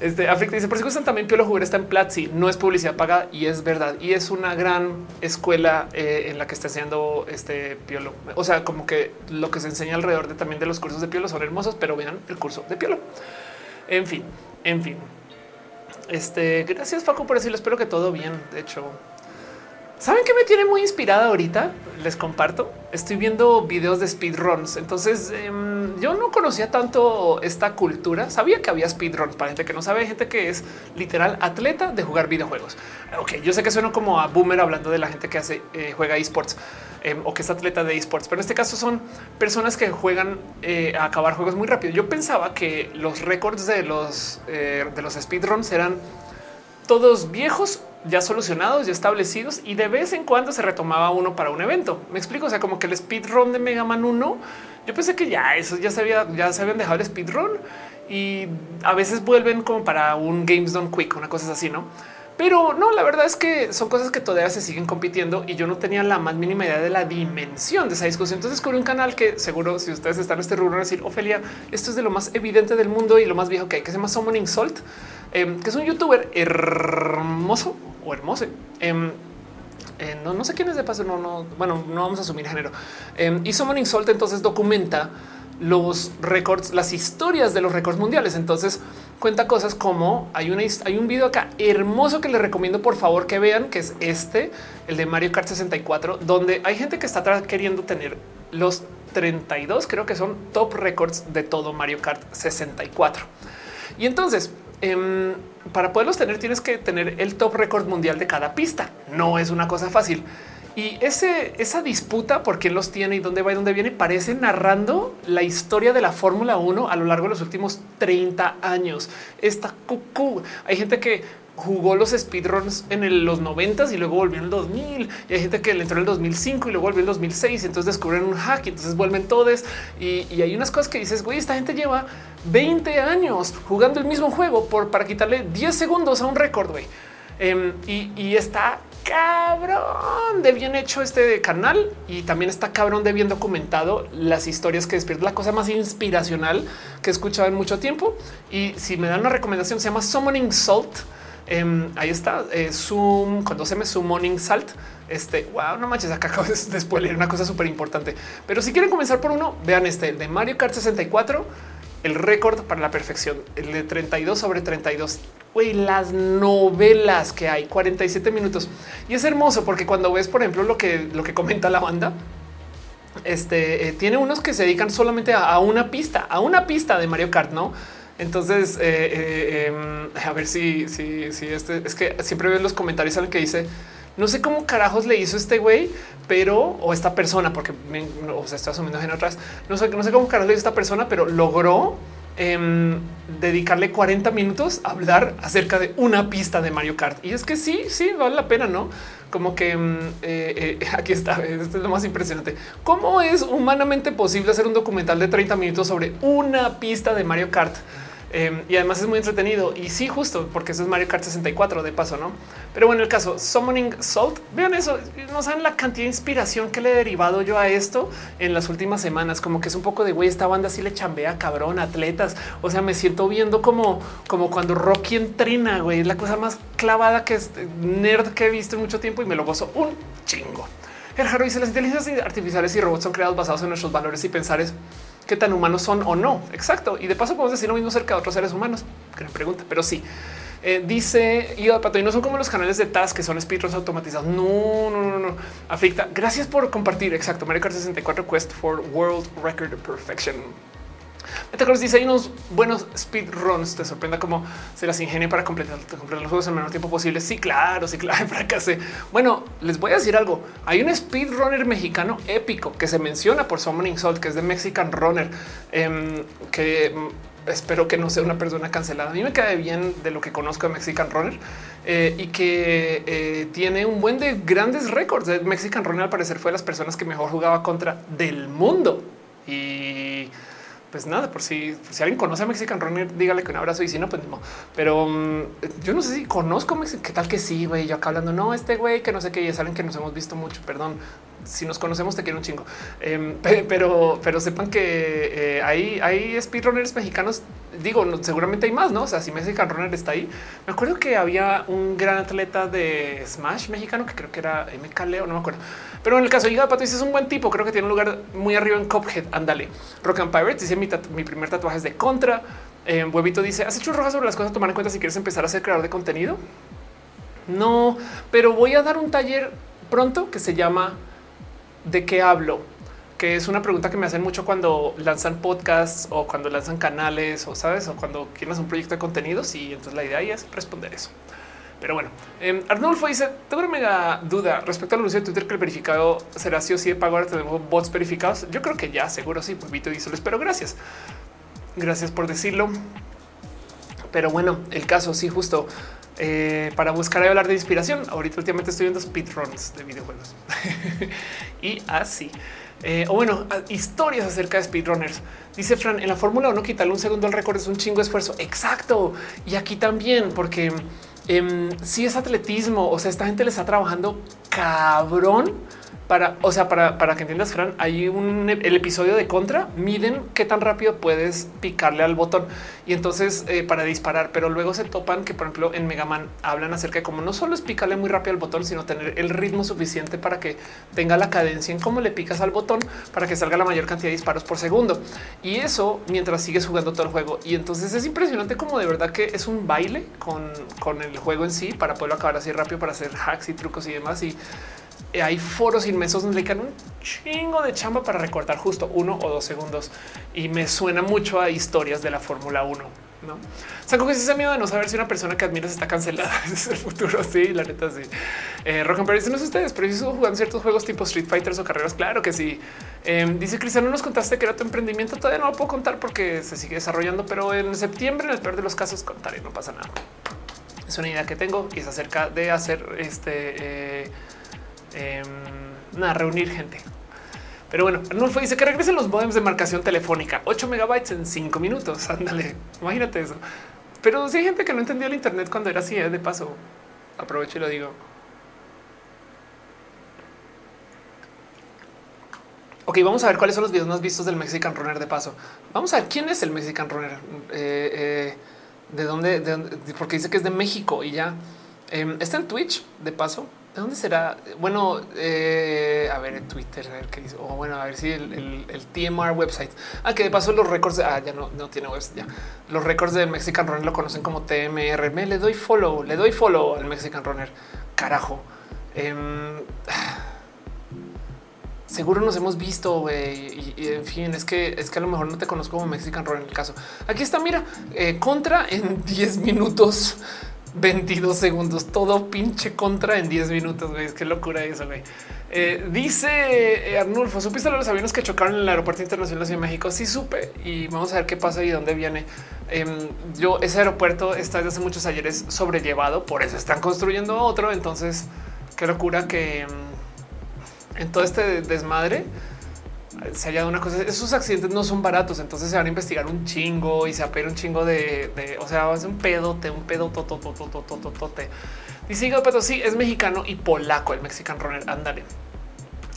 Este África dice, por si gustan también Piolo Juguer está en Platzi, no es publicidad paga y es verdad. Y es una gran escuela eh, en la que está enseñando este Piolo. O sea, como que lo que se enseña alrededor de también de los cursos de Piolo son hermosos, pero vean el curso de Piolo. En fin, en fin. Este, gracias Facu por decirlo, espero que todo bien. De hecho, ¿Saben qué me tiene muy inspirada ahorita? Les comparto. Estoy viendo videos de speedruns. Entonces em, yo no conocía tanto esta cultura. Sabía que había speedruns para gente que no sabe, gente que es literal atleta de jugar videojuegos. Ok, yo sé que suena como a boomer hablando de la gente que hace eh, juega esports em, o que es atleta de esports, pero en este caso son personas que juegan eh, a acabar juegos muy rápido. Yo pensaba que los récords de los eh, de los speedruns eran todos viejos ya solucionados, ya establecidos y de vez en cuando se retomaba uno para un evento. Me explico, o sea, como que el speedrun de Mega Man 1, yo pensé que ya eso ya se había, ya se habían dejado el speedrun y a veces vuelven como para un Games Done Quick, una cosa así, ¿no? Pero no, la verdad es que son cosas que todavía se siguen compitiendo y yo no tenía la más mínima idea de la dimensión de esa discusión. Entonces descubrí un canal que seguro si ustedes están en este rubro van a decir, Ofelia, esto es de lo más evidente del mundo y lo más viejo que hay, que se llama Summoning Salt, em, que es un youtuber hermoso, o hermoso. Em, eh, no, no, sé quién es de paso, no, no, bueno, no vamos a asumir género. Eh, y Summoning Salt entonces documenta los récords, las historias de los récords mundiales. Entonces cuenta cosas como hay una, hay un video acá hermoso que les recomiendo por favor que vean, que es este, el de Mario Kart 64, donde hay gente que está queriendo tener los 32, creo que son top records de todo Mario Kart 64. Y entonces Em, para poderlos tener tienes que tener el top récord mundial de cada pista. No es una cosa fácil. Y esa disputa por quién los tiene y dónde va y dónde viene parece narrando la historia de la Fórmula 1 a lo largo de los últimos 30 años. Esta cucú. Hay gente que jugó los speedruns en los 90 y luego volvió en el 2000 y hay gente que le entró en el 2005 y luego volvió en el 2006 y entonces descubren un hack y entonces vuelven todos y, hay unas cosas que dices güey esta gente lleva 20 años jugando el mismo juego por para quitarle 10 segundos a un récord güey. Em, y, y está cabrón de bien hecho este canal y también está cabrón de bien documentado las historias que despierta. La cosa más inspiracional que he escuchado en mucho tiempo. Y si me dan una recomendación se llama Summoning Salt Em, ahí está eh, Zoom cuando se me Morning Salt. Este wow, no manches, acá acabo de spoiler una cosa súper importante. Pero si quieren comenzar por uno, vean este de Mario Kart 64, el récord para la perfección, el de 32 sobre 32. Güey, las novelas que hay 47 minutos y es hermoso porque cuando ves, por ejemplo, lo que lo que comenta la banda, este eh, tiene unos que se dedican solamente a, una pista, a una pista de Mario Kart, no? Entonces, eh, eh, em, a ver si, si, si este es que siempre veo en los comentarios alguien que dice no sé cómo carajos le hizo este güey, pero o esta persona, porque o sea, estoy asumiendo en atrás. No sé, no sé cómo carajos le hizo esta persona, pero logró em, dedicarle 40 minutos a hablar acerca de una pista de Mario Kart. Y es que sí, sí, vale la pena, ¿no? Como que em, eh, aquí está, esto es lo más impresionante. ¿Cómo es humanamente posible hacer un documental de 30 minutos sobre una pista de Mario Kart? Em, y además es muy entretenido. Y sí, justo porque eso es Mario Kart 64 de paso, no? Pero bueno, el caso Summoning Salt, vean eso. No saben la cantidad de inspiración que le he derivado yo a esto en las últimas semanas. Como que es un poco de güey, esta banda sí le chambea cabrón, atletas. O sea, me siento viendo como, como cuando Rocky entrena, güey, es la cosa más clavada que es nerd que he visto en mucho tiempo y me lo gozo un chingo. El Jaro dice las inteligencias artificiales y robots son creados basados en nuestros valores y pensares qué tan humanos son o no. Exacto. Y de paso podemos decir lo mismo acerca de otros seres humanos. Gran pregunta, pero sí. Eh, dice Iba Pato y no son como los canales de TAS que son speedruns automatizados. No, no, no, no. Aflicta. Gracias por compartir. Exacto. Mario Kart 64 Quest for World Record Perfection. Metacritic dice hay unos buenos speedruns. Te sorprenda cómo se las ingenia para completar, los juegos en el menor tiempo posible. Sí, claro, sí, claro, fracasé. Bueno, les voy a decir algo. Hay un speedrunner mexicano épico que se menciona por Summoning Salt, que es de Mexican Runner, eh, que mm, espero que no sea una persona cancelada. A mí me cae bien de lo que conozco de Mexican Runner eh, y que eh, tiene un buen de grandes récords. De Mexican Runner al parecer fue de las personas que mejor jugaba contra del mundo. Y pues nada, por si, alguien conoce a Mexican Runner, dígale que un abrazo y si no, pues no. Pero um, yo no sé si conozco a Mexican, qué tal que sí, güey. Yo acá hablando, no, este güey que no sé qué, ya saben que nos hemos visto mucho. Perdón, si nos conocemos, te quiero un chingo. Eh, pero, pero sepan que eh, hay, hay speedrunners mexicanos. Digo, seguramente hay más, no? O sea, si Mexican Runner está ahí, me acuerdo que había un gran atleta de Smash mexicano que creo que era MK Leo, no me acuerdo. Pero en el caso de Pato dice es un buen tipo. Creo que tiene un lugar muy arriba en Cophead. Ándale. Rock and Pirates dice mi, mi primer tatuaje es de contra. Eh, Huevito dice has hecho rojas sobre las cosas a tomar en cuenta si quieres empezar a ser creador de contenido. No, pero voy a dar un taller pronto que se llama de qué hablo, que es una pregunta que me hacen mucho cuando lanzan podcasts o cuando lanzan canales o sabes, o cuando quieres un proyecto de contenidos. Y entonces la idea es responder eso. Pero bueno, eh, Arnulfo dice: Tengo una mega duda respecto al anuncio de Twitter que el verificado será sí o sí de pago. Ahora tenemos bots verificados. Yo creo que ya seguro sí. Pues Vito dice: Pero gracias. Gracias por decirlo. Pero bueno, el caso sí, justo eh, para buscar y hablar de inspiración. Ahorita últimamente estoy viendo speedruns de videojuegos y así. Eh, o bueno, historias acerca de speedrunners. Dice Fran, en la Fórmula 1 quitarle un segundo al récord es un chingo de esfuerzo. Exacto. Y aquí también, porque eh, si es atletismo, o sea, esta gente le está trabajando cabrón para, o sea, para, para que entiendas, Fran, hay un el episodio de contra miden qué tan rápido puedes picarle al botón y entonces eh, para disparar, pero luego se topan que, por ejemplo, en Mega Man hablan acerca de cómo no solo es picarle muy rápido al botón, sino tener el ritmo suficiente para que tenga la cadencia en cómo le picas al botón para que salga la mayor cantidad de disparos por segundo. Y eso mientras sigues jugando todo el juego. Y entonces es impresionante como de verdad que es un baile con, con el juego en sí para poderlo acabar así rápido, para hacer hacks y trucos y demás. Y hay foros inmensos donde le un chingo de chamba para recortar justo uno o dos segundos. Y me suena mucho a historias de la Fórmula 1. No saco que ese miedo de no saber si una persona que admiras está cancelada. es el futuro. Sí, la neta, sí. Eh, Rock and no sé ustedes, pero si jugando ciertos juegos tipo Street Fighters o carreras. Claro que sí. Em, dice Cristiano, nos contaste que era tu emprendimiento. Todavía no lo puedo contar porque se sigue desarrollando, pero en septiembre, en el peor de los casos, contaré. No pasa nada. Es una idea que tengo y es acerca de hacer este. Eh, eh, nada, reunir gente. Pero bueno, Arnulfo dice que regresen los modems de marcación telefónica, 8 megabytes en 5 minutos. Ándale, imagínate eso. Pero si hay gente que no entendió el Internet cuando era así, ¿eh? de paso, aprovecho y lo digo. Ok, vamos a ver cuáles son los videos más vistos del Mexican Runner de paso. Vamos a ver quién es el Mexican Runner. Eh, eh, de, dónde, Porque dice que es de México y ya. Em, está en Twitch de paso. ¿De dónde será? Bueno, eh, a ver en Twitter, a ver qué dice. O bueno, a ver si el, TMR website. Ah, que de paso los récords. Ah, ya no, no tiene webs. Ya los récords de Mexican Runner lo conocen como TMR. Me le doy follow, le doy follow al Mexican Runner. Carajo. Em, seguro nos hemos visto. güey. y, en fin, es que es que a lo mejor no te conozco como Mexican Runner en el caso. Aquí está. Mira, eh, contra en 10 minutos. 22 segundos, todo pinche contra en 10 minutos. Güey. Que locura eso. Güey. Eh, dice eh, Arnulfo, ¿supiste los aviones que chocaron en el aeropuerto internacional de Ciudad de México? Sí, supe y vamos a ver qué pasa y dónde viene. Em, yo, ese aeropuerto está desde hace muchos ayeres sobrellevado, por eso están construyendo otro. Entonces, qué locura que em, en todo este desmadre se haya una cosa. Esos accidentes no son baratos, entonces se van a investigar un chingo y se va a pedir un chingo de, o sea, ser un pedote, un pedo totototototote. Dice pero sí, es mexicano y polaco el Mexican Runner. Ándale.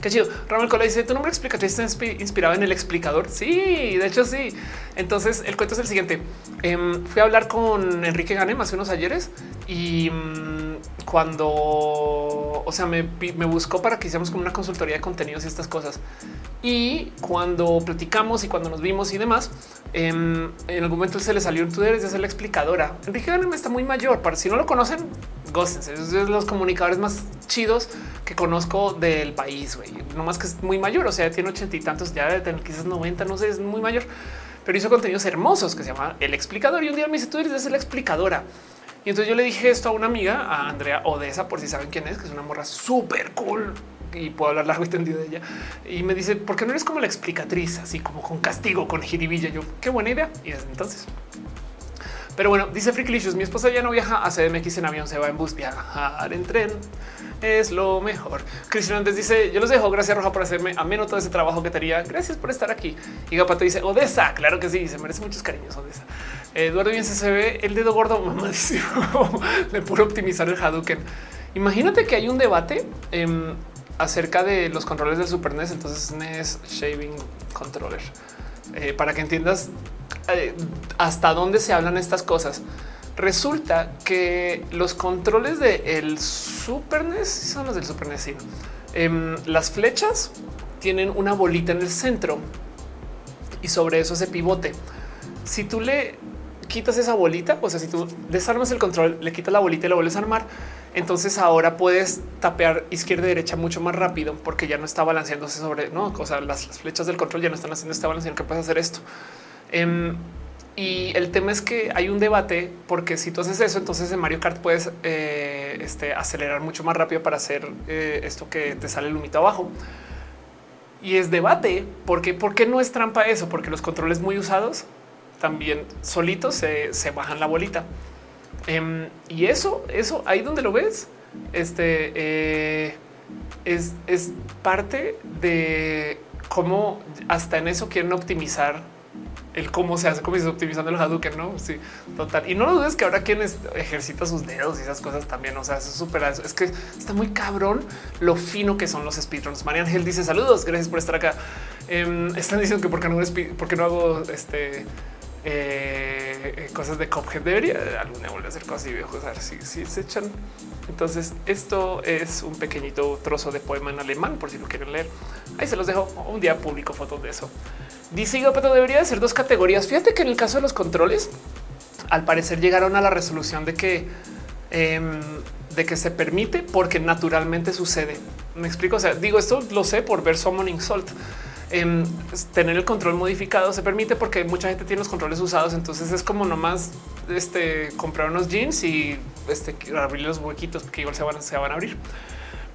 Qué chido. Ramón Cola dice: Tu nombre explicatriz está inspirado en el explicador. Sí, de hecho, sí. Entonces, el cuento es el siguiente. Em, fui a hablar con Enrique Ganem hace unos ayeres y mm, cuando, o sea, me, buscó para que hiciéramos como una consultoría de contenidos y estas cosas. Y cuando platicamos y cuando nos vimos y demás, em, en algún momento se le salió en Twitter de ser la explicadora. Enrique Ganem está muy mayor. Para si no lo conocen, gócense. Es de los comunicadores más chidos que conozco del país. Güey, no más que es muy mayor. O sea, tiene ochenta y tantos, ya de tener quizás 90, no sé, es muy mayor, pero hizo contenidos hermosos que se llama El Explicador. Y un día me dice: Tú eres la explicadora. Y entonces yo le dije esto a una amiga, a Andrea Odessa, por si saben quién es, que es una morra súper cool, y puedo hablar largo y tendido de ella. Y me dice, ¿por qué no eres como la explicatriz, así como con castigo, con jiribilla? Yo, qué buena idea. Y desde entonces. Pero bueno, dice Freaklicious, mi esposa ya no viaja a CDMX en avión, se va en bus, viajar en tren. Es lo mejor. Cristian antes dice, yo los dejo, gracias Roja por hacerme ameno todo ese trabajo que tenía. Gracias por estar aquí. Y Gapato dice, Odessa, claro que sí, se merece muchos cariños, Odessa. Eduardo bien se ve el dedo gordo mamadísimo de puro optimizar el Hadouken. Imagínate que hay un debate em, acerca de los controles del Super NES, entonces NES Shaving Controller, eh, para que entiendas eh, hasta dónde se hablan estas cosas. Resulta que los controles del Super NES son los del Super NES. Em, las flechas tienen una bolita en el centro y sobre eso se pivote. Si tú le quitas esa bolita, o sea, si tú desarmas el control, le quitas la bolita y lo vuelves a armar, entonces ahora puedes tapear izquierda y derecha mucho más rápido porque ya no está balanceándose sobre no o sea, las, flechas del control ya no están haciendo este balanceo que puedes hacer esto. Em, y el tema es que hay un debate porque si tú haces eso, entonces en Mario Kart puedes eh, este, acelerar mucho más rápido para hacer eh, esto que te sale el humito abajo. Y es debate porque ¿por no es trampa eso? Porque los controles muy usados también solitos se, se bajan la bolita. Em, y eso, eso ahí donde lo ves, este eh, es, es parte de cómo hasta en eso quieren optimizar el cómo se hace, cómo se optimizando el Hadouken, no? Sí, total. Y no lo dudes que ahora quienes ejercita sus dedos y esas cosas también. O sea, es súper, es que está muy cabrón lo fino que son los speedruns. María Ángel dice saludos, gracias por estar acá. Em, están diciendo que porque no, porque no hago este eh, cosas de Cophead. Debería algún día volver a hacer cosas y a ver si, se echan. Entonces, esto es un pequeñito trozo de poema en alemán, por si lo quieren leer. Ahí se los dejo. Un día publico fotos de eso. Dice pero debería ser dos categorías. Fíjate que en el caso de los controles, al parecer llegaron a la resolución de que em, de que se permite porque naturalmente sucede. Me explico. O sea, digo esto lo sé por ver Summoning Salt Em, tener el control modificado se permite porque mucha gente tiene los controles usados. Entonces es como nomás este, comprar unos jeans y este, abrir los huequitos que igual se van, se van a abrir.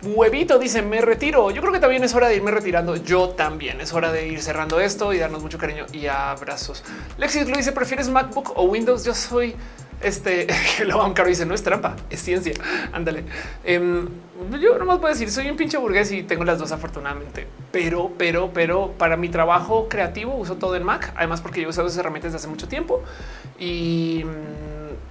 Huevito dice me retiro. Yo creo que también es hora de irme retirando. Yo también es hora de ir cerrando esto y darnos mucho cariño y abrazos. Lexis lo dice: ¿Prefieres MacBook o Windows? Yo soy este lo van caro dice no es trampa, es ciencia. Ándale. Em, yo no más puedo decir soy un pinche burgués y tengo las dos afortunadamente, pero, pero, pero para mi trabajo creativo uso todo en Mac, además porque yo usado esas herramientas desde hace mucho tiempo. Y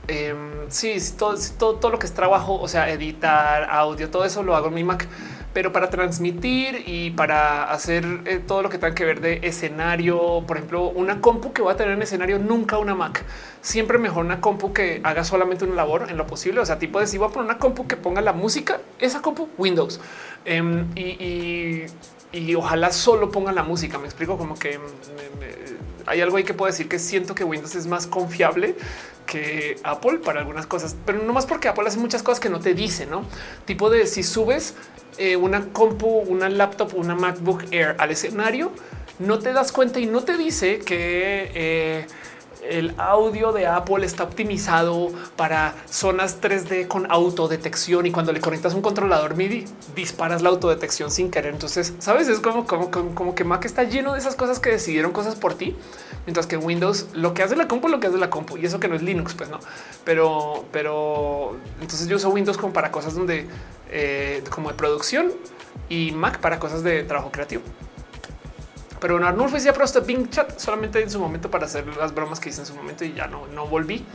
eh, sí, todo, todo, todo lo que es trabajo, o sea, editar audio, todo eso lo hago en mi Mac pero para transmitir y para hacer eh, todo lo que tenga que ver de escenario, por ejemplo, una compu que va a tener en escenario, nunca una Mac. Siempre mejor una compu que haga solamente una labor en lo posible. O sea, tipo de si voy a poner una compu que ponga la música, esa compu Windows em, y, ojalá solo ponga la música. Me explico como que hay algo ahí que puedo decir que siento que Windows es más confiable que Apple para algunas cosas, pero no más porque Apple hace muchas cosas que no te dice, no tipo de si subes eh, una compu, una laptop, una MacBook Air al escenario, no te das cuenta y no te dice que eh, el audio de Apple está optimizado para zonas 3D con autodetección y cuando le conectas un controlador MIDI disparas la autodetección sin querer. Entonces, sabes, es como, como, como, que Mac está lleno de esas cosas que decidieron cosas por ti, mientras que Windows lo que hace la compu, lo que hace la compu y eso que no es Linux, pues no, pero, pero entonces yo uso Windows como para cosas donde eh, como de producción y Mac para cosas de trabajo creativo. Pero Arnulfo decía pero Bing Chat solamente en su momento para hacer las bromas que hice en su momento y ya no, no volví.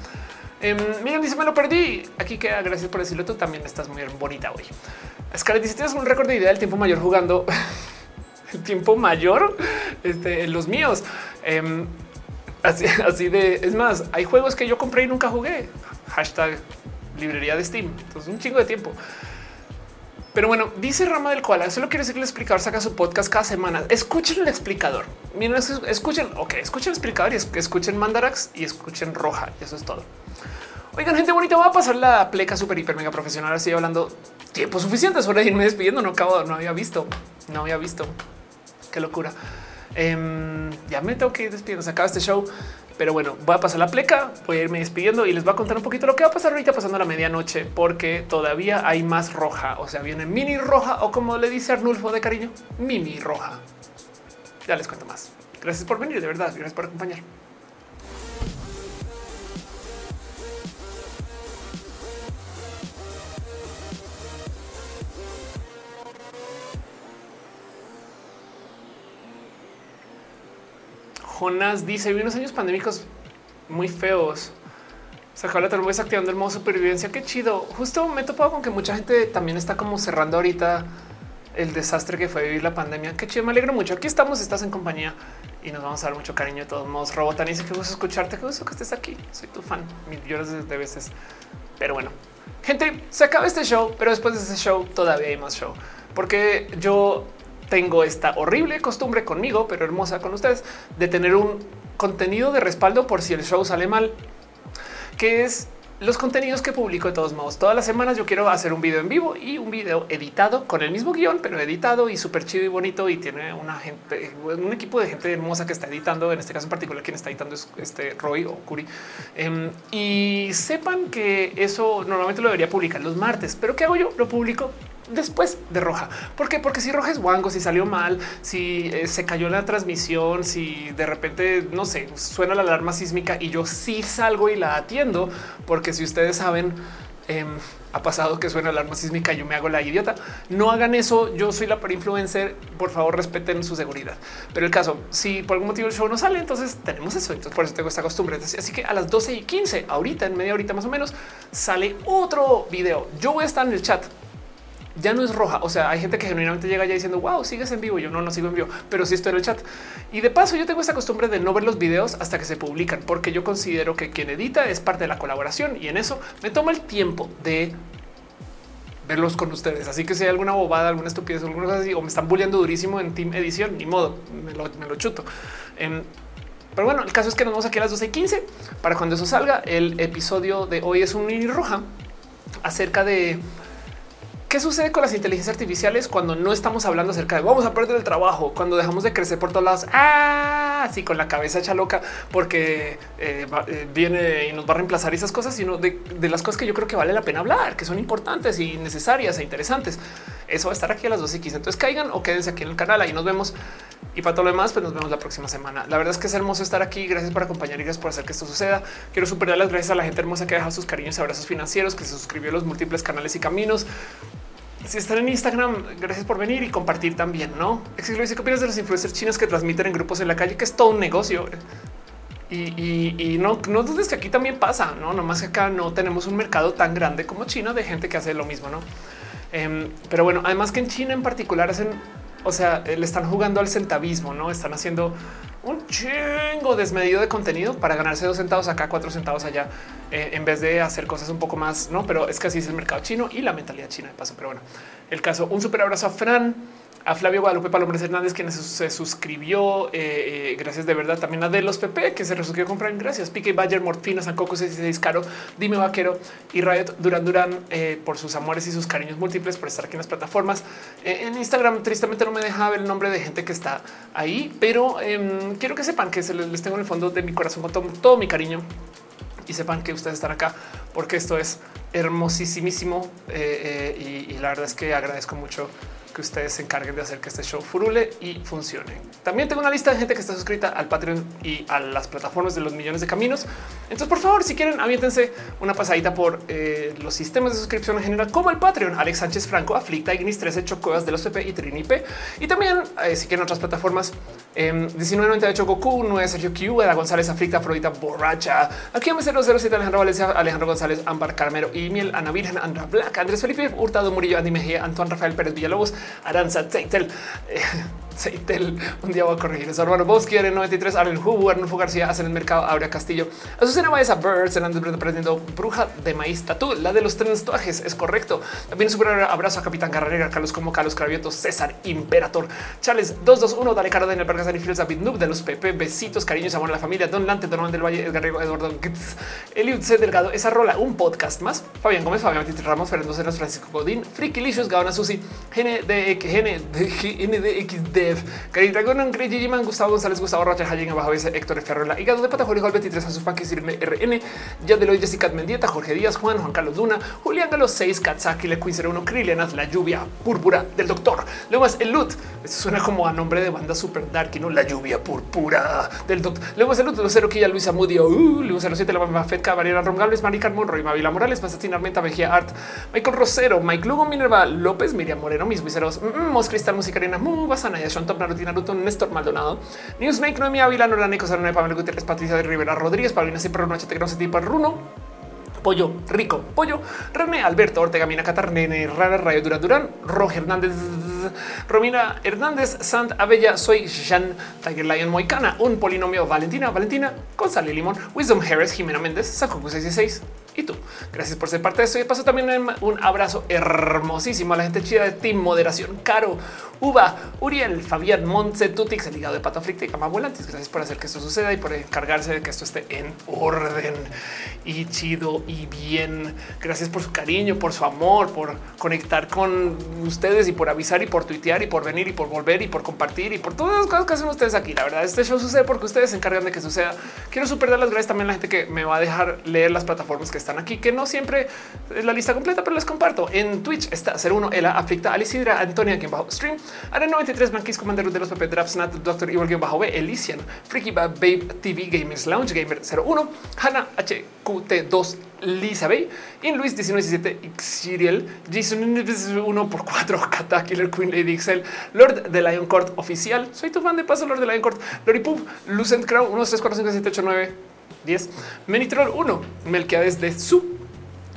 Eh, dice me lo perdí. Aquí queda. Gracias por decirlo. Tú también estás muy bonita hoy. Scarlett dice tienes un récord de idea del tiempo mayor jugando el tiempo mayor. Este, los míos. Em, así, así de es más, hay juegos que yo compré y nunca jugué. Hashtag librería de Steam. Entonces, un chingo de tiempo. Pero bueno, dice Rama del Koala, solo quiere decir que el explicador saca su podcast cada semana. Escuchen el explicador. Miren, escuchen, ok, escuchen el explicador y escuchen Mandarax y escuchen Roja. Y eso es todo. Oigan, gente bonita, voy a pasar la pleca super hiper mega profesional. Así hablando tiempo suficiente sobre irme despidiendo. No acabo, no había visto, no había visto. Qué locura. Em, ya me tengo que ir despidiendo. Se acaba este show. Pero bueno, voy a pasar la pleca, voy a irme despidiendo y les voy a contar un poquito lo que va a pasar ahorita pasando la medianoche, porque todavía hay más roja. O sea, viene mini roja o como le dice Arnulfo de cariño, mimi roja. Ya les cuento más. Gracias por venir, de verdad. Gracias por acompañar. Jonas dice, vi unos años pandémicos muy feos. Se acabó la turbulencia activando el modo supervivencia. Qué chido. Justo me he topado con que mucha gente también está como cerrando ahorita el desastre que fue vivir la pandemia. Qué chido, me alegro mucho. Aquí estamos, estás en compañía y nos vamos a dar mucho cariño de todos modos. Robotan dice que gusto escucharte, qué gusto que estés aquí. Soy tu fan millones de veces. Pero bueno, gente, se acaba este show, pero después de este show todavía hay más show. Porque yo tengo esta horrible costumbre conmigo, pero hermosa con ustedes, de tener un contenido de respaldo por si el show sale mal, que es los contenidos que publico de todos modos. Todas las semanas yo quiero hacer un video en vivo y un video editado con el mismo guion, pero editado y súper chido y bonito. Y tiene una gente, un equipo de gente hermosa que está editando. En este caso en particular, quien está editando es este Roy o Curi. Em, y sepan que eso normalmente lo debería publicar los martes, pero ¿qué hago yo? Lo publico después de roja. Porque si roja es guango, si salió mal, si eh, se cayó la transmisión, si de repente, no sé, suena la alarma sísmica y yo sí salgo y la atiendo, porque si ustedes saben, em, ha pasado que suena la alarma sísmica yo me hago la idiota. No hagan eso. Yo soy la per influencer. Por favor, respeten su seguridad. Pero el caso, si por algún motivo el show no sale, entonces tenemos eso. Entonces por eso tengo esta costumbre. Así que a las 12 y 15, ahorita en media horita más o menos, sale otro video. Yo voy a estar en el chat ya no es roja. O sea, hay gente que genuinamente llega ya diciendo wow, sigues en vivo. Yo no, no sigo en vivo, pero sí estoy en el chat. Y de paso, yo tengo esta costumbre de no ver los videos hasta que se publican, porque yo considero que quien edita es parte de la colaboración y en eso me toma el tiempo de verlos con ustedes. Así que si hay alguna bobada, alguna estupidez, alguna cosa así, o me están bulleando durísimo en Team Edición, ni modo, me lo, chuto. Pero bueno, el caso es que nos vamos aquí a las 12 y 15 para cuando eso salga. El episodio de hoy es un mini roja acerca de ¿Qué sucede con las inteligencias artificiales cuando no estamos hablando acerca de vamos a perder el trabajo, cuando dejamos de crecer por todos lados? Ah, así con la cabeza hecha loca porque eh, eh, viene y nos va a reemplazar esas cosas, sino de, las cosas que yo creo que vale la pena hablar, que son importantes y necesarias e interesantes. Eso va a estar aquí a las 12 y 15. Entonces caigan o quédense aquí en el canal. Ahí nos vemos. Y para todo lo demás, pues nos vemos la próxima semana. La verdad es que es hermoso estar aquí. Gracias por acompañar y gracias por hacer que esto suceda. Quiero superar las gracias a la gente hermosa que deja sus cariños y abrazos financieros, que se suscribió a los múltiples canales y caminos si están en Instagram, gracias por venir y compartir también, ¿no? Exilo dice, ¿qué opinas de los influencers chinos que transmiten en grupos en la calle? Que es todo un negocio. Y, no, no dudes que aquí también pasa, ¿no? Nomás que acá no tenemos un mercado tan grande como China de gente que hace lo mismo, ¿no? Em, pero bueno, además que en China en particular hacen, o sea, le están jugando al centavismo, ¿no? Están haciendo un chingo desmedido de contenido para ganarse dos centavos acá, cuatro centavos allá, eh, en vez de hacer cosas un poco más, no? Pero es que así es el mercado chino y la mentalidad china de paso. Pero bueno, el caso, un super abrazo a Fran, a Flavio Guadalupe Palombres Hernández, quien se suscribió. Eh, eh, gracias de verdad. También a De los PP, que se resolvió comprar. Gracias. Pique Bayer, Morfina, Sancoco 66 Caro, Dime Vaquero y Riot Durán Durán eh, por sus amores y sus cariños múltiples, por estar aquí en las plataformas. en Instagram, tristemente no me deja ver el nombre de gente que está ahí, pero em, quiero que sepan que se les tengo en el fondo de mi corazón con todo, mi cariño y sepan que ustedes están acá porque esto es hermosísimo y la verdad es que agradezco mucho que ustedes se encarguen de hacer que este show furule y funcione. También tengo una lista de gente que está suscrita al Patreon y a las plataformas de los millones de caminos. Entonces, por favor, si quieren, aviéntense una pasadita por eh, los sistemas de suscripción en general, como el Patreon, Alex Sánchez Franco, Aflicta, Ignis 13, Chocuevas de los PP y Trinipe. Y también, eh, si quieren otras plataformas, eh, 1998 Goku, 9 Sergio Q, Eda González, Aflicta, Afrodita, Borracha, aquí a 007, Alejandro Valencia, Alejandro González, Ámbar Carmero y Miel, Ana Virgen, Andra Black, Andrés Felipe, Hurtado Murillo, Andy Mejía, Antoine Rafael Pérez Villalobos, Aranza Zeitel, Zeitel, un día voy a corregir eso. Hermano Bosque, en 93, Arlen Hugo, Arnulfo García, hacen el mercado, Aurea Castillo, Azucena Baeza, Birds, Hernández aprendiendo Bruja de Maíz, Tatú, la de los tatuajes, es correcto. También un super abrazo a Capitán Carrera, Carlos como Carlos Cravioto, César Imperator, Charles 221, Dale Caro, Daniel Vargas, Dani Fields, David Noob, de los PP, besitos, cariños, amor a la familia, Don Lante, Don Juan del Valle, Edgar Riego, Eduardo Gitz, Eliud C. Delgado, esa rola, un podcast más, Fabián Gómez, Fabián Matito Ramos, Fernando Cenas, Francisco Godín, Friki Licious, Gaona Susi, GNDX, GNDX Dev, Cari Dragón, Gigi Man, Gustavo González, Gustavo Rocha, Hayen, Abajo, Héctor Ferrola, Hígado de Pata, Jorge 23, a sus panques, RN, ya de hoy Jessica Mendieta, Jorge Díaz, Juan, Juan Carlos Luna, Julián Galo 6, Katsaki, Le Queen 01, Krilianas, La Lluvia Púrpura del Doctor. Luego más el Lut. Esto suena como a nombre de banda super dark no La Lluvia Púrpura del Doctor. Luego más el Lut, Lucero Quilla, Luisa Mudio, uh, Luis 07, La Mamá Fedca, Valera Rongables, Mari Carmon, Roy Mavila Morales, Pasatina Armenta, Vejía Art, Michael Rosero, Mike Lugo, Minerva López, Miriam Moreno, mis viseros, mm, Mos Cristal, Musicarina, Mu, Basana, Top, Naruto, Naruto, Néstor Maldonado, Newsmake, Noemí Ávila, Nora Nico, Sarone, Pamela Gutiérrez, Patricia de Rivera Rodríguez, Paulina Siempre, Noche, Tecno, Tipo, Runo, Pollo Rico, Pollo, René Alberto Ortega, Mina Catar, Nene, Rara, Rayo Durán Durán, Roger Hernández, Romina Hernández, Sant Abella, Soy Jean, Tiger Lion Moicana, un polinomio Valentina, Valentina, González Limón, Wisdom Harris, Jimena Méndez, Sacoco 66 y tú. Gracias por ser parte de esto. Y paso también un abrazo hermosísimo a la gente chida de Team Moderación, Caro, Uva, Uriel, Fabián, Montse, Tutix, el ligado de Pato y Cama Gracias por hacer que esto suceda y por encargarse de que esto esté en orden y chido y bien. Gracias por su cariño, por su amor, por conectar con ustedes y por avisar y por tuitear y por venir y por volver y por compartir y por todas las cosas que hacen ustedes aquí. La verdad, este show sucede porque ustedes se encargan de que suceda. Quiero super dar las gracias también a la gente que me va a dejar leer las plataformas que están aquí, que no siempre es la lista completa, pero les comparto. En Twitch está 01, Ela, Aflicta, Alicidra, Antonia, quien bajo stream, Ara 93, Blanquis, Commander de los PP, Draps, Nat, Doctor Evil, quien bajo B, Elysian, Freaky Babe, TV, Gamers, Lounge Gamer 01, Hanna, HQT2, Lisa Bay, In Luis 1917, Xiriel, Jason 1 por 4 Kata, Killer Queen, Lady Excel, Lord de Lion Court oficial. Soy tu fan de paso, Lord de Lion Court, Lori Pub, Lucent Crown 1, 3, 4, 5, 7, 8, 9, 10, Menitrol 1, Melquiades de Su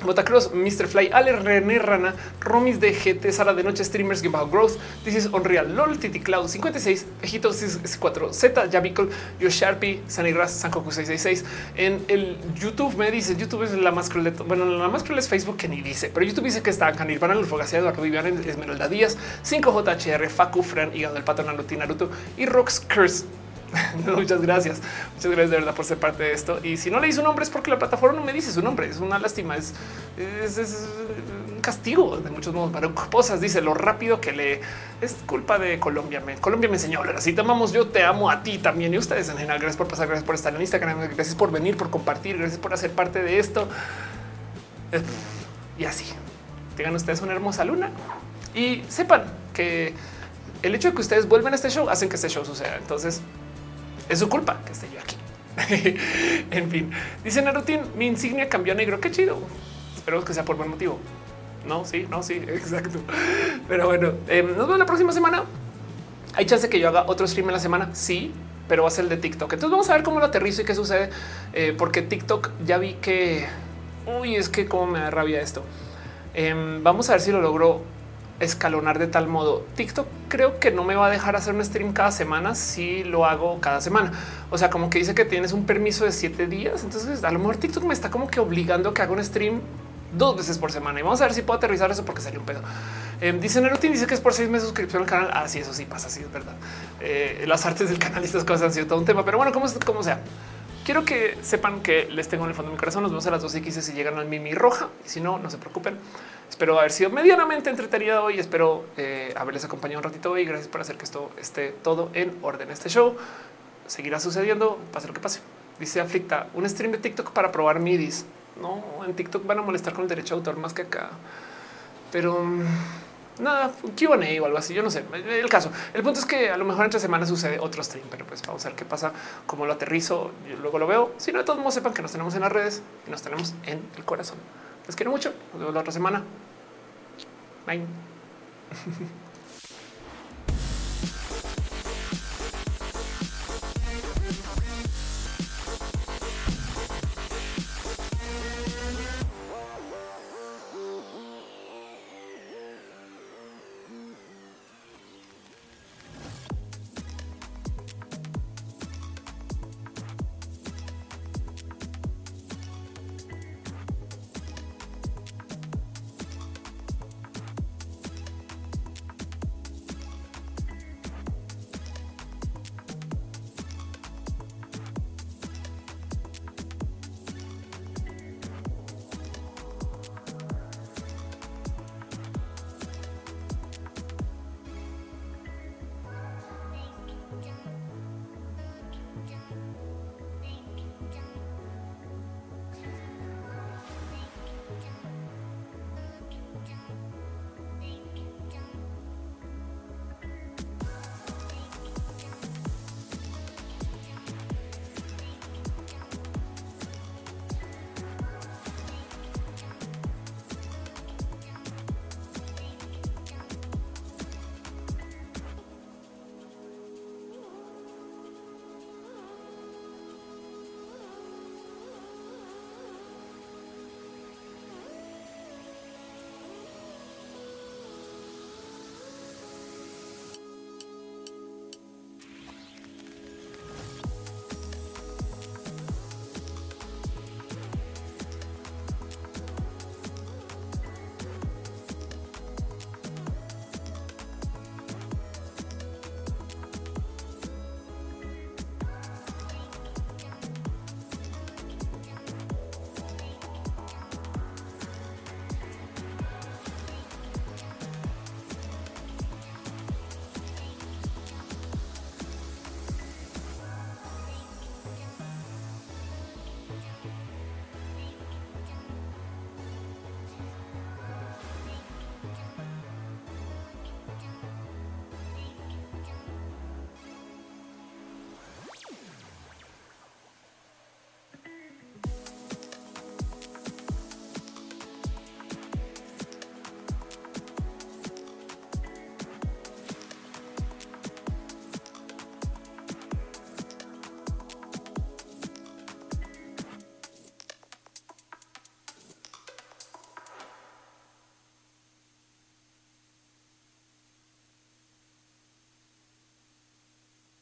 Motacross, Mr. Fly, Ale, René Rana, Romis de GT, Sala de Noche, Streamers, Game Growth, This is Unreal, LOL, Titi Cloud, 56, Pejito 4 Z, Yavicol, Yo Sharpie, Sunny Ras, Sankoku 666. En el YouTube me dice, YouTube es la más cruel Bueno, la más cruel es Facebook que ni dice, pero YouTube dice que está Canirvana, Lulfogacia, Eduardo Vivian, Esmeralda Díaz, 5JHR, Faku, Fran, Hígado del Pato, Naruto y Rox Curse. Muchas gracias. Muchas gracias de verdad por ser parte de esto. Y si no le su nombre es porque la plataforma no me dice su nombre. Es una lástima. Es, es, un castigo de muchos modos. Para cosas dice lo rápido que le es culpa de Colombia. Me, Colombia me enseñó a hablar así. Te amamos. Yo te amo a ti también y ustedes en general. Gracias por pasar. Gracias por estar en Instagram. Gracias por venir, por compartir. Gracias por hacer parte de esto. Y así tengan ustedes una hermosa luna y sepan que el hecho de que ustedes vuelvan a este show hacen que este show suceda. Entonces, es su culpa que esté yo aquí. en fin, dice Narutin, mi insignia cambió a negro. Qué chido. Espero que sea por buen motivo. No, sí, no, sí, exacto. Pero bueno, em, nos vemos la próxima semana. Hay chance que yo haga otro stream en la semana. Sí, pero va a ser el de TikTok. Entonces vamos a ver cómo lo aterrizo y qué sucede, eh, porque TikTok ya vi que uy, es que cómo me da rabia esto. Em, vamos a ver si lo logro escalonar de tal modo. TikTok creo que no me va a dejar hacer un stream cada semana si lo hago cada semana. O sea, como que dice que tienes un permiso de siete días. Entonces, a lo mejor TikTok me está como que obligando a que haga un stream dos veces por semana y vamos a ver si puedo aterrizar eso porque sería un pedo. Eh, dice Nerutin, dice que es por seis meses suscripción al canal. Así, ah, eso sí pasa, sí es verdad. Eh, las artes del canal y estas cosas han sido todo un tema, pero bueno, como sea. Quiero que sepan que les tengo en el fondo de mi corazón. Nos vemos a las 12 y si llegan al Mimi Roja. Y si no, no se preocupen. Espero haber sido medianamente entretenido hoy. Espero eh, haberles acompañado un ratito hoy. Gracias por hacer que esto esté todo en orden. Este show seguirá sucediendo, pase lo que pase. Dice Aflicta, un stream de TikTok para probar midis. No, en TikTok van a molestar con el derecho de autor más que acá. Pero mm, nada, QA o algo así. Yo no sé el caso. El punto es que a lo mejor entre semanas sucede otro stream, pero pues vamos a ver qué pasa, cómo lo aterrizo. Yo luego lo veo. Si no, de todos modos sepan que nos tenemos en las redes y nos tenemos en el corazón. Les quiero mucho. Nos vemos la otra semana. Bye.